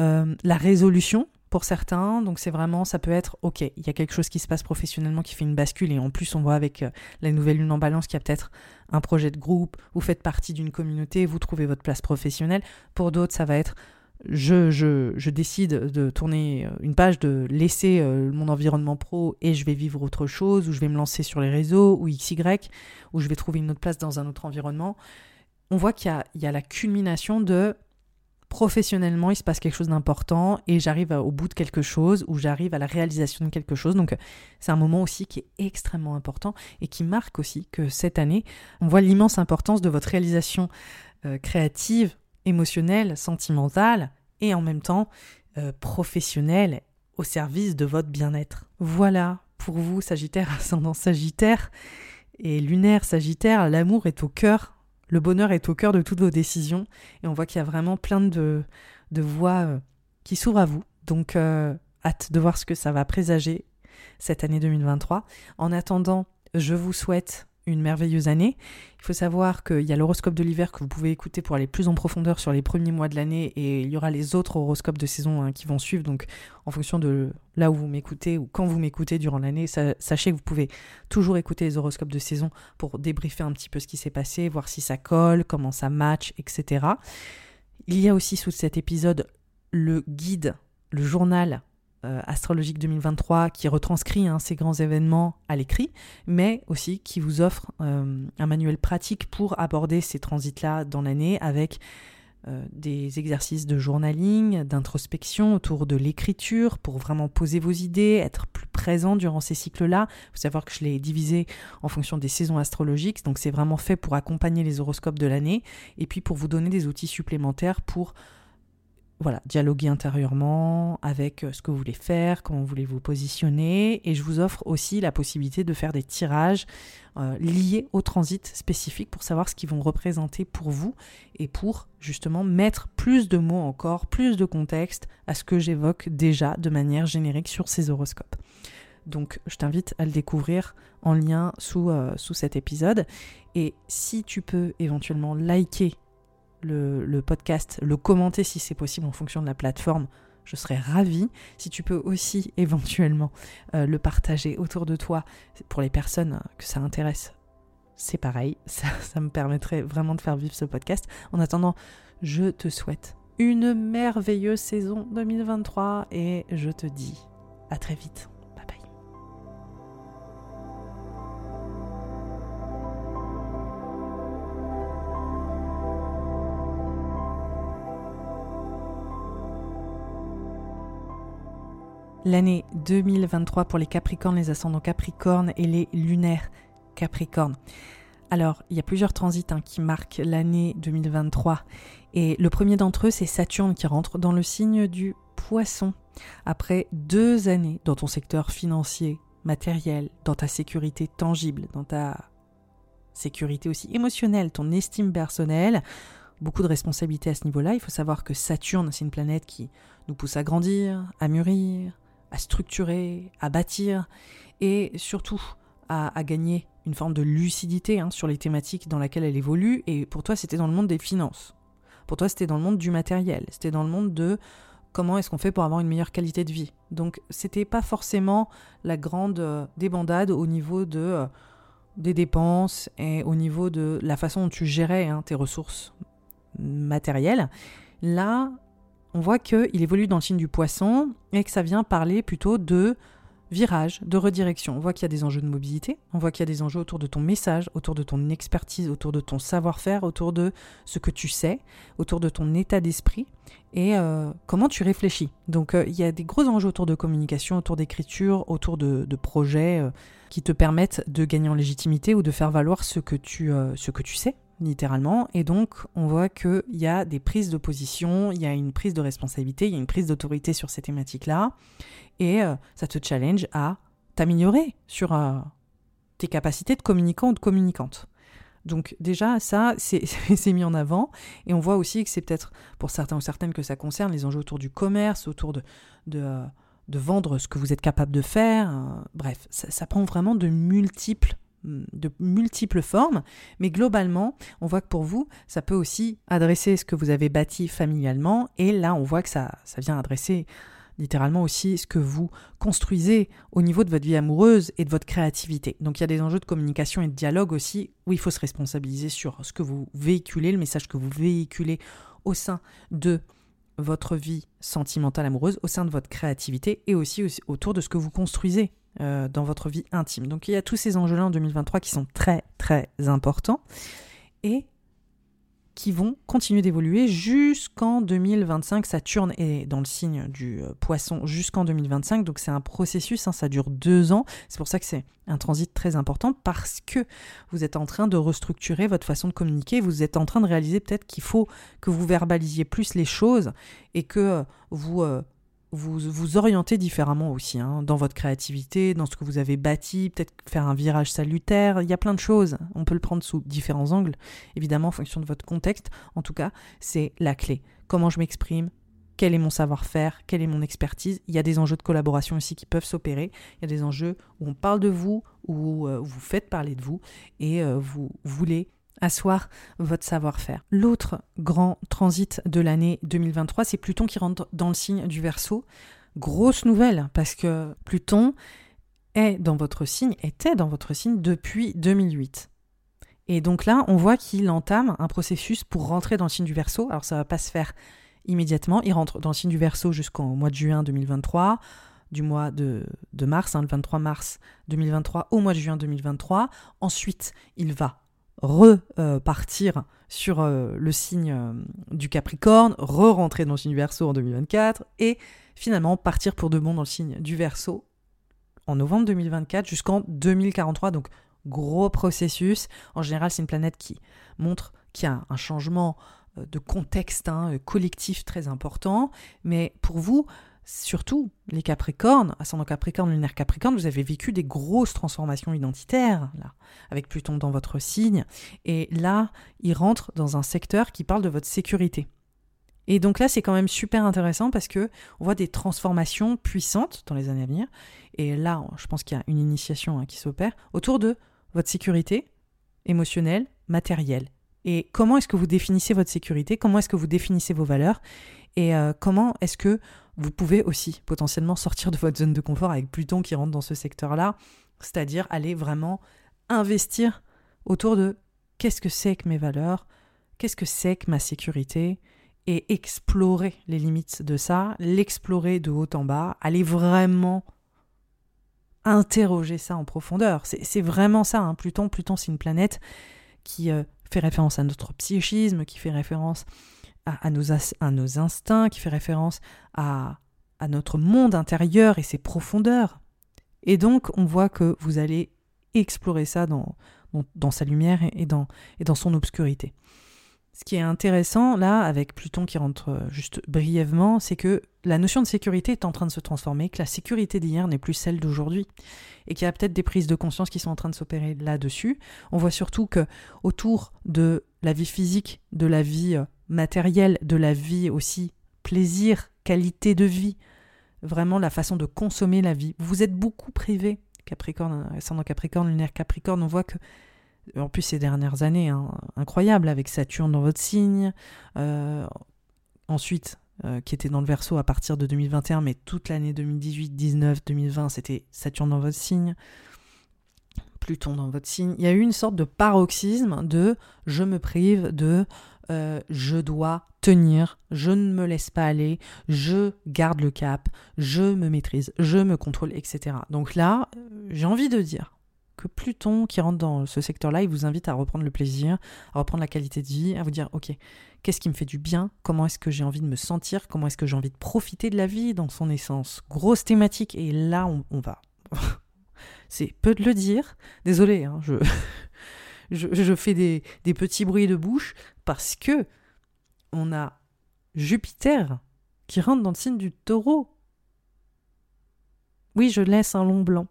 euh, la résolution pour certains. Donc c'est vraiment, ça peut être, ok, il y a quelque chose qui se passe professionnellement qui fait une bascule. Et en plus, on voit avec euh, la nouvelle lune en balance qu'il y a peut-être un projet de groupe, vous faites partie d'une communauté, vous trouvez votre place professionnelle. Pour d'autres, ça va être je, je, décide de tourner euh, une page, de laisser mon environnement pro et je vais vivre autre chose, ou je vais me lancer sur les réseaux, ou XY, ou je vais trouver une autre place dans un autre environnement, on voit qu'il y, a, la culmination de professionnellement, il se passe quelque chose d'important et j'arrive au bout de quelque chose ou j'arrive à la réalisation de quelque chose. Donc c'est un moment aussi qui est extrêmement important et qui marque aussi que cette année, on voit l'immense importance de votre réalisation euh, créative émotionnelle, sentimentale et en même temps euh, professionnelle au service de votre bien-être. Voilà, pour vous, Sagittaire, [LAUGHS] ascendant Sagittaire et lunaire Sagittaire, l'amour est au cœur, le bonheur est au cœur de toutes vos décisions et on voit qu'il y a vraiment plein de, de voies euh, qui s'ouvrent à vous. Donc, euh, hâte de voir ce que ça va présager cette année 2023. En attendant, je vous souhaite une merveilleuse année. Il faut savoir qu'il y a l'horoscope de l'hiver que vous pouvez écouter pour aller plus en profondeur sur les premiers mois de l'année et il y aura les autres horoscopes de saison hein, qui vont suivre. Donc en fonction de là où vous m'écoutez ou quand vous m'écoutez durant l'année, sachez que vous pouvez toujours écouter les horoscopes de saison pour débriefer un petit peu ce qui s'est passé, voir si ça colle, comment ça match, etc. Il y a aussi sous cet épisode le guide, le journal euh, astrologique 2023 qui retranscrit hein, ces grands événements à l'écrit, mais aussi qui vous offre euh, un manuel pratique pour aborder ces transits-là dans l'année avec euh, des exercices de journaling, d'introspection autour de l'écriture pour vraiment poser vos idées, être plus présent durant ces cycles-là. Il faut savoir que je l'ai divisé en fonction des saisons astrologiques, donc c'est vraiment fait pour accompagner les horoscopes de l'année et puis pour vous donner des outils supplémentaires pour voilà, dialoguer intérieurement avec euh, ce que vous voulez faire, comment vous voulez vous positionner. Et je vous offre aussi la possibilité de faire des tirages euh, liés au transit spécifique pour savoir ce qu'ils vont représenter pour vous et pour justement mettre plus de mots encore, plus de contexte à ce que j'évoque déjà de manière générique sur ces horoscopes. Donc je t'invite à le découvrir en lien sous, euh, sous cet épisode. Et si tu peux éventuellement liker le, podcast, le commenter si c'est possible en fonction de la plateforme, je serais ravie. Si tu peux aussi [LAUGHS] éventuellement euh, le partager autour de toi pour les personnes que ça intéresse, c'est pareil. [LAUGHS] Ça, ça me permettrait vraiment de faire vivre ce podcast. En attendant, je te souhaite une merveilleuse saison 2023 et je te dis à très vite. L'année 2023 pour les Capricornes, les ascendants Capricornes et les lunaires Capricornes. Alors, il y a plusieurs transits hein, qui marquent l'année 2023. Et le premier d'entre eux, c'est Saturne qui rentre dans le signe du poisson. Après deux années dans ton secteur financier, matériel, dans ta sécurité tangible, dans ta sécurité aussi émotionnelle, ton estime personnelle, beaucoup de responsabilités à ce niveau-là. Il faut savoir que Saturne, c'est une planète qui nous pousse à grandir, à mûrir, à structurer, à bâtir et surtout à, gagner une forme de lucidité hein, sur les thématiques dans lesquelles elle évolue. Et pour toi, c'était dans le monde des finances. Pour toi, c'était dans le monde du matériel. C'était dans le monde de comment est-ce qu'on fait pour avoir une meilleure qualité de vie. Donc, c'était pas forcément la grande euh, débandade au niveau de euh, des dépenses et au niveau de la façon dont tu gérais hein, tes ressources matérielles. Là, on voit qu'il évolue dans le signe du poisson et que ça vient parler plutôt de virage, de redirection. On voit qu'il y a des enjeux de mobilité, on voit qu'il y a des enjeux autour de ton message, autour de ton expertise, autour de ton savoir-faire, autour de ce que tu sais, autour de ton état d'esprit et euh, comment tu réfléchis. Donc euh, il y a des gros enjeux autour de communication, autour d'écriture, autour de, projets euh, qui te permettent de gagner en légitimité ou de faire valoir ce que tu, ce que tu sais littéralement. Et donc, on voit qu'il y a des prises de position, il y a une prise de responsabilité, il y a une prise d'autorité sur ces thématiques-là. Et euh, ça te challenge à t'améliorer sur euh, tes capacités de communicant ou de communicante. Donc déjà, ça, c'est [LAUGHS] mis en avant. Et on voit aussi que c'est peut-être pour certains ou certaines que ça concerne les enjeux autour du commerce, autour de, de, euh, vendre ce que vous êtes capable de faire. bref, ça prend vraiment de multiples de multiples formes, mais globalement, on voit que pour vous, ça peut aussi adresser ce que vous avez bâti familialement, et là, on voit que ça, vient adresser littéralement aussi ce que vous construisez au niveau de votre vie amoureuse et de votre créativité. Donc il y a des enjeux de communication et de dialogue aussi où il faut se responsabiliser sur ce que vous véhiculez, le message que vous véhiculez au sein de votre vie sentimentale amoureuse, au sein de votre créativité et aussi, autour de ce que vous construisez euh, dans votre vie intime. Donc il y a tous ces enjeux-là en 2023 qui sont très très importants et qui vont continuer d'évoluer jusqu'en 2025. Saturne est dans le signe du euh, poisson jusqu'en 2025, donc c'est un processus, hein, ça dure deux ans. C'est pour ça que c'est un transit très important parce que vous êtes en train de restructurer votre façon de communiquer, vous êtes en train de réaliser peut-être qu'il faut que vous verbalisiez plus les choses et que euh, vous... vous vous orientez différemment aussi hein, dans votre créativité, dans ce que vous avez bâti, peut-être faire un virage salutaire, il y a plein de choses, on peut le prendre sous différents angles, évidemment en fonction de votre contexte, en tout cas c'est la clé. Comment je m'exprime, quel est mon savoir-faire, quelle est mon expertise. Il y a des enjeux de collaboration aussi qui peuvent s'opérer. Il y a des enjeux où on parle de vous, où euh, vous faites parler de vous et euh, vous voulez asseoir votre savoir-faire. L'autre grand transit de l'année 2023, c'est Pluton qui rentre dans le signe du Verseau. Grosse nouvelle parce que Pluton est dans votre signe, était dans votre signe depuis 2008. Et donc là, on voit qu'il entame un processus pour rentrer dans le signe du Verseau. Alors ça va pas se faire immédiatement. Il rentre dans le signe du Verseau jusqu'au mois de juin 2023 du mois de, mars, hein, le 23 mars 2023 au mois de juin 2023. Ensuite, il va repartir sur euh, le signe euh, du Capricorne, re-rentrer dans le signe du Verseau en 2024 et finalement partir pour de bon dans le signe du Verseau en novembre 2024 jusqu'en 2043. Donc gros processus. En général, c'est une planète qui montre qu'il y a un changement euh, de contexte hein, collectif très important. Mais pour vous, surtout les Capricornes, ascendant Capricorne, lunaire Capricorne, vous avez vécu des grosses transformations identitaires, là, avec Pluton dans votre signe. Et là, il rentre dans un secteur qui parle de votre sécurité. Et donc là, c'est quand même super intéressant parce que on voit des transformations puissantes dans les années à venir. Et là, je pense qu'il y a une initiation hein, qui s'opère autour de votre sécurité émotionnelle, matérielle. Et comment est-ce que vous définissez votre sécurité? Comment est-ce que vous définissez vos valeurs? Et euh, comment est-ce que vous pouvez aussi potentiellement sortir de votre zone de confort avec Pluton qui rentre dans ce secteur-là, c'est-à-dire aller vraiment investir autour de qu'est-ce que c'est que mes valeurs, qu'est-ce que c'est que ma sécurité, et explorer les limites de ça, l'explorer de haut en bas, aller vraiment interroger ça en profondeur. C'est vraiment ça, hein. Pluton. Pluton, c'est une planète qui euh, fait référence à notre psychisme, qui fait référence à, nos, instincts, qui fait référence à, notre monde intérieur et ses profondeurs. Et donc, on voit que vous allez explorer ça dans, sa lumière et dans son obscurité. Ce qui est intéressant là, avec Pluton qui rentre euh, juste brièvement, c'est que la notion de sécurité est en train de se transformer, que la sécurité d'hier n'est plus celle d'aujourd'hui, et qu'il y a peut-être des prises de conscience qui sont en train de s'opérer là-dessus. On voit surtout que autour de la vie physique, de la vie euh, matérielle, de la vie aussi plaisir, qualité de vie, vraiment la façon de consommer la vie. Vous êtes beaucoup privé, Capricorne, ascendant Capricorne, lunaire Capricorne, on voit que en plus ces dernières années, hein, incroyable avec Saturne dans votre signe, euh, ensuite euh, qui était dans le Verseau à partir de 2021, mais toute l'année 2018, 19, 2020, c'était Saturne dans votre signe, Pluton dans votre signe. Il y a eu une sorte de paroxysme de je me prive de euh, je dois tenir, je ne me laisse pas aller, je garde le cap, je me maîtrise, je me contrôle, etc. Donc là, j'ai envie de dire, que Pluton qui rentre dans ce secteur-là, il vous invite à reprendre le plaisir, à reprendre la qualité de vie, à vous dire, ok, qu'est-ce qui me fait du bien? Comment est-ce que j'ai envie de me sentir? Comment est-ce que j'ai envie de profiter de la vie dans son essence? Grosse thématique. Et là, on, va. [LAUGHS] C'est peu de le dire. Désolé, hein, [LAUGHS] je, fais des, des petits bruits de bouche parce que on a Jupiter qui rentre dans le signe du taureau. Oui, je laisse un long blanc.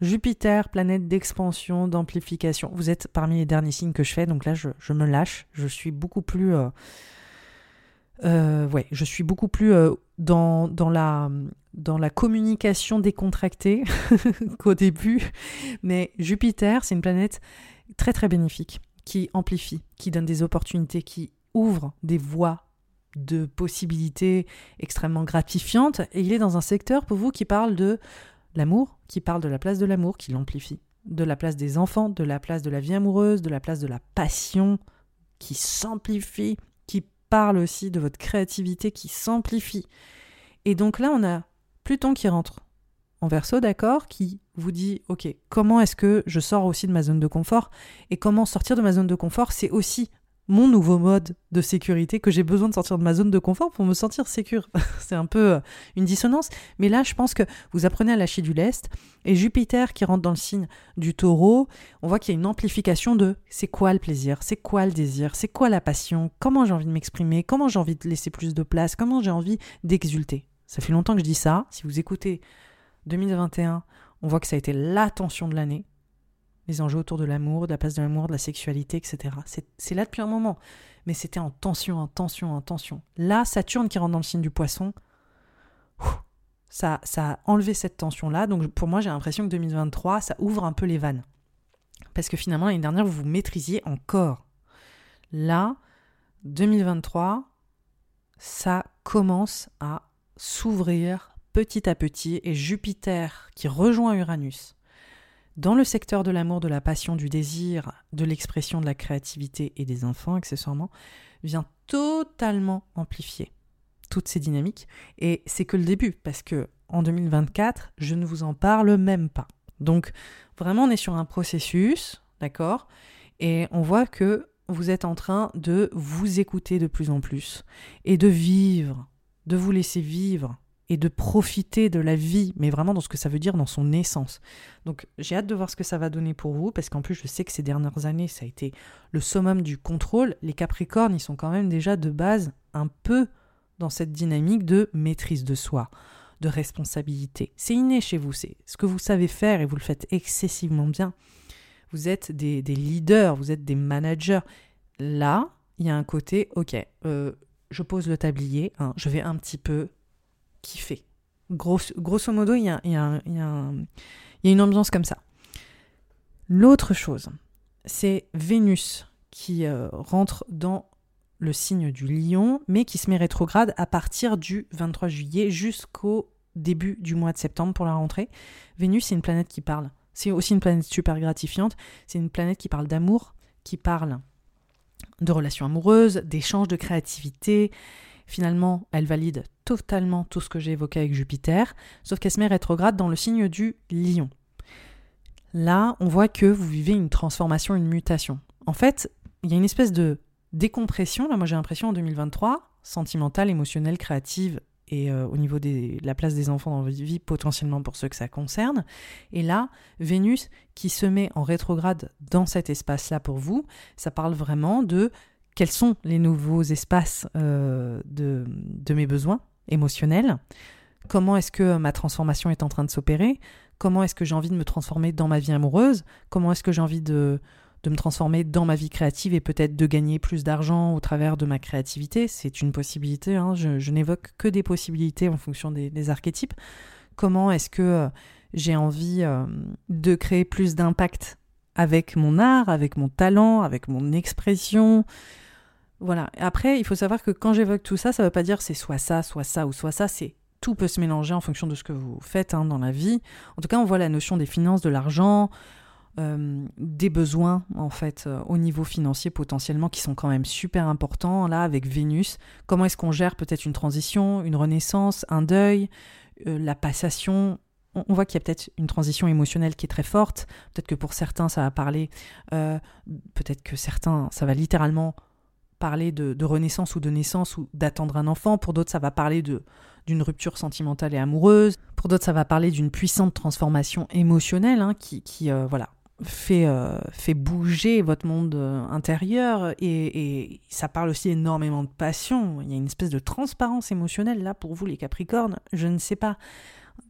Jupiter, planète d'expansion, d'amplification. Vous êtes parmi les derniers signes que je fais, donc là je, me lâche. Je suis beaucoup plus. Euh, euh, ouais, je suis beaucoup plus euh, dans, dans, la, dans la communication décontractée [LAUGHS] qu'au début. Mais Jupiter, c'est une planète très très bénéfique, qui amplifie, qui donne des opportunités, qui ouvre des voies de possibilités extrêmement gratifiantes. Et il est dans un secteur pour vous qui parle de L'amour qui parle de la place de l'amour, qui l'amplifie, de la place des enfants, de la place de la vie amoureuse, de la place de la passion, qui s'amplifie, qui parle aussi de votre créativité qui s'amplifie. Et donc là, on a Pluton qui rentre en verso, d'accord, qui vous dit, ok, comment est-ce que je sors aussi de ma zone de confort? Et comment sortir de ma zone de confort, c'est aussi mon nouveau mode de sécurité, que j'ai besoin de sortir de ma zone de confort pour me sentir sécure. [LAUGHS] c'est un peu euh, une dissonance, mais là je pense que vous apprenez à lâcher du lest, et Jupiter qui rentre dans le signe du taureau, on voit qu'il y a une amplification de c'est quoi le plaisir, c'est quoi le désir, c'est quoi la passion, comment j'ai envie de m'exprimer, comment j'ai envie de laisser plus de place, comment j'ai envie d'exulter. Ça fait longtemps que je dis ça, si vous écoutez 2021, on voit que ça a été la tension de l'année, les enjeux autour de l'amour, de la place de l'amour, de la sexualité, etc. C'est là depuis un moment. Mais c'était en tension, en tension, en tension. Là, Saturne qui rentre dans le signe du poisson, ça, ça a enlevé cette tension-là. Donc pour moi, j'ai l'impression que 2023, ça ouvre un peu les vannes. Parce que finalement, l'année dernière, vous vous maîtrisiez encore. Là, 2023, ça commence à s'ouvrir petit à petit et Jupiter qui rejoint Uranus dans le secteur de l'amour, de la passion, du désir, de l'expression de la créativité et des enfants accessoirement, vient totalement amplifier toutes ces dynamiques. Et c'est que le début, parce que en 2024, je ne vous en parle même pas. Donc vraiment, on est sur un processus, d'accord? Et on voit que vous êtes en train de vous écouter de plus en plus et de vivre, de vous laisser vivre et de profiter de la vie, mais vraiment dans ce que ça veut dire dans son essence. Donc j'ai hâte de voir ce que ça va donner pour vous, parce qu'en plus je sais que ces dernières années, ça a été le summum du contrôle. Les Capricornes, ils sont quand même déjà de base un peu dans cette dynamique de maîtrise de soi, de responsabilité. C'est inné chez vous, c'est ce que vous savez faire et vous le faites excessivement bien. Vous êtes des, leaders, vous êtes des managers. Là, il y a un côté, ok, euh, je pose le tablier, hein, je vais un petit peu kiffer. grosso modo, il y a, une ambiance comme ça. L'autre chose, c'est Vénus qui euh, rentre dans le signe du lion, mais qui se met rétrograde à partir du 23 juillet jusqu'au début du mois de septembre pour la rentrée. Vénus, c'est une planète qui parle. C'est aussi une planète super gratifiante. C'est une planète qui parle d'amour, qui parle de relations amoureuses, d'échanges, de créativité, Finalement, elle valide totalement tout ce que j'ai évoqué avec Jupiter, sauf qu'elle se met rétrograde dans le signe du lion. Là, on voit que vous vivez une transformation, une mutation. En fait, il y a une espèce de décompression, là moi j'ai l'impression en 2023, sentimentale, émotionnelle, créative et euh, au niveau de la place des enfants dans votre vie, potentiellement pour ceux que ça concerne. Et là, Vénus qui se met en rétrograde dans cet espace-là pour vous, ça parle vraiment de quels sont les nouveaux espaces euh, de, mes besoins émotionnels, comment est-ce que ma transformation est en train de s'opérer, comment est-ce que j'ai envie de me transformer dans ma vie amoureuse, comment est-ce que j'ai envie de, me transformer dans ma vie créative et peut-être de gagner plus d'argent au travers de ma créativité? C'est une possibilité, hein. je, n'évoque que des possibilités en fonction des, archétypes. Comment est-ce que euh, j'ai envie euh, de créer plus d'impact avec mon art, avec mon talent, avec mon expression, voilà. Après, il faut savoir que quand j'évoque tout ça, ça ne veut pas dire c'est soit ça, soit ça ou soit ça. C'est tout peut se mélanger en fonction de ce que vous faites hein, dans la vie. En tout cas, on voit la notion des finances, de l'argent, euh, des besoins en fait euh, au niveau financier potentiellement qui sont quand même super importants là avec Vénus. Comment est-ce qu'on gère peut-être une transition, une renaissance, un deuil, euh, la passation? On, voit qu'il y a peut-être une transition émotionnelle qui est très forte. Peut-être que pour certains, ça va parler. peut-être que certains, ça va littéralement parler de, renaissance ou de naissance ou d'attendre un enfant. Pour d'autres, ça va parler de d'une rupture sentimentale et amoureuse. Pour d'autres, ça va parler d'une puissante transformation émotionnelle hein, qui, qui euh, voilà, fait, euh, fait bouger votre monde euh, intérieur et, et, ça parle aussi énormément de passion. Il y a une espèce de transparence émotionnelle là pour vous les Capricornes. Je ne sais pas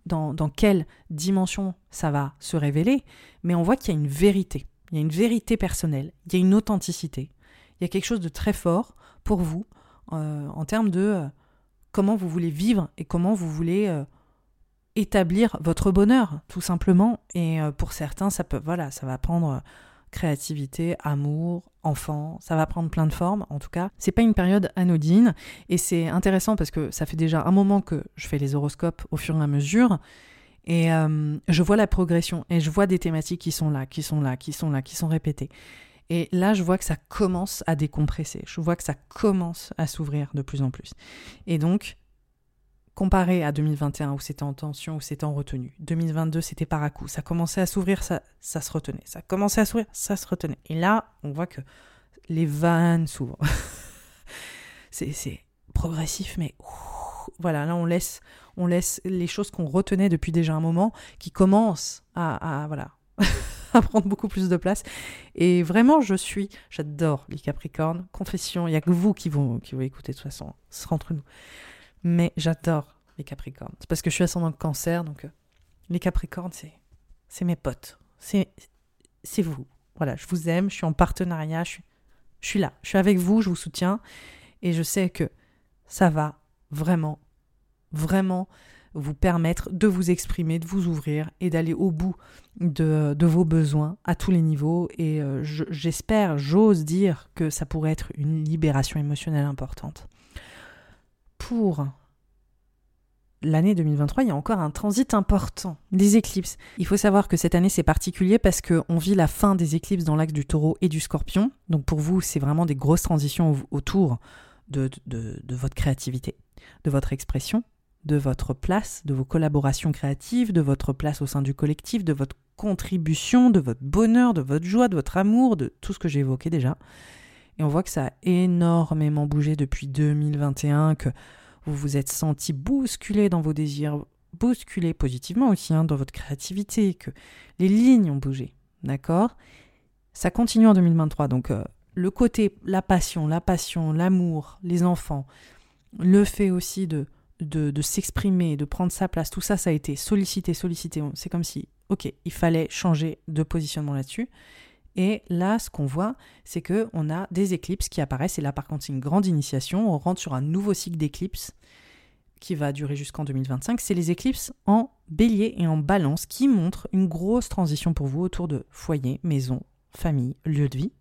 dans, dans quelle dimension ça va se révéler, mais on voit qu'il y a une vérité. Il y a une vérité personnelle, il y a une authenticité, il y a quelque chose de très fort pour vous euh, en termes de euh, comment vous voulez vivre et comment vous voulez euh, établir votre bonheur, tout simplement. Et pour certains, ça peut, voilà, ça va prendre créativité, amour, enfant, ça va prendre plein de formes. En tout cas, c'est pas une période anodine et c'est intéressant parce que ça fait déjà un moment que je fais les horoscopes au fur et à mesure. Et je vois la progression et je vois des thématiques qui sont là, qui sont là, qui sont là, qui sont répétées. Et là, je vois que ça commence à décompresser. Je vois que ça commence à s'ouvrir de plus en plus. Et donc, comparé à 2021 où c'était en tension, où c'était en retenue, 2022 c'était par à coup, ça commençait à s'ouvrir, ça, ça se retenait. Ça commençait à s'ouvrir, ça se retenait. Et là, on voit que les vannes s'ouvrent. [LAUGHS] c'est progressif, mais voilà, là on laisse, on laisse les choses qu'on retenait depuis déjà un moment qui commencent à, voilà. [LAUGHS] prendre beaucoup plus de place. Et vraiment, je suis, j'adore les Capricornes. Confession, il n'y a que vous qui vont, qui vont écouter de toute façon, ce sera entre nous. Mais j'adore les Capricornes. C'est parce que je suis ascendant cancer, donc euh, les Capricornes, c'est, c'est mes potes. C'est, c'est vous. Voilà, je vous aime, je suis en partenariat, je suis, je suis là, je suis avec vous, je vous soutiens. Et je sais que ça va vraiment, vraiment vous permettre de vous exprimer, de vous ouvrir et d'aller au bout de, vos besoins à tous les niveaux. Et euh, j'espère, j'ose dire que ça pourrait être une libération émotionnelle importante. Pour l'année 2023, il y a encore un transit important, des éclipses. Il faut savoir que cette année, c'est particulier parce qu'on vit la fin des éclipses dans l'axe du taureau et du scorpion. Donc pour vous, c'est vraiment des grosses transitions autour de, de votre créativité, de votre expression, de votre place, de vos collaborations créatives, de votre place au sein du collectif, de votre contribution, de votre bonheur, de votre joie, de votre amour, de tout ce que j'ai évoqué déjà. Et on voit que ça a énormément bougé depuis 2021, que vous vous êtes senti bousculé dans vos désirs, bousculé positivement aussi hein, dans votre créativité, que les lignes ont bougé. D'accord? Ça continue en 2023. Donc euh, le côté, la passion, la passion, l'amour, les enfants, le fait aussi de de, s'exprimer, de prendre sa place, tout ça, ça a été sollicité, sollicité. C'est comme si, ok, il fallait changer de positionnement là-dessus. Et là, ce qu'on voit, c'est que on a des éclipses qui apparaissent. Et là, par contre, c'est une grande initiation. On rentre sur un nouveau cycle d'éclipses qui va durer jusqu'en 2025. C'est les éclipses en bélier et en balance qui montrent une grosse transition pour vous autour de foyer, maison, famille, lieu de vie,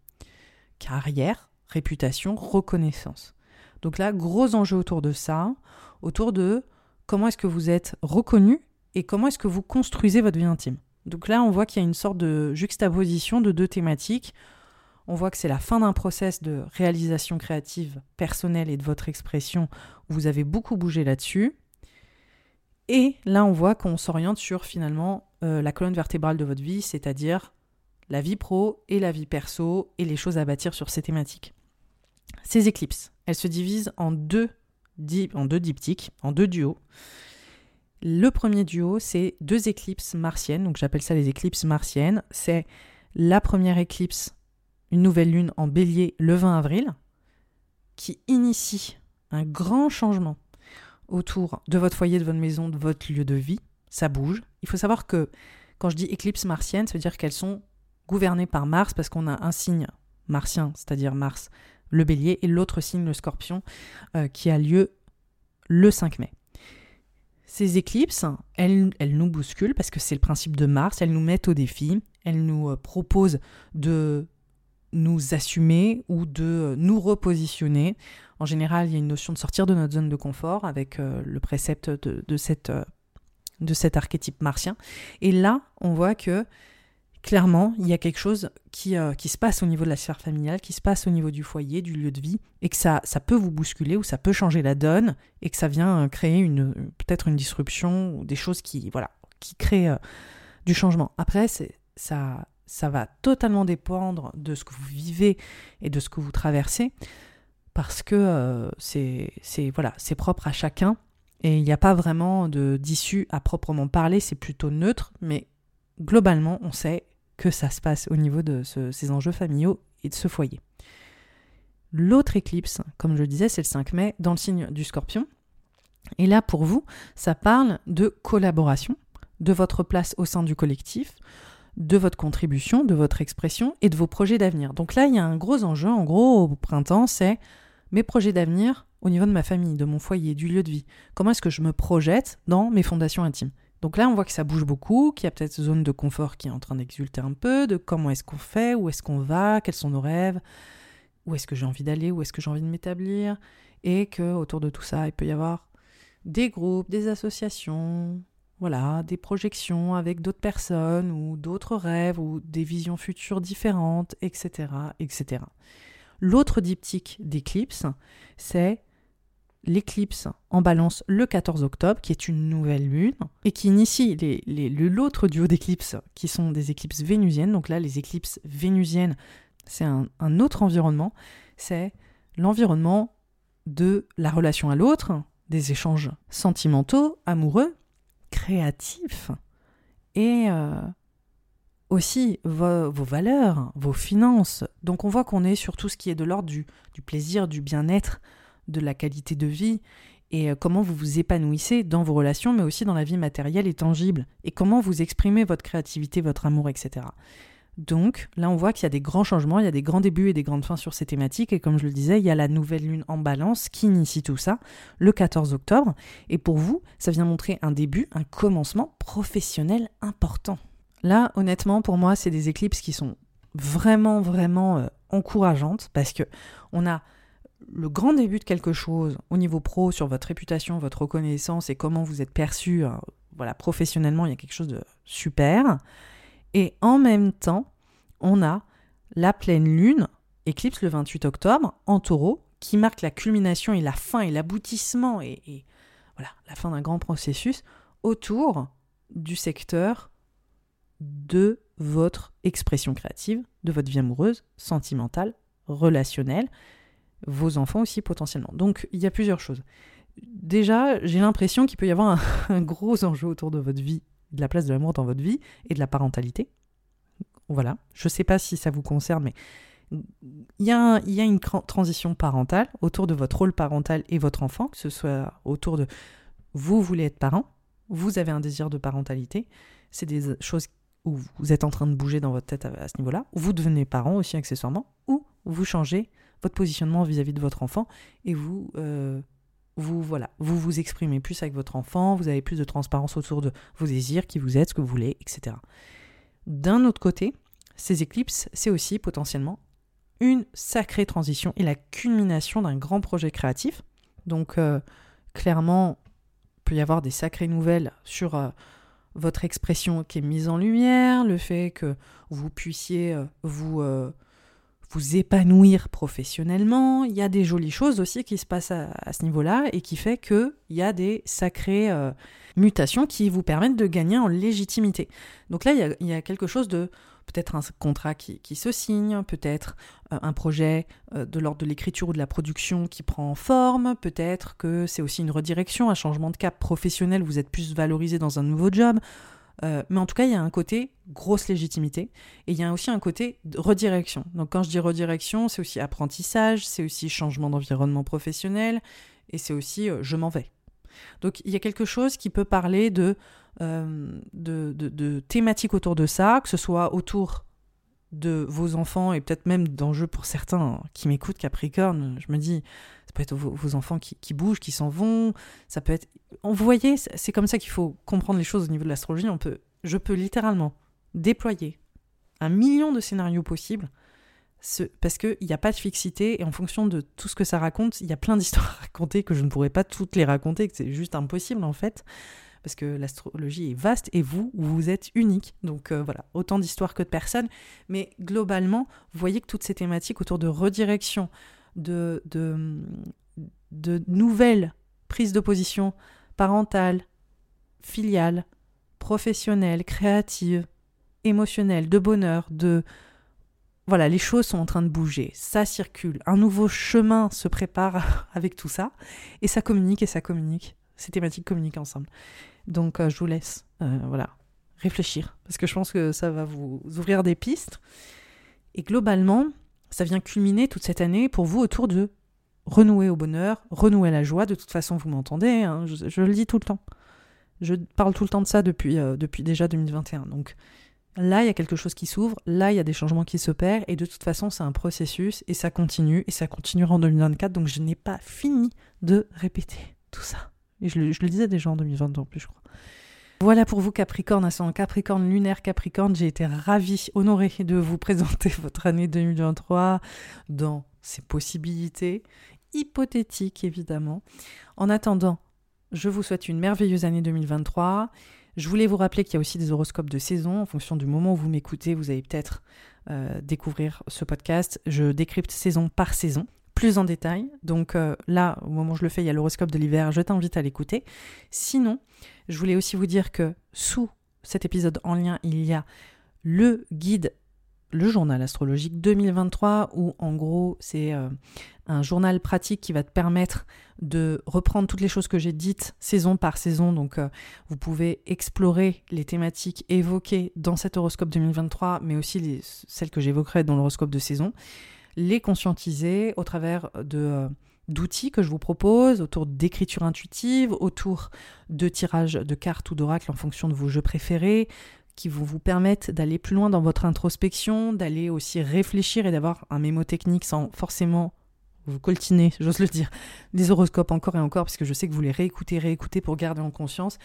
carrière, réputation, reconnaissance. Donc là, gros enjeu autour de ça autour de comment est-ce que vous êtes reconnu et comment est-ce que vous construisez votre vie intime. Donc là, on voit qu'il y a une sorte de juxtaposition de deux thématiques. On voit que c'est la fin d'un process de réalisation créative personnelle et de votre expression où vous avez beaucoup bougé là-dessus. Et là, on voit qu'on s'oriente sur finalement euh, la colonne vertébrale de votre vie, c'est-à-dire la vie pro et la vie perso et les choses à bâtir sur ces thématiques. Ces éclipses, elles se divisent en deux en deux diptyques, en deux duos. Le premier duo, c'est deux éclipses martiennes, donc j'appelle ça les éclipses martiennes. C'est la première éclipse, une nouvelle lune en bélier le 20 avril, qui initie un grand changement autour de votre foyer, de votre maison, de votre lieu de vie. Ça bouge. Il faut savoir que quand je dis éclipse martienne, ça veut dire qu'elles sont gouvernées par Mars parce qu'on a un signe martien, c'est-à-dire Mars le bélier, et l'autre signe, le scorpion, euh, qui a lieu le 5 mai. Ces éclipses, elles, nous bousculent parce que c'est le principe de Mars, elles nous mettent au défi, elles nous euh, proposent de nous assumer ou de euh, nous repositionner. En général, il y a une notion de sortir de notre zone de confort avec le précepte de, cette, de cet archétype martien. Et là, on voit que clairement, il y a quelque chose qui, euh, qui, se passe au niveau de la sphère familiale, qui se passe au niveau du foyer, du lieu de vie, et que ça, ça peut vous bousculer ou ça peut changer la donne, et que ça vient euh, créer une peut-être une disruption ou des choses qui voilà qui créent euh, du changement. Après, c'est ça ça va totalement dépendre de ce que vous vivez et de ce que vous traversez, parce que c'est voilà c'est propre à chacun. Et il n'y a pas vraiment de d'issue à proprement parler, c'est plutôt neutre, mais globalement, on sait que ça se passe au niveau de ces enjeux familiaux et de ce foyer. L'autre éclipse, comme je le disais, c'est le 5 mai, dans le signe du scorpion. Et là, pour vous, ça parle de collaboration, de votre place au sein du collectif, de votre contribution, de votre expression et de vos projets d'avenir. Donc là, il y a un gros enjeu, en gros, au printemps, c'est mes projets d'avenir au niveau de ma famille, de mon foyer, du lieu de vie. Comment est-ce que je me projette dans mes fondations intimes? Donc là, on voit que ça bouge beaucoup, qu'il y a peut-être une zone de confort qui est en train d'exulter un peu, de comment est-ce qu'on fait, où est-ce qu'on va, quels sont nos rêves, où est-ce que j'ai envie d'aller, où est-ce que j'ai envie de m'établir, et que autour de tout ça, il peut y avoir des groupes, des associations, voilà, des projections avec d'autres personnes ou d'autres rêves ou des visions futures différentes, etc. etc. L'autre diptyque d'éclipse, c'est l'éclipse en balance le 14 octobre, qui est une nouvelle lune, et qui initie l'autre duo d'éclipses, qui sont des éclipses vénusiennes. Donc là, les éclipses vénusiennes, c'est un, autre environnement, c'est l'environnement de la relation à l'autre, des échanges sentimentaux, amoureux, créatifs, et euh, aussi vos, valeurs, vos finances. Donc on voit qu'on est sur tout ce qui est de l'ordre du, du plaisir, du bien-être, de la qualité de vie et euh, comment vous vous épanouissez dans vos relations, mais aussi dans la vie matérielle et tangible, et comment vous exprimez votre créativité, votre amour, etc. Donc là, on voit qu'il y a des grands changements, il y a des grands débuts et des grandes fins sur ces thématiques, et comme je le disais, il y a la nouvelle lune en balance qui initie tout ça le 14 octobre, et pour vous, ça vient montrer un début, un commencement professionnel important. Là, honnêtement, pour moi, c'est des éclipses qui sont vraiment, vraiment euh, encourageantes, parce que on a le grand début de quelque chose au niveau pro sur votre réputation, votre reconnaissance et comment vous êtes perçu, euh, voilà, professionnellement, il y a quelque chose de super. Et en même temps, on a la pleine lune, éclipse le 28 octobre, en taureau, qui marque la culmination et la fin et l'aboutissement et, et, voilà, la fin d'un grand processus autour du secteur de votre expression créative, de votre vie amoureuse, sentimentale, relationnelle vos enfants aussi potentiellement. Donc il y a plusieurs choses. Déjà, j'ai l'impression qu'il peut y avoir [LAUGHS] un, gros enjeu autour de votre vie, de la place de l'amour dans votre vie et de la parentalité. Voilà, je ne sais pas si ça vous concerne, mais il y, a il y a une transition parentale autour de votre rôle parental et votre enfant, que ce soit autour de vous voulez être parent, vous avez un désir de parentalité, c'est des choses où vous êtes en train de bouger dans votre tête à, ce niveau-là, ou vous devenez parent aussi accessoirement, ou vous changez votre positionnement vis-à-vis de votre enfant et vous, euh, vous, voilà, vous vous exprimez plus avec votre enfant, vous avez plus de transparence autour de vos désirs, qui vous êtes, ce que vous voulez, etc. D'un autre côté, ces éclipses, c'est aussi potentiellement une sacrée transition et la culmination d'un grand projet créatif. Donc, euh, clairement, il peut y avoir des sacrées nouvelles sur euh, votre expression qui est mise en lumière, le fait que vous puissiez vous vous épanouir professionnellement. Il y a des jolies choses aussi qui se passent à, ce niveau-là et qui fait qu'il y a des sacrées euh, mutations qui vous permettent de gagner en légitimité. Donc là, il y a, quelque chose de peut-être un contrat qui, se signe, peut-être euh, un projet euh, de l'ordre de l'écriture ou de la production qui prend forme, peut-être que c'est aussi une redirection, un changement de cap professionnel, vous êtes plus valorisé dans un nouveau job. Euh, mais en tout cas, il y a un côté grosse légitimité et il y a aussi un côté redirection. Donc quand je dis redirection, c'est aussi apprentissage, c'est aussi changement d'environnement professionnel et c'est aussi euh, je m'en vais. Donc il y a quelque chose qui peut parler de, euh, de, de, thématiques autour de ça, que ce soit autour de vos enfants et peut-être même d'enjeux pour certains qui m'écoutent, Capricorne, je me dis, peut être vos, enfants qui, bougent, qui s'en vont, ça peut être... Vous voyez, c'est comme ça qu'il faut comprendre les choses au niveau de l'astrologie. On peut, je peux littéralement déployer un million de scénarios possibles parce qu'il n'y a pas de fixité et en fonction de tout ce que ça raconte, il y a plein d'histoires à raconter que je ne pourrais pas toutes les raconter, que c'est juste impossible en fait parce que l'astrologie est vaste et vous, vous êtes unique. Donc euh, voilà, autant d'histoires que de personnes. Mais globalement, vous voyez que toutes ces thématiques autour de redirection, de, de, de nouvelles prises de position parentales, filiales, professionnelles, créatives, émotionnelles, de bonheur, de... Voilà, les choses sont en train de bouger, ça circule, un nouveau chemin se prépare [LAUGHS] avec tout ça, et ça communique et ça communique. Ces thématiques communiquent ensemble. Donc euh, je vous laisse euh, voilà, réfléchir, parce que je pense que ça va vous ouvrir des pistes. Et globalement, ça vient culminer toute cette année pour vous autour de renouer au bonheur, renouer à la joie. De toute façon, vous m'entendez, hein, je, le dis tout le temps. Je parle tout le temps de ça depuis, euh, depuis déjà 2021. Donc là, il y a quelque chose qui s'ouvre, là, il y a des changements qui s'opèrent, et de toute façon, c'est un processus, et ça continue, et ça continuera en 2024. Donc je n'ai pas fini de répéter tout ça. Et je le, disais déjà en 2022 en plus, je crois. Voilà pour vous Capricorne, un Capricorne lunaire Capricorne. J'ai été ravie, honorée de vous [LAUGHS] présenter votre année 2023 dans ses possibilités, hypothétiques évidemment. En attendant, je vous souhaite une merveilleuse année 2023. Je voulais vous rappeler qu'il y a aussi des horoscopes de saison. En fonction du moment où vous m'écoutez, vous allez peut-être euh, découvrir ce podcast. Je décrypte saison par saison, plus en détail. Donc euh, là, au moment où je le fais, il y a l'horoscope de l'hiver. Je t'invite à l'écouter. Sinon, je voulais aussi vous dire que sous cet épisode en lien, il y a le guide le journal astrologique 2023 où en gros c'est euh, un journal pratique qui va te permettre de reprendre toutes les choses que j'ai dites saison par saison. Donc euh, vous pouvez explorer les thématiques évoquées dans cet horoscope 2023, mais aussi les, celles que j'évoquerai dans l'horoscope de saison, les conscientiser au travers de... Euh, d'outils que je vous propose, autour d'écriture intuitive, autour de tirage de cartes ou d'oracles en fonction de vos jeux préférés, qui vont vous permettre d'aller plus loin dans votre introspection, d'aller aussi réfléchir et d'avoir un mémo technique sans forcément vous coltiner, [LAUGHS] j'ose le dire, des horoscopes encore et encore, parce que je sais que vous les réécoutez, réécoutez pour garder en conscience.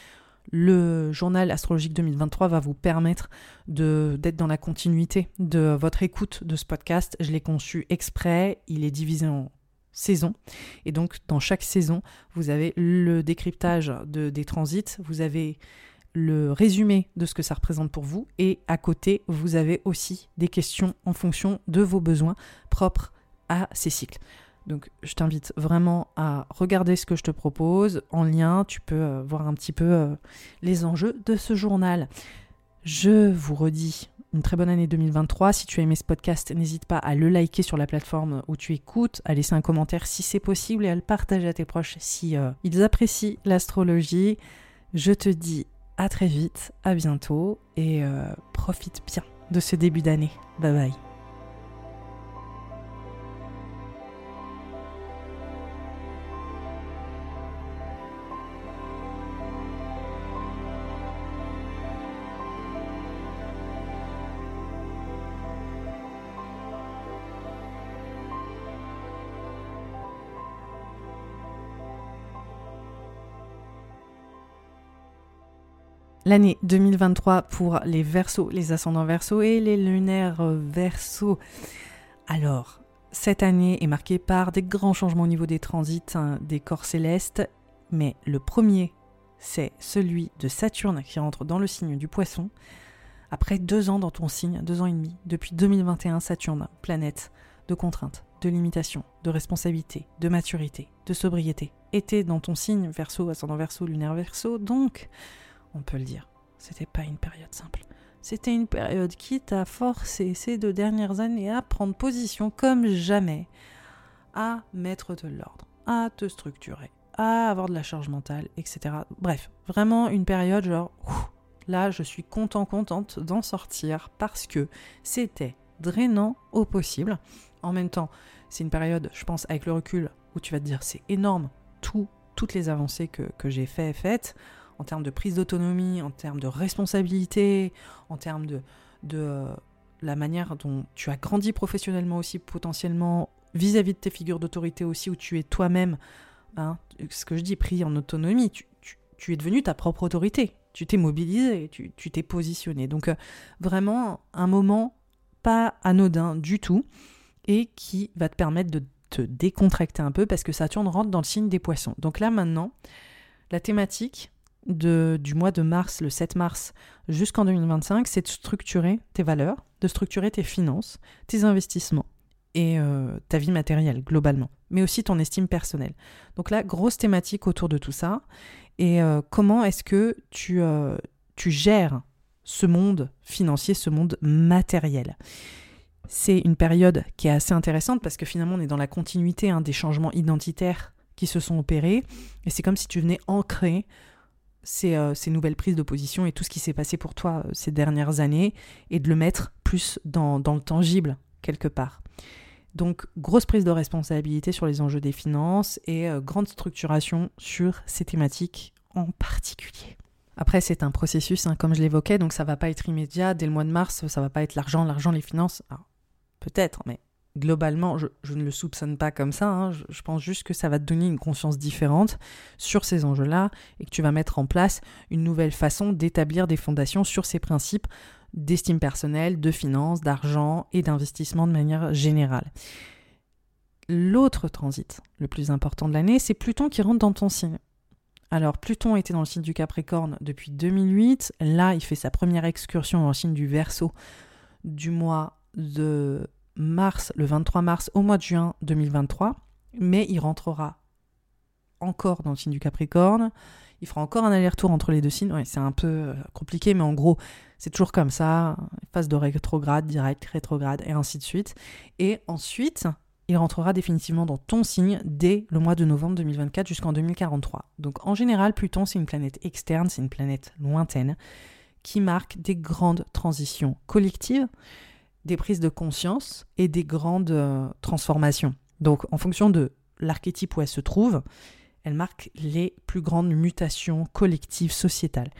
Le journal astrologique 2023 va vous permettre d'être dans la continuité de votre écoute de ce podcast. Je l'ai conçu exprès, il est divisé en saisons. Et donc, dans chaque saison, vous avez le décryptage de, des transits, vous avez le résumé de ce que ça représente pour vous et à côté, vous avez aussi des questions en fonction de vos besoins propres à ces cycles. Donc je t'invite vraiment à regarder ce que je te propose en lien, tu peux euh, voir un petit peu euh, les enjeux de ce journal. Je vous redis une très bonne année 2023. Si tu as aimé ce podcast, n'hésite pas à le liker sur la plateforme où tu écoutes, à laisser un commentaire si c'est possible et à le partager à tes proches si euh, ils apprécient l'astrologie. Je te dis à très vite, à bientôt et euh, profite bien de ce début d'année. Bye bye. L'année 2023 pour les versos, les ascendants versos et les lunaires versos. Alors, cette année est marquée par des grands changements au niveau des transits hein, des corps célestes, mais le premier, c'est celui de Saturne qui rentre dans le signe du poisson. Après deux ans dans ton signe, deux ans et demi, depuis 2021, Saturne, planète de contraintes, de limitations, de responsabilités, de maturité, de sobriété, était dans ton signe verso, ascendant verso, lunaire verso, donc on peut le dire. C'était pas une période simple. C'était une période qui t'a forcé ces deux dernières années à prendre position comme jamais, à mettre de l'ordre, à te structurer, à avoir de la charge mentale, etc. Bref, vraiment une période genre, là je suis content, contente d'en sortir parce que c'était drainant au possible. En même temps, c'est une période, je pense, avec le recul, où tu vas te dire c'est énorme, tout, toutes les avancées que, que j'ai fait, faites en termes de prise d'autonomie, en termes de responsabilité, en termes de, euh, la manière dont tu as grandi professionnellement aussi, potentiellement, vis-à-vis de tes figures d'autorité aussi, où tu es toi-même, hein, ce que je dis, pris en autonomie, tu, es devenu ta propre autorité, tu t'es mobilisé, tu t'es positionné. Donc euh, vraiment un moment pas anodin du tout et qui va te permettre de te décontracter un peu parce que Saturne rentre dans le signe des poissons. Donc là maintenant, la thématique, du mois de mars, le 7 mars, jusqu'en 2025, c'est de structurer tes valeurs, de structurer tes finances, tes investissements et euh, ta vie matérielle globalement, mais aussi ton estime personnelle. Donc là, grosse thématique autour de tout ça. Et euh, comment est-ce que tu, euh, tu gères ce monde financier, ce monde matériel? C'est une période qui est assez intéressante parce que finalement on est dans la continuité hein, des changements identitaires qui se sont opérés et c'est comme si tu venais ancrer euh, ces, nouvelles prises de position et tout ce qui s'est passé pour toi euh, ces dernières années et de le mettre plus dans, le tangible quelque part. Donc grosse prise de responsabilité sur les enjeux des finances et euh, grande structuration sur ces thématiques en particulier. Après, c'est un processus, hein, comme je l'évoquais, donc ça va pas être immédiat. Dès le mois de mars, ça va pas être l'argent, l'argent, les finances. Peut-être, mais globalement, je, ne le soupçonne pas comme ça, hein. je, pense juste que ça va te donner une conscience différente sur ces enjeux-là et que tu vas mettre en place une nouvelle façon d'établir des fondations sur ces principes d'estime personnelle, de finances, d'argent et d'investissement de manière générale. L'autre transit, le plus important de l'année, c'est Pluton qui rentre dans ton signe. Alors, Pluton était dans le signe du Capricorne depuis 2008. Là, il fait sa première excursion dans le signe du Verseau du mois de mars, le 23 mars au mois de juin 2023. Mais il rentrera encore dans le signe du Capricorne. Il fera encore un aller-retour entre les deux signes. Ouais, c'est un peu euh, compliqué, mais en gros, c'est toujours comme ça. Phase de rétrograde, direct, rétrograde, et ainsi de suite. Et ensuite, il rentrera définitivement dans ton signe dès le mois de novembre 2024 jusqu'en 2043. Donc en général, Pluton, c'est une planète externe, c'est une planète lointaine qui marque des grandes transitions collectives, des prises de conscience et des grandes euh, transformations. Donc en fonction de l'archétype où elle se trouve, elle marque les plus grandes mutations collectives sociétales.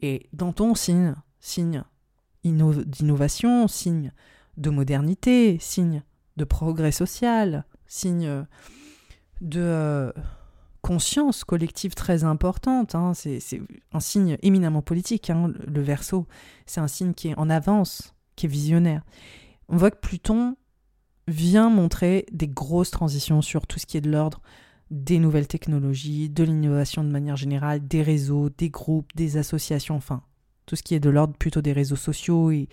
Et dans ton signe, signe d'innovation, signe de modernité, signe de progrès social, signe de euh, conscience collective très importante. Hein. C'est un signe éminemment politique, hein, le verso. C'est un signe qui est en avance, visionnaire. On voit que Pluton vient montrer des grosses transitions sur tout ce qui est de l'ordre des nouvelles technologies, de l'innovation de manière générale, des réseaux, des groupes, des associations, enfin, tout ce qui est de l'ordre plutôt des réseaux sociaux et,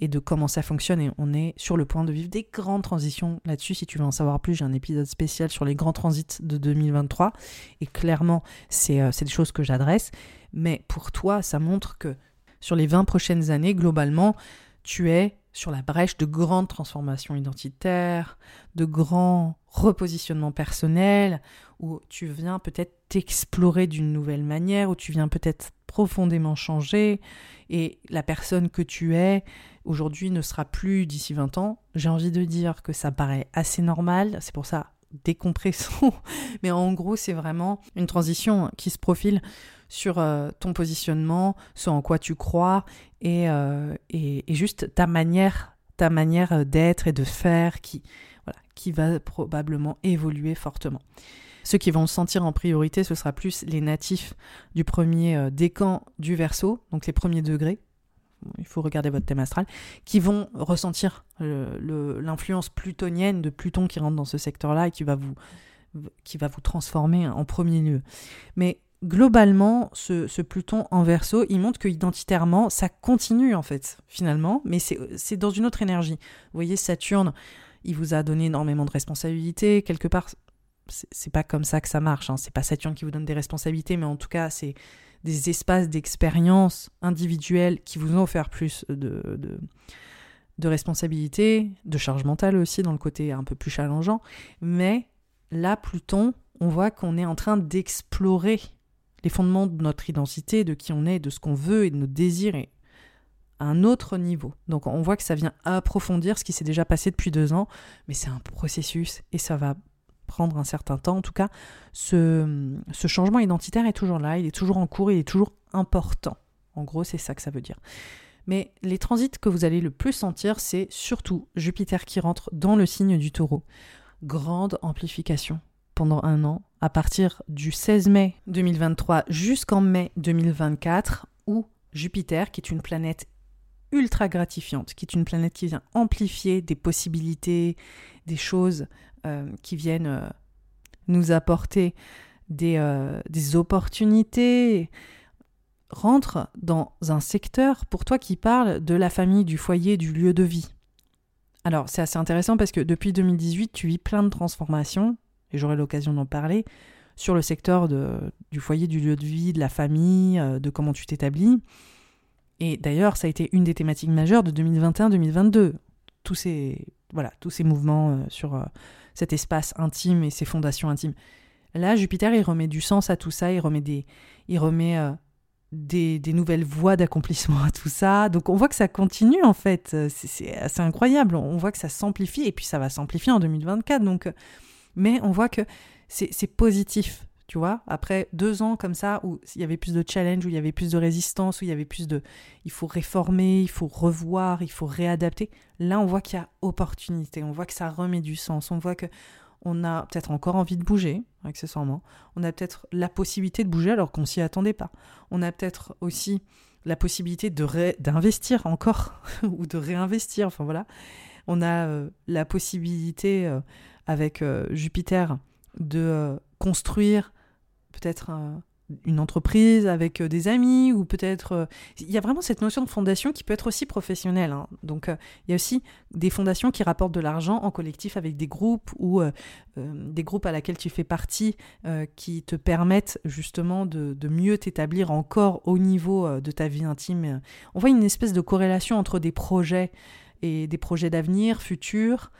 de comment ça fonctionne. Et on est sur le point de vivre des grandes transitions là-dessus. Si tu veux en savoir plus, j'ai un épisode spécial sur les grands transits de 2023. Et clairement, euh, c'est des choses que j'adresse. Mais pour toi, ça montre que sur les 20 prochaines années, globalement, tu es sur la brèche de grandes transformations identitaires, de grands repositionnements personnels, où tu viens peut-être t'explorer d'une nouvelle manière, où tu viens peut-être profondément changer, et la personne que tu es aujourd'hui ne sera plus d'ici 20 ans. J'ai envie de dire que ça paraît assez normal, c'est pour ça décompressons, [LAUGHS] mais en gros c'est vraiment une transition qui se profile sur euh, ton positionnement, ce en quoi tu crois euh, et, et, juste ta manière, ta manière d'être et de faire qui, voilà, qui va probablement évoluer fortement. Ceux qui vont le sentir en priorité, ce sera plus les natifs du premier euh, décan du verso, donc les premiers degrés. Il faut regarder votre thème astral, qui vont ressentir l'influence plutonienne de Pluton qui rentre dans ce secteur-là et qui va vous qui va vous transformer en premier lieu. Mais globalement, ce, Pluton en verso, il montre que identitairement, ça continue en fait, finalement, mais c'est dans une autre énergie. Vous voyez, Saturne, il vous a donné énormément de responsabilités. Quelque part, c'est pas comme ça que ça marche. Hein. C'est pas Saturne qui vous donne des responsabilités, mais en tout cas, c'est des espaces d'expérience individuelle qui vous ont offert plus de, de, de responsabilités, de charge mentale aussi, dans le côté un peu plus challengeant. Mais là, Pluton, on voit qu'on est en train d'explorer les fondements de notre identité, de qui on est, de ce qu'on veut et de nos désirs à un autre niveau. Donc on voit que ça vient approfondir ce qui s'est déjà passé depuis deux ans, mais c'est un processus et ça va prendre un certain temps. En tout cas, ce, ce changement identitaire est toujours là, il est toujours en cours, il est toujours important. En gros, c'est ça que ça veut dire. Mais les transits que vous allez le plus sentir, c'est surtout Jupiter qui rentre dans le signe du taureau. Grande amplification pendant un an, à partir du 16 mai 2023 jusqu'en mai 2024, où Jupiter, qui est une planète ultra gratifiante, qui est une planète qui vient amplifier des possibilités, des choses qui viennent euh, nous apporter des, euh, opportunités, rentre dans un secteur pour toi qui parle de la famille, du foyer, du lieu de vie. Alors c'est assez intéressant parce que depuis 2018, tu vis plein de transformations, et j'aurai l'occasion d'en parler, sur le secteur du foyer, du lieu de vie, de la famille, euh, de comment tu t'établis. Et d'ailleurs, ça a été une des thématiques majeures de 2021-2022. Tous ces, voilà, tous ces mouvements euh, sur euh, cet espace intime et ces fondations intimes. Là, Jupiter, il remet du sens à tout ça, il remet des, il remet des, des, nouvelles voies d'accomplissement à tout ça. Donc on voit que ça continue en fait. C'est assez incroyable. On voit que ça s'amplifie et puis ça va s'amplifier en 2024. Donc mais on voit que c'est positif, tu vois. Après deux ans comme ça, où il y avait plus de challenge, où il y avait plus de résistance, où il y avait plus de... Il faut réformer, il faut revoir, il faut réadapter. Là, on voit qu'il y a opportunité, on voit que ça remet du sens, on voit que on a peut-être encore envie de bouger, accessoirement. On a peut-être la possibilité de bouger alors qu'on s'y attendait pas. On a peut-être aussi la possibilité d'investir encore [LAUGHS] ou de réinvestir. Enfin voilà. On a euh, la possibilité euh, avec euh, Jupiter de construire peut-être une entreprise avec euh, des amis ou peut-être euh, il y a vraiment cette notion de fondation qui peut être aussi professionnelle hein. donc euh, il y a aussi des fondations qui rapportent de l'argent en collectif avec des groupes ou des groupes à laquelle tu fais partie qui te permettent justement de mieux t'établir encore au niveau de ta vie intime on voit une espèce de corrélation entre des projets et des projets d'avenir futurs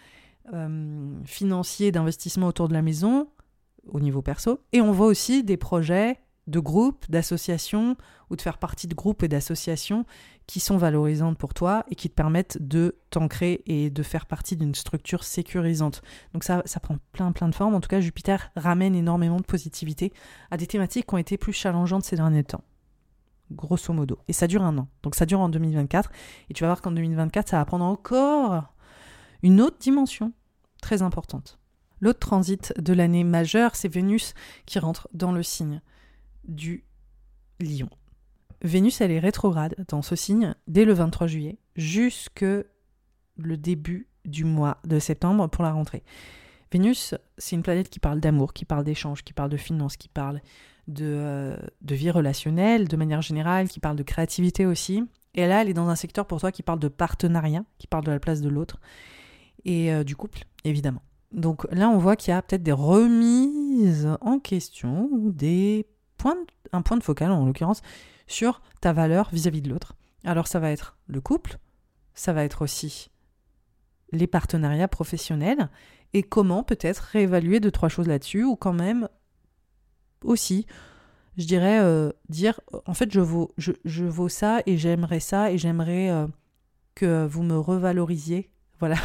financiers d'investissement autour de la maison au niveau perso et on voit aussi des projets de groupes, d'associations ou de faire partie de groupes et d'associations qui sont valorisantes pour toi et qui te permettent de t'ancrer et de faire partie d'une structure sécurisante. Donc ça, ça prend plein plein de formes. En tout cas, Jupiter ramène énormément de positivité à des thématiques qui ont été plus challengeantes ces derniers temps. Grosso modo. Et ça dure un an. Donc ça dure en 2024. Et tu vas voir qu'en 2024, ça va prendre encore une autre dimension très importante. L'autre transit de l'année majeure, c'est Vénus qui rentre dans le signe du lion. Vénus, elle est rétrograde dans ce signe dès le 23 juillet jusque le début du mois de septembre pour la rentrée. Vénus, c'est une planète qui parle d'amour, qui parle d'échange, qui parle de finances, qui parle de, euh, de, vie relationnelle de manière générale, qui parle de créativité aussi. Et là, elle est dans un secteur pour toi qui parle de partenariat, qui parle de la place de l'autre et euh, du couple, évidemment. Donc là, on voit qu'il y a peut-être des remises en question ou des un point de focal en l'occurrence sur ta valeur vis-à-vis de l'autre. Alors ça va être le couple, ça va être aussi les partenariats professionnels et comment peut-être réévaluer deux trois choses là-dessus ou quand même aussi je dirais euh, dire en fait je vaux ça et j'aimerais ça et j'aimerais euh, que vous me revalorisiez voilà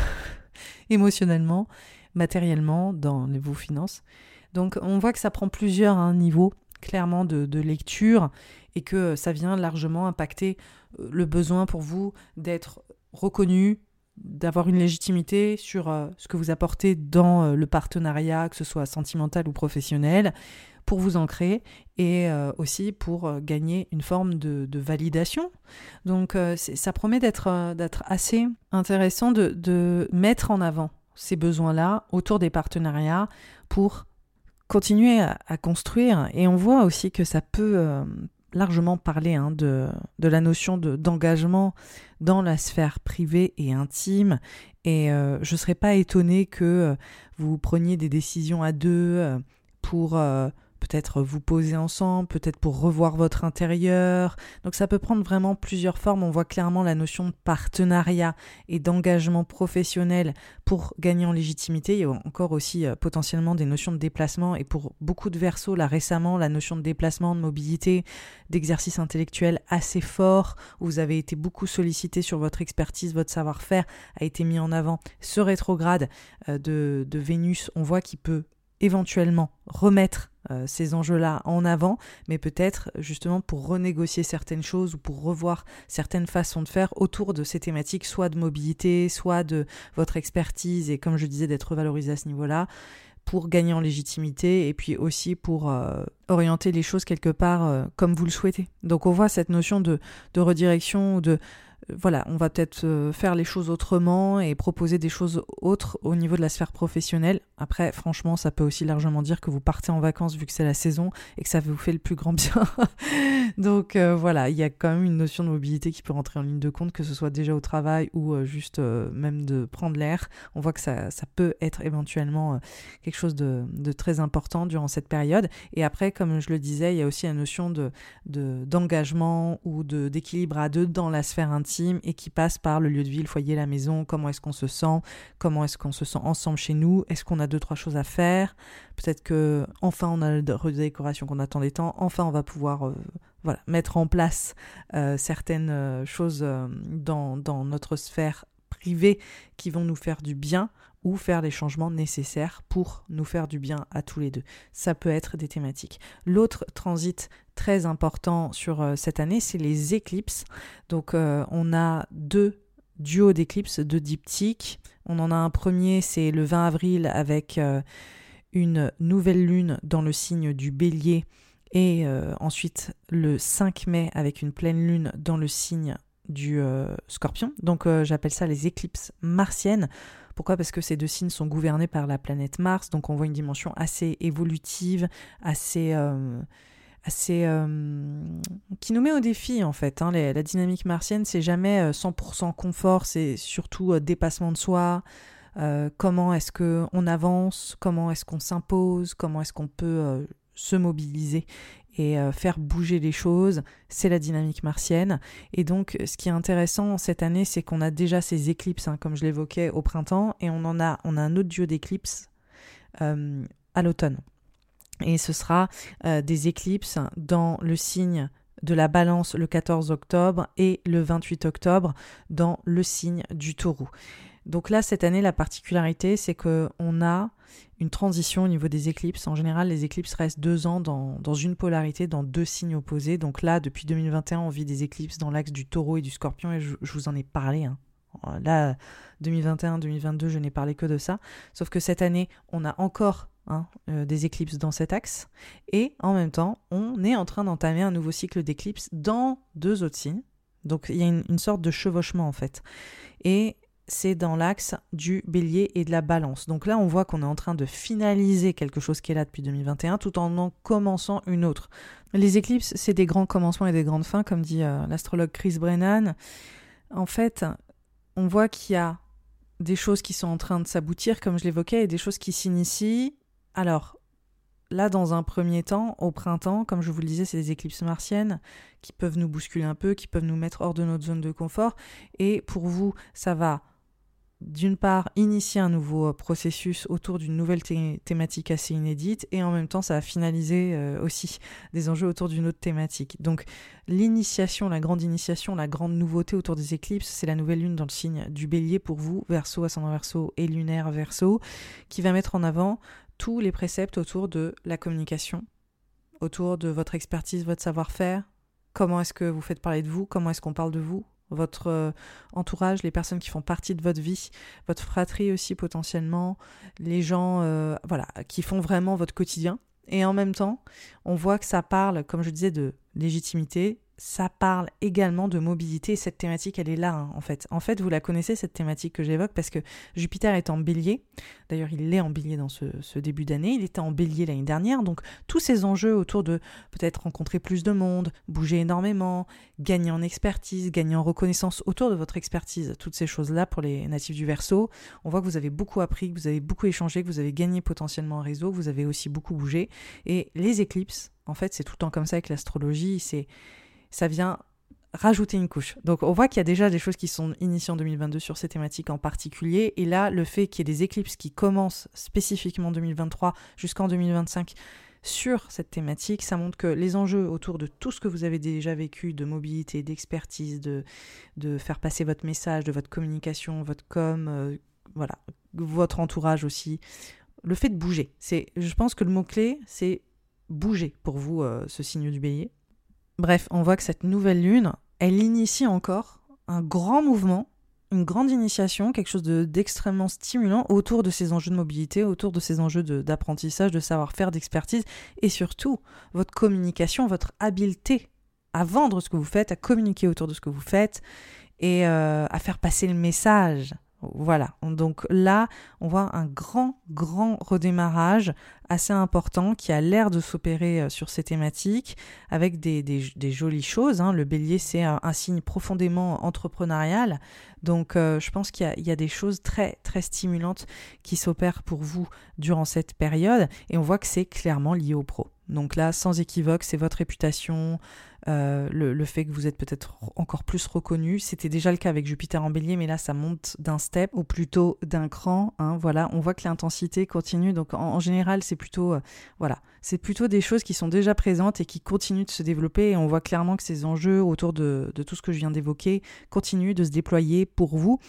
[LAUGHS] émotionnellement matériellement dans vos finances donc on voit que ça prend plusieurs hein, niveaux clairement de, lecture et que ça vient largement impacter euh, le besoin pour vous d'être reconnu, d'avoir une légitimité sur euh, ce que vous apportez dans euh, le partenariat, que ce soit sentimental ou professionnel, pour vous ancrer et aussi pour gagner une forme de, validation. Donc ça promet d'être assez intéressant de, de mettre en avant ces besoins-là autour des partenariats pour continuer à, construire. Et on voit aussi que ça peut euh, largement parler hein, de, la notion d'engagement dans la sphère privée et intime. Et euh, je ne serais pas étonnée que euh, vous preniez des décisions à deux pour peut-être vous poser ensemble, peut-être pour revoir votre intérieur. Donc ça peut prendre vraiment plusieurs formes. On voit clairement la notion de partenariat et d'engagement professionnel pour gagner en légitimité. Il y a encore aussi euh, potentiellement des notions de déplacement et pour beaucoup de versos, là récemment, la notion de déplacement, de mobilité, d'exercice intellectuel assez fort, où vous avez été beaucoup sollicité sur votre expertise, votre savoir-faire a été mis en avant. Ce rétrograde euh, de, de Vénus, on voit qu'il peut éventuellement remettre euh, ces enjeux-là en avant, mais peut-être justement pour renégocier certaines choses ou pour revoir certaines façons de faire autour de ces thématiques, soit de mobilité, soit de votre expertise, et comme je disais, d'être valorisé à ce niveau-là pour gagner en légitimité et puis aussi pour euh, orienter les choses quelque part euh, comme vous le souhaitez. Donc on voit cette notion de, de redirection, de voilà, on va peut-être euh, faire les choses autrement et proposer des choses autres au niveau de la sphère professionnelle. Après, franchement, ça peut aussi largement dire que vous partez en vacances vu que c'est la saison et que ça vous fait le plus grand bien. [LAUGHS] Donc euh, voilà, il y a quand même une notion de mobilité qui peut rentrer en ligne de compte, que ce soit déjà au travail ou euh, juste même de prendre l'air. On voit que ça, peut être éventuellement quelque chose de, très important durant cette période. Et après, comme je le disais, il y a aussi la notion de, d'engagement ou d'équilibre à deux dans la sphère intime et qui passe par le lieu de vie, le foyer, la maison, comment est-ce qu'on se sent, comment est-ce qu'on se sent ensemble chez nous, est-ce qu'on a deux, trois choses à faire, peut-être que enfin on a la redécoration qu'on attendait tant, enfin on va pouvoir euh, voilà, mettre en place euh, certaines euh, choses dans, dans notre sphère privée qui vont nous faire du bien ou faire les changements nécessaires pour nous faire du bien à tous les deux. Ça peut être des thématiques. L'autre transit très important sur euh, cette année, c'est les éclipses. Donc euh, on a deux duos d'éclipses, deux diptyques. On en a un premier, c'est le 20 avril avec euh, une nouvelle lune dans le signe du bélier et ensuite le 5 mai avec une pleine lune dans le signe du scorpion. Donc j'appelle ça les éclipses martiennes. Pourquoi? Parce que ces deux signes sont gouvernés par la planète Mars, donc on voit une dimension assez évolutive, assez, euh, assez qui nous met au défi en fait. Hein. la dynamique martienne, c'est jamais 100% confort, c'est surtout dépassement de soi. comment est-ce que on avance, comment est-ce qu'on s'impose, comment est-ce qu'on peut se mobiliser et faire bouger les choses, c'est la dynamique martienne. Et donc, ce qui est intéressant cette année, c'est qu'on a déjà ces éclipses, hein, comme je l'évoquais au printemps, et on en a, on a un autre duo d'éclipses à l'automne. Et ce sera euh, des éclipses dans le signe de la balance le 14 octobre et le 28 octobre dans le signe du taureau. Donc là, cette année, la particularité, c'est qu'on a une transition au niveau des éclipses. En général, les éclipses restent deux ans dans, dans, une polarité, dans deux signes opposés. Donc là, depuis 2021, on vit des éclipses dans l'axe du taureau et du scorpion, et je, vous en ai parlé. Hein. Là, 2021-2022, je n'ai parlé que de ça. Sauf que cette année, on a encore Hein, euh, des éclipses dans cet axe. Et en même temps, on est en train d'entamer un nouveau cycle d'éclipses dans deux autres signes. Donc il y a une, sorte de chevauchement en fait. Et c'est dans l'axe du bélier et de la balance. Donc là, on voit qu'on est en train de finaliser quelque chose qui est là depuis 2021 tout en en commençant une autre. Les éclipses, c'est des grands commencements et des grandes fins, comme dit euh, l'astrologue Chris Brennan. En fait, on voit qu'il y a des choses qui sont en train de s'aboutir, comme je l'évoquais, et des choses qui s'initient alors, là, dans un premier temps, au printemps, comme je vous le disais, c'est des éclipses martiennes qui peuvent nous bousculer un peu, qui peuvent nous mettre hors de notre zone de confort. Et pour vous, ça va d'une part initier un nouveau euh, processus autour d'une nouvelle thématique assez inédite et en même temps ça va finaliser euh, aussi des enjeux autour d'une autre thématique. Donc l'initiation, la grande initiation, la grande nouveauté autour des éclipses, c'est la nouvelle lune dans le signe du bélier pour vous, verso, ascendant verso et lunaire verso, qui va mettre en avant tous les préceptes autour de la communication, autour de votre expertise, votre savoir-faire, comment est-ce que vous faites parler de vous, comment est-ce qu'on parle de vous, votre euh, entourage, les personnes qui font partie de votre vie, votre fratrie aussi potentiellement, les gens euh, voilà, qui font vraiment votre quotidien. Et en même temps, on voit que ça parle, comme je disais, de légitimité, ça parle également de mobilité et cette thématique elle est là hein, en fait. En fait vous la connaissez cette thématique que j'évoque parce que Jupiter est en bélier, d'ailleurs il est en bélier dans ce, début d'année, il était en bélier l'année dernière, donc tous ces enjeux autour de peut-être rencontrer plus de monde, bouger énormément, gagner en expertise, gagner en reconnaissance autour de votre expertise, toutes ces choses-là pour les natifs du Verseau, on voit que vous avez beaucoup appris, que vous avez beaucoup échangé, que vous avez gagné potentiellement un réseau, que vous avez aussi beaucoup bougé. Et les éclipses, en fait c'est tout le temps comme ça avec l'astrologie, c'est ça vient rajouter une couche. Donc on voit qu'il y a déjà des choses qui sont initiées en 2022 sur ces thématiques en particulier. Et là, le fait qu'il y ait des éclipses qui commencent spécifiquement en 2023 jusqu'en 2025 sur cette thématique, ça montre que les enjeux autour de tout ce que vous avez déjà vécu, de mobilité, d'expertise, de, de faire passer votre message, de votre communication, votre com, euh, voilà, votre entourage aussi, le fait de bouger. C'est, je pense que le mot-clé, c'est bouger pour vous, euh, ce signe du bélier. Bref, on voit que cette nouvelle lune, elle initie encore un grand mouvement, une grande initiation, quelque chose d'extrêmement stimulant autour de ces enjeux de mobilité, autour de ces enjeux d'apprentissage, de, savoir-faire, d'expertise, et surtout votre communication, votre habileté à vendre ce que vous faites, à communiquer autour de ce que vous faites, et euh, à faire passer le message voilà, donc là, on voit un grand, grand redémarrage assez important qui a l'air de s'opérer euh, sur ces thématiques avec des, jolies choses. Hein. Le bélier, c'est un, signe profondément entrepreneurial. Donc euh, je pense qu'il y, a des choses très, très stimulantes qui s'opèrent pour vous durant cette période et on voit que c'est clairement lié au pro. Donc là, sans équivoque, c'est votre réputation, euh, le, fait que vous êtes peut-être encore plus reconnu. C'était déjà le cas avec Jupiter en bélier, mais là, ça monte d'un step, ou plutôt d'un cran. Hein, voilà, on voit que l'intensité continue. Donc en, général, c'est plutôt, euh, voilà, c'est plutôt des choses qui sont déjà présentes et qui continuent de se développer. Et on voit clairement que ces enjeux autour de, tout ce que je viens d'évoquer continuent de se déployer pour vous.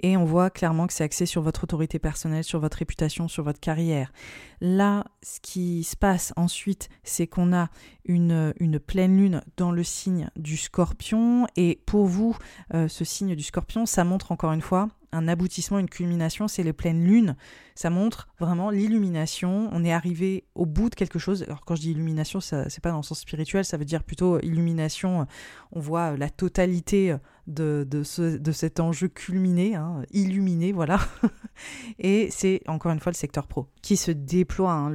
Et on voit clairement que c'est axé sur votre autorité personnelle, sur votre réputation, sur votre carrière. Là, ce qui se passe ensuite, c'est qu'on a une, une, pleine lune dans le signe du scorpion. Et pour vous, euh, ce signe du scorpion, ça montre encore une fois un aboutissement, une culmination, c'est les pleines lunes. Ça montre vraiment l'illumination. On est arrivé au bout de quelque chose. Alors quand je dis illumination, ça c'est pas dans le sens spirituel, ça veut dire plutôt illumination. On voit la totalité de, de, ce, de cet enjeu culminé, hein, illuminé, voilà. [LAUGHS] Et c'est encore une fois le secteur pro qui se déploie. Hein,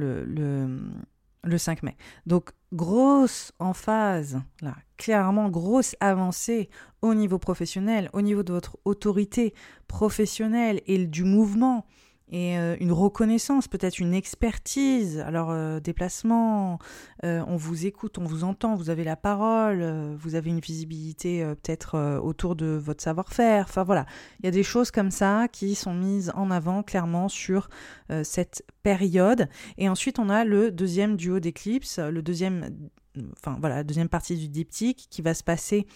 5 mai. Donc grosse emphase, là, clairement grosse avancée au niveau professionnel, au niveau de votre autorité professionnelle et du mouvement et euh, une reconnaissance, peut-être une expertise. Alors, euh, déplacement, euh, on vous écoute, on vous entend, vous avez la parole, vous avez une visibilité peut-être autour de votre savoir-faire. Enfin voilà, il y a des choses comme ça qui sont mises en avant clairement sur cette période. Et ensuite, on a le deuxième duo d'éclipse, le deuxième, enfin voilà, la deuxième partie du diptyque qui va se passer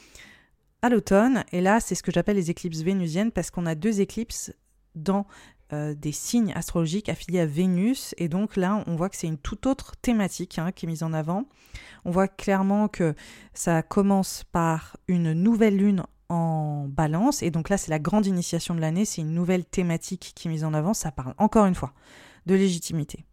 à l'automne. Et là, c'est ce que j'appelle les éclipses vénusiennes parce qu'on a deux éclipses dans euh, des signes astrologiques affiliés à Vénus. Et donc là, on voit que c'est une toute autre thématique hein, qui est mise en avant. On voit clairement que ça commence par une nouvelle lune en balance. Et donc là, c'est la grande initiation de l'année. C'est une nouvelle thématique qui est mise en avant. Ça parle encore une fois de légitimité.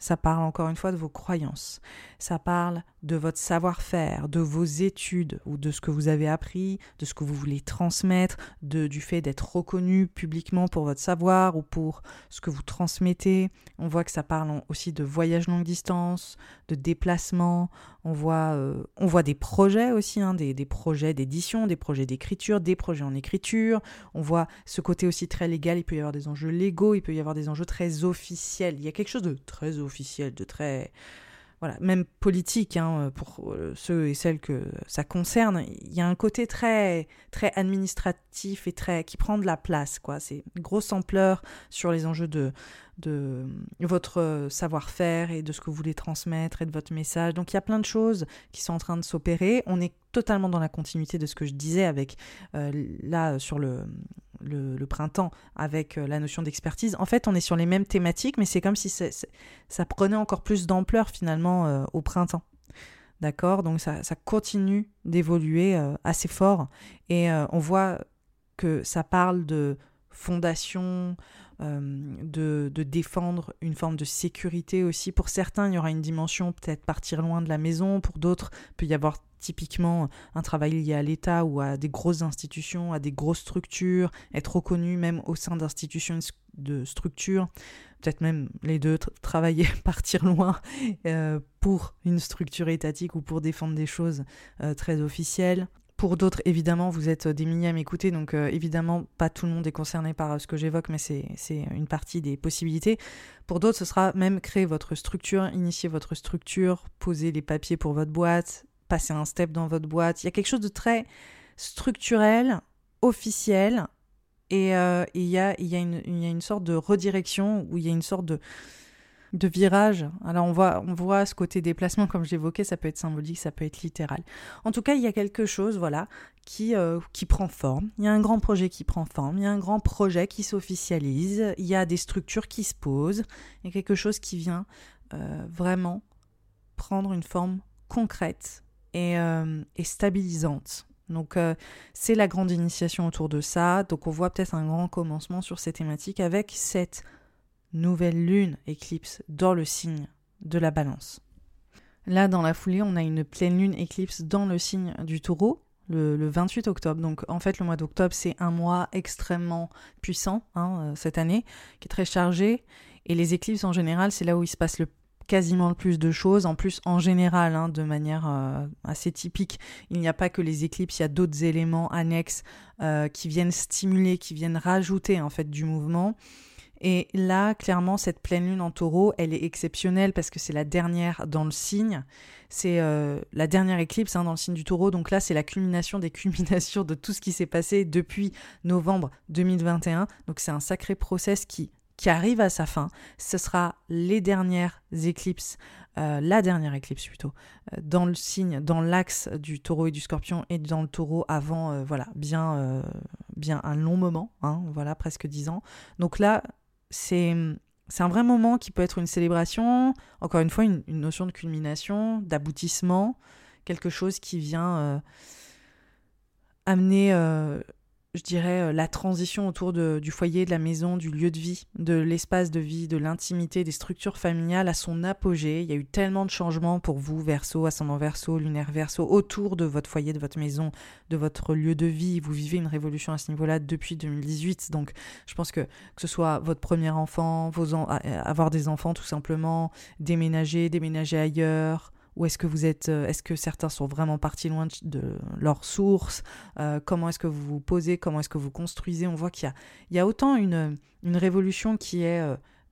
Ça parle encore une fois de vos croyances. Ça parle de votre savoir-faire, de vos études ou de ce que vous avez appris, de ce que vous voulez transmettre, du fait d'être reconnu publiquement pour votre savoir ou pour ce que vous transmettez. On voit que ça parle aussi de voyage longue distance, de déplacement. On voit, euh, on voit des projets aussi, hein, des, des projets d'édition, des projets d'écriture, des projets en écriture. On voit ce côté aussi très légal. Il peut y avoir des enjeux légaux, il peut y avoir des enjeux très officiels. Il y a quelque chose de très officiel, de très voilà, même politique, hein, pour euh, ceux et celles que ça concerne, il y a un côté très, très administratif et très qui prend de la place, quoi. C'est grosse ampleur sur les enjeux de, de votre savoir-faire et de ce que vous voulez transmettre et de votre message. Donc il y a plein de choses qui sont en train de s'opérer. On est totalement dans la continuité de ce que je disais avec euh, là sur le, le, printemps avec euh, la notion d'expertise. En fait, on est sur les mêmes thématiques, mais c'est comme si ça prenait encore plus d'ampleur finalement euh, au printemps. D'accord? Donc ça, continue d'évoluer assez fort et on voit que ça parle de fondation, de, de, défendre une forme de sécurité aussi. Pour certains, il y aura une dimension peut-être partir loin de la maison, pour d'autres, il peut y avoir typiquement un travail lié à l'État ou à des grosses institutions, à des grosses structures, être reconnu même au sein d'institutions de structures, peut-être même les deux, travailler, [LAUGHS] partir loin euh, pour une structure étatique ou pour défendre des choses euh, très officielles. Pour d'autres, évidemment, vous êtes des milliers à m'écouter, donc euh, évidemment, pas tout le monde est concerné par ce que j'évoque, mais c'est une partie des possibilités. Pour d'autres, ce sera même créer votre structure, initier votre structure, poser les papiers pour votre boîte, passer un step dans votre boîte. Il y a quelque chose de très structurel, officiel, et euh, il, y a, y a y a une sorte de redirection, où il y a une sorte de, de virage. Alors on voit, on voit ce côté déplacement, comme j'évoquais, ça peut être symbolique, ça peut être littéral. En tout cas, il y a quelque chose, voilà, qui, euh, qui prend forme. Il y a un grand projet qui prend forme, il y a un grand projet qui s'officialise, il y a des structures qui se posent, il y a quelque chose qui vient euh, vraiment prendre une forme concrète euh, et, stabilisante. Donc c'est la grande initiation autour de ça. Donc on voit peut-être un grand commencement sur ces thématiques avec cette nouvelle lune éclipse dans le signe de la balance. Là, dans la foulée, on a une pleine lune éclipse dans le signe du taureau, le, 28 octobre. Donc en fait, le mois d'octobre, c'est un mois extrêmement puissant hein, euh, cette année, qui est très chargé. Et les éclipses, en général, c'est là où il se passe le quasiment le plus de choses. En plus, en général, hein, de manière euh, assez typique, il n'y a pas que les éclipses, il y a d'autres éléments annexes euh, qui viennent stimuler, qui viennent rajouter en fait du mouvement. Et là, clairement, cette pleine lune en taureau, elle est exceptionnelle parce que c'est la dernière dans le signe. C'est euh, la dernière éclipse hein, dans le signe du taureau. Donc là, c'est la culmination des [LAUGHS] culminations de tout ce qui s'est passé depuis novembre 2021. Donc c'est un sacré process qui qui arrive à sa fin. Ce sera les dernières éclipses, euh, la dernière éclipse plutôt, euh, dans le signe, dans l'axe du taureau et du scorpion et dans le taureau avant, voilà, bien, bien un long moment, hein, voilà, presque dix ans. Donc là, c'est un vrai moment qui peut être une célébration, encore une fois, une, une notion de culmination, d'aboutissement, quelque chose qui vient amener je dirais, euh, la transition autour du foyer, de la maison, du lieu de vie, de l'espace de vie, de l'intimité, des structures familiales à son apogée. Il y a eu tellement de changements pour vous, verso, ascendant verso, lunaire verso, autour de votre foyer, de votre maison, de votre lieu de vie. Vous vivez une révolution à ce niveau-là depuis 2018. Donc, je pense que que ce soit votre premier enfant, vos avoir des enfants tout simplement, déménager, déménager ailleurs, ou est-ce que vous êtes, euh, est-ce que certains sont vraiment partis loin de, leur source euh, Comment est-ce que vous vous posez Comment est-ce que vous construisez? On voit qu'il y a, y a autant une, une révolution qui est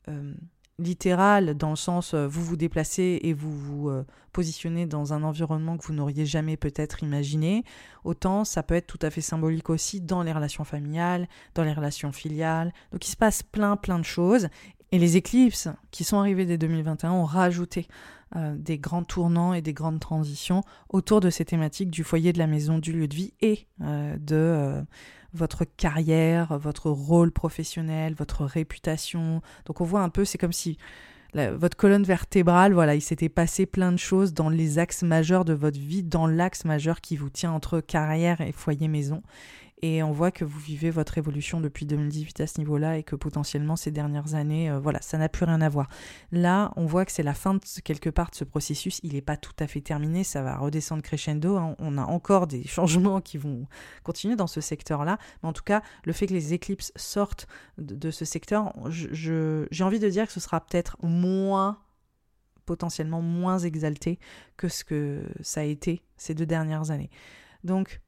euh, littérale dans le sens vous vous déplacez et vous vous positionnez dans un environnement que vous n'auriez jamais peut-être imaginé, autant ça peut être tout à fait symbolique aussi dans les relations familiales, dans les relations filiales. Donc il se passe plein plein de choses. Et les éclipses qui sont arrivées dès 2021 ont rajouté euh, des grands tournants et des grandes transitions autour de ces thématiques du foyer, de la maison, du lieu de vie et euh, de euh, votre carrière, votre rôle professionnel, votre réputation. Donc on voit un peu, c'est comme si votre colonne vertébrale, voilà, il s'était passé plein de choses dans les axes majeurs de votre vie, dans l'axe majeur qui vous tient entre carrière et foyer maison. Et on voit que vous vivez votre évolution depuis 2018 à ce niveau-là et que potentiellement ces dernières années, euh, voilà, ça n'a plus rien à voir. Là, on voit que c'est la fin de quelque part de ce processus. Il n'est pas tout à fait terminé, ça va redescendre crescendo. Hein. On a encore des [LAUGHS] changements qui vont continuer dans ce secteur-là. Mais en tout cas, le fait que les éclipses sortent de, ce secteur, j'ai envie de dire que ce sera peut-être moins potentiellement moins exalté que ce que ça a été ces deux dernières années. Donc,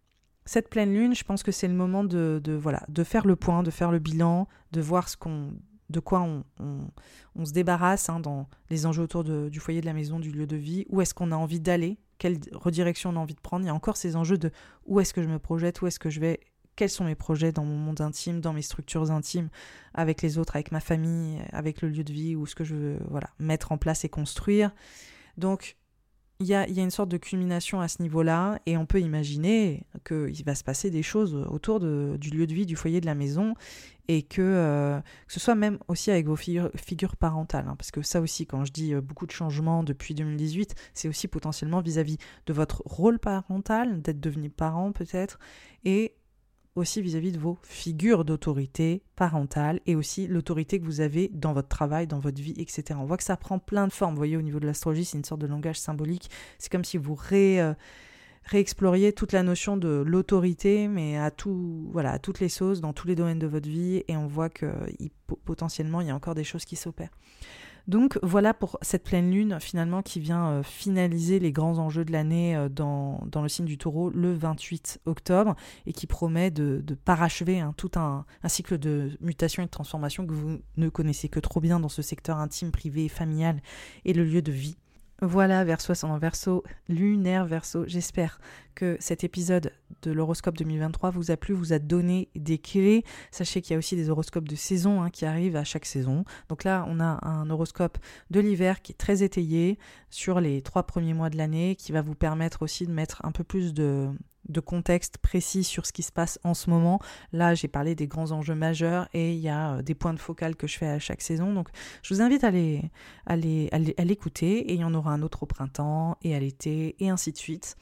cette pleine lune, je pense que c'est le moment de, voilà, de faire le point, de faire le bilan, de voir ce qu'on, de quoi on, se débarrasse hein, dans les enjeux autour du foyer de la maison, du lieu de vie, où est-ce qu'on a envie d'aller, quelle redirection on a envie de prendre? Il y a encore ces enjeux de où est-ce que je me projette, où est-ce que je vais, quels sont mes projets dans mon monde intime, dans mes structures intimes, avec les autres, avec ma famille, avec le lieu de vie, où ce que je veux voilà, mettre en place et construire? Donc, il y a, une sorte de culmination à ce niveau-là, et on peut imaginer qu'il va se passer des choses autour du lieu de vie, du foyer de la maison, et que, euh, ce soit même aussi avec vos figures, parentales, hein, parce que ça aussi, quand je dis euh, beaucoup de changements depuis 2018, c'est aussi potentiellement vis-à-vis de votre rôle parental, d'être devenu parent peut-être, et aussi vis-à-vis de vos figures d'autorité parentale et aussi l'autorité que vous avez dans votre travail, dans votre vie, etc. On voit que ça prend plein de formes. Vous voyez, au niveau de l'astrologie, c'est une sorte de langage symbolique. C'est comme si vous ré, euh, réexploriez toute la notion de l'autorité, mais à, tout, voilà, à toutes les sauces, dans tous les domaines de votre vie, et on voit que potentiellement, il y a encore des choses qui s'opèrent. Donc voilà pour cette pleine lune finalement qui vient euh, finaliser les grands enjeux de l'année euh, dans, le signe du taureau le 28 octobre et qui promet de, parachever hein, tout un, cycle de mutation et de transformation que vous ne connaissez que trop bien dans ce secteur intime, privé, familial et le lieu de vie. Voilà, verso ascendant verso, lunaire verso. J'espère que cet épisode de l'horoscope 2023 vous a plu, vous a donné des clés. Sachez qu'il y a aussi des horoscopes de saison hein, qui arrivent à chaque saison. Donc là, on a un horoscope de l'hiver qui est très étayé sur les trois premiers mois de l'année, qui va vous permettre aussi de mettre un peu plus de, contexte précis sur ce qui se passe en ce moment. Là, j'ai parlé des grands enjeux majeurs et il y a euh, des points de focal que je fais à chaque saison. Donc, je vous invite à l'écouter les, à et il y en aura un autre au printemps et à l'été et ainsi de suite.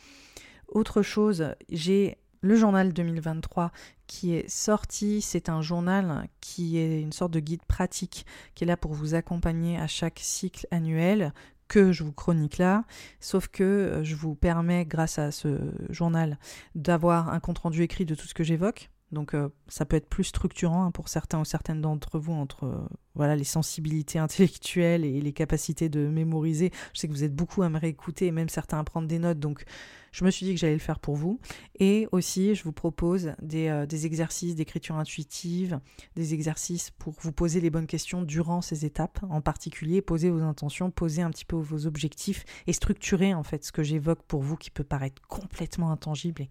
Autre chose, j'ai le journal 2023 qui est sorti. C'est un journal qui est une sorte de guide pratique qui est là pour vous accompagner à chaque cycle annuel que je vous chronique là, sauf que euh, je vous permets, grâce à ce journal, d'avoir un compte-rendu écrit de tout ce que j'évoque. Donc euh, ça peut être plus structurant hein, pour certains ou certaines d'entre vous entre euh, voilà les sensibilités intellectuelles et les capacités de mémoriser. Je sais que vous êtes beaucoup à me réécouter et même certains à prendre des notes, donc je me suis dit que j'allais le faire pour vous. Et aussi, je vous propose des, euh, exercices d'écriture intuitive, des exercices pour vous poser les bonnes questions durant ces étapes, en particulier poser vos intentions, poser un petit peu vos objectifs et structurer en fait ce que j'évoque pour vous qui peut paraître complètement intangible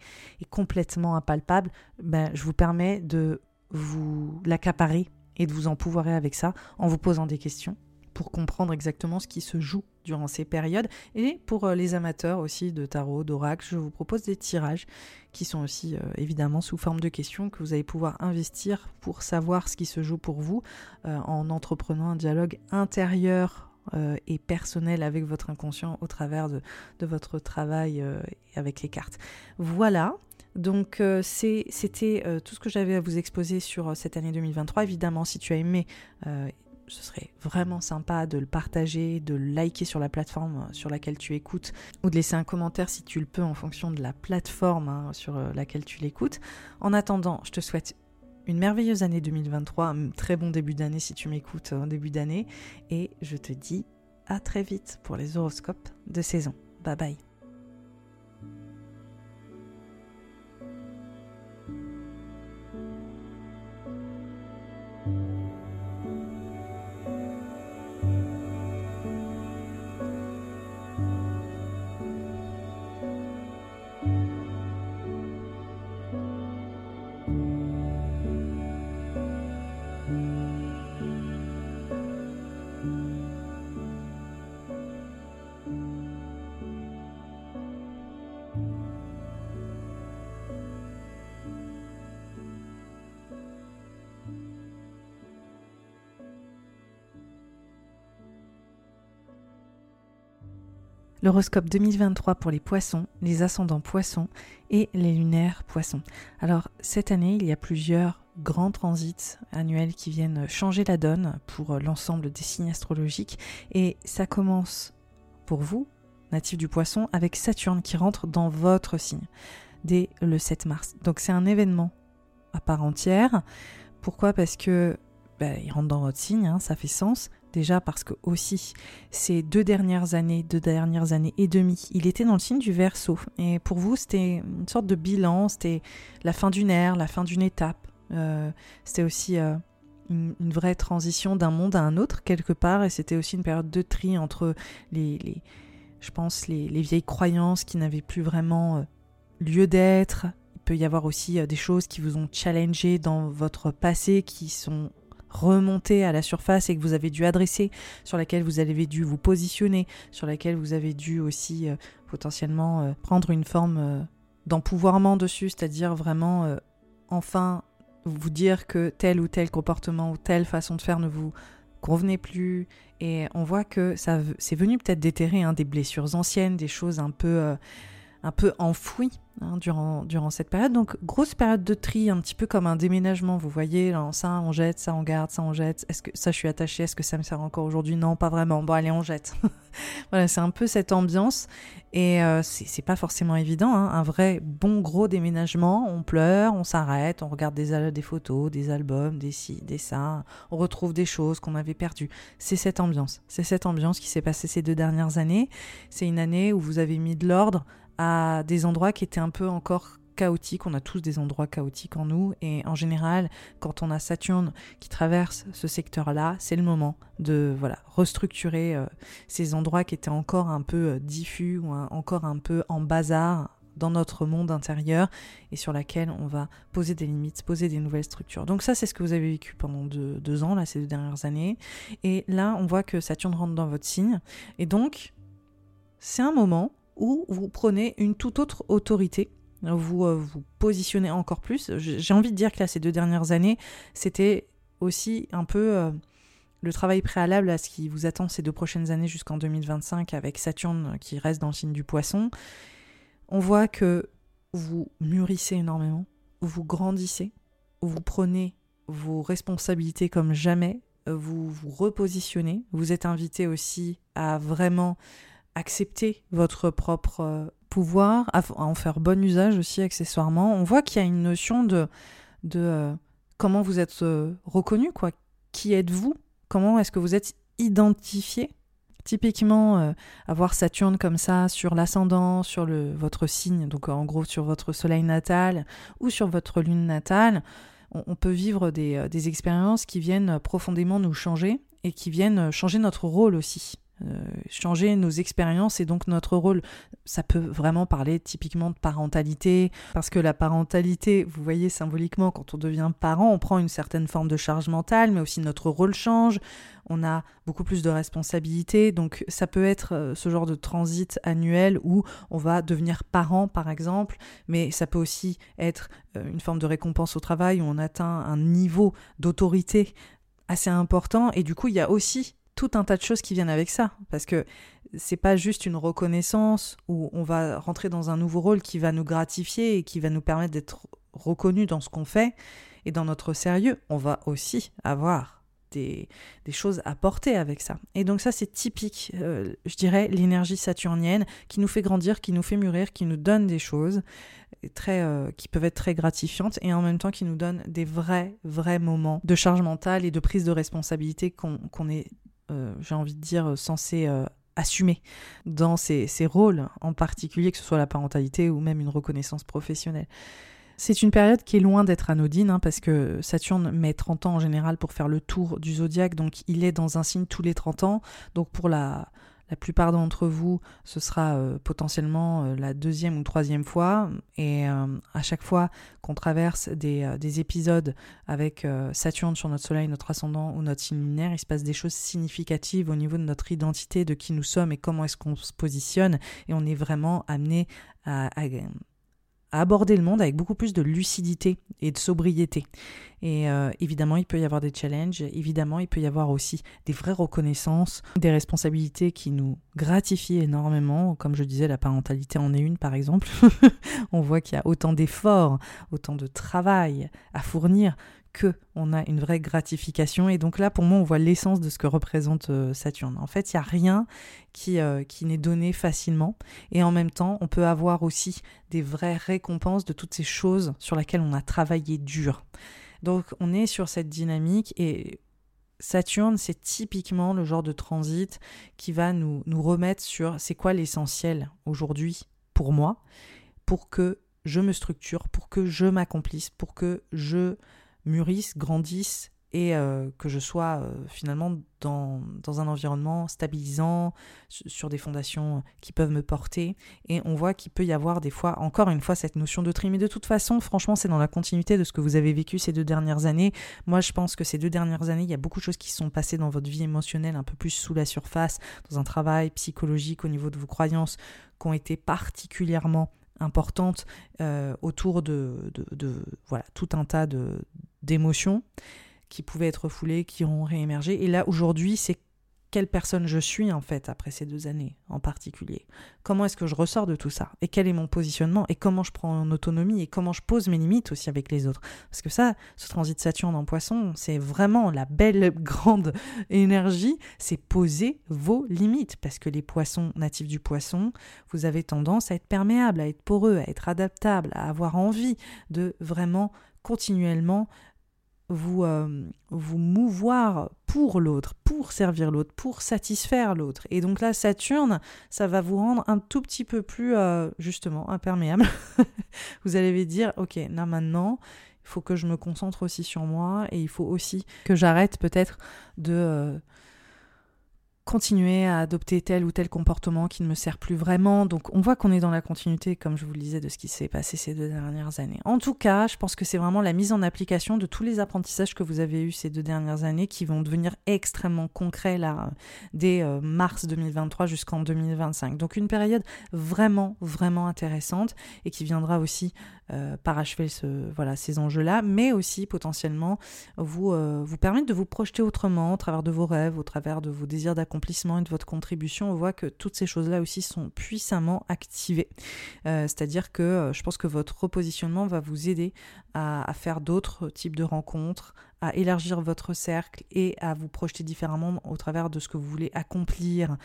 et, complètement impalpable. Ben, je vous permets de vous l'accaparer et de vous empouvoirer avec ça en vous posant des questions pour comprendre exactement ce qui se joue durant ces périodes. Et pour euh, les amateurs aussi de tarot, d'oracle, je vous propose des tirages qui sont aussi euh, évidemment sous forme de questions que vous allez pouvoir investir pour savoir ce qui se joue pour vous euh, en entreprenant un dialogue intérieur et personnel avec votre inconscient au travers de, de votre travail avec les cartes. Voilà, Donc c'était tout ce que j'avais à vous exposer sur cette année 2023. Évidemment, si tu as aimé ce serait vraiment sympa de le partager, de le liker sur la plateforme sur laquelle tu écoutes, ou de laisser un commentaire si tu le peux en fonction de la plateforme hein, sur euh, laquelle tu l'écoutes. En attendant, je te souhaite une merveilleuse année 2023, un très bon début d'année si tu m'écoutes en début d'année, et je te dis à très vite pour les horoscopes de saison. Bye bye. L'horoscope 2023 pour les poissons, les ascendants poissons et les lunaires poissons. Alors cette année, il y a plusieurs grands transits annuels qui viennent changer la donne pour l'ensemble des signes astrologiques et ça commence pour vous, natifs du poisson, avec Saturne qui rentre dans votre signe dès le 7 mars. Donc c'est un événement à part entière. Pourquoi? Parce que bah, il rentre dans votre signe, hein, ça fait sens. Déjà parce que aussi ces deux dernières années, deux dernières années et demie, il était dans le signe du Verseau. Et pour vous, c'était une sorte de bilan, c'était la fin d'une ère, la fin d'une étape. Euh, c'était aussi euh, une, vraie transition d'un monde à un autre quelque part. Et c'était aussi une période de tri entre les, je pense, les, les, vieilles croyances qui n'avaient plus vraiment euh, lieu d'être. Il peut y avoir aussi des choses qui vous ont challengé dans votre passé, qui sont remonter à la surface et que vous avez dû adresser, sur laquelle vous avez dû vous positionner, sur laquelle vous avez dû aussi euh, potentiellement euh, prendre une forme euh, d'empouvoirment dessus, c'est-à-dire vraiment enfin vous dire que tel ou tel comportement ou telle façon de faire ne vous convenait plus. Et on voit que ça c'est venu peut-être déterrer hein, des blessures anciennes, des choses un peu un peu enfoui hein, durant, durant cette période. Donc, grosse période de tri, un petit peu comme un déménagement. Vous voyez, ça on jette, ça on garde, ça on jette. Est-ce que ça je suis attachée? Est-ce que ça me sert encore aujourd'hui? Non, pas vraiment. Bon, allez, on jette. [LAUGHS] voilà, c'est un peu cette ambiance. Et euh, c'est pas forcément évident. Hein. Un vrai bon gros déménagement. On pleure, on s'arrête, on regarde des, des photos, des albums, des ci, des ça. On retrouve des choses qu'on avait perdues. C'est cette ambiance. C'est cette ambiance qui s'est passée ces deux dernières années. C'est une année où vous avez mis de l'ordre à des endroits qui étaient un peu encore chaotiques. On a tous des endroits chaotiques en nous et en général, quand on a Saturne qui traverse ce secteur-là, c'est le moment de voilà restructurer euh, ces endroits qui étaient encore un peu euh, diffus ou encore un peu en bazar dans notre monde intérieur et sur laquelle on va poser des limites, poser des nouvelles structures. Donc ça, c'est ce que vous avez vécu pendant deux, ans, là, ces deux dernières années. Et là, on voit que Saturne rentre dans votre signe. Et donc, c'est un moment où vous prenez une toute autre autorité, vous euh, vous positionnez encore plus. J'ai envie de dire que là, ces deux dernières années, c'était aussi un peu euh, le travail préalable à ce qui vous attend ces deux prochaines années jusqu'en 2025 avec Saturne qui reste dans le signe du poisson. On voit que vous mûrissez énormément, vous grandissez, vous prenez vos responsabilités comme jamais, vous vous repositionnez, vous êtes invité aussi à vraiment accepter votre propre euh, pouvoir, à, en faire bon usage aussi accessoirement. On voit qu'il y a une notion de, de euh, comment vous êtes euh, reconnu, quoi. Qui êtes-vous? Comment est-ce que vous êtes identifié? Typiquement, avoir Saturne comme ça sur l'ascendant, sur votre signe, donc en gros sur votre soleil natal ou sur votre lune natale, on, peut vivre des, des expériences qui viennent profondément nous changer et qui viennent changer notre rôle aussi. Euh, changer nos expériences et donc notre rôle. Ça peut vraiment parler typiquement de parentalité, parce que la parentalité, vous voyez symboliquement, quand on devient parent, on prend une certaine forme de charge mentale, mais aussi notre rôle change, on a beaucoup plus de responsabilités, donc ça peut être euh, ce genre de transit annuel où on va devenir parent par exemple, mais ça peut aussi être euh, une forme de récompense au travail où on atteint un niveau d'autorité assez important. Et du coup il y a aussi tout un tas de choses qui viennent avec ça. Parce que c'est pas juste une reconnaissance où on va rentrer dans un nouveau rôle qui va nous gratifier et qui va nous permettre d'être reconnu dans ce qu'on fait et dans notre sérieux. On va aussi avoir des, choses à porter avec ça. Et donc ça, c'est typique, euh, je dirais, l'énergie saturnienne qui nous fait grandir, qui nous fait mûrir, qui nous donne des choses très, euh, qui peuvent être très gratifiantes et en même temps qui nous donne des vrais, vrais moments de charge mentale et de prise de responsabilité qu'on est, j'ai envie de dire, censé assumer dans ces, ces rôles en particulier, que ce soit la parentalité ou même une reconnaissance professionnelle. C'est une période qui est loin d'être anodine, hein, parce que Saturne met 30 ans en général pour faire le tour du zodiaque, donc il est dans un signe tous les 30 ans. Donc pour la, la plupart d'entre vous, ce sera euh, potentiellement euh, la deuxième ou troisième fois. Et euh, à chaque fois qu'on traverse des, des, épisodes avec Saturne sur notre Soleil, notre ascendant ou notre signe lunaire, il se passe des choses significatives au niveau de notre identité, de qui nous sommes et comment est-ce qu'on se positionne. Et on est vraiment amené à à aborder le monde avec beaucoup plus de lucidité et de sobriété. Et euh, évidemment, il peut y avoir des challenges, évidemment, il peut y avoir aussi des vraies reconnaissances, des responsabilités qui nous gratifient énormément. Comme je disais, la parentalité en est une, par exemple. [LAUGHS] On voit qu'il y a autant d'efforts, autant de travail à fournir on a une vraie gratification. Et donc là, pour moi, on voit l'essence de ce que représente euh, Saturne. En fait, il n'y a rien qui, euh, qui n'est donné facilement. Et en même temps, on peut avoir aussi des vraies récompenses de toutes ces choses sur lesquelles on a travaillé dur. Donc on est sur cette dynamique et Saturne, c'est typiquement le genre de transit qui va nous, nous remettre sur c'est quoi l'essentiel aujourd'hui pour moi, pour que je me structure, pour que je m'accomplisse, pour que je mûrissent, grandissent et euh, que je sois euh, finalement dans, dans, un environnement stabilisant, sur des fondations qui peuvent me porter. Et on voit qu'il peut y avoir des fois, encore une fois, cette notion de tri. Mais de toute façon, franchement, c'est dans la continuité de ce que vous avez vécu ces deux dernières années. Moi, je pense que ces deux dernières années, il y a beaucoup de choses qui sont passées dans votre vie émotionnelle, un peu plus sous la surface, dans un travail psychologique au niveau de vos croyances, qui ont été particulièrement importantes euh, autour de, de, voilà, tout un tas d'émotions qui pouvaient être refoulées, qui ont réémergé. Et là, aujourd'hui, c'est quelle personne je suis en fait après ces deux années en particulier? Comment est-ce que je ressors de tout ça? Et quel est mon positionnement? Et comment je prends en autonomie? Et comment je pose mes limites aussi avec les autres? Parce que ça, ce transit Saturne en poisson, c'est vraiment la belle grande énergie, c'est poser vos limites. Parce que les poissons natifs du poisson, vous avez tendance à être perméable, à être poreux, à être adaptable, à avoir envie de vraiment continuellement vous, euh, vous mouvoir pour l'autre, pour servir l'autre, pour satisfaire l'autre. Et donc là, Saturne, ça va vous rendre un tout petit peu plus, euh, justement, imperméable. [LAUGHS] vous allez dire, ok, là maintenant, il faut que je me concentre aussi sur moi et il faut aussi que j'arrête peut-être de... Euh, continuer à adopter tel ou tel comportement qui ne me sert plus vraiment. Donc on voit qu'on est dans la continuité, comme je vous le disais, de ce qui s'est passé ces deux dernières années. En tout cas, je pense que c'est vraiment la mise en application de tous les apprentissages que vous avez eus ces deux dernières années qui vont devenir extrêmement concrets là, dès euh, mars 2023 jusqu'en 2025. Donc une période vraiment, vraiment intéressante et qui viendra aussi euh, parachever ces enjeux-là, mais aussi potentiellement vous, euh, vous permettre de vous projeter autrement au travers de vos rêves, au travers de vos désirs d'accomplir et de votre contribution, on voit que toutes ces choses-là aussi sont puissamment activées. Euh, c'est-à-dire que je pense que votre repositionnement va vous aider à, faire d'autres types de rencontres, à élargir votre cercle et à vous projeter différemment au travers de ce que vous voulez accomplir.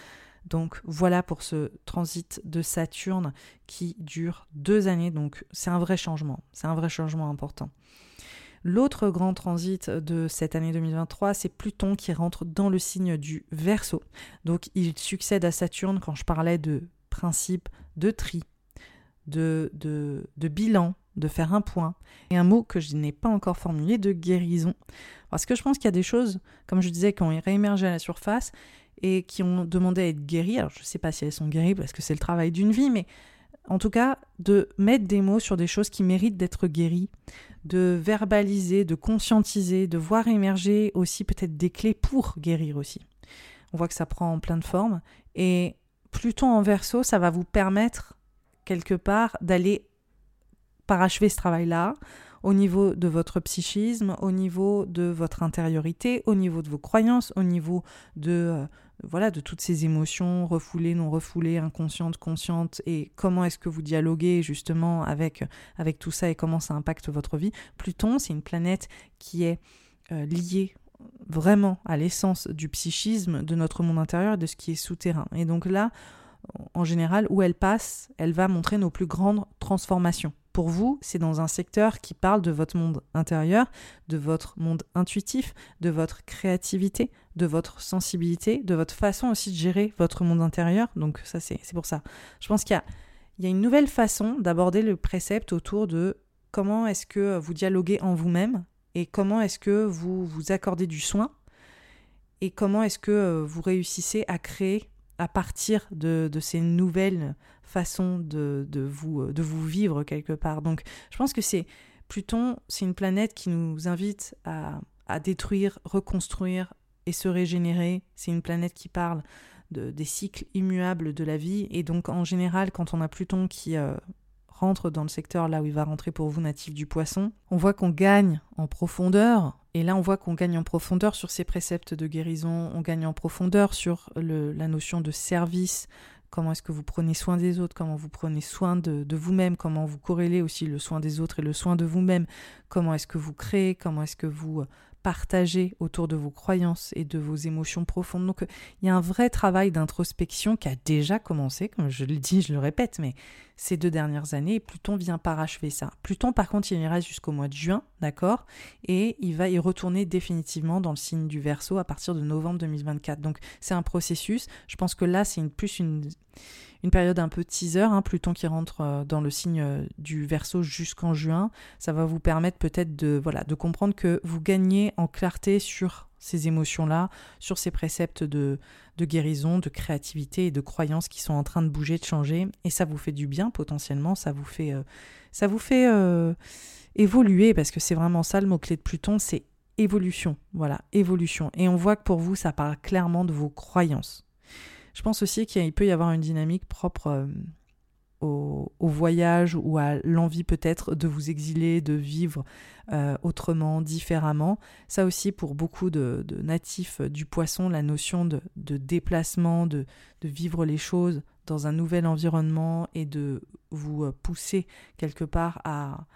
Donc voilà pour ce transit de Saturne qui dure deux années. Donc c'est un vrai changement, c'est un vrai changement important. L'autre grand transit de cette année 2023, c'est Pluton qui rentre dans le signe du Verseau. Donc il succède à Saturne quand je parlais de principe de tri, de, de, de bilan, de faire un point, et un mot que je n'ai pas encore formulé, de guérison. Parce que je pense qu'il y a des choses, comme je disais, qui ont réémergé à la surface et qui ont demandé à être guéries. Alors je ne sais pas si elles sont guéries parce que c'est le travail d'une vie, mais en tout cas, de mettre des mots sur des choses qui méritent d'être guéries, de verbaliser, de conscientiser, de voir émerger aussi peut-être des clés pour guérir aussi. On voit que ça prend plein de formes. Et Pluton en verso, ça va vous permettre quelque part d'aller parachever ce travail-là, au niveau de votre psychisme, au niveau de votre intériorité, au niveau de vos croyances, au niveau de euh, voilà de toutes ces émotions refoulées, non refoulées, inconscientes, conscientes et comment est-ce que vous dialoguez justement avec avec tout ça et comment ça impacte votre vie. Pluton, c'est une planète qui est euh, liée vraiment à l'essence du psychisme de notre monde intérieur de ce qui est souterrain. Et donc là, en général, où elle passe, elle va montrer nos plus grandes transformations. Pour vous, c'est dans un secteur qui parle de votre monde intérieur, de votre monde intuitif, de votre créativité, de votre sensibilité, de votre façon aussi de gérer votre monde intérieur. Donc ça, c'est pour ça. Je pense qu'il y, y a, une nouvelle façon d'aborder le précepte autour de comment est-ce que vous dialoguez en vous-même et comment est-ce que vous vous accordez du soin et comment est-ce que vous réussissez à créer à partir de, ces nouvelles façons de, vous, de vous vivre quelque part. Donc je pense que c'est Pluton, c'est une planète qui nous invite à, détruire, reconstruire et se régénérer. C'est une planète qui parle de, des cycles immuables de la vie. Et donc en général, quand on a Pluton qui euh, rentre dans le secteur là où il va rentrer pour vous natif du poisson, on voit qu'on gagne en profondeur. Et là, on voit qu'on gagne en profondeur sur ces préceptes de guérison, on gagne en profondeur sur la notion de service, comment est-ce que vous prenez soin des autres, comment vous prenez soin de, de vous-même, comment vous corrélez aussi le soin des autres et le soin de vous-même, comment est-ce que vous créez, comment est-ce que vous partager autour de vos croyances et de vos émotions profondes. Donc il y a un vrai travail d'introspection qui a déjà commencé, comme je le dis, je le répète, mais ces deux dernières années, Pluton vient parachever ça. Pluton, par contre, il y reste jusqu'au mois de juin, d'accord? Et il va y retourner définitivement dans le signe du Verseau à partir de novembre 2024. Donc c'est un processus. Je pense que là, c'est une, plus une une période un peu teaser, hein, Pluton qui rentre euh, dans le signe euh, du Verseau jusqu'en juin, ça va vous permettre peut-être de voilà de comprendre que vous gagnez en clarté sur ces émotions-là, sur ces préceptes de, de guérison, de créativité et de croyances qui sont en train de bouger, de changer, et ça vous fait du bien potentiellement, ça vous fait, euh, ça vous fait évoluer, parce que c'est vraiment ça le mot-clé de Pluton, c'est évolution, voilà, évolution. Et on voit que pour vous, ça parle clairement de vos croyances. Je pense aussi qu'il peut y avoir une dynamique propre euh, au, voyage ou à l'envie peut-être de vous exiler, de vivre euh, autrement, différemment. Ça aussi, pour beaucoup de, natifs du poisson, la notion de, déplacement, de, vivre les choses dans un nouvel environnement et de vous pousser quelque part à,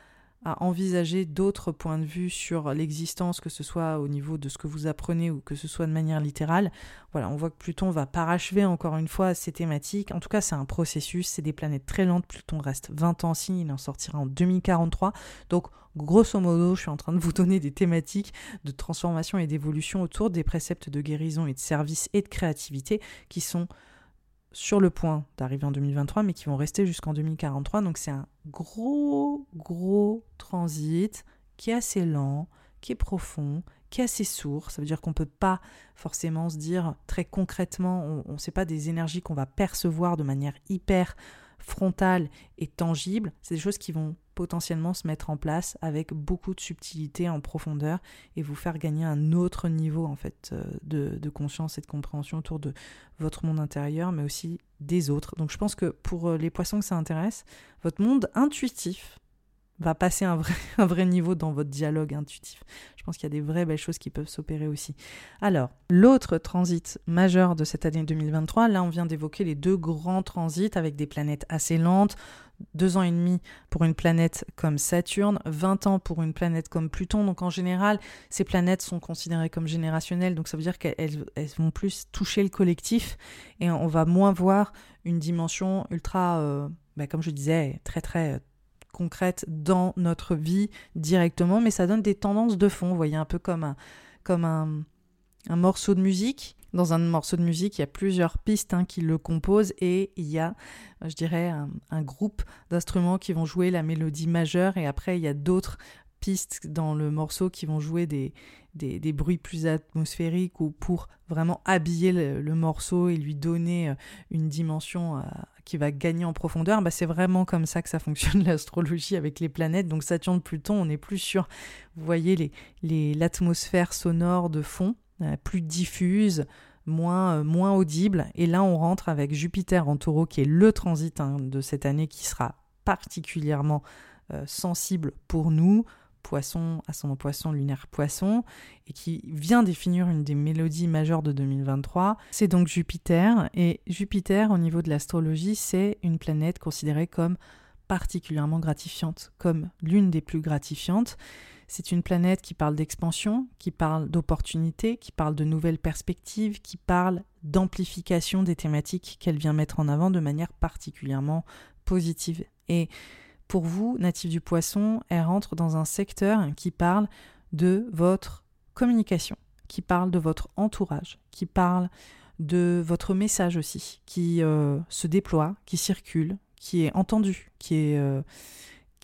à envisager d'autres points de vue sur l'existence, que ce soit au niveau de ce que vous apprenez ou que ce soit de manière littérale. Voilà, on voit que Pluton va parachever encore une fois ces thématiques. En tout cas, c'est un processus, c'est des planètes très lentes. Pluton reste 20 ans signe, il en sortira en 2043. Donc, grosso modo, je suis en train de vous donner des thématiques de transformation et d'évolution autour des préceptes de guérison et de service et de créativité qui sont sur le point d'arriver en 2023, mais qui vont rester jusqu'en 2043. Donc c'est un gros, gros transit qui est assez lent, qui est profond, qui est assez sourd. Ça veut dire qu'on ne peut pas forcément se dire très concrètement, on ne sait pas des énergies qu'on va percevoir de manière hyper frontale et tangible. C'est des choses qui vont potentiellement se mettre en place avec beaucoup de subtilité en profondeur et vous faire gagner un autre niveau en fait euh, de, conscience et de compréhension autour de votre monde intérieur mais aussi des autres. Donc je pense que pour euh, les poissons que ça intéresse, votre monde intuitif va passer un vrai, [LAUGHS] un vrai niveau dans votre dialogue intuitif. Je pense qu'il y a des vraies belles choses qui peuvent s'opérer aussi. Alors, l'autre transit majeur de cette année 2023, là on vient d'évoquer les deux grands transits avec des planètes assez lentes, deux ans et demi pour une planète comme Saturne, 20 ans pour une planète comme Pluton. Donc en général, ces planètes sont considérées comme générationnelles, donc ça veut dire qu'elles vont plus toucher le collectif et on va moins voir une dimension ultra, euh, bah, comme je disais, très très concrète dans notre vie directement, mais ça donne des tendances de fond, vous voyez, un peu comme un, comme un morceau de musique. Dans un morceau de musique, il y a plusieurs pistes hein, qui le composent et il y a, je dirais, un, groupe d'instruments qui vont jouer la mélodie majeure et après il y a d'autres pistes dans le morceau qui vont jouer des, des, bruits plus atmosphériques ou pour vraiment habiller le, morceau et lui donner euh, une dimension qui va gagner en profondeur, bah c'est vraiment comme ça que ça fonctionne [LAUGHS] l'astrologie avec les planètes. Donc Saturne, Pluton, on est plus sur, vous voyez, l'atmosphère les, sonore de fond, euh, plus diffuse, moins, euh, moins audible. Et là, on rentre avec Jupiter en taureau, qui est le transit hein, de cette année qui sera particulièrement euh, sensible pour nous, poisson, ascendant poisson, lunaire poisson, et qui vient définir une des mélodies majeures de 2023. C'est donc Jupiter, et Jupiter, au niveau de l'astrologie, c'est une planète considérée comme particulièrement gratifiante, comme l'une des plus gratifiantes. C'est une planète qui parle d'expansion, qui parle d'opportunités, qui parle de nouvelles perspectives, qui parle d'amplification des thématiques qu'elle vient mettre en avant de manière particulièrement positive. Et pour vous, natif du poisson, elle rentre dans un secteur qui parle de votre communication, qui parle de votre entourage, qui parle de votre message aussi, qui euh, se déploie, qui circule, qui est entendu, qui est, euh,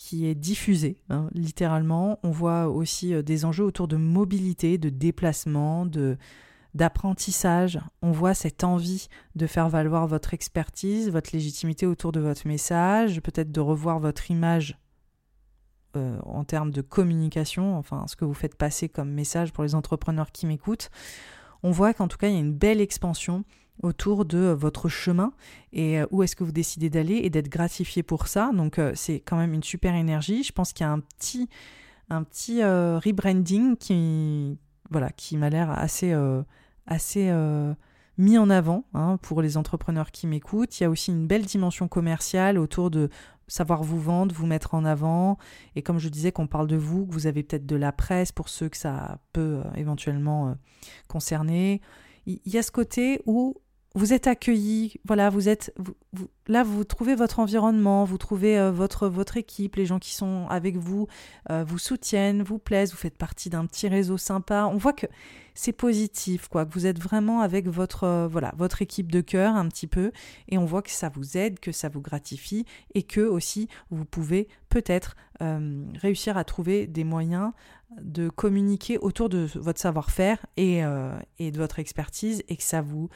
qui est diffusé, hein, littéralement. On voit aussi euh, des enjeux autour de mobilité, de déplacement, de d'apprentissage. On voit cette envie de faire valoir votre expertise, votre légitimité autour de votre message, peut-être de revoir votre image euh, en termes de communication, enfin ce que vous faites passer comme message pour les entrepreneurs qui m'écoutent. On voit qu'en tout cas, il y a une belle expansion autour de votre chemin et euh, où est-ce que vous décidez d'aller et d'être gratifié pour ça. Donc euh, c'est quand même une super énergie. Je pense qu'il y a un petit, un petit euh, rebranding qui, voilà, qui m'a l'air assez, assez mis en avant hein, pour les entrepreneurs qui m'écoutent. Il y a aussi une belle dimension commerciale autour de savoir vous vendre, vous mettre en avant. Et comme je disais qu'on parle de vous, que vous avez peut-être de la presse pour ceux que ça peut éventuellement concerner. Il y a ce côté où vous êtes accueilli, voilà, vous êtes là, vous trouvez votre environnement, vous trouvez euh, votre votre équipe, les gens qui sont avec vous euh, vous soutiennent, vous plaisent, vous faites partie d'un petit réseau sympa. On voit que c'est positif, quoi, que vous êtes vraiment avec votre euh, voilà votre équipe de cœur un petit peu, et on voit que ça vous aide, que ça vous gratifie, et que aussi vous pouvez peut-être réussir à trouver des moyens de communiquer autour de votre savoir-faire et, et de votre expertise, et que ça vous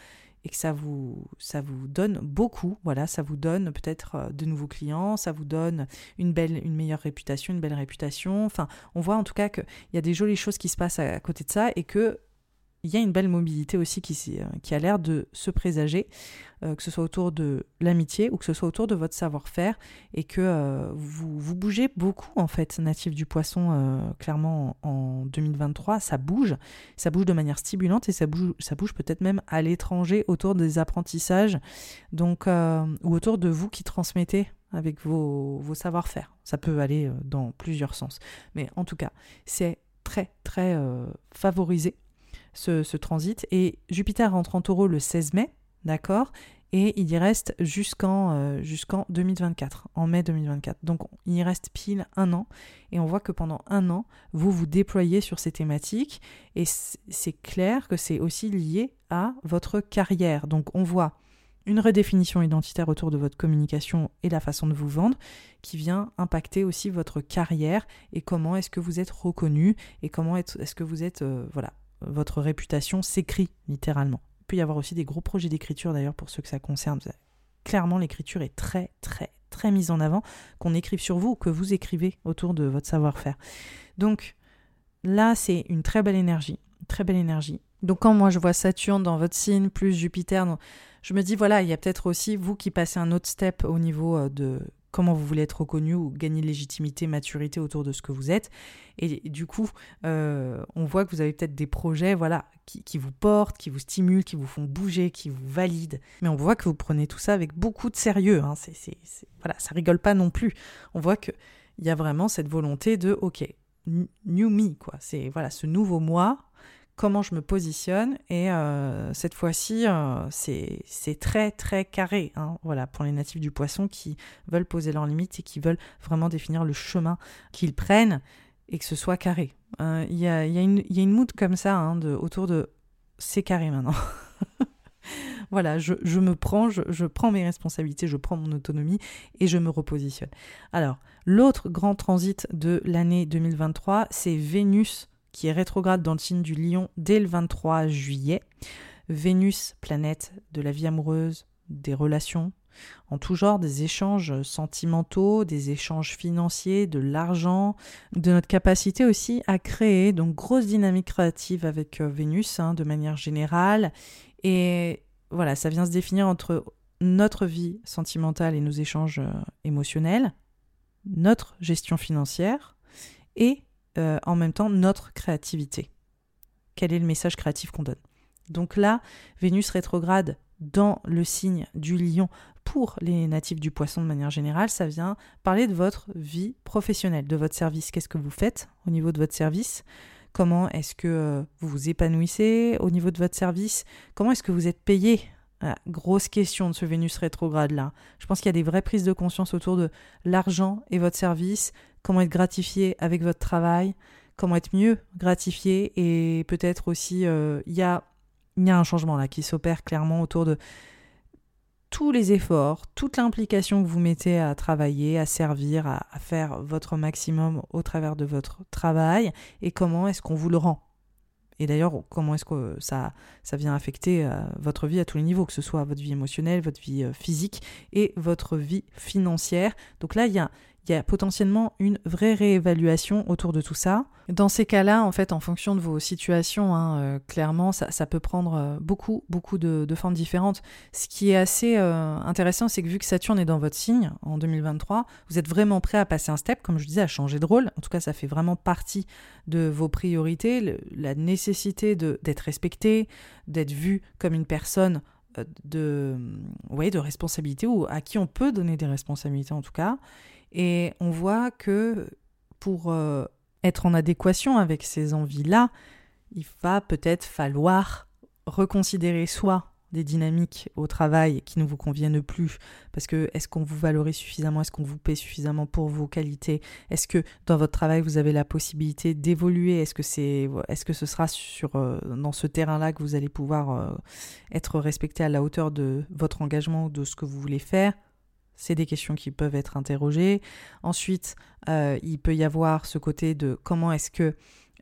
et que ça vous, ça vous donne beaucoup. Voilà, ça vous donne peut-être euh, de nouveaux clients, ça vous donne une belle, une meilleure réputation, une belle réputation. Enfin, on voit en tout cas qu'il y a des jolies choses qui se passent à côté de ça et que il y a une belle mobilité aussi qui, euh, qui a l'air de se présager, euh, que ce soit autour de l'amitié ou que ce soit autour de votre savoir-faire, et que euh, vous, vous, bougez beaucoup en fait, natif du poisson, clairement en, 2023, ça bouge, ça bouge de manière stimulante et ça bouge, ça bouge peut-être même à l'étranger autour des apprentissages, donc, ou autour de vous qui transmettez avec vos, vos savoir-faire. Ça peut aller dans plusieurs sens, mais en tout cas, c'est très très favorisé ce, transit. Et Jupiter rentre en taureau le 16 mai, d'accord et il y reste jusqu'en euh, jusqu'en 2024, en mai 2024. Donc il y reste pile un an, et on voit que pendant un an, vous vous déployez sur ces thématiques, et c'est clair que c'est aussi lié à votre carrière. Donc on voit une redéfinition identitaire autour de votre communication et la façon de vous vendre qui vient impacter aussi votre carrière et comment est-ce que vous êtes reconnu et comment est-ce que vous êtes euh, voilà votre réputation s'écrit littéralement. Il peut y avoir aussi des gros projets d'écriture d'ailleurs pour ceux que ça concerne. Clairement, l'écriture est très très très mise en avant, qu'on écrive sur vous ou que vous écrivez autour de votre savoir-faire. Donc là, c'est une très belle énergie, très belle énergie. Donc quand moi je vois Saturne dans votre signe plus Jupiter, je me dis voilà, il y a peut-être aussi vous qui passez un autre step au niveau euh, de comment vous voulez être reconnu ou gagner légitimité, maturité autour de ce que vous êtes. Et du coup, euh, on voit que vous avez peut-être des projets voilà, qui, vous portent, qui vous stimulent, qui vous font bouger, qui vous valident. Mais on voit que vous prenez tout ça avec beaucoup de sérieux. Hein. C'est, voilà, ça rigole pas non plus. On voit qu'il y a vraiment cette volonté de, ok, new me, quoi. C'est voilà, ce nouveau moi comment je me positionne. Et euh, cette fois-ci, euh, c'est très très carré. Hein, voilà, pour les natifs du poisson qui veulent poser leurs limites et qui veulent vraiment définir le chemin qu'ils prennent et que ce soit carré. Euh, il y, a, y, a y, a, une mood comme ça hein, de, autour de c'est carré maintenant. [LAUGHS] voilà, je, je, me prends, je, je, prends mes responsabilités, je prends mon autonomie et je me repositionne. Alors, l'autre grand transit de l'année 2023, c'est Vénus qui est rétrograde dans le signe du lion dès le 23 juillet. Vénus, planète de la vie amoureuse, des relations, en tout genre, des échanges sentimentaux, des échanges financiers, de l'argent, de notre capacité aussi à créer, donc grosse dynamique créative avec euh, Vénus hein, de manière générale. Et voilà, ça vient se définir entre notre vie sentimentale et nos échanges euh, émotionnels, notre gestion financière et euh, en même temps notre créativité. Quel est le message créatif qu'on donne? Donc là, Vénus rétrograde dans le signe du lion pour les natifs du poisson de manière générale, ça vient parler de votre vie professionnelle, de votre service. Qu'est-ce que vous faites au niveau de votre service? Comment est-ce que euh, vous vous épanouissez au niveau de votre service? Comment est-ce que vous êtes payé? Grosse question de ce Vénus rétrograde là. Je pense qu'il y a des vraies prises de conscience autour de l'argent et votre service, comment être gratifié avec votre travail, comment être mieux gratifié et peut-être aussi euh, il y a un changement là qui s'opère clairement autour de tous les efforts, toute l'implication que vous mettez à travailler, à servir, à, faire votre maximum au travers de votre travail, et comment est-ce qu'on vous le rend. Et d'ailleurs, comment est-ce que ça, ça vient affecter euh, votre vie à tous les niveaux, que ce soit votre vie émotionnelle, votre vie euh, physique et votre vie financière. Donc là, il y a, il y a potentiellement une vraie réévaluation autour de tout ça. Dans ces cas-là, en fait, en fonction de vos situations, hein, euh, clairement, ça, peut prendre euh, beaucoup, beaucoup de, formes différentes. Ce qui est assez euh, intéressant, c'est que vu que Saturne est dans votre signe en 2023, vous êtes vraiment prêt à passer un step, comme je disais, à changer de rôle. En tout cas, ça fait vraiment partie de vos priorités, la nécessité d'être respecté, d'être vu comme une personne de, ouais, de responsabilité ou à qui on peut donner des responsabilités en tout cas. Et on voit que pour euh, être en adéquation avec ces envies-là, il va peut-être falloir reconsidérer soit des dynamiques au travail qui ne vous conviennent plus. Parce que est-ce qu'on vous valorise suffisamment? Est-ce qu'on vous paie suffisamment pour vos qualités? Est-ce que dans votre travail vous avez la possibilité d'évoluer? Est-ce que c'est est-ce que ce sera euh, dans ce terrain-là que vous allez pouvoir euh, être respecté à la hauteur de votre engagement ou de ce que vous voulez faire? C'est des questions qui peuvent être interrogées. Ensuite, euh, il peut y avoir ce côté de comment est-ce que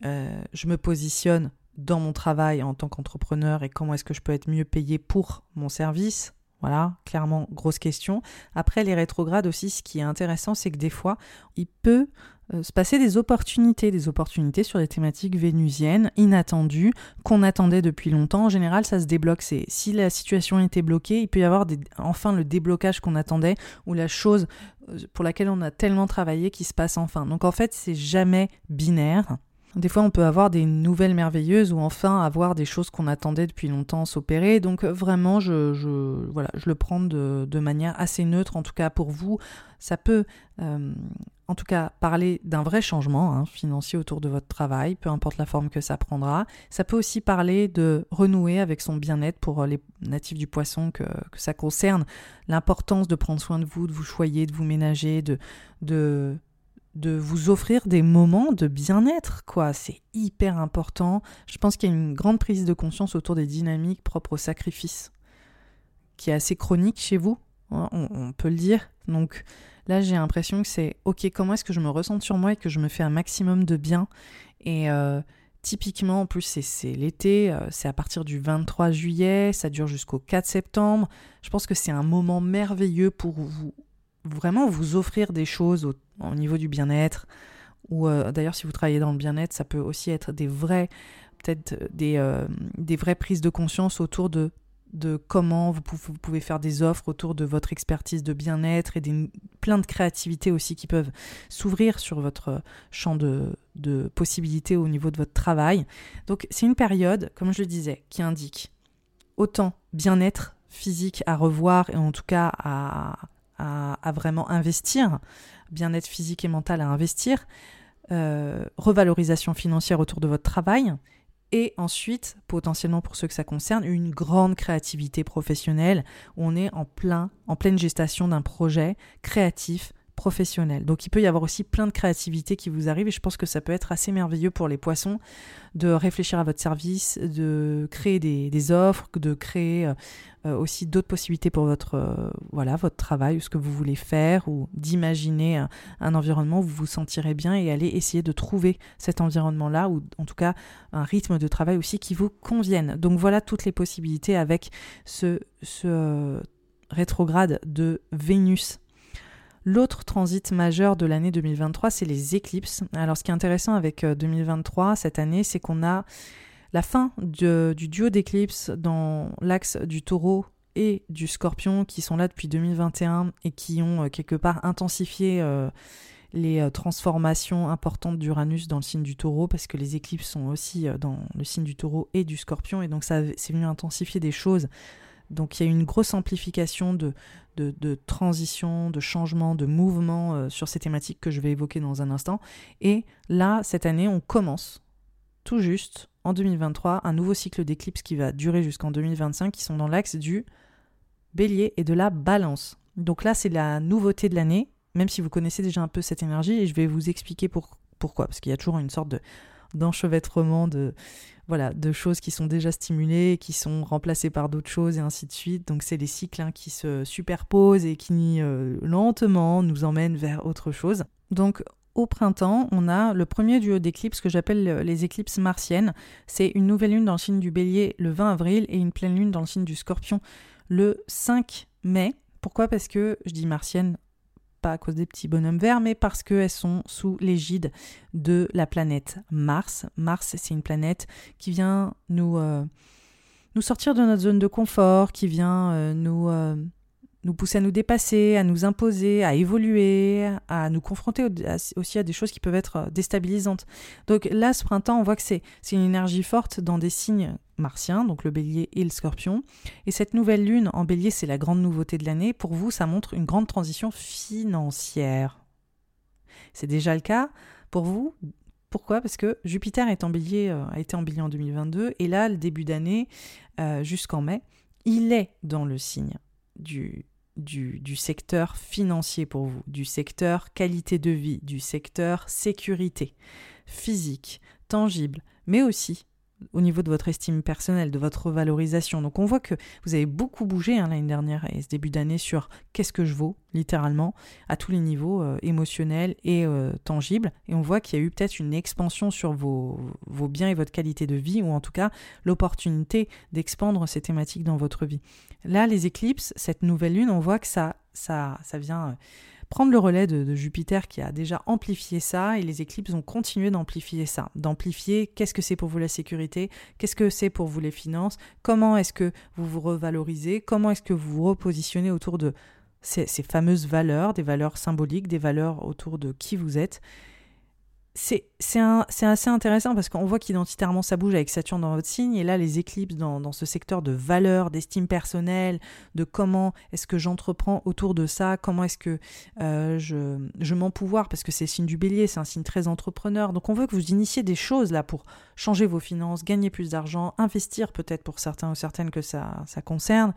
euh, je me positionne dans mon travail en tant qu'entrepreneur et comment est-ce que je peux être mieux payé pour mon service. Voilà, clairement, grosse question. Après, les rétrogrades aussi, ce qui est intéressant, c'est que des fois, il peut euh, se passer des opportunités, des opportunités sur des thématiques vénusiennes, inattendues, qu'on attendait depuis longtemps. En général, ça se débloque. C'est si la situation était bloquée, il peut y avoir enfin le déblocage qu'on attendait ou la chose euh, pour laquelle on a tellement travaillé qui se passe enfin. Donc en fait, c'est jamais binaire. Des fois, on peut avoir des nouvelles merveilleuses ou enfin avoir des choses qu'on attendait depuis longtemps s'opérer. Donc vraiment, je, voilà, je le prends de, manière assez neutre, en tout cas pour vous. Ça peut, euh, en tout cas, parler d'un vrai changement hein, financier autour de votre travail, peu importe la forme que ça prendra. Ça peut aussi parler de renouer avec son bien-être pour les natifs du poisson que, ça concerne. L'importance de prendre soin de vous, de vous choyer, de vous ménager, de de vous offrir des moments de bien-être, quoi. C'est hyper important. Je pense qu'il y a une grande prise de conscience autour des dynamiques propres au sacrifice, qui est assez chronique chez vous, hein, on, peut le dire. Donc là, j'ai l'impression que c'est ok, comment est-ce que je me ressens sur moi et que je me fais un maximum de bien? Et euh, typiquement, en plus, c'est l'été, euh, c'est à partir du 23 juillet, ça dure jusqu'au 4 septembre. Je pense que c'est un moment merveilleux pour vous vraiment vous offrir des choses au, niveau du bien-être. Ou euh, d'ailleurs, si vous travaillez dans le bien-être, ça peut aussi être des vrais, peut-être des, euh, des vraies prises de conscience autour de, de comment vous pouvez, faire des offres autour de votre expertise de bien-être et des, plein de créativité aussi qui peuvent s'ouvrir sur votre champ de, de possibilités au niveau de votre travail. Donc c'est une période, comme je le disais, qui indique autant bien-être physique à revoir et en tout cas à, à, vraiment investir, bien-être physique et mental à investir, euh, revalorisation financière autour de votre travail, et ensuite, potentiellement pour ceux que ça concerne, une grande créativité professionnelle. Où on est en, plein, en pleine gestation d'un projet créatif, professionnel. Donc il peut y avoir aussi plein de créativité qui vous arrive et je pense que ça peut être assez merveilleux pour les poissons de réfléchir à votre service, de créer des, offres, de créer euh, euh, aussi d'autres possibilités pour votre, euh, voilà, votre travail ou ce que vous voulez faire ou d'imaginer un, un, environnement où vous vous sentirez bien et aller essayer de trouver cet environnement-là ou en tout cas un rythme de travail aussi qui vous convienne. Donc voilà toutes les possibilités avec ce, ce rétrograde de Vénus L'autre transit majeur de l'année 2023, c'est les éclipses. Alors ce qui est intéressant avec 2023, euh, cette année, c'est qu'on a la fin du duo d'éclipses dans l'axe du taureau et du scorpion qui sont là depuis 2021 et qui ont euh, quelque part intensifié euh, les transformations importantes d'Uranus dans le signe du taureau, parce que les éclipses sont aussi dans le signe du taureau et du scorpion, et donc ça c'est venu intensifier des choses. Donc il y a une grosse amplification de, de, transition, de changement, de mouvement euh, sur ces thématiques que je vais évoquer dans un instant. Et là, cette année, on commence tout juste en 2023 un nouveau cycle d'éclipses qui va durer jusqu'en 2025, qui sont dans l'axe du bélier et de la balance. Donc là, c'est la nouveauté de l'année, même si vous connaissez déjà un peu cette énergie, et je vais vous expliquer pourquoi, parce qu'il y a toujours une sorte de d'enchevêtrement de voilà de choses qui sont déjà stimulées qui sont remplacées par d'autres choses et ainsi de suite donc c'est les cycles hein, qui se superposent et qui euh, lentement nous emmènent vers autre chose donc au printemps, on a le premier duo d'éclipses que j'appelle les éclipses martiennes. C'est une nouvelle lune dans le signe du bélier le 20 avril et une pleine lune dans le signe du scorpion le 5 mai. Pourquoi? Parce que je dis martienne, pas à cause des petits bonhommes verts, mais parce qu'elles sont sous l'égide de la planète Mars. Mars, c'est une planète qui vient nous, euh, nous sortir de notre zone de confort, qui vient euh, nous, euh, nous pousser à nous dépasser, à nous imposer, à évoluer, à nous confronter aussi à des choses qui peuvent être euh, déstabilisantes. Donc là, ce printemps, on voit que c'est une énergie forte dans des signes martiens, donc le bélier et le scorpion. Et cette nouvelle lune en bélier, c'est la grande nouveauté de l'année. Pour vous, ça montre une grande transition financière. C'est déjà le cas pour vous? Pourquoi? Parce que Jupiter est en bélier, euh, a été en bélier en 2022, et là, le début d'année, euh, jusqu'en mai, il est dans le signe du du, secteur financier pour vous, du secteur qualité de vie, du secteur sécurité physique, tangible, mais aussi au niveau de votre estime personnelle, de votre valorisation. Donc on voit que vous avez beaucoup bougé hein, l'année dernière et ce début d'année sur qu'est-ce que je vaux, littéralement, à tous les niveaux euh, émotionnels et euh, tangibles. Et on voit qu'il y a eu peut-être une expansion sur vos, vos biens et votre qualité de vie, ou en tout cas l'opportunité d'expandre ces thématiques dans votre vie. Là, les éclipses, cette nouvelle lune, on voit que ça, ça, ça vient... Euh, prendre le relais de, Jupiter qui a déjà amplifié ça et les éclipses ont continué d'amplifier ça, d'amplifier qu'est-ce que c'est pour vous la sécurité, qu'est-ce que c'est pour vous les finances, comment est-ce que vous vous revalorisez, comment est-ce que vous vous repositionnez autour de ces fameuses valeurs, des valeurs symboliques, des valeurs autour de qui vous êtes? C'est assez intéressant parce qu'on voit qu'identitairement ça bouge avec Saturne dans votre signe. Et là les éclipses dans, ce secteur de valeur, d'estime personnelle, de comment est-ce que j'entreprends autour de ça, comment est-ce que euh, je, je m'empouvoir parce que c'est signe du bélier, c'est un signe très entrepreneur. Donc on veut que vous initiez des choses là pour changer vos finances, gagner plus d'argent, investir peut-être pour certains ou certaines que ça, ça concerne,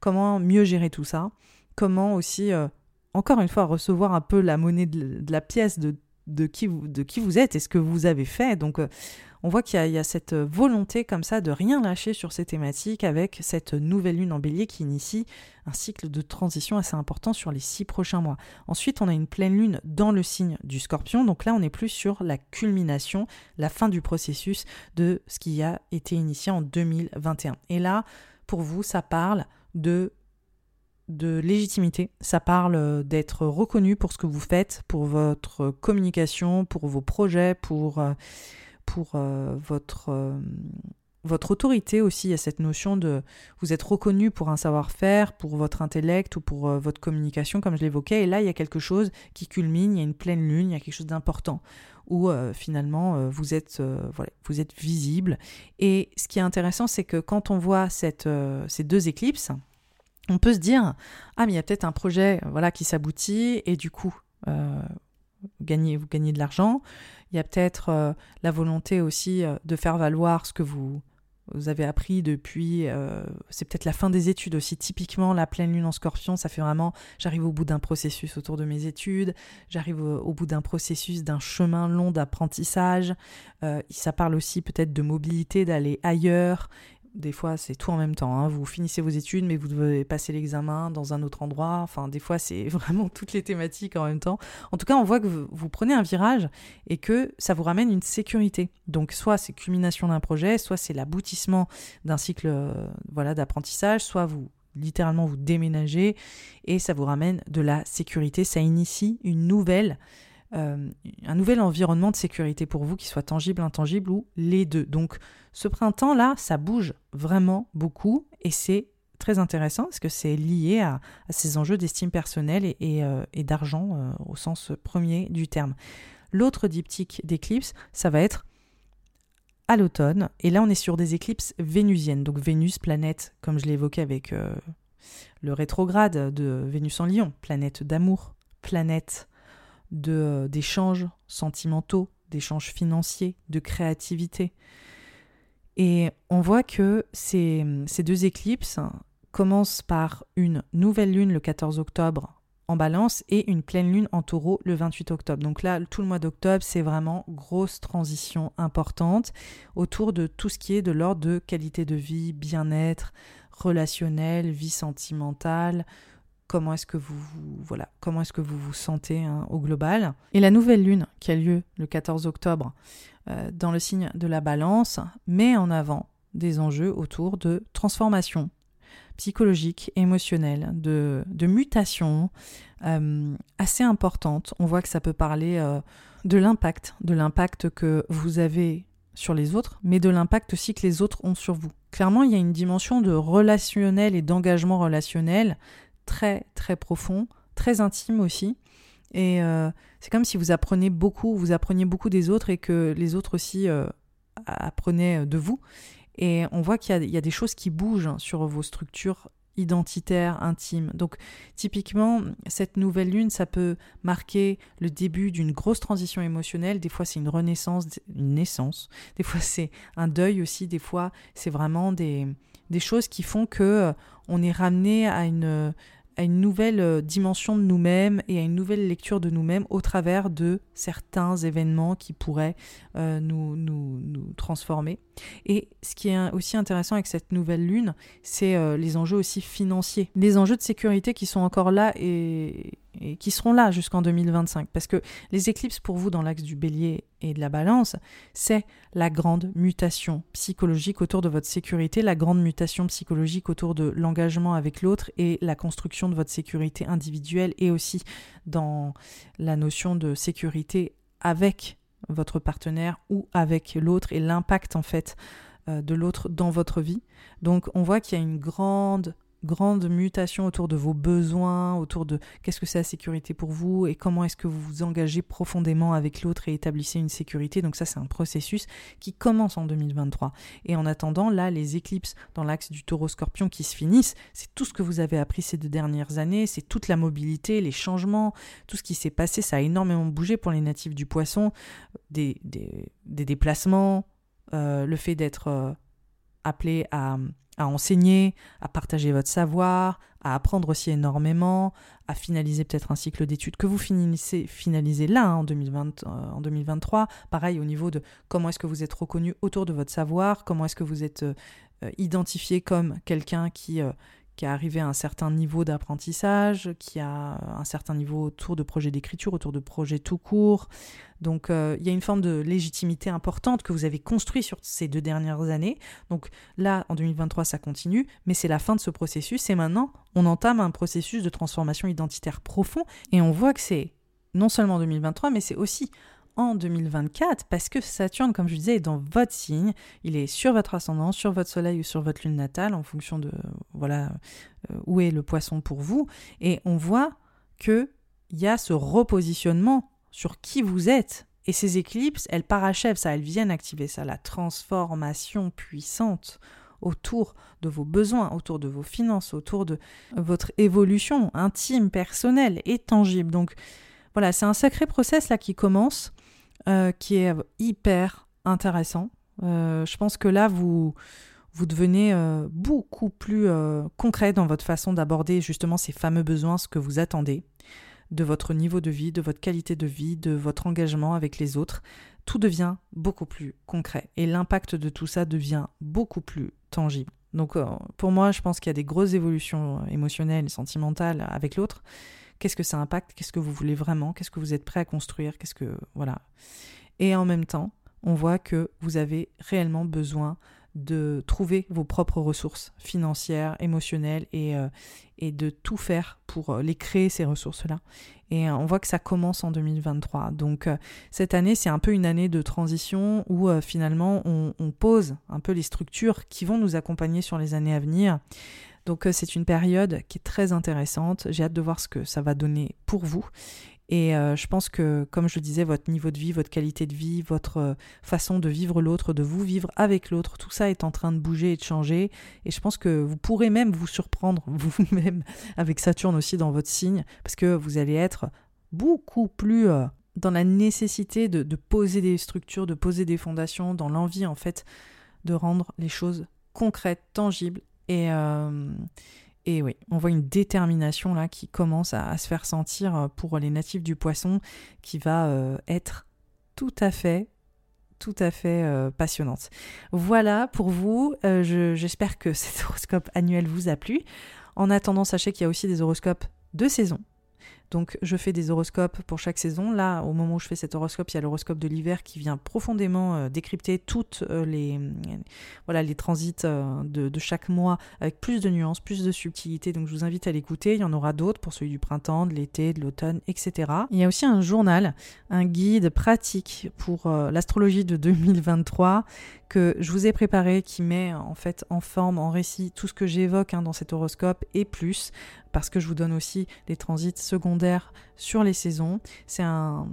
comment mieux gérer tout ça, comment aussi... Euh, encore une fois, recevoir un peu la monnaie de la pièce de de qui vous, de qui vous êtes et ce que vous avez fait. Donc, euh, on voit qu'il y, a cette volonté comme ça de rien lâcher sur ces thématiques avec cette nouvelle lune en bélier qui initie un cycle de transition assez important sur les six prochains mois. Ensuite, on a une pleine lune dans le signe du scorpion. Donc là, on est plus sur la culmination, la fin du processus de ce qui a été initié en 2021. Et là, pour vous, ça parle de de légitimité. Ça parle euh, d'être reconnu pour ce que vous faites, pour votre communication, pour vos projets, pour, euh, euh, votre, autorité aussi. Il y a cette notion de vous êtes reconnu pour un savoir-faire, pour votre intellect ou pour votre communication, comme je l'évoquais. Et là, il y a quelque chose qui culmine, il y a une pleine lune, il y a quelque chose d'important où finalement vous êtes, voilà, vous êtes visible. Et ce qui est intéressant, c'est que quand on voit cette, ces deux éclipses, on peut se dire ah mais il y a peut-être un projet voilà qui s'aboutit et du coup euh, vous gagnez vous gagnez de l'argent. Il y a peut-être euh, la volonté aussi euh, de faire valoir ce que vous vous avez appris depuis c'est peut-être la fin des études aussi. Typiquement la pleine lune en scorpion ça fait vraiment j'arrive au bout d'un processus autour de mes études j'arrive au, bout d'un processus d'un chemin long d'apprentissage. Ça parle aussi peut-être de mobilité d'aller ailleurs des fois, c'est tout en même temps. Hein. Vous finissez vos études, mais vous devez passer l'examen dans un autre endroit. Enfin, des fois, c'est [LAUGHS] vraiment toutes les thématiques en même temps. En tout cas, on voit que vous, prenez un virage et que ça vous ramène une sécurité. Donc, soit c'est culmination d'un projet, soit c'est l'aboutissement d'un cycle euh, voilà, d'apprentissage, soit vous littéralement vous déménagez et ça vous ramène de la sécurité. Ça initie une nouvelle euh, un nouvel environnement de sécurité pour vous qui soit tangible, intangible ou les deux. Donc ce printemps-là, ça bouge vraiment beaucoup et c'est très intéressant parce que c'est lié à, ces enjeux d'estime personnelle et, d'argent au sens premier du terme. L'autre diptyque d'éclipse, ça va être à l'automne. Et là, on est sur des éclipses vénusiennes. Donc Vénus, planète, comme je l'ai évoqué avec le rétrograde de Vénus en Lion, planète d'amour, planète d'échanges sentimentaux, d'échanges financiers, de créativité. Et on voit que ces, ces deux éclipses commencent par une nouvelle lune le 14 octobre en balance et une pleine lune en taureau le 28 octobre. Donc là, tout le mois d'octobre, c'est vraiment grosse transition importante autour de tout ce qui est de l'ordre de qualité de vie, bien-être, relationnel, vie sentimentale, comment est-ce que vous, vous sentez hein, au global. Et la nouvelle lune qui a lieu le 14 octobre euh, dans le signe de la balance met en avant des enjeux autour de transformation psychologique, émotionnelle, de, de mutation euh, assez importante. On voit que ça peut parler euh, de l'impact, de l'impact que vous avez sur les autres, mais de l'impact aussi que les autres ont sur vous. Clairement, il y a une dimension de relationnel et d'engagement relationnel très très profond, très intime aussi. Et euh, c'est comme si vous apprenez beaucoup, vous appreniez beaucoup des autres et que les autres aussi euh, apprenaient de vous. Et on voit qu'il y, a des choses qui bougent sur vos structures identitaires, intimes. Donc typiquement, cette nouvelle lune, ça peut marquer le début d'une grosse transition émotionnelle. Des fois, c'est une renaissance, une naissance. Des fois, c'est un deuil aussi. Des fois, c'est vraiment des, des choses qui font que euh, on est ramené à une à une nouvelle euh, dimension de nous-mêmes et à une nouvelle lecture de nous-mêmes au travers de certains événements qui pourraient euh, nous, nous, transformer. Et ce qui est aussi intéressant avec cette nouvelle lune, c'est euh, les enjeux aussi financiers, les enjeux de sécurité qui sont encore là et, et qui seront là jusqu'en 2025. Parce que les éclipses pour vous dans l'axe du bélier et de la balance, c'est la grande mutation psychologique autour de votre sécurité, la grande mutation psychologique autour de l'engagement avec l'autre et la construction de votre sécurité individuelle et aussi dans la notion de sécurité avec votre partenaire ou avec l'autre et l'impact en fait euh, de l'autre dans votre vie. Donc on voit qu'il y a une grande grande mutation autour de vos besoins, autour de qu'est-ce que c'est la sécurité pour vous et comment est-ce que vous vous engagez profondément avec l'autre et établissez une sécurité. Donc ça, c'est un processus qui commence en 2023. Et en attendant, là, les éclipses dans l'axe du taureau-scorpion qui se finissent, c'est tout ce que vous avez appris ces deux dernières années, c'est toute la mobilité, les changements, tout ce qui s'est passé, ça a énormément bougé pour les natifs du poisson, des, des, déplacements, euh, le fait d'être euh, appelé à à enseigner, à partager votre savoir, à apprendre aussi énormément, à finaliser peut-être un cycle d'études que vous finissez, finalisez là hein, en, 2020, euh, 2023. Pareil au niveau de comment est-ce que vous êtes reconnu autour de votre savoir, comment est-ce que vous êtes euh, euh, identifié comme quelqu'un qui, qui a arrivé à un certain niveau d'apprentissage, qui a un certain niveau autour de projets d'écriture, autour de projets tout court. Donc euh, il y a une forme de légitimité importante que vous avez construit sur ces deux dernières années. Donc là, en 2023, ça continue, mais c'est la fin de ce processus et maintenant, on entame un processus de transformation identitaire profond et on voit que c'est non seulement en 2023, mais c'est aussi en 2024 parce que Saturne, comme je disais, est dans votre signe. Il est sur votre ascendant, sur votre soleil ou sur votre lune natale en fonction de voilà euh, où est le poisson pour vous. Et on voit que il y a ce repositionnement sur qui vous êtes. Et ces éclipses, elles parachèvent ça, elles viennent activer ça, la transformation puissante autour de vos besoins, autour de vos finances, autour de votre évolution intime, personnelle et tangible. Donc voilà, c'est un sacré process là qui commence euh, qui est hyper intéressant. Euh, je pense que là, vous, vous devenez euh, beaucoup plus concret dans votre façon d'aborder justement ces fameux besoins, ce que vous attendez de votre niveau de vie, de votre qualité de vie, de votre engagement avec les autres. Tout devient beaucoup plus concret et l'impact de tout ça devient beaucoup plus tangible. Donc pour moi, je pense qu'il y a des grosses évolutions émotionnelles sentimentales avec l'autre Qu'est-ce que ça impacte Qu'est-ce que vous voulez vraiment Qu'est-ce que vous êtes prêt à construire Qu'est-ce que voilà. Et en même temps, on voit que vous avez réellement besoin de trouver vos propres ressources financières, émotionnelles et, euh, de tout faire pour euh, les créer, ces ressources-là. Et euh, on voit que ça commence en 2023. Donc cette année, c'est un peu une année de transition où finalement on, pose un peu les structures qui vont nous accompagner sur les années à venir Donc euh, c'est une période qui est très intéressante. J'ai hâte de voir ce que ça va donner pour vous. Et euh, je pense que, comme je disais, votre niveau de vie, votre qualité de vie, votre euh, façon de vivre l'autre, de vous vivre avec l'autre, tout ça est en train de bouger et de changer. Et je pense que vous pourrez même vous surprendre [LAUGHS] vous-même avec Saturne aussi dans votre signe, parce que vous allez être beaucoup plus dans la nécessité de, de, poser des structures, de poser des fondations, dans l'envie en fait de rendre les choses concrètes, tangibles et, euh, et oui, on voit une détermination là qui commence à, se faire sentir euh, pour les natifs du poisson qui va euh, être tout à fait tout à fait passionnante. Voilà pour vous, j'espère que [LAUGHS] cet horoscope annuel vous a plu. En attendant, sachez qu'il y a aussi des horoscopes de saison donc je fais des horoscopes pour chaque saison. Là, au moment où je fais cet horoscope, il y a l'horoscope de l'hiver qui vient profondément euh, décrypter toutes euh, les, voilà, les transits euh, de, chaque mois avec plus de nuances, plus de subtilité. Donc je vous invite à l'écouter. Il y en aura d'autres pour celui du printemps, de l'été, de l'automne, etc. Il y a aussi un journal, un guide pratique pour l'astrologie de 2023 que je vous ai préparé qui met en fait en forme, en récit tout ce que j'évoque hein, dans cet horoscope et plus parce que je vous donne aussi les transits secondaires sur les saisons. C'est un,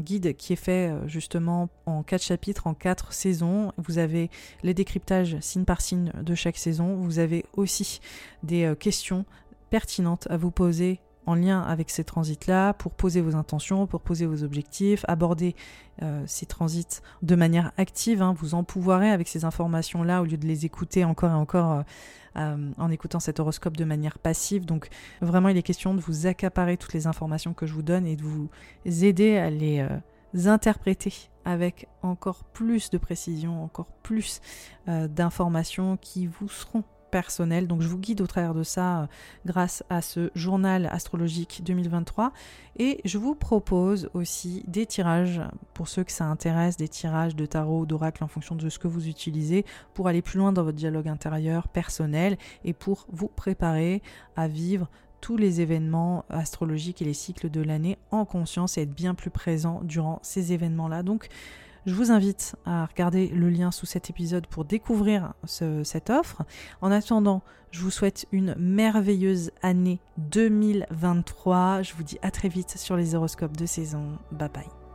guide qui est fait euh, justement en quatre chapitres, en quatre saisons. Vous avez les décryptages signe par signe de chaque saison. Vous avez aussi des euh, questions pertinentes à vous poser en lien avec ces transits-là pour poser vos intentions, pour poser vos objectifs, aborder euh, ces transits de manière active. Hein. vous empouvoirez avec ces informations-là au lieu de les écouter encore et encore euh, en écoutant cet horoscope de manière passive. Donc vraiment, il est question de vous accaparer toutes les informations que je vous donne et de vous aider à les interpréter avec encore plus de précision, encore plus d'informations qui vous seront personnel. Donc je vous guide au travers de ça euh, grâce à ce journal astrologique 2023. Et je vous propose aussi des tirages, pour ceux que ça intéresse, des tirages de tarot, d'oracle en fonction de ce que vous utilisez, pour aller plus loin dans votre dialogue intérieur personnel et pour vous préparer à vivre tous les événements astrologiques et les cycles de l'année en conscience et être bien plus présent durant ces événements-là. Donc je vous invite à regarder le lien sous cet épisode pour découvrir cette offre. En attendant, je vous souhaite une merveilleuse année 2023. Je vous dis à très vite sur les horoscopes de saison. Bye bye.